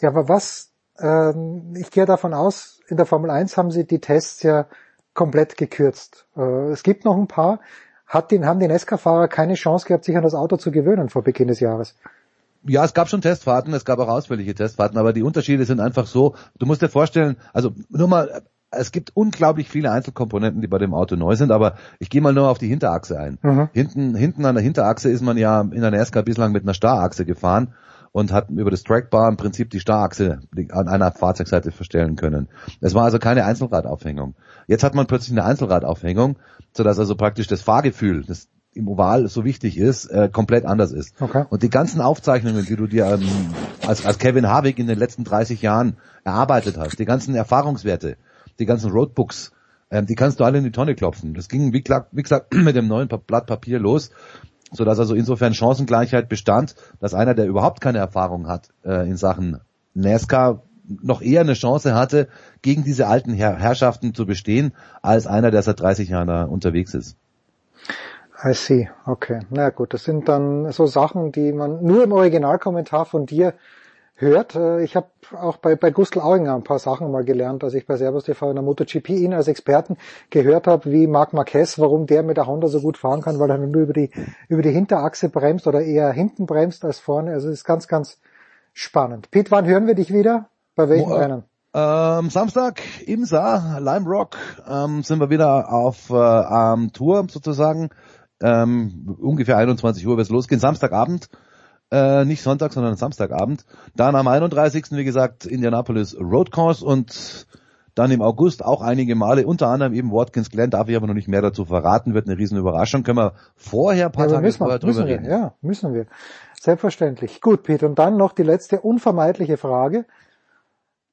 Speaker 2: Ja, aber was, ähm, ich gehe davon aus, in der Formel 1 haben sie die Tests ja komplett gekürzt. Äh, es gibt noch ein paar. Hat den, haben die Nesca-Fahrer keine Chance gehabt, sich an das Auto zu gewöhnen vor Beginn des Jahres?
Speaker 22: Ja, es gab schon Testfahrten, es gab auch ausführliche Testfahrten, aber die Unterschiede sind einfach so, du musst dir vorstellen, also nur mal, es gibt unglaublich viele Einzelkomponenten, die bei dem Auto neu sind, aber ich gehe mal nur auf die Hinterachse ein.
Speaker 2: Mhm.
Speaker 22: Hinten, hinten an der Hinterachse ist man ja in der NASCAR bislang mit einer Starrachse gefahren und hat über das Trackbar im Prinzip die Starrachse an einer Fahrzeugseite verstellen können. Es war also keine Einzelradaufhängung. Jetzt hat man plötzlich eine Einzelradaufhängung, sodass also praktisch das Fahrgefühl, das im Oval so wichtig ist, äh, komplett anders ist.
Speaker 2: Okay.
Speaker 22: Und die ganzen Aufzeichnungen, die du dir ähm, als, als Kevin Harvick in den letzten 30 Jahren erarbeitet hast, die ganzen Erfahrungswerte, die ganzen Roadbooks, ähm, die kannst du alle in die Tonne klopfen. Das ging, wie, wie gesagt, mit dem neuen Blatt Papier los, sodass also insofern Chancengleichheit bestand, dass einer, der überhaupt keine Erfahrung hat äh, in Sachen NASCAR, noch eher eine Chance hatte, gegen diese alten Herr Herrschaften zu bestehen, als einer, der seit 30 Jahren da unterwegs ist.
Speaker 2: I see, okay. Na gut, das sind dann so Sachen, die man nur im Originalkommentar von dir hört. Äh, Ich habe auch bei, bei Gustl Auinger ein paar Sachen mal gelernt, als ich bei Servus TV in der MotoGP ihn als Experten gehört habe, wie Marc Marquez, warum der mit der Honda so gut fahren kann, weil er nur über die, über die Hinterachse bremst oder eher hinten bremst als vorne. Also es ist ganz, ganz spannend. Pete, wann hören wir dich wieder? Bei welchen
Speaker 22: Mo- äh,
Speaker 2: Rennen?
Speaker 22: Ähm, Samstag im Saar, Lime Rock, ähm, sind wir wieder auf äh, Tour sozusagen. Ähm, ungefähr 21 Uhr wird es losgehen. Samstagabend, äh, nicht Sonntag, sondern Samstagabend. Dann am 31. wie gesagt Indianapolis Road Course und dann im August auch einige Male, unter anderem eben Watkins Glen, darf ich aber noch nicht mehr dazu verraten, wird eine riesen Überraschung. Können wir vorher, ein paar
Speaker 2: Ja,
Speaker 22: Tage
Speaker 2: müssen wir,
Speaker 22: drüber
Speaker 2: müssen wir,
Speaker 22: reden.
Speaker 2: ja, müssen wir. Selbstverständlich. Gut, Pete, und dann noch die letzte unvermeidliche Frage.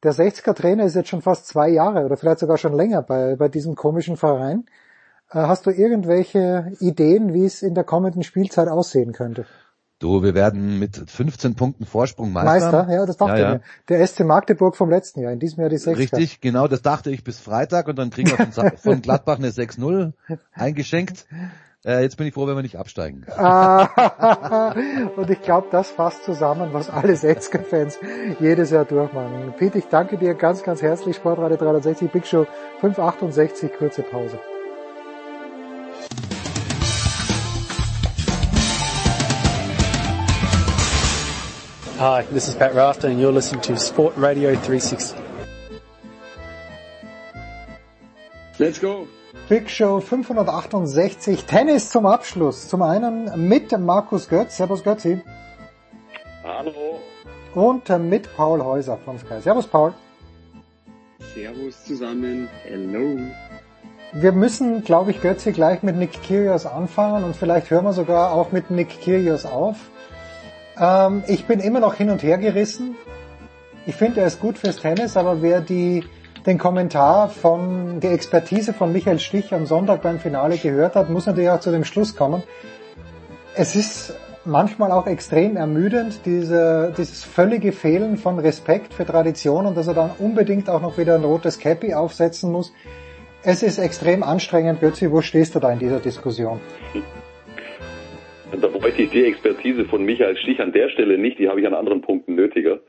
Speaker 2: Der 60er Trainer ist jetzt schon fast zwei Jahre oder vielleicht sogar schon länger bei, bei diesem komischen Verein. Äh, Hast du irgendwelche Ideen, wie es in der kommenden Spielzeit aussehen könnte?
Speaker 22: Du, wir werden mit 15 Punkten Vorsprung Meister.
Speaker 2: Meister, ja, das dachte
Speaker 22: Ja, ja.
Speaker 2: ich mir. Der SC Magdeburg vom letzten Jahr, in diesem Jahr die 60er.
Speaker 22: Richtig, genau, das dachte ich bis Freitag und dann kriegen wir von, von Gladbach eine 6-0 eingeschenkt. Äh, jetzt bin ich froh, wenn wir nicht absteigen.
Speaker 2: Ah, und ich glaube, das fasst zusammen, was alle Setzke-Fans jedes Jahr durchmachen. Pete, ich danke dir ganz, ganz herzlich. Sportradio 360, Big Show 568, kurze Pause.
Speaker 23: Hi, this is Pat Rafter, and you're listening to Sport Radio 360.
Speaker 20: Let's go.
Speaker 2: Big Show 568, Tennis zum Abschluss. Zum einen mit Markus Götz, Servus Götzi,
Speaker 20: Hallo.
Speaker 2: und mit Paul Häuser von Sky. Servus Paul.
Speaker 20: Servus zusammen. Hello.
Speaker 2: Wir müssen, glaube ich, Götzi gleich mit Nick Kyrgios anfangen und vielleicht hören wir sogar auch mit Nick Kyrgios auf. Ähm, ich bin immer noch hin und her gerissen. Ich finde, er ist gut fürs Tennis, aber wer die den Kommentar von, die Expertise von Michael Stich am Sonntag beim Finale gehört hat, muss natürlich auch zu dem Schluss kommen. Es ist manchmal auch extrem ermüdend, diese, dieses völlige Fehlen von Respekt für Tradition und dass er dann unbedingt auch noch wieder ein rotes Cappy aufsetzen muss. Es ist extrem anstrengend. Götzi, wo stehst du da in dieser Diskussion?
Speaker 24: Da bräuchte ich die Expertise von Michael Stich an der Stelle nicht, die habe ich an anderen Punkten nötiger,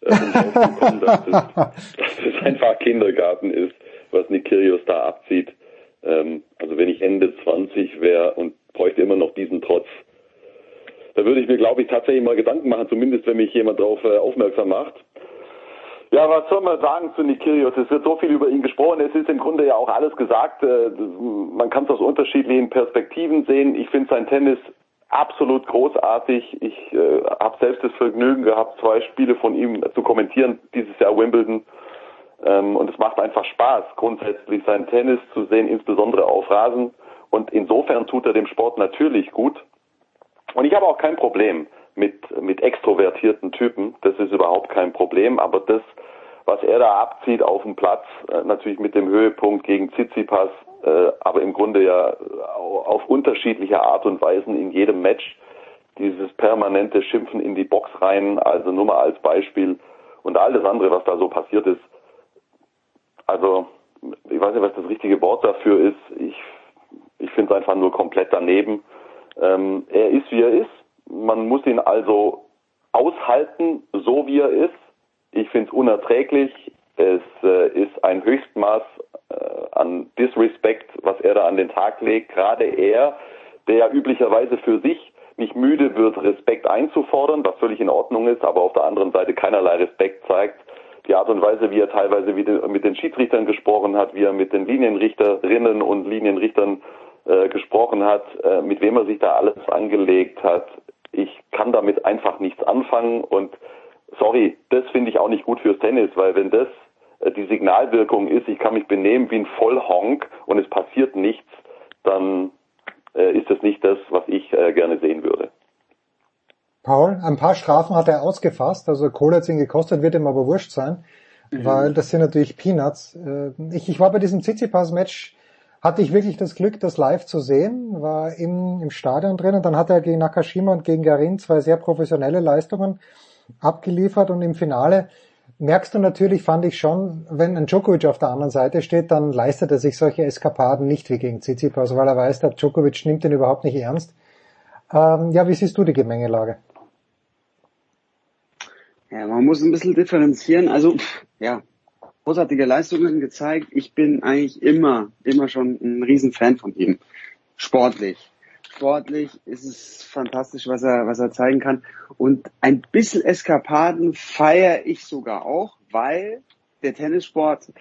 Speaker 24: äh, um dass, das, dass das einfach Kindergarten ist, was Nick Kyrgios da abzieht. Ähm, also wenn ich Ende 20 wäre und bräuchte immer noch diesen Trotz, da würde ich mir, glaube ich, tatsächlich mal Gedanken machen, zumindest wenn mich jemand darauf äh, aufmerksam macht. Ja, was soll man sagen zu Nick Kyrgios? Es wird so viel über ihn gesprochen. Es ist im Grunde ja auch alles gesagt. Äh, man kann es aus unterschiedlichen Perspektiven sehen. Ich finde sein Tennis absolut großartig. Ich äh, habe selbst das Vergnügen gehabt, zwei Spiele von ihm zu kommentieren dieses Jahr Wimbledon. Ähm, und es macht einfach Spaß, grundsätzlich sein Tennis zu sehen, insbesondere auf Rasen. Und insofern tut er dem Sport natürlich gut. Und ich habe auch kein Problem mit, mit extrovertierten Typen. Das ist überhaupt kein Problem. Aber das, was er da abzieht auf dem Platz, äh, natürlich mit dem Höhepunkt gegen Tsitsipas, aber im Grunde ja auf unterschiedliche Art und Weisen in jedem Match dieses permanente Schimpfen in die Box rein, also nur mal als Beispiel und alles andere, was da so passiert ist. Also, ich weiß nicht, was das richtige Wort dafür ist. Ich, ich finde es einfach nur komplett daneben. Ähm, er ist, wie er ist. Man muss ihn also aushalten, so wie er ist. Ich finde es unerträglich. Es äh, ist ein Höchstmaß äh, an Disrespect, was er da an den Tag legt. Gerade er, der ja üblicherweise für sich nicht müde wird, Respekt einzufordern, was völlig in Ordnung ist, aber auf der anderen Seite keinerlei Respekt zeigt. Die Art und Weise, wie er teilweise mit den Schiedsrichtern gesprochen hat, wie er mit den Linienrichterinnen und Linienrichtern äh, gesprochen hat, äh, mit wem er sich da alles angelegt hat. Ich kann damit einfach nichts anfangen und sorry, das finde ich auch nicht gut fürs Tennis, weil wenn das äh, die Signalwirkung ist, ich kann mich benehmen wie ein Vollhonk und es passiert nichts, dann äh, ist das nicht das, was ich äh, gerne sehen würde.
Speaker 2: Paul, ein paar Strafen hat er ausgefasst, also Kohle hat ihn gekostet, wird ihm aber wurscht sein, mhm. weil das sind natürlich Peanuts. Äh, ich, ich war bei diesem Tsitsipas-Match, hatte ich wirklich das Glück, das live zu sehen, war im, im Stadion drin und dann hat er gegen Nakashima und gegen Garin zwei sehr professionelle Leistungen abgeliefert und im Finale merkst du natürlich, fand ich schon, wenn ein Djokovic auf der anderen Seite steht, dann leistet er sich solche Eskapaden nicht wie gegen Tsitsipas, weil er weiß, der Djokovic nimmt ihn überhaupt nicht ernst. Ähm, ja, wie siehst du die Gemengelage?
Speaker 25: Ja, man muss ein bisschen differenzieren. Also, ja, großartige Leistungen gezeigt. Ich bin eigentlich immer, immer schon ein Riesenfan von ihm. Sportlich sportlich ist es fantastisch, was er, was er zeigen kann. Und ein bisschen Eskapaden feiere ich sogar auch, weil der Tennissport,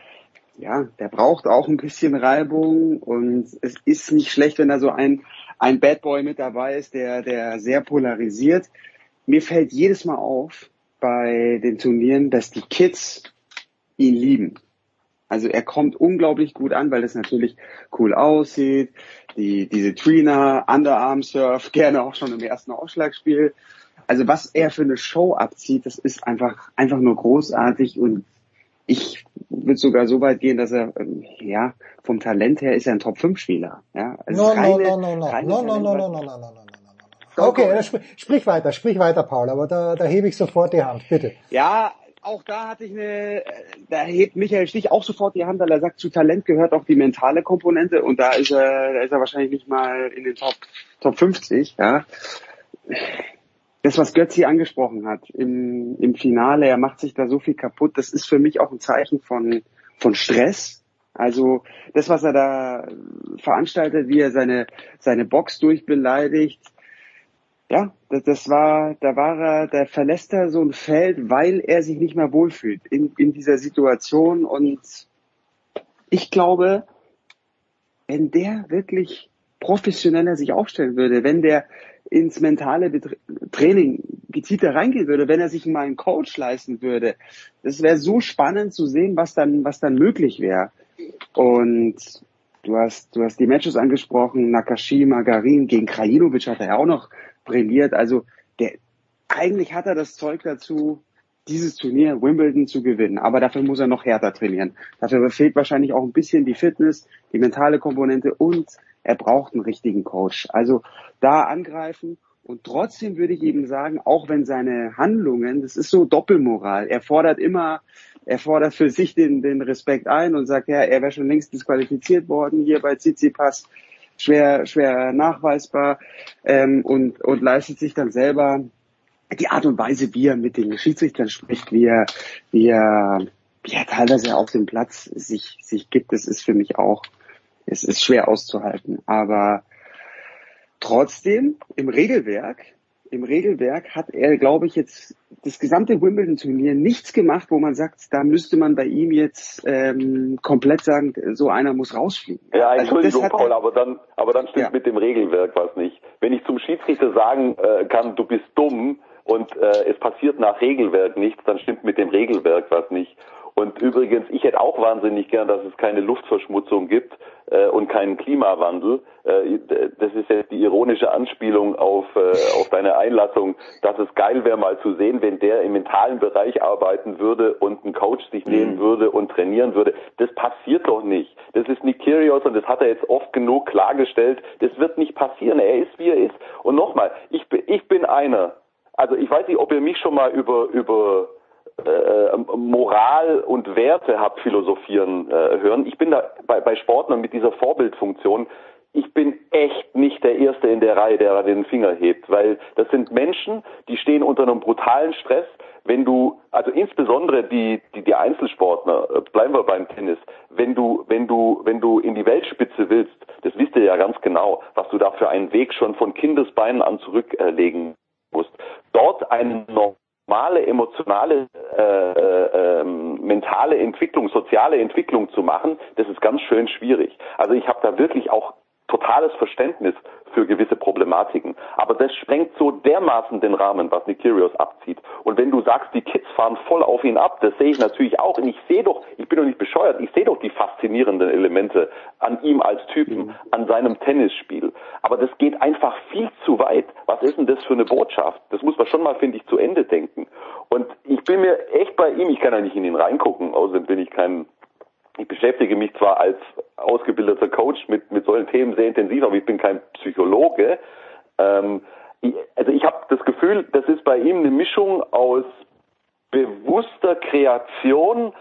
Speaker 25: ja, der braucht auch ein bisschen Reibung und es ist nicht schlecht, wenn da so ein, ein Bad Boy mit dabei ist, der, der sehr polarisiert. Mir fällt jedes Mal auf bei den Turnieren, dass die Kids ihn lieben. Also er kommt unglaublich gut an, weil es natürlich cool aussieht. Die, diese Trina, Underarm Surf, gerne auch schon im ersten Aufschlagspiel. Also was er für eine Show abzieht, das ist einfach, einfach nur großartig und ich würde sogar so weit gehen, dass er, ähm, ja, vom Talent her ist er ein Top-5-Spieler. Ja, also
Speaker 2: no, reine, no, no, no, no, no, no, no, no, no, no, no, no. Okay, sprich, sprich weiter, sprich weiter, Paul, aber da, da hebe ich sofort die Hand, bitte.
Speaker 25: Ja, auch da hatte ich eine, da hebt Michael Stich auch sofort die Hand, weil er sagt, zu Talent gehört auch die mentale Komponente und da ist er, da ist er wahrscheinlich nicht mal in den Top, Top 50, ja. Das, was Götzi angesprochen hat im, im Finale, er macht sich da so viel kaputt, das ist für mich auch ein Zeichen von, von Stress. Also das, was er da veranstaltet, wie er seine, seine Box durchbeleidigt, ja, das, das war, da war er, da verlässt er so ein Feld, weil er sich nicht mehr wohlfühlt in, in dieser Situation. Und ich glaube, wenn der wirklich professioneller sich aufstellen würde, wenn der ins mentale Training gezielter reingehen würde, wenn er sich mal einen Coach leisten würde, das wäre so spannend zu sehen, was dann, was dann möglich wäre. Und du hast, du hast die Matches angesprochen, Nakashima, Garin, gegen Krajinovic hat er ja auch noch brilliert. Also der, eigentlich hat er das Zeug dazu, dieses Turnier Wimbledon zu gewinnen. Aber dafür muss er noch härter trainieren. Dafür fehlt wahrscheinlich auch ein bisschen die Fitness, die mentale Komponente und er braucht einen richtigen Coach. Also da angreifen und trotzdem würde ich eben sagen, auch wenn seine Handlungen, das ist so Doppelmoral. Er fordert immer, er fordert für sich den, den Respekt ein und sagt, ja, er wäre schon längst disqualifiziert worden hier bei Tsitsipas, schwer, schwer nachweisbar ähm, und, und leistet sich dann selber die Art und Weise, wie er mit den Schiedsrichtern spricht, wie er, wie er, wie er teilweise auf dem Platz sich, sich gibt, das ist für mich auch, es ist schwer auszuhalten. Aber trotzdem, im Regelwerk, im Regelwerk hat er, glaube ich, jetzt das gesamte Wimbledon-Turnier nichts gemacht, wo man sagt, da müsste man bei ihm jetzt ähm, komplett sagen, so einer muss rausfliegen.
Speaker 24: Ja,
Speaker 25: Also
Speaker 24: Entschuldigung,
Speaker 25: hat
Speaker 24: Paul,
Speaker 25: er-
Speaker 24: aber dann, aber dann stimmt
Speaker 25: Ja.
Speaker 24: mit dem Regelwerk was nicht. Wenn ich zum Schiedsrichter sagen äh, kann, du bist dumm und äh, es passiert nach Regelwerk nichts, dann stimmt mit dem Regelwerk was nicht. Und übrigens, ich hätte auch wahnsinnig gern, dass es keine Luftverschmutzung gibt äh, und keinen Klimawandel. Äh, das ist jetzt die ironische Anspielung auf, äh, auf deine Einlassung, dass es geil wäre mal zu sehen, wenn der im mentalen Bereich arbeiten würde und einen Coach sich nehmen würde und trainieren würde. Das passiert doch nicht. Das ist Nick Kyrgios und das hat er jetzt oft genug klargestellt. Das wird nicht passieren. Er ist, wie er ist. Und nochmal, ich, bin- ich bin einer. Also ich weiß nicht, ob ihr mich schon mal über, über äh, Moral und Werte habt philosophieren äh, hören. Ich bin da bei, bei Sportlern mit dieser Vorbildfunktion, ich bin echt nicht der Erste in der Reihe, der da den Finger hebt, weil das sind Menschen, die stehen unter einem brutalen Stress. Wenn du, also insbesondere die, die, die Einzelsportler, äh, bleiben wir beim Tennis, wenn du, wenn du, wenn du in die Weltspitze willst, das wisst ihr ja ganz genau, was du da für einen Weg schon von Kindesbeinen an zurücklegen musst. Dort einen normale, emotionale, äh, äh, ähm, mentale Entwicklung, soziale Entwicklung zu machen, das ist ganz schön schwierig. Also ich habe da wirklich auch totales Verständnis für gewisse Problematiken. Aber das sprengt so dermaßen den Rahmen, was Nick Kyrgios abzieht. Und wenn du sagst, die Kids fahren voll auf ihn ab, das sehe ich natürlich auch. Und ich sehe doch, ich bin doch nicht bescheuert, ich sehe doch die faszinierenden Elemente an ihm als Typen, an seinem Tennisspiel. Aber das geht einfach viel zu weit. Was ist denn das für eine Botschaft? Das muss man schon mal, finde ich, zu Ende denken. Und ich bin mir echt bei ihm, ich kann ja nicht in ihn reingucken, außerdem bin ich kein ich beschäftige mich zwar als ausgebildeter Coach mit, mit solchen Themen sehr intensiv, aber ich bin kein Psychologe. Ähm, ich, also ich habe das Gefühl, das ist bei ihm eine Mischung aus bewusster Kreation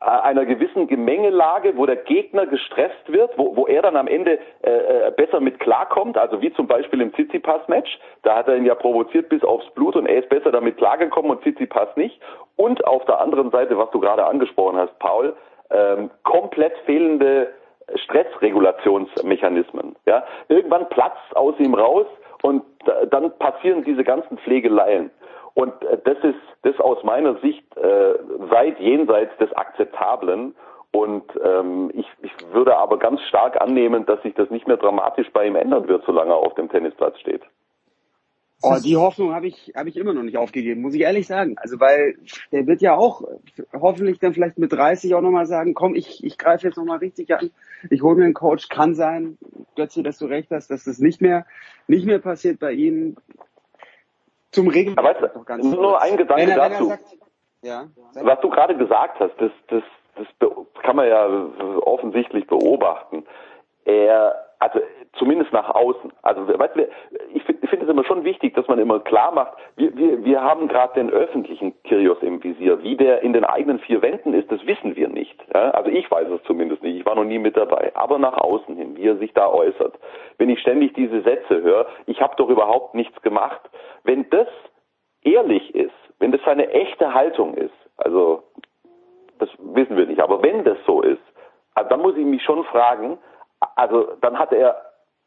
Speaker 24: äh, einer gewissen Gemengelage, wo der Gegner gestresst wird, wo, wo er dann am Ende äh, äh, besser mit klarkommt, also wie zum Beispiel im Tsitsipas-Match, da hat er ihn ja provoziert bis aufs Blut und er ist besser damit klargekommen und Tsitsipas nicht. Und auf der anderen Seite, was du gerade angesprochen hast, Paul, ähm, komplett fehlende Stressregulationsmechanismen. Ja? Irgendwann platzt aus ihm raus und dann passieren diese ganzen Pflegeleien. Und äh, das ist das aus meiner Sicht äh, weit jenseits des Akzeptablen. Und ähm, ich, ich würde aber ganz stark annehmen, dass sich das nicht mehr dramatisch bei ihm ändern wird, solange er auf dem Tennisplatz steht.
Speaker 25: Oh, die Hoffnung habe ich, habe ich immer noch nicht aufgegeben, muss ich ehrlich sagen. Also weil der wird ja auch hoffentlich dann vielleicht mit 30 auch nochmal sagen, komm, ich, ich greife jetzt nochmal richtig an, ich hole mir einen Coach, kann sein, Götze, dass du recht hast, dass das nicht mehr, nicht mehr passiert bei ihm. Zum Regeln.
Speaker 24: Aber weißt du,
Speaker 25: ganz
Speaker 24: nur
Speaker 25: kurz.
Speaker 24: ein Gedanke
Speaker 25: wenn er,
Speaker 24: dazu.
Speaker 25: sagt, ja,
Speaker 24: Was du gerade gesagt hast, das, das, das kann man ja offensichtlich beobachten. Er, also zumindest nach außen. Also weißt du, ich finde es immer schon wichtig, dass man immer klar macht, wir, wir, wir haben gerade den öffentlichen Kyrgios im Visier. Wie der in den eigenen vier Wänden ist, das wissen wir nicht. Ja? Also ich weiß es zumindest nicht. Ich war noch nie mit dabei. Aber nach außen hin, wie er sich da äußert. Wenn ich ständig diese Sätze höre, ich habe doch überhaupt nichts gemacht. Wenn das ehrlich ist, wenn das seine echte Haltung ist, also das wissen wir nicht, aber wenn das so ist, also dann muss ich mich schon fragen, also dann hat er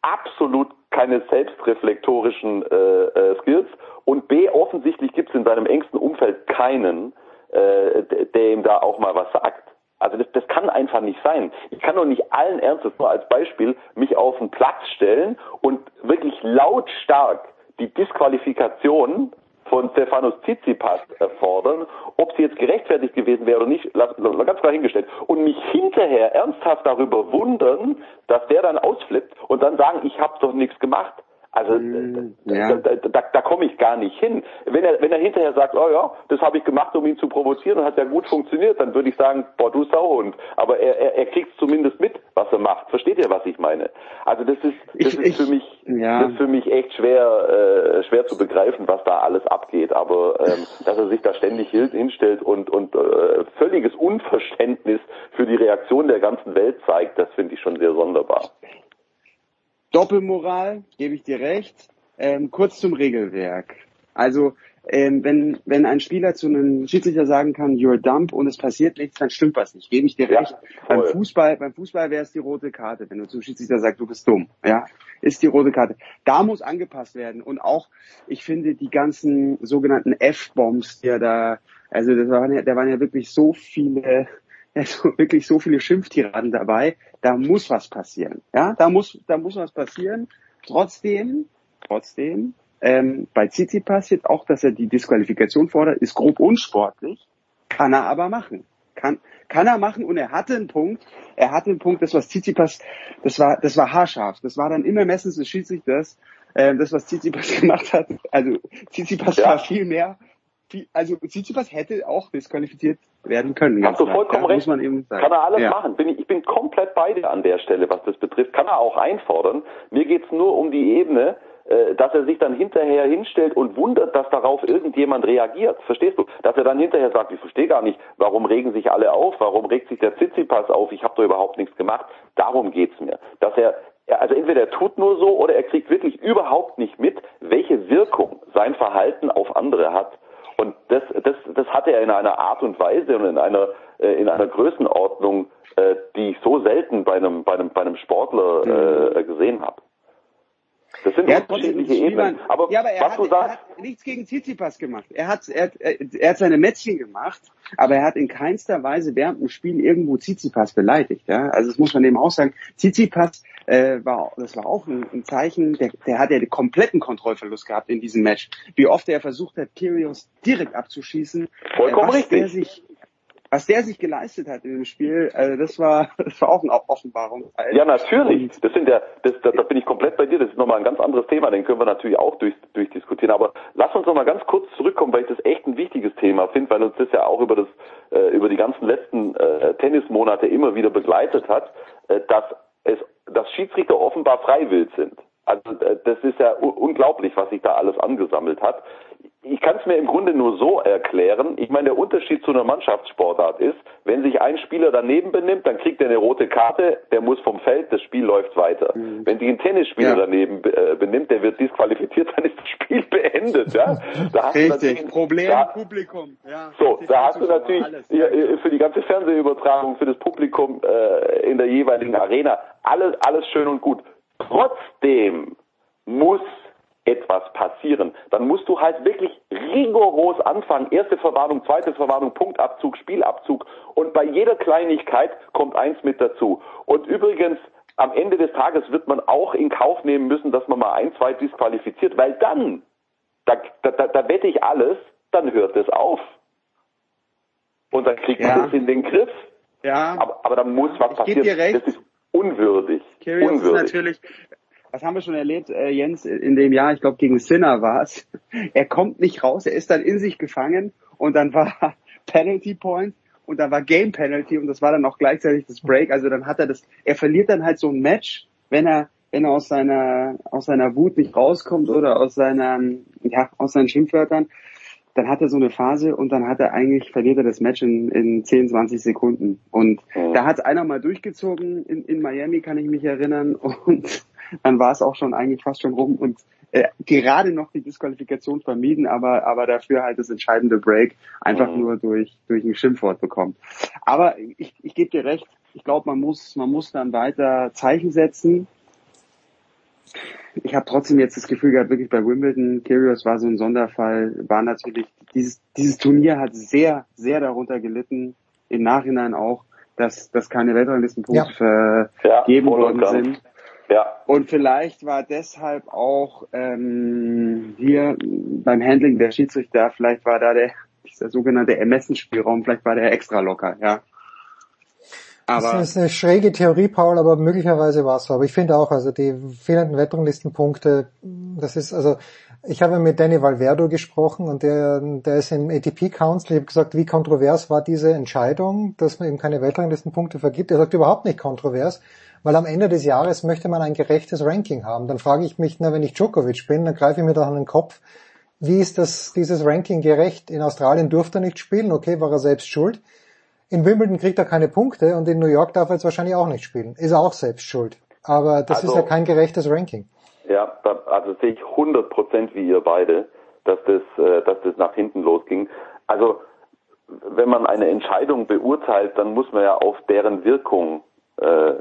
Speaker 24: absolut keine selbstreflektorischen äh, äh, Skills und B, offensichtlich gibt es in seinem engsten Umfeld keinen, äh, der, der ihm da auch mal was sagt. Also das, das kann einfach nicht sein. Ich kann doch nicht allen Ernstes nur als Beispiel mich auf den Platz stellen und wirklich lautstark die Disqualifikation von Stefanos Tsitsipas fordern, ob sie jetzt gerechtfertigt gewesen wäre oder nicht, lass, lass, ganz klar hingestellt. Und mich hinterher ernsthaft darüber wundern, dass der dann ausflippt und dann sagen, ich habe doch nichts gemacht. Also
Speaker 25: Mm,
Speaker 24: da, da, da, da komme ich gar nicht hin. Wenn er, wenn er hinterher sagt, oh ja, das habe ich gemacht, um ihn zu provozieren und hat ja gut funktioniert, dann würde ich sagen, boah, du Sauhund. Aber er, er, er kriegt zumindest mit, was er macht. Versteht ihr, was ich meine? Also das ist, das ist für mich,
Speaker 25: ja.
Speaker 24: das ist für mich echt schwer, äh, schwer zu begreifen, was da alles abgeht. Aber ähm, dass er sich da ständig hin- hinstellt und und äh, völliges Unverständnis für die Reaktion der ganzen Welt zeigt, das finde ich schon sehr sonderbar.
Speaker 25: Doppelmoral, gebe ich dir recht. Ähm, kurz zum Regelwerk. Also ähm, wenn, wenn ein Spieler zu einem Schiedsrichter sagen kann, you're dump und es passiert nichts, dann stimmt was nicht. Gebe ich dir
Speaker 24: Ja,
Speaker 25: recht. beim
Speaker 24: voll.
Speaker 25: Fußball, beim Fußball wäre es die rote Karte, wenn du zum Schiedsrichter sagst, du bist dumm. Ja, ist die rote Karte. Da muss angepasst werden. Und auch, ich finde, die ganzen sogenannten F-Bombs, die er da, also das waren ja, da waren ja wirklich so viele, also wirklich so viele Schimpftiraden dabei. Da muss was passieren. Ja, da muss, da muss was passieren. Trotzdem, trotzdem, ähm, bei Tsitsipas jetzt auch, dass er die Disqualifikation fordert, ist grob unsportlich, kann er aber machen. Kann, kann er machen und er hatte einen Punkt, er hatte einen Punkt, das was Tsitsipas, das war, das war haarscharf, das war dann immer Messens des Schiedsrichters, ähm, das was Tsitsipas gemacht hat, also Tsitsipas war viel mehr, viel, also Tsitsipas hätte auch disqualifiziert werden können.
Speaker 24: Hast du
Speaker 25: klar,
Speaker 24: vollkommen recht.
Speaker 25: Muss man eben sagen.
Speaker 24: Kann er alles
Speaker 25: ja.
Speaker 24: machen. Bin ich, ich bin komplett bei dir an der Stelle, was das betrifft. Kann er auch einfordern. Mir geht's nur um die Ebene, äh, dass er sich dann hinterher hinstellt und wundert, dass darauf irgendjemand reagiert. Verstehst du? Dass er dann hinterher sagt, ich verstehe gar nicht, warum regen sich alle auf, warum regt sich der Tsitsipas auf, ich habe doch überhaupt nichts gemacht. Darum geht's mir. Dass er also entweder er tut nur so oder er kriegt wirklich überhaupt nicht mit, welche Wirkung sein Verhalten auf andere hat. Und das, das, das hatte er in einer Art und Weise und in einer, äh, in einer Größenordnung, äh, die ich so selten bei einem, bei einem, bei einem Sportler äh, gesehen habe. Das sind
Speaker 25: Er hat trotzdem
Speaker 24: unterschiedliche Ebenen. Aber
Speaker 25: ja, aber er
Speaker 24: was
Speaker 25: hat,
Speaker 24: du
Speaker 25: er
Speaker 24: sagst,
Speaker 25: hat nichts gegen Tsitsipas gemacht. Er hat, er, er, er hat seine Mätzchen gemacht, aber er hat in keinster Weise während dem Spiel irgendwo Tsitsipas beleidigt. Ja? Also das muss man eben auch sagen. Tsitsipas äh, war, das war auch ein, ein Zeichen. Der, der hat ja den kompletten Kontrollverlust gehabt in diesem Match. Wie oft er versucht hat, Kyrgios direkt abzuschießen.
Speaker 24: Vollkommen
Speaker 25: was
Speaker 24: richtig.
Speaker 25: Der sich, was der sich geleistet hat in dem Spiel, also das war, das war auch eine Offenbarung.
Speaker 24: Ja, natürlich. Das sind ja, das, da, da bin ich komplett bei dir. Das ist nochmal ein ganz anderes Thema. Den können wir natürlich auch durch, durchdiskutieren. Aber lass uns nochmal ganz kurz zurückkommen, weil ich das echt ein wichtiges Thema finde, weil uns das ja auch über das, äh, über die ganzen letzten äh, Tennismonate immer wieder begleitet hat, äh, dass es, dass Schiedsrichter offenbar freiwillig sind. Also äh, das ist ja unglaublich, was sich da alles angesammelt hat. Ich kann es mir im Grunde nur so erklären. Ich meine, der Unterschied zu einer Mannschaftssportart ist, wenn sich ein Spieler daneben benimmt, dann kriegt er eine rote Karte, der muss vom Feld, das Spiel läuft weiter. Wenn sich ein Tennisspieler
Speaker 25: Ja.
Speaker 24: daneben äh, benimmt, der wird disqualifiziert, dann ist das Spiel beendet. Ja? Da hast du
Speaker 25: Richtig.
Speaker 24: natürlich-
Speaker 25: Problem
Speaker 24: da,
Speaker 25: Publikum. Ja,
Speaker 24: so, da hast du natürlich ja, äh, für die ganze Fernsehübertragung, für das Publikum äh, in der jeweiligen Arena, alles, alles schön und gut. Trotzdem etwas passieren. Dann musst du halt wirklich rigoros anfangen. Erste Verwarnung, zweite Verwarnung, Punktabzug, Spielabzug. Und bei jeder Kleinigkeit kommt eins mit dazu. Und übrigens, am Ende des Tages wird man auch in Kauf nehmen müssen, dass man mal ein, zwei disqualifiziert, weil dann, da, da, da, wette ich alles, dann hört es auf. Und dann kriegt man
Speaker 25: Ja.
Speaker 24: es in den Griff.
Speaker 25: Ja.
Speaker 24: Aber, aber da muss was
Speaker 25: Ich
Speaker 24: passieren. Das ist unwürdig.
Speaker 25: Kyrgios ist
Speaker 24: unwürdig.
Speaker 25: natürlich, was haben wir schon erlebt, äh, Jens, in dem Jahr, ich glaube gegen Sinner war es. Er kommt nicht raus, er ist dann in sich gefangen und dann war Penalty Point und dann war Game Penalty und das war dann auch gleichzeitig das Break. Also dann hat er das, er verliert dann halt so ein Match, wenn er wenn er aus seiner aus seiner Wut nicht rauskommt oder aus seiner ja aus seinen Schimpfwörtern, dann hat er so eine Phase und dann hat er eigentlich verliert er das Match in, in 10, 20 Sekunden. Und da hat einer mal durchgezogen in, in Miami, kann ich mich erinnern. Und dann war es auch schon eigentlich fast schon rum und äh, gerade noch die Disqualifikation vermieden, aber aber dafür halt das entscheidende Break einfach nur durch durch ein Schimpfwort bekommen. Aber ich, ich gebe dir recht. Ich glaube, man muss man muss dann weiter Zeichen setzen. Ich habe trotzdem jetzt das Gefühl gehabt, wirklich bei Wimbledon, Kyrgios war so ein Sonderfall, war natürlich, dieses, dieses Turnier hat sehr, sehr darunter gelitten, im Nachhinein auch, dass, dass keine Weltranglistenpunkte vergeben
Speaker 24: voll und
Speaker 25: worden sind.
Speaker 24: Ja.
Speaker 25: Und vielleicht war deshalb auch ähm, hier beim Handling der Schiedsrichter, vielleicht war da der dieser sogenannte Ermessensspielraum, vielleicht war der extra locker, ja. Aber
Speaker 2: das ist eine schräge Theorie, Paul, aber möglicherweise war es so. Aber ich finde auch, also die fehlenden Wetterlistenpunkte Das ist also, ich habe mit Danny Valverdo gesprochen und der, der ist im ATP Council. Ich habe gesagt, wie kontrovers war diese Entscheidung, dass man eben keine Weltranglistenpunkte vergibt. Er sagt überhaupt nicht kontrovers, weil am Ende des Jahres möchte man ein gerechtes Ranking haben. Dann frage ich mich, na, wenn ich Djokovic bin, dann greife ich mir doch an den Kopf, wie ist das, dieses Ranking gerecht? In Australien durfte er nicht spielen, okay, war er selbst schuld. In Wimbledon kriegt er keine Punkte und in New York darf er jetzt wahrscheinlich auch nicht spielen. Ist er auch selbst schuld. Aber das also, ist ja kein gerechtes Ranking.
Speaker 24: Ja, also sehe ich 100 Prozent wie ihr beide, dass das, äh, dass das nach hinten losging. Also wenn man eine Entscheidung beurteilt, dann muss man ja auf deren Wirkung äh,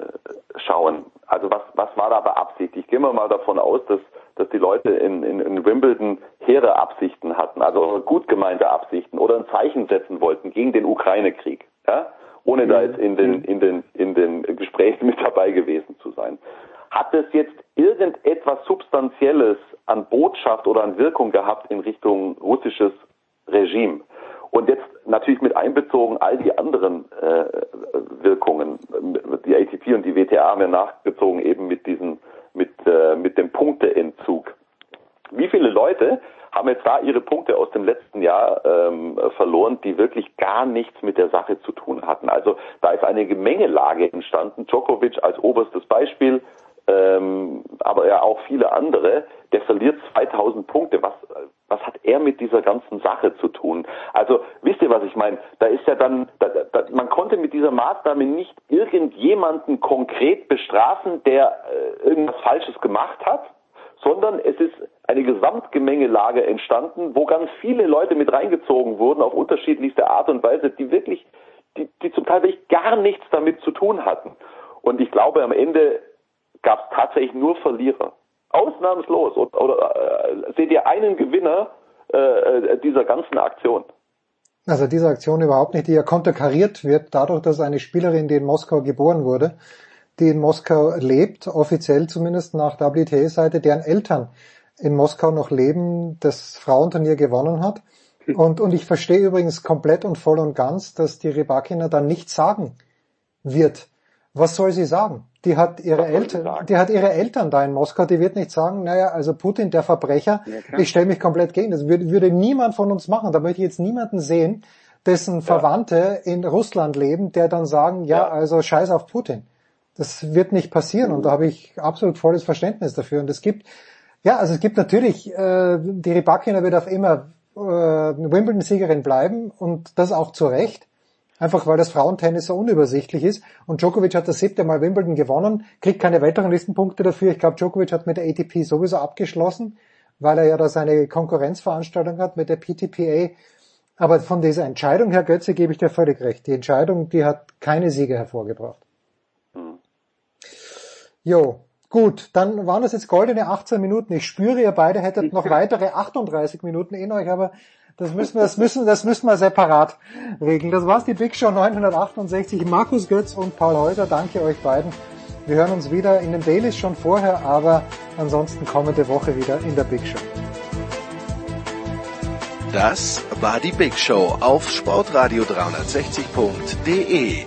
Speaker 24: schauen. Also was, was war da beabsichtigt? Gehen wir mal davon aus, dass, dass die Leute in, in, in Wimbledon hehre Absichten hatten, also gut gemeinte Absichten oder ein Zeichen setzen wollten gegen den Ukraine-Krieg, ja? ohne da jetzt in den, in, den, in den Gesprächen mit dabei gewesen zu sein. Hat es jetzt irgendetwas Substanzielles an Botschaft oder an Wirkung gehabt in Richtung russisches Regime? Und jetzt natürlich mit einbezogen all die anderen äh, Wirkungen. Die ATP und die WTA haben ja nachgezogen eben mit diesen, mit, äh, mit dem Punkteentzug. Wie viele Leute haben jetzt da ihre Punkte aus dem letzten Jahr ähm, verloren, die wirklich gar nichts mit der Sache zu tun hatten? Also da ist eine Gemengelage entstanden. Djokovic als oberstes Beispiel, ähm, aber ja auch viele andere, der verliert 2000 Punkte. Was, was hat er mit dieser ganzen Sache zu tun? Also wisst ihr, was ich meine? Da ist ja dann, da, da, man konnte mit dieser Maßnahme nicht irgendjemanden konkret bestrafen, der äh, irgendwas Falsches gemacht hat, sondern es ist eine Gesamtgemengelage entstanden, wo ganz viele Leute mit reingezogen wurden auf unterschiedlichste Art und Weise, die wirklich, die, die zum Teil wirklich gar nichts damit zu tun hatten. Und ich glaube, am Ende gab es tatsächlich nur Verlierer. Ausnahmslos. Oder, oder äh, seht ihr einen Gewinner äh, äh, dieser ganzen Aktion?
Speaker 2: Also diese Aktion überhaupt nicht, die ja konterkariert wird dadurch, dass eine Spielerin, die in Moskau geboren wurde, die in Moskau lebt, offiziell zumindest nach WTA-Seite, deren Eltern in Moskau noch leben, das Frauenturnier gewonnen hat. Und, und ich verstehe übrigens komplett und voll und ganz, dass die Rybakina dann nichts sagen wird. Was soll sie sagen? Die hat ihre Eltern, die hat ihre Eltern da in Moskau, die wird nicht sagen, naja, also Putin, der Verbrecher, ja, ich stelle mich komplett gegen. Das würde, würde niemand von uns machen. Da möchte ich jetzt niemanden sehen, dessen Verwandte in Russland leben, der dann sagen, ja, ja, also scheiß auf Putin. Das wird nicht passieren und da habe ich absolut volles Verständnis dafür. Und es gibt, ja, also es gibt natürlich, äh, die Rybakina wird auf immer äh, Wimbledon-Siegerin bleiben und das auch zu Recht. Einfach weil das Frauentennis so unübersichtlich ist. Und Djokovic hat das siebte Mal Wimbledon gewonnen, kriegt keine weiteren Listenpunkte dafür. Ich glaube, Djokovic hat mit der ATP sowieso abgeschlossen, weil er ja da seine Konkurrenzveranstaltung hat mit der PTPA. Aber von dieser Entscheidung, Herr Götze, gebe ich dir völlig recht. Die Entscheidung, die hat keine Siege hervorgebracht. Jo, gut, dann waren das jetzt goldene 18 Minuten. Ich spüre, ihr beide hättet noch weitere 38 Minuten in euch, aber das müssen wir, das müssen, das müssen wir separat regeln. Das war's, die Big Show 968. Markus Götz und Paul Häuser, danke euch beiden. Wir hören uns wieder in den Dailies schon vorher, aber ansonsten kommende Woche wieder in der Big Show.
Speaker 1: Das war die Big Show auf sportradio360.de.